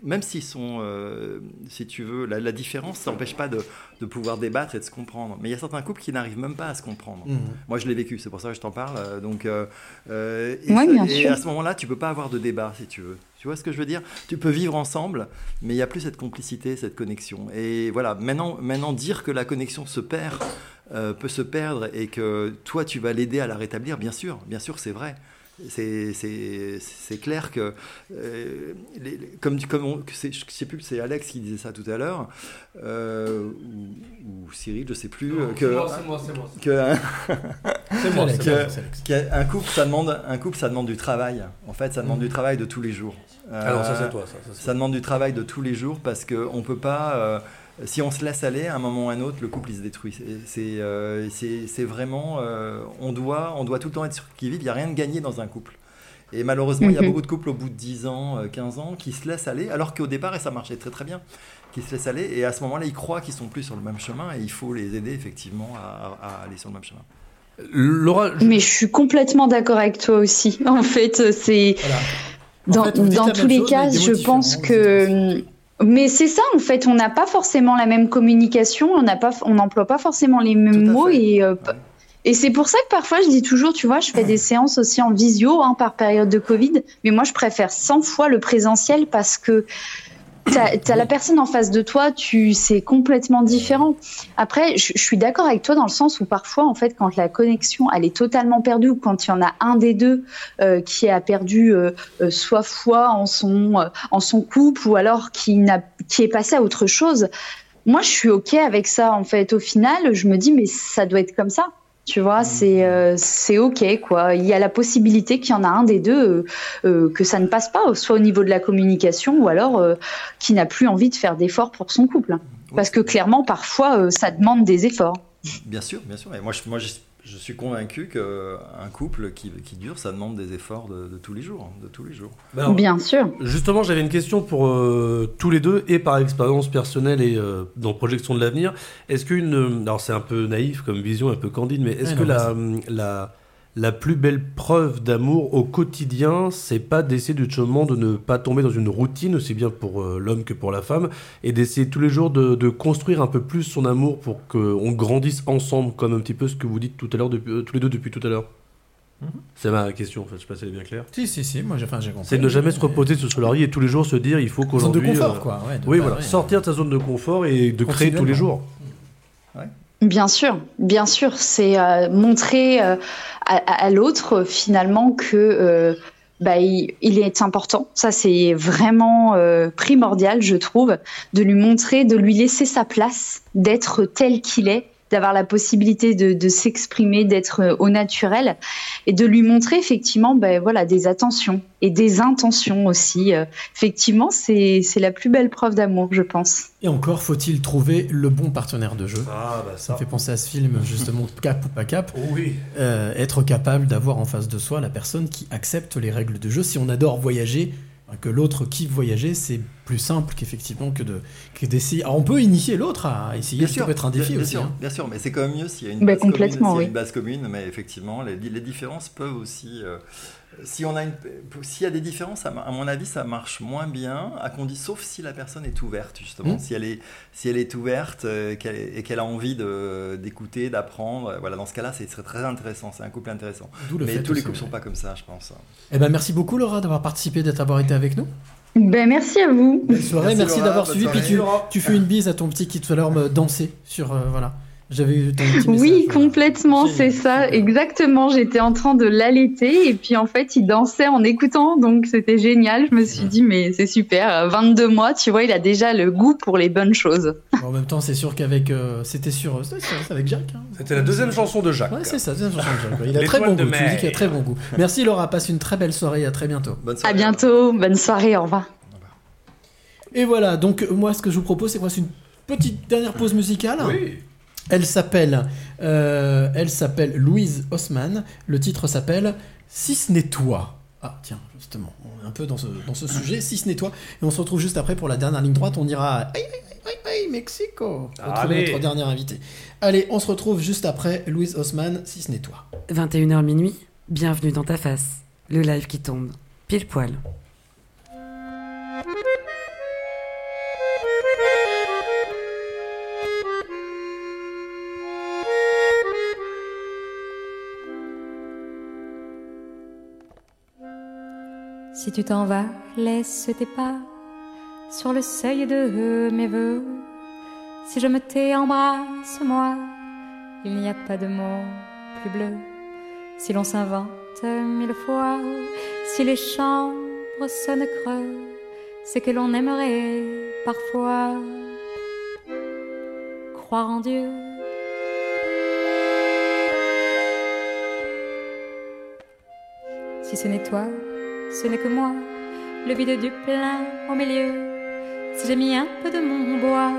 Speaker 17: même s'ils sont, euh, si tu veux, la, la différence, ça n'empêche pas de, de pouvoir débattre et de se comprendre. Mais il y a certains couples qui n'arrivent même pas à se comprendre.
Speaker 1: Mhm.
Speaker 17: Moi, je l'ai vécu, c'est pour ça que je t'en parle. euh, Donc, euh, et,
Speaker 18: Ouais,
Speaker 17: ça-
Speaker 18: bien
Speaker 17: et à ce moment-là, tu peux pas avoir de débat, si tu veux. Tu vois ce que je veux dire? Tu peux vivre ensemble, mais il n'y a plus cette complicité, cette connexion. Et voilà, maintenant, maintenant dire que la connexion se perd, euh, peut se perdre, et que toi, tu vas l'aider à la rétablir, bien sûr, bien sûr, c'est vrai. C'est- C'est c'est clair que, euh, les- les- comme, comme on, que c'est- je ne sais plus, c'est Alex qui disait ça tout à l'heure, euh, ou, ou Cyril, je ne sais plus, euh, que,
Speaker 2: c'est moi, c'est moi, c'est moi.
Speaker 17: que-
Speaker 1: C'est moi, c'est
Speaker 17: que-
Speaker 1: Alex, c'est Alex.
Speaker 17: qu'un couple, ça demande, un couple, ça demande du travail. En fait, ça demande du travail de tous les jours.
Speaker 2: Non, ça, c'est toi, ça, ça,
Speaker 17: ça demande du travail de tous les jours parce qu'on ne peut pas. Euh, si on se laisse aller, à un moment ou à un autre, le couple il se détruit. C'est- C'est euh, vraiment. euh, on, doit, on doit tout le temps être sur qui vive. Il n'y a rien de gagné dans un couple. Et malheureusement, il y a
Speaker 18: Mhm.
Speaker 17: beaucoup de couples au bout de 10 ans, euh, 15 ans, qui se laissent aller, alors qu'au départ, et ça marchait très très bien, qui se laissent aller. Et à ce moment-là, ils croient qu'ils sont plus sur le même chemin et il faut les aider effectivement à, à aller sur le même chemin.
Speaker 2: Laura,
Speaker 18: Mais je suis complètement d'accord avec toi aussi. En fait, c'est dans,
Speaker 1: fait,
Speaker 18: dans tous les
Speaker 1: chose,
Speaker 18: cas, je pense que. Mais c'est ça, en fait, on n'a pas forcément la même communication, on n'a pas, on n'emploie pas forcément les mêmes mots et. euh, Et c'est pour ça que parfois je dis toujours, tu vois, je fais des séances aussi en visio hein, par période de Covid, mais moi je préfère 100 fois le présentiel parce que t'as as la personne en face de toi, tu c'est complètement différent. Après, je, je suis d'accord avec toi dans le sens où parfois, en fait, quand la connexion elle est totalement perdue ou quand il y en a un des deux euh, qui a perdu euh, euh, soit foi en son euh, en son couple ou alors qui n'a qui est passé à autre chose. Moi, je suis ok avec ça. En fait, au final, je me dis mais ça doit être comme ça. Tu vois, c'est euh, c'est ok quoi. Il y a la possibilité qu'il y en a un des deux euh, euh, que ça ne passe pas, soit au niveau de la communication ou alors euh, qui n'a plus envie de faire d'efforts pour son couple. Parce que clairement, parfois, ça demande des efforts.
Speaker 17: Bien sûr, bien sûr. Et moi, je, moi, je, suis convaincu qu'un couple qui, qui dure, ça demande des efforts de, de tous les jours, hein, de tous les jours.
Speaker 2: Bah alors,
Speaker 18: Bien sûr.
Speaker 2: Justement, j'avais une question pour euh, tous les deux, et par expérience personnelle et euh, dans projection de l'avenir. Est-ce qu'une. Alors, c'est un peu naïf comme vision, un peu candide, mais est-ce
Speaker 1: Ouais,
Speaker 2: que
Speaker 1: non,
Speaker 2: la, la, la plus belle preuve d'amour au quotidien, c'est pas d'essayer justement de ne pas tomber dans une routine, aussi bien pour euh, l'homme que pour la femme, et d'essayer tous les jours de, de construire un peu plus son amour pour qu'on grandisse ensemble, comme un petit peu ce que vous dites tout à l'heure, euh, tous les deux depuis tout à l'heure C'est ma question, en fait, je sais pas si elle est bien claire.
Speaker 1: Si, si, si, moi j'ai enfin, compris.
Speaker 2: C'est de ne jamais se reposer sur son laurier et tous les jours se dire il faut
Speaker 1: Zone de
Speaker 2: qu'aujourd'hui.
Speaker 1: confort,
Speaker 2: euh,
Speaker 1: quoi, ouais, de
Speaker 2: oui,
Speaker 1: pas-
Speaker 2: voilà.
Speaker 1: ouais.
Speaker 2: Sortir de sa zone de confort et de créer tous les jours.
Speaker 18: Bien sûr, bien sûr, c'est euh, montrer euh, à, l'autre euh, finalement que euh, bah, il, il est important. Ça, c'est vraiment euh, primordial, je trouve, de lui montrer, de lui laisser sa place, d'être tel qu'il est, d'avoir la possibilité de, de s'exprimer, d'être euh, au naturel, et de lui montrer effectivement, ben voilà, des attentions et des intentions aussi. Euh, effectivement, c'est c'est la plus belle preuve d'amour, je pense.
Speaker 1: Et encore faut-il trouver le bon partenaire de jeu?
Speaker 2: Ah, bah ça.
Speaker 1: me fait penser à ce film, justement, Cap ou pas Cap.
Speaker 2: Oui.
Speaker 1: Euh, être capable d'avoir en face de soi la personne qui accepte les règles de jeu. Si on adore voyager, que l'autre kiffe voyager, c'est plus simple qu'effectivement que de que d'essayer. Alors on peut initier l'autre à essayer,
Speaker 17: Bien
Speaker 1: ça
Speaker 17: sûr,
Speaker 1: peut être un défi
Speaker 17: bien,
Speaker 1: aussi.
Speaker 17: sûr,
Speaker 1: hein.
Speaker 17: bien sûr, mais c'est quand même mieux s'il y a une,
Speaker 18: Bah,
Speaker 17: base, commune,
Speaker 18: complètement,
Speaker 17: s'il y a
Speaker 18: oui.
Speaker 17: une base commune, mais effectivement, les, les différences peuvent aussi. euh, si on a une, s'il y a des différences, à, mon avis, ça marche moins bien, à condition, sauf si la personne est ouverte justement,
Speaker 1: Mm.
Speaker 17: si elle est, si elle est ouverte euh, qu'elle- et qu'elle a envie de, d'écouter, d'apprendre. euh, Voilà, dans ce cas-là, c'est serait très intéressant, c'est un couple intéressant.
Speaker 1: D'où le
Speaker 17: Mais
Speaker 1: fait
Speaker 17: tous les couples
Speaker 1: ouais.
Speaker 17: sont pas comme ça, je pense.
Speaker 1: Eh ben merci beaucoup Laura d'avoir participé, d'avoir été avec nous.
Speaker 18: Ben merci à vous.
Speaker 1: Belle soirée,
Speaker 17: Merci,
Speaker 1: merci,
Speaker 17: Laura,
Speaker 1: d'avoir
Speaker 17: bonne
Speaker 1: suivi. Puis tu, tu fais une bise à ton petit qui tout à l'heure me dansait sur euh, voilà. J'avais eu ton petit message.
Speaker 18: Oui,
Speaker 1: voilà.
Speaker 18: complètement, c'est ça, exactement. J'étais en train de l'allaiter et puis en fait, il dansait en écoutant, donc c'était génial. Je me suis dit, mais c'est super, euh, 22 mois, tu vois, il a déjà le goût pour les bonnes choses.
Speaker 1: En même temps, c'est sûr qu'avec euh, c'était sur c'est avec Jacques. hein.
Speaker 2: C'était la deuxième chanson de Jacques.
Speaker 1: Ouais, c'est ça, deuxième chanson de Jacques. Il a très bon goût. Tu me dis qu'il a très bon goût. Merci Laura, passe une très belle soirée. À très bientôt.
Speaker 17: Bonne
Speaker 18: À bientôt, bonne soirée, au revoir.
Speaker 1: Et voilà, donc euh, moi ce que je vous propose c'est qu'on fasse une petite dernière pause musicale.
Speaker 2: Oui.
Speaker 1: Elle s'appelle euh, elle s'appelle Louise Haussmann. Le titre s'appelle Si ce n'est toi. Ah tiens, justement, on est un peu dans ce, dans ce sujet, si ce n'est toi. Et on se retrouve juste après pour la dernière ligne droite. On ira à Aïe, aïe, aïe, aïe, Mexico.
Speaker 2: Allez.
Speaker 1: notre dernier invité. Allez, on se retrouve juste après Louise Haussmann, si ce n'est toi.
Speaker 3: 21h minuit, bienvenue dans ta face. Le live qui tombe, pile poil.
Speaker 19: Si tu t'en vas, laisse tes pas sur le seuil de mes voeux. Si je me tais, embrasse-moi. Il n'y a pas de mots plus bleus. Si l'on s'invente mille fois, si les chambres sonnent creux, c'est que l'on aimerait parfois croire en Dieu. Si ce n'est toi, ce n'est que moi, le vide du plein au milieu. Si j'ai mis un peu de mon bois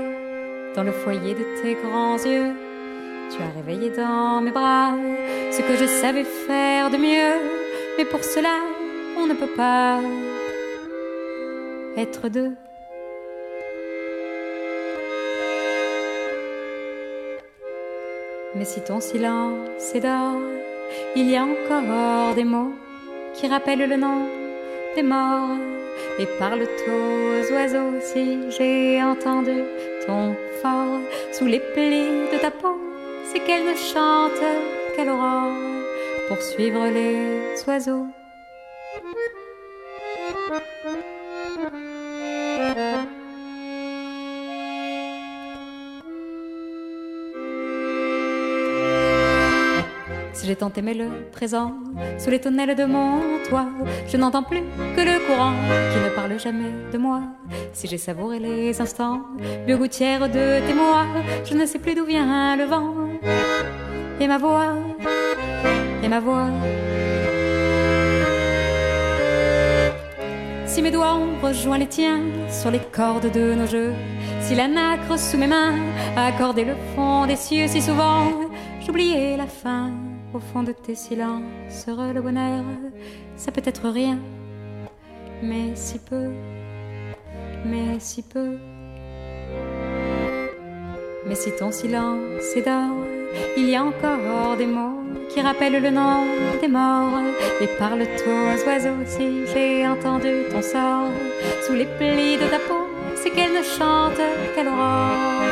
Speaker 19: dans le foyer de tes grands yeux, tu as réveillé dans mes bras ce que je savais faire de mieux. Mais pour cela, on ne peut pas être deux. Mais si ton silence est d'or, il y a encore des mots qui rappellent le nom des morts et parlent aux oiseaux. Si j'ai entendu ton fort sous les plis de ta peau, c'est qu'elle ne chante qu'à l'aurore pour suivre les oiseaux. J'ai tant aimé le présent, sous les tonnelles de mon toit, je n'entends plus que le courant qui ne parle jamais de moi. Si j'ai savouré les instants, bio gouttière de tes mois, je ne sais plus d'où vient le vent. et ma voix, et ma voix. Si mes doigts ont rejoint les tiens sur les cordes de nos jeux, si la nacre sous mes mains a accordé le fond des cieux si souvent, j'oubliais la fin au fond de tes silences. Le bonheur, ça peut être rien, mais si peu, mais si peu. Mais si ton silence est d'or, il y a encore des mots qui rappellent le nom des morts. Et parle-toi aux oiseaux si j'ai entendu ton sort sous les plis de ta peau. C'est qu'elle ne chante qu'elle aurore.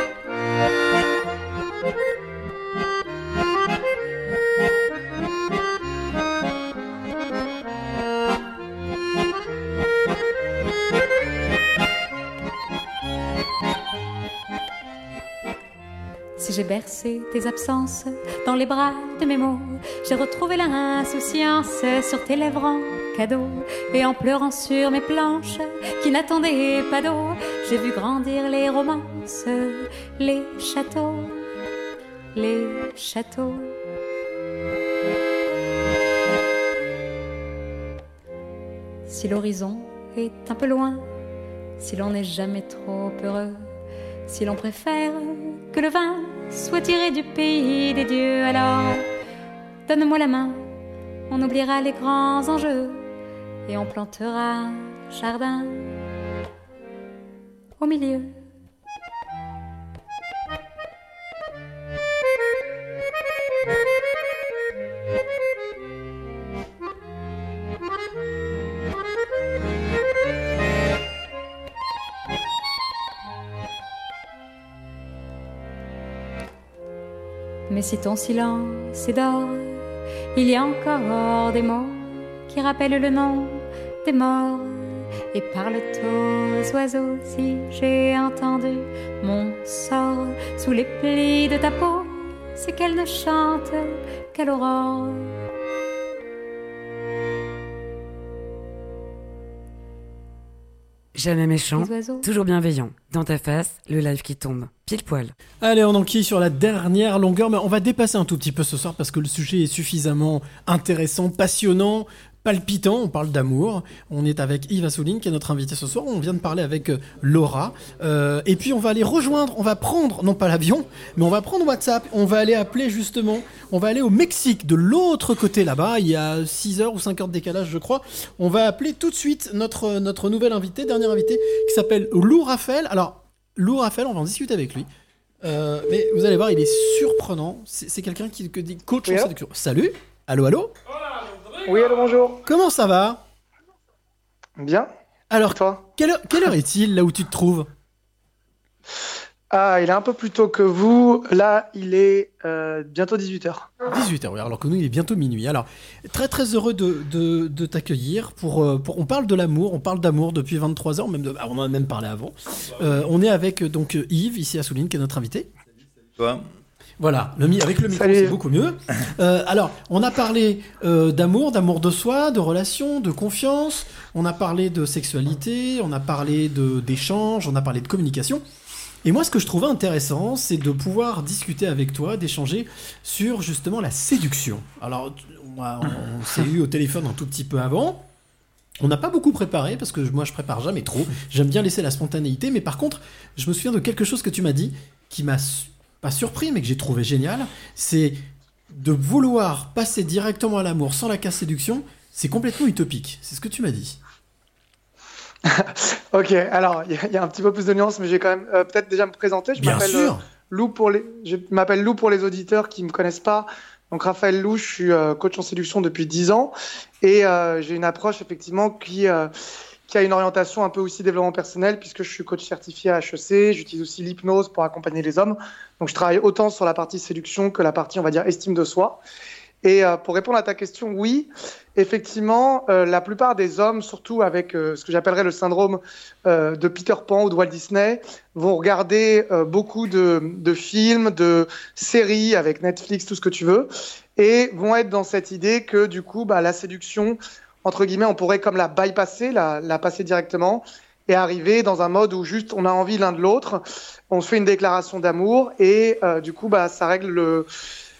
Speaker 19: J'ai bercé tes absences dans les bras de mes mots, j'ai retrouvé l'insouciance sur tes lèvres en cadeau. Et en pleurant sur mes planches qui n'attendaient pas d'eau, j'ai vu grandir les romances, les châteaux, les châteaux. Si l'horizon est un peu loin, si l'on n'est jamais trop heureux, si l'on préfère que le vin soit tiré du pays des dieux, alors donne-moi la main, on oubliera les grands enjeux et on plantera un jardin au milieu. Mais si ton silence est d'or, il y a encore des mots qui rappellent le nom des morts. Et parle aux oiseaux si j'ai entendu mon sort sous les plis de ta peau, c'est qu'elle ne chante qu'à l'aurore.
Speaker 3: Jamais méchant,
Speaker 19: Les oiseaux.
Speaker 3: toujours bienveillant. Dans ta face, le live qui tombe. Pile poil.
Speaker 1: Allez, on enquille sur la dernière longueur, mais on va dépasser un tout petit peu ce soir parce que le sujet est suffisamment intéressant, passionnant, palpitant. On parle d'amour. On est avec Yves Assouline qui est notre invité ce soir. On vient de parler avec euh, Laura. Euh, et puis on va aller rejoindre, on va prendre, non pas l'avion, mais on va prendre WhatsApp. On va aller appeler justement, on va aller au Mexique, de l'autre côté là-bas. Il y a 6 heures ou 5 heures de décalage, je crois. On va appeler tout de suite notre, notre nouvel invité, dernier invité, qui s'appelle Lou Raphaël. Alors, Lou Raphaël, on va en discuter avec lui. Euh, mais vous allez voir, il est surprenant. C'est quelqu'un qui que dit coach en
Speaker 20: Oui,
Speaker 1: séduction. Salut Allô, allô
Speaker 20: Oui, allô, bonjour.
Speaker 1: Comment ça va?
Speaker 20: Bien.
Speaker 1: Alors, Quelle heure, quelle heure est-il là où tu te trouves?
Speaker 20: Ah, il est un peu plus tôt que vous. Là, il est euh, bientôt 18h.
Speaker 1: 18h, alors que nous, il est bientôt minuit. Alors, très très heureux de, de, de t'accueillir. Pour, euh, pour, on parle de l'amour, on parle d'amour depuis 23 ans, même de, ah, on en a même parlé avant. Euh, on est avec donc Yves, ici à Souline, qui est notre invité.
Speaker 17: Toi?
Speaker 1: Voilà, le, avec le micro, c'est beaucoup mieux. Euh, alors, on a parlé euh, d'amour, d'amour de soi, de relations, de confiance. On a parlé de sexualité, on a parlé de d'échange, on a parlé de communication. Et moi, ce que je trouvais intéressant, c'est de pouvoir discuter avec toi, d'échanger sur justement la séduction. Alors, moi, on s'est eu au téléphone un tout petit peu avant. On n'a pas beaucoup préparé parce que moi je prépare jamais trop. J'aime bien laisser la spontanéité, mais par contre, je me souviens de quelque chose que tu m'as dit qui m'a pas surpris, mais que j'ai trouvé génial. C'est de vouloir passer directement à l'amour sans la casse séduction. C'est complètement utopique. C'est ce que tu m'as dit.
Speaker 20: Ok, alors, il y, a- il y a un petit peu plus de nuances, mais je vais quand même euh, peut-être déjà me présenter. Je
Speaker 1: Bien
Speaker 20: m'appelle
Speaker 1: sûr.
Speaker 20: euh, Lou pour les, je m'appelle Lou pour les auditeurs qui me connaissent pas. Donc Raphaël Lou, je suis euh, coach en séduction depuis 10 ans et j'ai une approche effectivement qui qui a une orientation un peu aussi développement personnel puisque je suis coach certifié à HEC. J'utilise aussi l'hypnose pour accompagner les hommes. Donc je travaille autant sur la partie séduction que la partie on va dire estime de soi. Et euh, pour répondre à ta question, oui, effectivement, euh, la plupart des hommes, surtout avec euh, ce que j'appellerais le syndrome euh, de Peter Pan ou de Walt Disney, vont regarder euh, beaucoup de, de films, de séries avec Netflix, tout ce que tu veux, et vont être dans cette idée que du coup, bah, la séduction, entre guillemets, on pourrait comme la bypasser, la, passer directement, et arriver dans un mode où juste on a envie l'un de l'autre, on se fait une déclaration d'amour, et euh, du coup, bah, ça règle le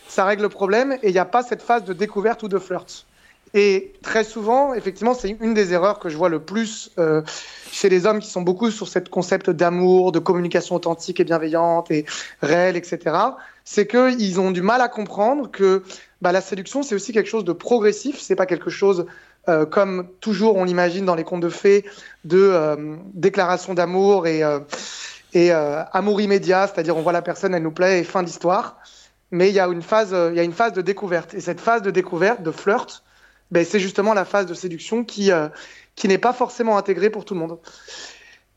Speaker 20: ça règle le problème et il n'y a pas cette phase de découverte ou de flirt. Et très souvent, effectivement, c'est une des erreurs que je vois le plus euh, chez les hommes qui sont beaucoup sur ce concept d'amour, de communication authentique et bienveillante et réelle, etc. C'est qu'ils ont du mal à comprendre que bah, la séduction, c'est aussi quelque chose de progressif. C'est pas quelque chose euh, comme toujours on l'imagine dans les contes de fées de euh, déclaration d'amour et, euh, amour immédiat, c'est-à-dire on voit la personne, elle nous plaît et fin d'histoire. Mais il y a une phase, il y a une phase de découverte. Et cette phase de découverte, de flirt, ben, c'est justement la phase de séduction qui, qui n'est pas forcément intégrée pour tout le monde.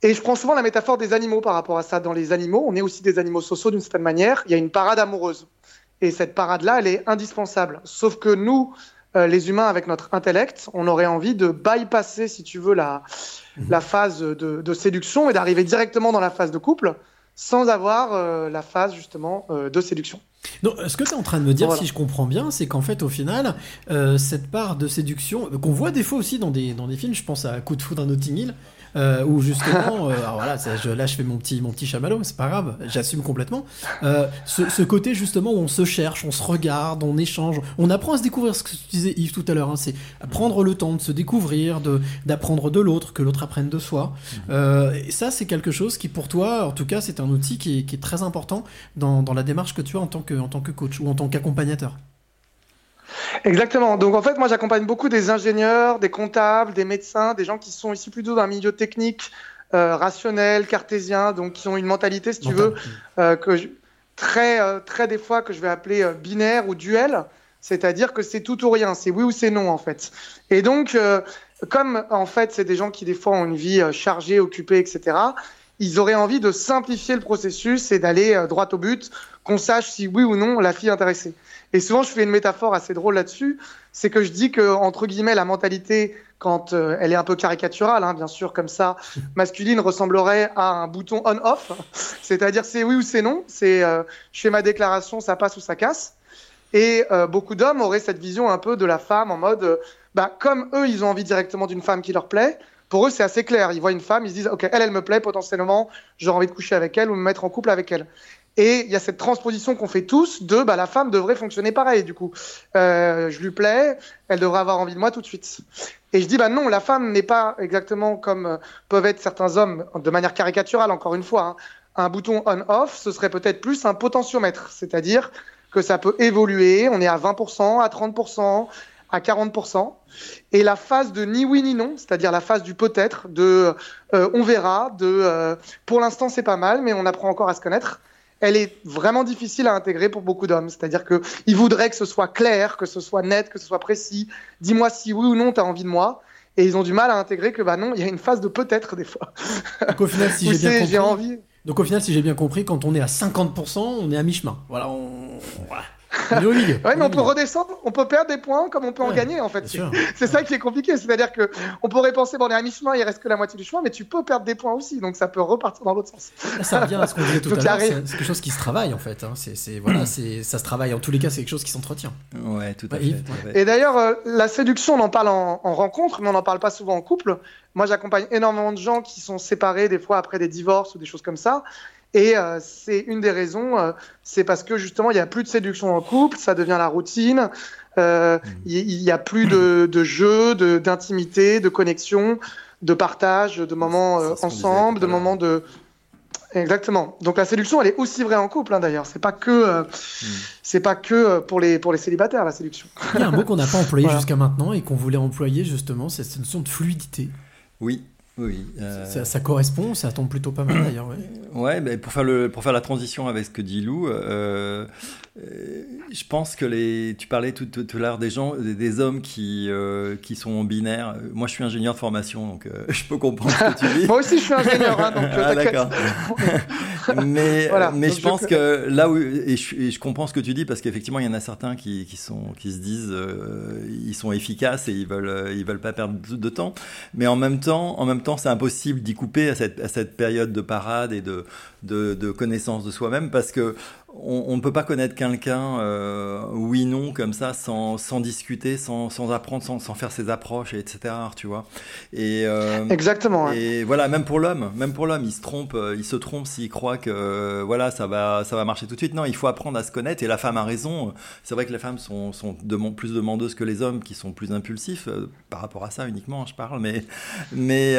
Speaker 20: Et je prends souvent la métaphore des animaux par rapport à ça. Dans les animaux, on est aussi des animaux sociaux d'une certaine manière. Il y a une parade amoureuse. Et cette parade-là, elle est indispensable. Sauf que nous, euh, les humains, avec notre intellect, on aurait envie de bypasser, si tu veux, la, la phase de, de séduction et d'arriver directement dans la phase de couple sans avoir euh, la phase justement euh, de séduction.
Speaker 1: Non, ce que tu es en train de me dire,
Speaker 20: Voilà.
Speaker 1: si je comprends bien, c'est qu'en fait, au final, euh, cette part de séduction, qu'on voit des fois aussi dans des, dans des films, je pense à Coup de foudre à Notting Hill, euh, où justement, euh, alors voilà, ça, je, là je fais mon petit, mon petit chamallow, c'est pas grave, j'assume complètement. Euh, ce, ce côté justement où on se cherche, on se regarde, on échange, on apprend à se découvrir, ce que tu disais Yves tout à l'heure, hein, c'est prendre le temps de se découvrir, d'apprendre de l'autre, que l'autre apprenne de soi. Euh, et ça, c'est quelque chose qui pour toi, en tout cas, c'est un outil qui est, qui est très important dans, dans la démarche que tu as en tant que, en tant que coach ou en tant qu'accompagnateur.
Speaker 20: Exactement. Donc en fait, moi j'accompagne beaucoup des ingénieurs, des comptables, des médecins, des gens qui sont issus plutôt d'un milieu technique, euh, rationnel, cartésien, donc qui ont une mentalité, si tu veux, euh, que je- très, euh, très des fois que je vais appeler binaire ou duel, c'est-à-dire que c'est tout ou rien, c'est oui ou c'est non en fait. Et donc, comme en fait c'est des gens qui des fois ont une vie chargée, occupée, etc. Ils auraient envie de simplifier le processus et d'aller droit au but, qu'on sache si oui ou non la fille est intéressée. Et souvent, je fais une métaphore assez drôle là-dessus, c'est que je dis que entre guillemets la mentalité, quand euh, elle est un peu caricaturale, hein, bien sûr, comme ça, masculine ressemblerait à un bouton on/off, c'est-à-dire c'est oui ou c'est non, c'est euh, je fais ma déclaration, ça passe ou ça casse. Et euh, beaucoup d'hommes auraient cette vision un peu de la femme en mode, bah, comme eux, ils ont envie directement d'une femme qui leur plaît. Pour eux, c'est assez clair. Ils voient une femme, ils se disent, ok, elle, elle me plaît potentiellement, j'aurais envie de coucher avec elle ou me mettre en couple avec elle. Et il y a cette transposition qu'on fait tous de, bah, la femme devrait fonctionner pareil. Du coup, euh, je lui plais, elle devrait avoir envie de moi tout de suite. Et je dis, bah non, la femme n'est pas exactement comme euh, peuvent être certains hommes, de manière caricaturale, encore une fois. hein. Un bouton on/off, ce serait peut-être plus un potentiomètre, c'est-à-dire que ça peut évoluer. On est à 20%, à 30%, à 40%. Et la phase de ni oui ni non, c'est-à-dire la phase du peut-être, de euh, on verra, de pour l'instant c'est pas mal, mais on apprend encore à se connaître. Elle est vraiment difficile à intégrer pour beaucoup d'hommes. C'est-à-dire que ils voudraient que ce soit clair, que ce soit net, que ce soit précis. Dis-moi si oui ou non tu as envie de moi. Et ils ont du mal à intégrer que bah non, il y a une phase de peut-être des fois.
Speaker 1: Donc au final, si
Speaker 20: Où
Speaker 1: j'ai bien
Speaker 20: c'est,
Speaker 1: compris,
Speaker 20: j'ai envie.
Speaker 1: donc au final, si j'ai bien compris, quand on est à 50%, on est à mi-chemin. Voilà, on, voilà.
Speaker 20: Ouais, mais on peut redescendre, on peut perdre des points comme on peut en gagner en fait. C'est ça qui est compliqué, c'est-à-dire que on pourrait penser bon on est à mi-chemin, il reste que la moitié du chemin, mais tu peux perdre des points aussi, donc ça peut repartir dans l'autre sens.
Speaker 1: Là, ça revient à ce qu'on disait tout
Speaker 20: Donc,
Speaker 1: à l'heure. C'est quelque chose qui se travaille en fait. hein. C'est, voilà, c'est, ça se travaille. En tous les cas, c'est quelque chose qui s'entretient.
Speaker 17: Ouais, tout à
Speaker 1: Ouais,
Speaker 17: fait.
Speaker 1: Yves,
Speaker 17: tout à fait.
Speaker 20: Et d'ailleurs, euh, la séduction, on en parle en, en rencontre, mais on n'en parle pas souvent en couple. Moi, j'accompagne énormément de gens qui sont séparés des fois après des divorces ou des choses comme ça. Et euh, c'est une des raisons, euh, c'est parce que justement, il n'y a plus de séduction en couple, ça devient la routine. euh, Il n'y a plus de, de jeu, de- d'intimité, de, connexion, de partage, de moments euh, ensemble, de moments de. Exactement. Donc la séduction, elle est aussi vraie en couple, hein, d'ailleurs. C'est pas que, euh, c'est pas que pour les pour les célibataires la séduction.
Speaker 1: Il y a un mot qu'on n'a pas employé
Speaker 20: Voilà.
Speaker 1: jusqu'à maintenant et qu'on voulait employer justement, c'est cette notion de fluidité.
Speaker 17: Oui, oui. euh,
Speaker 1: Ça, ça correspond, ça tombe plutôt pas mal d'ailleurs. ouais.
Speaker 17: Ouais, pour, faire le, pour faire la transition avec ce que dit Lou, euh, euh, je pense que les, tu parlais tout, tout, tout à l'heure des gens, des, des hommes qui, euh, qui sont binaires. Moi, je suis ingénieur de formation, donc euh, je peux comprendre ce que tu dis.
Speaker 20: Moi aussi, je suis ingénieur, hein, donc,
Speaker 17: ah, d'accord. mais
Speaker 20: Voilà,
Speaker 17: mais
Speaker 20: donc
Speaker 17: je
Speaker 20: je-
Speaker 17: pense que là où et je, et je comprends ce que tu dis parce qu'effectivement, il y en a certains qui, qui sont qui se disent euh, ils sont efficaces et ils veulent ils veulent pas perdre de, de temps. Mais en même temps, en même temps, c'est impossible d'y couper à cette période de parade et de connaissance de soi-même parce que on ne peut pas connaître quelqu'un, euh, oui, non, comme ça, sans, sans discuter, sans, sans apprendre, sans, sans faire ses approches, etc. Tu vois. Et, euh,
Speaker 20: Exactement.
Speaker 17: Et voilà, même pour l'homme, même pour l'homme, il se trompe, euh, il se trompe s'il croit que voilà, ça va, ça va marcher tout de suite. Non, il faut apprendre à se connaître. Et la femme a raison. C'est vrai que les femmes sont, sont plus demandeuses que les hommes, qui sont plus impulsifs euh, par rapport à ça uniquement. Je parle, mais mais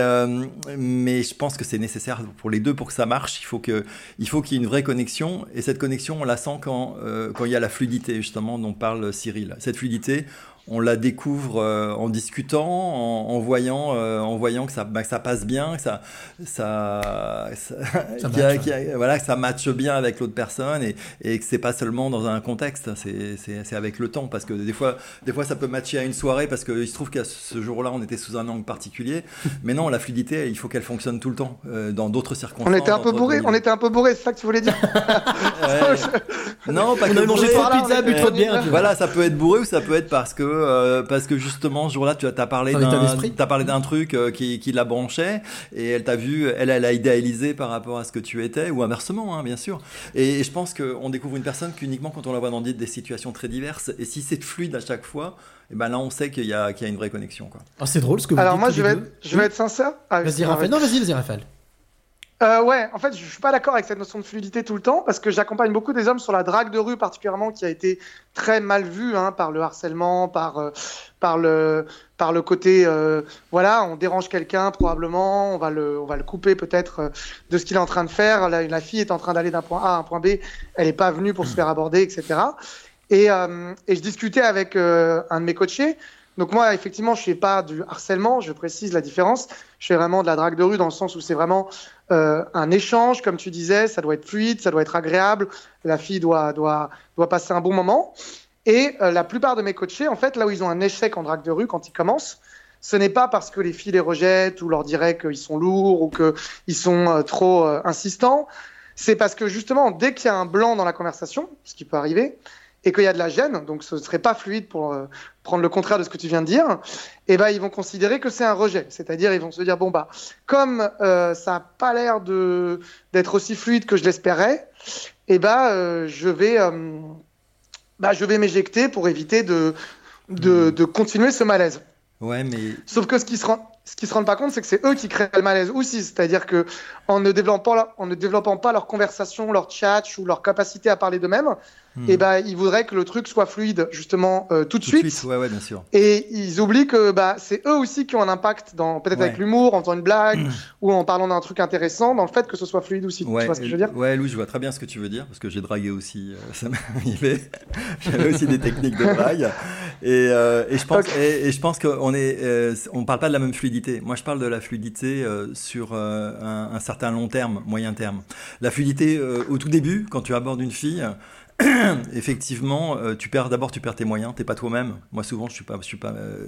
Speaker 17: mais je pense que c'est nécessaire pour les deux pour que ça marche. Il faut que il faut qu'il y ait une vraie connexion. Et cette connexion, on la sent quand euh, quand il y a la fluidité justement dont parle Cyril. Cette fluidité. On la découvre euh, en discutant, en, en voyant, euh, en voyant que ça, bah, que ça passe bien, que ça, a- a- voilà, que ça matche bien avec l'autre personne et, et que c'est pas seulement dans un contexte, c'est, avec le temps parce que des fois, des fois ça peut matcher à une soirée parce qu'il se trouve qu'à ce jour-là on était sous un angle particulier, mais non, la fluidité il faut qu'elle fonctionne tout le temps euh, dans d'autres circonstances.
Speaker 20: On était un peu bourré, on était un peu bourré, c'est ça que tu voulais dire
Speaker 17: Ouais. Non, pas
Speaker 1: On
Speaker 17: que
Speaker 1: a mangé
Speaker 17: bourré.
Speaker 1: trois pizzas, bu trop de bière.
Speaker 17: Voilà, ça peut être bourré ou ça peut être parce que euh, parce que justement ce jour-là tu as, parlé d'un parlé d'un truc euh, qui, qui la branchait et elle t'a vu, elle elle a idéalisé par rapport à ce que tu étais ou inversement hein, bien sûr. Et, et je pense qu'on découvre une personne qu'uniquement quand on la voit dans des, des situations très diverses et si c'est fluide à chaque fois, et ben là on sait qu'il y a qu'il y a une vraie connexion quoi.
Speaker 1: Ah, c'est drôle ce que vous
Speaker 20: Alors
Speaker 1: dites
Speaker 20: moi, je vais, être, je vais être sincère. Ah,
Speaker 1: Vas-y, Raphaël. Non, vas-y, vas-y, Raphaël.
Speaker 20: Euh, ouais, en fait, je suis pas d'accord avec cette notion de fluidité tout le temps parce que j'accompagne beaucoup des hommes sur la drague de rue, particulièrement qui a été très mal vue hein, par le harcèlement, par, euh, par, le, par le côté, euh, voilà, on dérange quelqu'un probablement, on va le, on va le couper peut-être euh, de ce qu'il est en train de faire. La, fille est en train d'aller d'un point A à un point B, elle n'est pas venue pour se faire aborder, etc. Et, euh, et je discutais avec un de mes coachés. Donc moi, effectivement, je fais pas du harcèlement, je précise la différence. Je fais vraiment de la drague de rue dans le sens où c'est vraiment euh, un échange, comme tu disais, ça doit être fluide, ça doit être agréable, la fille doit, doit, doit passer un bon moment. Et euh, la plupart de mes coachés, en fait, là où ils ont un échec en drague de rue quand ils commencent, ce n'est pas parce que les filles les rejettent ou leur diraient qu'ils sont lourds ou qu'ils sont euh, trop insistants. C'est parce que justement, dès qu'il y a un blanc dans la conversation, ce qui peut arriver, et qu'il y a de la gêne, donc ce serait pas fluide pour euh, prendre le contraire de ce que tu viens de dire, et ben ils vont considérer que c'est un rejet. C'est-à-dire ils vont se dire bon bah comme euh, ça a pas l'air de d'être aussi fluide que je l'espérais, et ben euh, je vais bah, je vais m'éjecter pour éviter de de, de continuer ce malaise.
Speaker 17: Ouais, mais
Speaker 20: Sauf que ce qui se rend ce qui se rendent pas compte, c'est que c'est eux qui créent le malaise aussi. C'est-à-dire que en ne développant, en ne développant pas leur conversation, leur chat ou leur capacité à parler d'eux-mêmes,
Speaker 17: Hmm.
Speaker 20: et ben ils voudraient que le truc soit fluide justement euh, tout de
Speaker 17: tout
Speaker 20: suite.
Speaker 17: suite, ouais, ouais, bien sûr.
Speaker 20: Et ils oublient que bah, c'est eux aussi qui ont un impact, dans peut-être
Speaker 17: Ouais.
Speaker 20: avec l'humour, en faisant une blague ou en parlant d'un truc intéressant, dans le fait que ce soit fluide aussi. Tu vois ce que je veux dire?
Speaker 17: ouais, Lou, je vois très bien ce que tu veux dire parce que j'ai dragué aussi. euh, ça m'est arrivé. J'avais aussi des techniques de drague et, euh, et je pense et, et je pense qu'on est, euh, on parle pas de la même fluidité. Moi, je parle de la fluidité euh, sur euh, un, un certain long terme, moyen terme. La fluidité euh, au tout début, quand tu abordes une fille. Effectivement, euh, tu perds d'abord tu perds tes moyens, t'es pas toi-même. Moi souvent je suis pas, je suis pas, euh,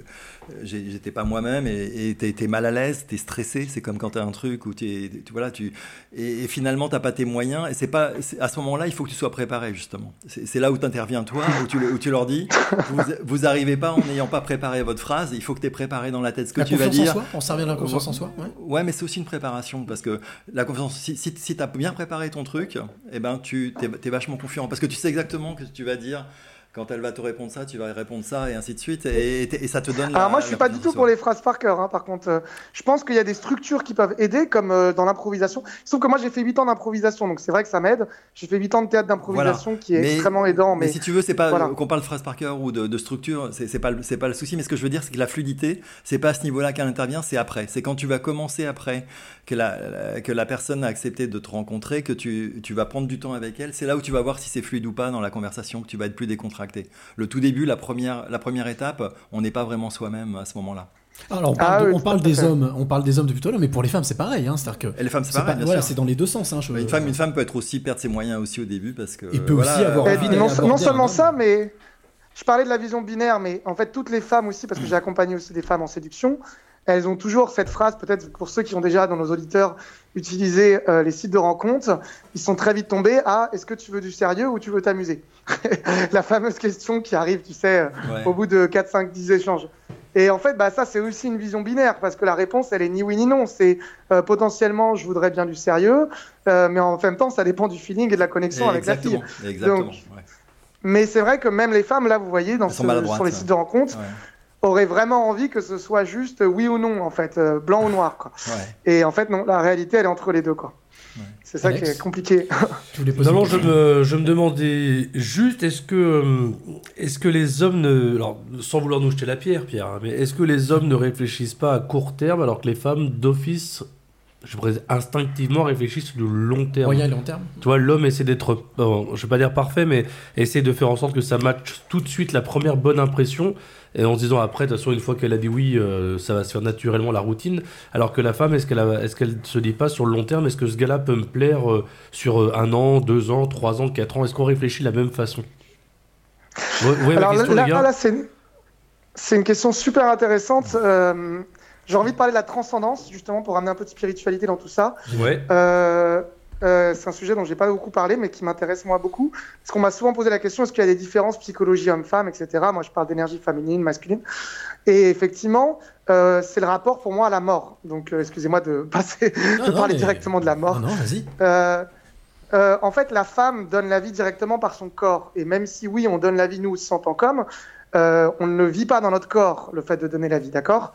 Speaker 17: j'étais pas moi-même et et t'es t'es mal à l'aise, t'es stressé. C'est comme quand t'as un truc où t'es, tu voilà, tu et, et finalement t'as pas tes moyens et c'est pas à ce moment-là il faut que tu sois préparé justement. C'est là où t'interviens toi, où tu, le- où tu leur dis vous, vous arrivez pas en n'ayant pas préparé votre phrase. Il faut que t'aies préparé dans la tête ce que
Speaker 1: La
Speaker 17: tu vas
Speaker 1: confiance en
Speaker 17: dire.
Speaker 1: soi On s'en revient à la confiance en soi ouais.
Speaker 17: Ouais, mais c'est aussi une préparation parce que la confiance, si, si, si tu as bien préparé ton truc, eh ben, tu es, vachement confiant parce que tu sais exactement que tu vas dire. Quand elle va te répondre ça, tu vas répondre ça et ainsi de suite. Et, et- et ça te donne. la-
Speaker 20: Alors moi, je suis pas du tout pour les phrases par cœur. Hein, par contre, euh, je pense qu'il y a des structures qui peuvent aider, comme euh, dans l'improvisation. Sauf que moi, j'ai fait 8 ans d'improvisation, donc c'est vrai que ça m'aide. J'ai fait 8 ans de théâtre d'improvisation
Speaker 17: Voilà.
Speaker 20: qui est
Speaker 17: Mais-
Speaker 20: extrêmement aidant. Mais,
Speaker 17: Mais si tu veux, c'est pas
Speaker 20: Voilà.
Speaker 17: qu'on parle de phrase par cœur ou de, de structure, c'est pas le- c'est pas le souci. Mais ce que je veux dire, c'est que la fluidité, c'est pas à ce niveau-là qu'elle intervient, c'est après. C'est quand tu vas commencer après que la, la- que la personne a accepté de te rencontrer, que tu, tu vas prendre du temps avec elle. C'est là où tu vas voir si c'est fluide ou pas dans la conversation, que tu vas être plus décontracté. Le tout début, la première, la première étape, on n'est pas vraiment soi-même à ce moment-là.
Speaker 1: Alors on parle, de- on parle des hommes, on parle des hommes depuis tout à l'heure, mais pour les femmes c'est pareil, hein, c'est-à-dire que
Speaker 17: Et les femmes, c'est pareil,
Speaker 1: pas-
Speaker 17: bien
Speaker 1: voilà,
Speaker 17: sûr.
Speaker 1: c'est dans les deux sens. Hein, je-
Speaker 17: Une femme, une femme peut être aussi perdre ses moyens aussi au début parce que.
Speaker 1: Et peut
Speaker 17: voilà,
Speaker 1: aussi avoir envie
Speaker 20: non, non seulement ça, mais je parlais de la vision binaire, mais en fait, toutes les femmes aussi, parce que j'ai accompagné aussi des femmes en séduction, elles ont toujours cette phrase, peut-être pour ceux qui ont déjà dans nos auditeurs utilisé euh, les sites de rencontres, ils sont très vite tombés à est-ce que tu veux du sérieux ou tu veux t'amuser La fameuse question qui arrive, tu sais, euh,
Speaker 17: Ouais.
Speaker 20: au bout de 4, 5, 10 échanges. Et en fait, bah, ça, c'est aussi une vision binaire, parce que la réponse, elle est ni oui ni non. C'est euh, potentiellement, je voudrais bien du sérieux, euh, mais en même temps, ça dépend du feeling et de la connexion avec la fille.
Speaker 17: Exactement, exactement,
Speaker 20: Donc,
Speaker 17: ouais.
Speaker 20: mais c'est vrai que même les femmes, là, vous voyez, dans ce- sur les sites de rencontres, auraient vraiment envie que ce soit juste oui ou non, en fait, euh, blanc ou noir. Quoi. Et en fait, non, la réalité, elle est entre les deux. quoi. C'est ça
Speaker 1: Alex
Speaker 20: qui est compliqué.
Speaker 2: Non, je me, je me demandais juste, est-ce que, euh, est-ce que les hommes ne. Alors, sans vouloir nous jeter la pierre, Pierre, hein, mais est-ce que les hommes ne réfléchissent pas à court terme alors que les femmes, d'office, je pourrais dire, instinctivement réfléchissent sur le long terme?
Speaker 1: Moyen et long terme.
Speaker 2: Tu vois, l'homme essaie d'être, bon, je vais pas dire parfait, mais essaie de faire en sorte que ça matche tout de suite la première bonne impression, et en se disant après, de toute façon, une fois qu'elle a dit oui, euh, ça va se faire naturellement la routine. Alors que la femme, est-ce qu'elle est-ce qu'elle se dit pas sur le long terme, est-ce que ce gars-là peut me plaire euh, sur euh, un an, deux ans, trois ans, quatre ans? Est-ce qu'on réfléchit de la même façon? Ouais, ouais,
Speaker 20: Alors
Speaker 2: question,
Speaker 20: là,
Speaker 2: gars?
Speaker 20: là, c'est une... question super intéressante. Euh, J'ai envie de parler de la transcendance, justement, pour ramener un peu de spiritualité dans tout ça.
Speaker 2: Ouais.
Speaker 20: Euh, c'est un sujet dont j'ai pas beaucoup parlé, mais qui m'intéresse moi beaucoup. Parce qu'on m'a souvent posé la question est-ce qu'il y a des différences psychologie homme-femme, etc. Moi, je parle d'énergie féminine, masculine. Et effectivement, euh, c'est le rapport pour moi à la mort. Donc, euh, excusez-moi de passer, de
Speaker 1: non,
Speaker 20: parler
Speaker 1: mais-
Speaker 20: directement de la mort.
Speaker 1: Non, non, vas-y.
Speaker 20: En fait, la femme donne la vie directement par son corps. Et même si, oui, on donne la vie, nous, en comme, euh, on ne le vit pas dans notre corps, le fait de donner la vie, d'accord?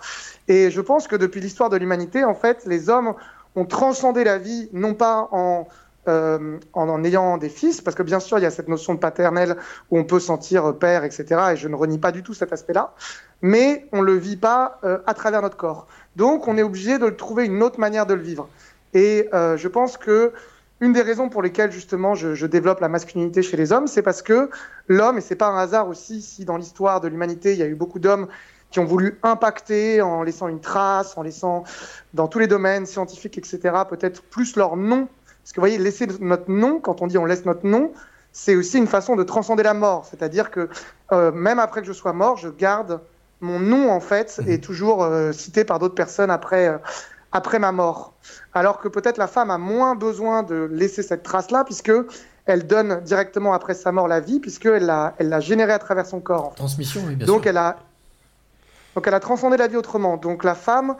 Speaker 20: Et je pense que depuis l'histoire de l'humanité, en fait, les hommes ont transcendé la vie, non pas en, euh, en en ayant des fils, parce que bien sûr, il y a cette notion de paternel où on peut sentir père, etc. Et je ne renie pas du tout cet aspect-là. Mais on ne le vit pas euh, à travers notre corps. Donc, on est obligé de trouver une autre manière de le vivre. Et euh, je pense que une des raisons pour lesquelles justement je, je développe la masculinité chez les hommes, c'est parce que l'homme, et c'est pas un hasard aussi si dans l'histoire de l'humanité il y a eu beaucoup d'hommes qui ont voulu impacter en laissant une trace, en laissant dans tous les domaines scientifiques, etc., peut-être plus leur nom. Parce que vous voyez, laisser notre nom, quand on dit on laisse notre nom, c'est aussi une façon de transcender la mort. C'est-à-dire que euh, même après que je sois mort, je garde mon nom en fait est toujours euh, cité par d'autres personnes après, euh, après ma mort. Alors que peut-être la femme a moins besoin de laisser cette trace-là, puisque elle donne directement après sa mort la vie, puisqu'elle l'a, elle l'a générée à travers son corps. en fait.
Speaker 1: Transmission, oui, bien
Speaker 20: Donc
Speaker 1: sûr.
Speaker 20: elle a, donc elle a transcendé la vie autrement. Donc la femme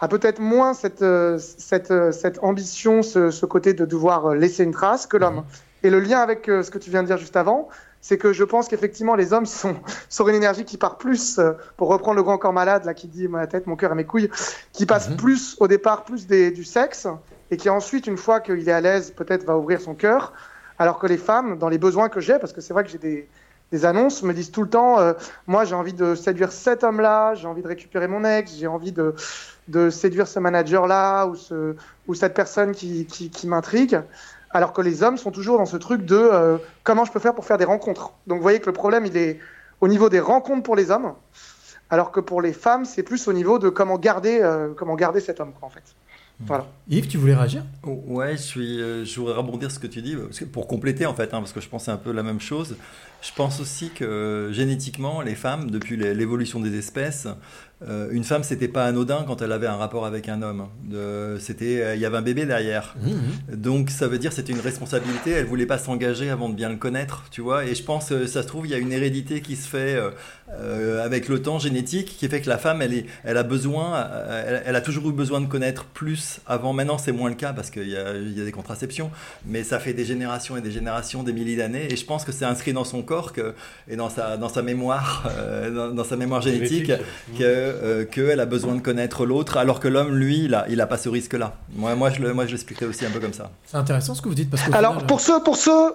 Speaker 20: a peut-être moins cette, euh, cette, euh, cette ambition, ce, ce côté de devoir euh, laisser une trace que l'homme. Et le lien avec ce que tu viens de dire juste avant, c'est que je pense qu'effectivement les hommes sont sur une énergie qui part plus, pour reprendre le grand corps malade là qui dit ma tête, mon cœur et mes couilles, qui passe plus au départ plus des, du sexe et qui ensuite une fois qu'il est à l'aise peut-être va ouvrir son cœur, alors que les femmes dans les besoins que j'ai, parce que c'est vrai que j'ai des des annonces me disent tout le temps euh, moi j'ai envie de séduire cet homme là j'ai envie de récupérer mon ex j'ai envie de, de séduire ce manager là ou, ce, ou cette personne qui, qui, m'intrigue. Alors que les hommes sont toujours dans ce truc de euh, comment je peux faire pour faire des rencontres? Donc vous voyez que le problème il est au niveau des rencontres pour les hommes alors que pour les femmes c'est plus au niveau de comment garder euh, comment garder cet homme en fait voilà
Speaker 1: Yves, tu voulais réagir?
Speaker 17: Oh, Ouais, je, suis, euh, je voudrais rebondir sur ce que tu dis, parce que pour compléter en fait, hein, parce que je pense un peu la même chose. Je pense aussi que euh, génétiquement, les femmes, depuis l'évolution des espèces, euh, une femme, c'était pas anodin quand elle avait un rapport avec un homme. C'était, euh, il y avait un bébé derrière. Donc ça veut dire c'était une responsabilité. Elle voulait pas s'engager avant de bien le connaître, tu vois. Et je pense, euh, ça se trouve, il y a une hérédité qui se fait avec le temps génétique, qui fait que la femme, elle, est, elle a besoin, elle, elle a toujours eu besoin de connaître plus avant. Maintenant, c'est moins le cas parce qu'il y y a des contraceptions, mais ça fait des générations et des générations, des milliers d'années. Et je pense que c'est inscrit dans son corps que, et dans sa, dans sa mémoire, dans, dans sa mémoire génétique,
Speaker 2: Génétique.
Speaker 17: que, euh, qu'elle a besoin de connaître l'autre, alors que l'homme, lui, il a, il a pas ce risque-là. Moi, moi, je, le- moi, je l'expliquerais aussi un peu comme ça.
Speaker 1: C'est intéressant ce que vous dites parce que.
Speaker 20: Alors, pour ceux, pour ceux,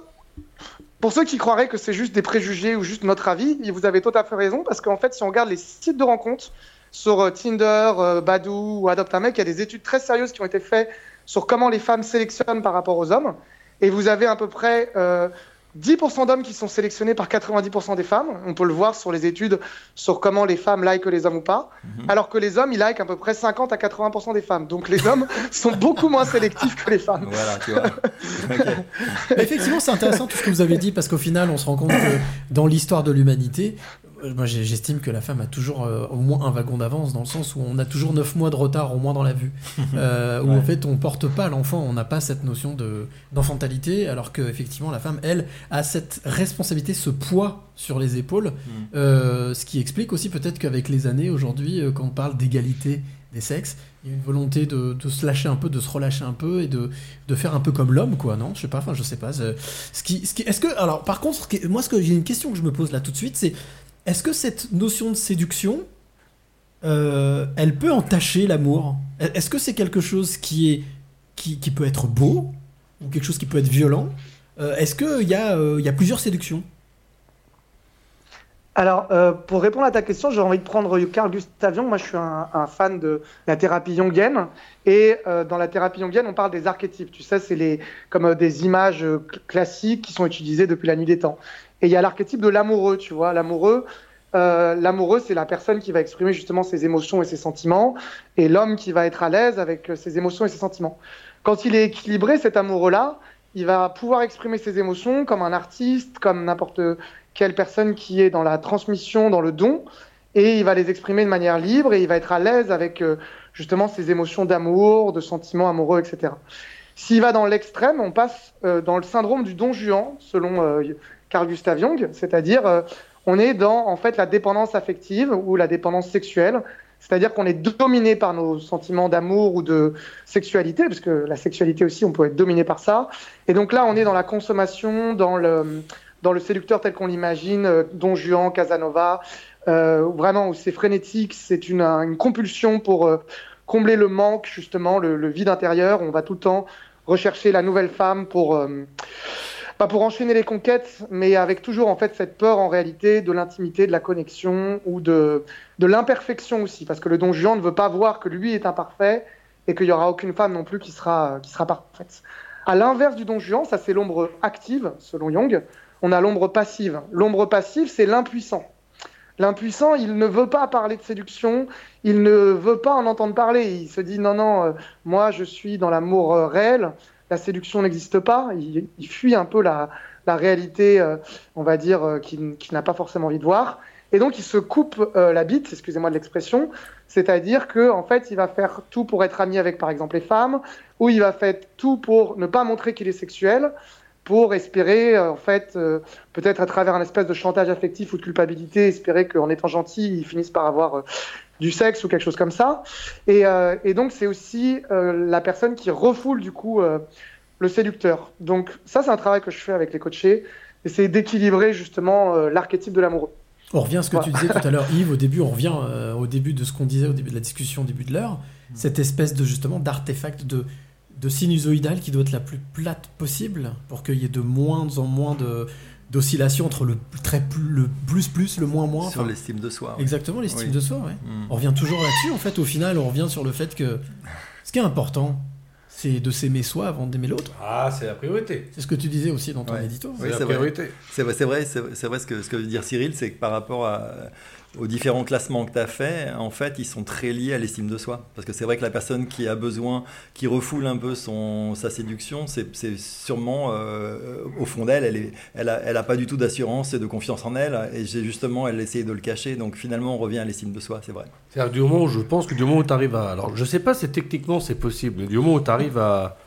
Speaker 20: pour ceux qui croiraient que c'est juste des préjugés ou juste notre avis, vous avez tout à fait raison, parce qu'en fait, si on regarde les sites de rencontres sur euh, Tinder, euh, Badoo ou Adopt un mec, il y a des études très sérieuses qui ont été faites sur comment les femmes sélectionnent par rapport aux hommes. Et vous avez à peu près euh, 10% d'hommes qui sont sélectionnés par 90% des femmes. On peut le voir sur les études sur comment les femmes likent les hommes ou pas. Alors que les hommes, ils likent à peu près 50 à 80% des femmes. Donc les hommes sont beaucoup moins sélectifs que les femmes.
Speaker 17: Voilà, tu vois.
Speaker 1: Effectivement, c'est intéressant tout ce que vous avez dit parce qu'au final, on se rend compte que dans l'histoire de l'humanité, Moi, j'ai- j'estime que la femme a toujours euh, au moins un wagon d'avance, dans le sens où on a toujours 9 mois de retard, au moins dans la vue. Euh, Où en fait, on porte pas l'enfant, on n'a pas cette notion de- d'enfantalité, alors que effectivement la femme, elle, a cette responsabilité, ce poids sur les épaules. Euh, ce qui explique aussi peut-être qu'avec les années, aujourd'hui, euh, quand on parle d'égalité des sexes, il y a une volonté de, de se lâcher un peu, de se relâcher un peu et de, de faire un peu comme l'homme, quoi, non? Je sais pas, enfin, je sais pas. Ce qui, ce qui, est-ce que, alors, par contre, moi, ce que j'ai une question que je me pose là tout de suite, c'est est-ce que cette notion de séduction, euh, elle peut entacher l'amour? Est-ce que c'est quelque chose qui est qui, peut être beau ou quelque chose qui peut être violent? Euh, Est-ce qu'il y, a, euh, y a plusieurs séductions?
Speaker 20: Alors, pour répondre à ta question, j'ai envie de prendre Carl Gustav Jung. Moi, je suis un, fan de la thérapie jungienne. Et dans la thérapie jungienne, on parle des archétypes. Tu sais, c'est comme des images cl- classiques qui sont utilisées depuis la nuit des temps. Et il y a l'archétype de l'amoureux, tu vois. L'amoureux, euh, l'amoureux, c'est la personne qui va exprimer justement ses émotions et ses sentiments. Et l'homme qui va être à l'aise avec euh, ses émotions et ses sentiments. Quand il est équilibré, cet amoureux-là, il va pouvoir exprimer ses émotions comme un artiste, comme n'importe quelle personne qui est dans la transmission, dans le don, et il va les exprimer de manière libre et il va être à l'aise avec euh, justement ses émotions d'amour, de sentiments amoureux, etc. S'il va dans l'extrême, on passe euh, dans le syndrome du don juan, selon euh, Carl Gustav Jung, c'est-à-dire euh, on est dans en fait la dépendance affective ou la dépendance sexuelle, c'est-à-dire qu'on est dominé par nos sentiments d'amour ou de sexualité, parce que la sexualité aussi, on peut être dominé par ça. Et donc là, on est dans la consommation, dans le, dans le séducteur tel qu'on l'imagine, euh, Don Juan, Casanova, euh, vraiment où c'est frénétique, c'est une, une compulsion pour euh, combler le manque, justement, le, le vide intérieur. On va tout le temps rechercher la nouvelle femme pour, euh, pas pour enchaîner les conquêtes, mais avec toujours en fait cette peur en réalité de l'intimité, de la connexion ou de, de l'imperfection aussi, parce que le don Juan ne veut pas voir que lui est imparfait et qu'il n'y aura aucune femme non plus qui sera, qui sera parfaite. À l'inverse du don Juan, ça c'est l'ombre active, selon Jung, on a l'ombre passive. L'ombre passive, c'est l'impuissant. L'impuissant, il ne veut pas parler de séduction, il ne veut pas en entendre parler. Il se dit non, non, euh, moi je suis dans l'amour euh, réel, la séduction n'existe pas. Il, il fuit un peu la, la réalité, euh, on va dire, euh, qu'il n'a pas forcément envie de voir. Et donc il se coupe euh, la bite, excusez-moi de l'expression, c'est-à-dire que en fait il va faire tout pour être ami avec par exemple les femmes, ou il va faire tout pour ne pas montrer qu'il est sexuel, pour espérer euh, en fait euh, peut-être à travers un espèce de chantage affectif ou de culpabilité, espérer qu'en étant gentil ils finissent par avoir euh, du sexe ou quelque chose comme ça. Et, euh, et donc c'est aussi euh, la personne qui refoule du coup euh, le séducteur. Donc ça c'est un travail que je fais avec les coachés, essayer d'équilibrer justement euh, l'archétype de l'amoureux.
Speaker 1: On revient à ce que tu disais tout à l'heure, Yves, au début, on revient euh, au début de ce qu'on disait au début de la discussion, au début de l'heure, cette espèce de justement d'artefact de, de sinusoïdal qui doit être la plus plate possible pour qu'il y ait de moins en moins de d'oscillation entre le très plus, le plus plus, le moins moins.
Speaker 17: Sur
Speaker 1: enfin,
Speaker 17: l'estime de soi. ouais.
Speaker 1: Exactement, l'estime
Speaker 17: Oui.
Speaker 1: de soi, ouais.
Speaker 17: Mm.
Speaker 1: On revient toujours là-dessus, en fait, au final, on revient sur le fait que ce qui est important, c'est de s'aimer soi avant d'aimer l'autre.
Speaker 2: Ah, c'est la priorité.
Speaker 1: C'est ce que tu disais aussi dans ton
Speaker 17: Ouais.
Speaker 1: édito.
Speaker 17: Oui, c'est vrai. C'est vrai, c'est vrai, c'est c'est vrai ce, que, ce que veut dire Cyril, c'est que par rapport à- aux différents classements que tu as fait, en fait, ils sont très liés à l'estime de soi. Parce que c'est vrai que la personne qui a besoin, qui refoule un peu son, sa séduction, c'est c'est sûrement, euh, au fond d'elle, elle n'a elle a, elle a pas du tout d'assurance et de confiance en elle. Et justement, elle essaye de le cacher. Donc finalement, on revient à l'estime de soi, c'est vrai.
Speaker 2: C'est-à-dire du moment où je pense que du moment où tu arrives à. Alors je sais pas si techniquement c'est possible, mais du moment où tu arrives à.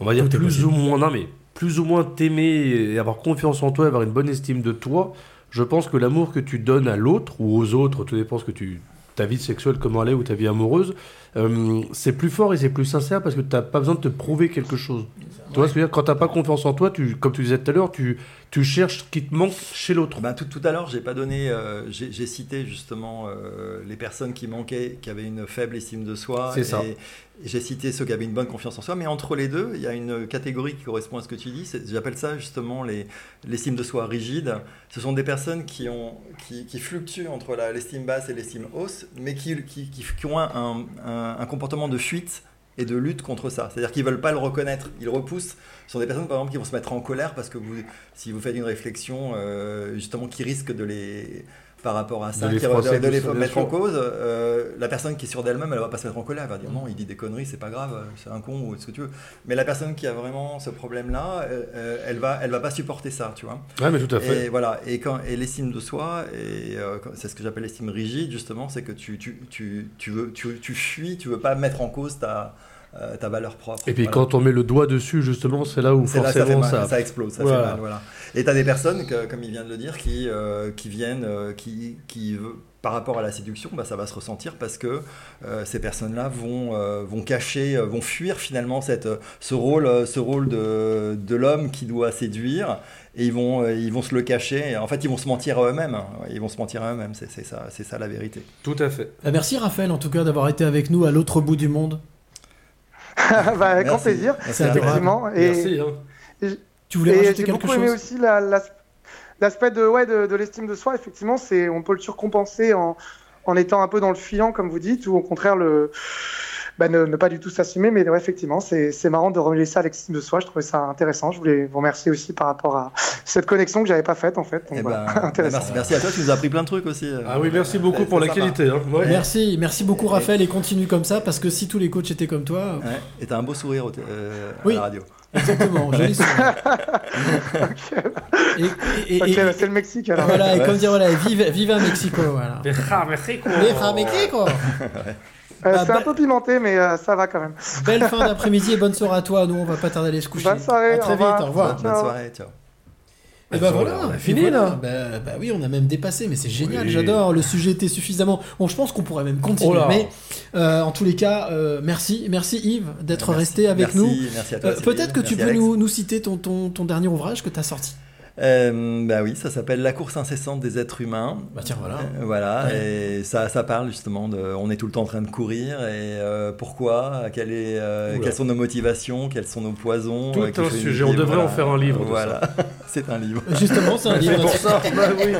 Speaker 2: On va dire
Speaker 1: est
Speaker 2: plus
Speaker 1: possible.
Speaker 2: ou moins. Non mais plus ou moins t'aimer et avoir confiance en toi, avoir une bonne estime de toi, je pense que l'amour que tu donnes à l'autre ou aux autres, tout dépend ce que tu. Ta vie sexuelle, comment elle est, ou ta vie amoureuse, euh, c'est plus fort et c'est plus sincère parce que tu n'as pas besoin de te prouver quelque chose. Tu vois ce que je veux dire? Quand tu n'as pas confiance en toi, tu, comme tu disais tout à l'heure, tu, tu cherches ce qui te manque chez l'autre.
Speaker 17: Ben, tout, tout à l'heure, j'ai pas donné, euh, j'ai cité justement euh, les personnes qui manquaient, qui avaient une faible estime de soi.
Speaker 2: C'est ça.
Speaker 17: J'ai cité ceux qui avaient une bonne confiance en soi. Mais entre les deux, il y a une catégorie qui correspond à ce que tu dis. J'appelle ça justement les- l'estime de soi rigide. Ce sont des personnes qui, ont, qui, qui fluctuent entre l'estime basse et l'estime hausse, mais qui, qui, qui- qui ont un, un- un comportement de fuite et de lutte contre ça. C'est-à-dire qu'ils veulent pas le reconnaître, ils repoussent. Ce sont des personnes, par exemple, qui vont se mettre en colère parce que vous, si vous faites une réflexion, euh, justement, qui risque de les, par rapport à ça,
Speaker 2: De
Speaker 17: qui-
Speaker 2: froisser
Speaker 17: de, les mettre en cause. euh, la personne qui est sûre d'elle-même, elle va pas se mettre en colère, elle va dire non, il dit des conneries, c'est pas grave, c'est un con ou ce que tu veux. Mais la personne qui a vraiment ce problème-là, euh, elle va, elle va pas supporter ça, tu vois.
Speaker 2: Ouais, mais tout à fait.
Speaker 17: Et voilà. Et quand et l'estime de soi, et euh, c'est ce que j'appelle l'estime rigide, justement, c'est que tu, tu, tu, tu veux, tu, tu fuis, tu veux pas mettre en cause ta, euh, ta valeur propre.
Speaker 2: Et puis
Speaker 17: Voilà.
Speaker 2: quand on met le doigt dessus, justement, c'est là où
Speaker 17: C'est là, ça,
Speaker 2: forcément
Speaker 17: fait mal,
Speaker 2: ça,
Speaker 17: ça explose, ça
Speaker 2: Voilà.
Speaker 17: fait mal, voilà. Et tu as des personnes, que, comme il vient de le dire, qui, euh, qui viennent, euh, qui, par rapport à la séduction, bah, ça va se ressentir parce que euh, ces personnes-là vont, euh, vont cacher, vont fuir finalement cette, ce rôle, ce rôle de, de l'homme qui doit séduire. Et ils vont, ils vont se le cacher. En fait, ils vont se mentir à eux-mêmes. hein. Ils vont se mentir à eux-mêmes. C'est ça, ça la vérité.
Speaker 2: Tout à fait.
Speaker 1: Ah, merci Raphaël en tout cas d'avoir été avec nous à l'autre bout du monde.
Speaker 20: Bah, avec grand
Speaker 17: Merci.
Speaker 20: plaisir,
Speaker 17: Merci,
Speaker 20: effectivement. Et,
Speaker 2: Merci. hein.
Speaker 1: Tu voulais rajouter
Speaker 20: j'ai
Speaker 1: quelque
Speaker 20: beaucoup aimé
Speaker 1: chose
Speaker 20: aussi la- l'as- l'aspect de, ouais, de, de l'estime de soi. Effectivement, c'est on peut le surcompenser en, en étant un peu dans le fuyant, comme vous dites, ou au contraire le bah, ne, ne pas du tout s'assumer. Mais ouais, effectivement, c'est c'est marrant de relier ça à l'estime de soi. Je trouvais ça intéressant. Je voulais vous remercier aussi par rapport à cette connexion que j'avais pas faite en fait. Donc,
Speaker 17: Eh
Speaker 20: voilà, intéressant.
Speaker 17: merci, merci à toi, tu nous as appris plein de trucs aussi. euh.
Speaker 2: Ah oui, merci beaucoup pour la qualité. hein. Ouais.
Speaker 1: Merci, merci beaucoup Raphaël et continue comme ça parce que si tous les coachs étaient comme toi,
Speaker 17: Ouais. Et t'as un beau sourire au euh,
Speaker 1: Oui.
Speaker 17: à la radio.
Speaker 1: exactement, joli sourire. Et, et- et-
Speaker 20: Ok,
Speaker 1: et-
Speaker 20: bah, c'est le Mexique alors.
Speaker 1: voilà, et
Speaker 17: Ouais.
Speaker 1: comme dire voilà, vive, vive à Mexico, voilà.
Speaker 2: Mexico.
Speaker 1: Mexico.
Speaker 20: Euh,
Speaker 1: Ah,
Speaker 20: c'est
Speaker 1: bah-
Speaker 20: un peu pimenté, mais euh, ça va quand même.
Speaker 1: Belle fin d'après-midi et bonne soirée à toi. Nous, on va pas tarder à aller se coucher.
Speaker 20: Bonne soirée,
Speaker 1: À très
Speaker 20: au
Speaker 1: vite,
Speaker 20: revoir.
Speaker 1: au revoir.
Speaker 17: Bonne, bonne soirée, ciao.
Speaker 1: Et bah
Speaker 2: Voilà,
Speaker 1: voilà,
Speaker 2: on a fini,
Speaker 1: voilà.
Speaker 2: là.
Speaker 1: Bah, bah oui, on a même dépassé, mais c'est génial,
Speaker 2: Oui.
Speaker 1: j'adore. Le sujet était suffisamment. Bon, je pense qu'on pourrait même continuer.
Speaker 2: Oh
Speaker 1: mais euh, en tous les cas, euh, merci, merci Yves d'être resté avec
Speaker 17: Merci,
Speaker 1: nous.
Speaker 17: merci à toi,
Speaker 1: Euh. Peut-être que tu peux nous, nous citer ton, ton, ton dernier ouvrage que tu as sorti.
Speaker 17: Euh, bah oui, ça s'appelle La course incessante des êtres humains.
Speaker 1: Bah tiens, voilà.
Speaker 17: Euh, voilà, et ça, ça parle justement de. On est tout le temps en train de courir, et euh, pourquoi quelle est, euh. Quelles sont nos motivations Quels sont nos poisons
Speaker 2: Tout
Speaker 17: euh,
Speaker 2: un sujet, on devrait
Speaker 17: voilà.
Speaker 2: en faire un livre de
Speaker 17: Voilà, c'est un livre.
Speaker 1: Justement, c'est un livre.
Speaker 2: C'est pour ça. Bah oui.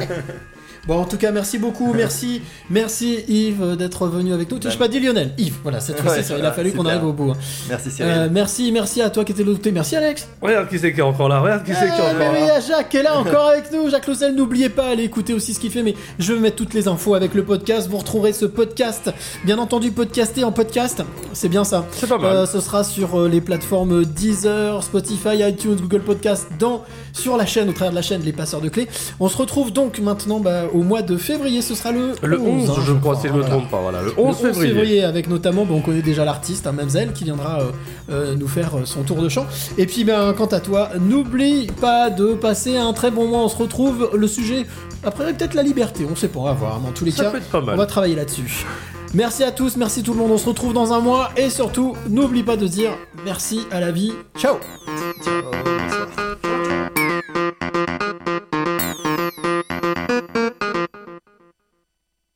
Speaker 1: Bon, en tout cas, merci beaucoup, merci, merci Yves d'être venu avec nous. Tu n'as pas dit Lionel, Yves, voilà, cette fois-ci,
Speaker 17: Ouais,
Speaker 1: ça, il a fallu qu'on arrive au bout. hein.
Speaker 17: Merci Cyril.
Speaker 1: Euh, merci, merci à toi qui étais de l'autre côté, merci Alex.
Speaker 2: Regarde qui c'est qui est encore là. Regarde qui c'est qui est
Speaker 1: mais
Speaker 2: encore
Speaker 1: oui, il y
Speaker 2: là.
Speaker 1: a Jacques qui est là encore avec nous. Jacques Loussel, n'oubliez pas, allez écouter aussi ce qu'il fait. Mais je vais mettre toutes les infos avec le podcast. Vous retrouverez ce podcast, bien entendu, podcasté en podcast. C'est bien ça.
Speaker 2: C'est pas mal.
Speaker 1: Euh, ce sera sur euh, les plateformes Deezer, Spotify, iTunes, Google Podcast, dans, sur la chaîne, au travers de la chaîne Les Passeurs de Clés. On se retrouve donc maintenant bah, au mois de février. Ce sera le,
Speaker 2: Le 11,
Speaker 1: hein,
Speaker 2: je crois, si je me trompe pas. Voilà, le
Speaker 1: Le
Speaker 2: 11 février.
Speaker 1: avec notamment, bon, on connaît déjà l'artiste, hein, Mamselle, qui viendra euh, euh, nous faire euh, son tour de chant. Et puis, ben, quant à toi, n'oublie pas de passer un très bon mois. On se retrouve. Le sujet, après, peut-être la liberté, on sait pas, on va voir. Mais en tous les
Speaker 2: Ça
Speaker 1: cas, on va travailler là-dessus. Merci à tous, merci tout le monde. On se retrouve dans un mois. Et surtout, n'oublie pas de dire merci à la vie. Ciao!
Speaker 17: Ciao.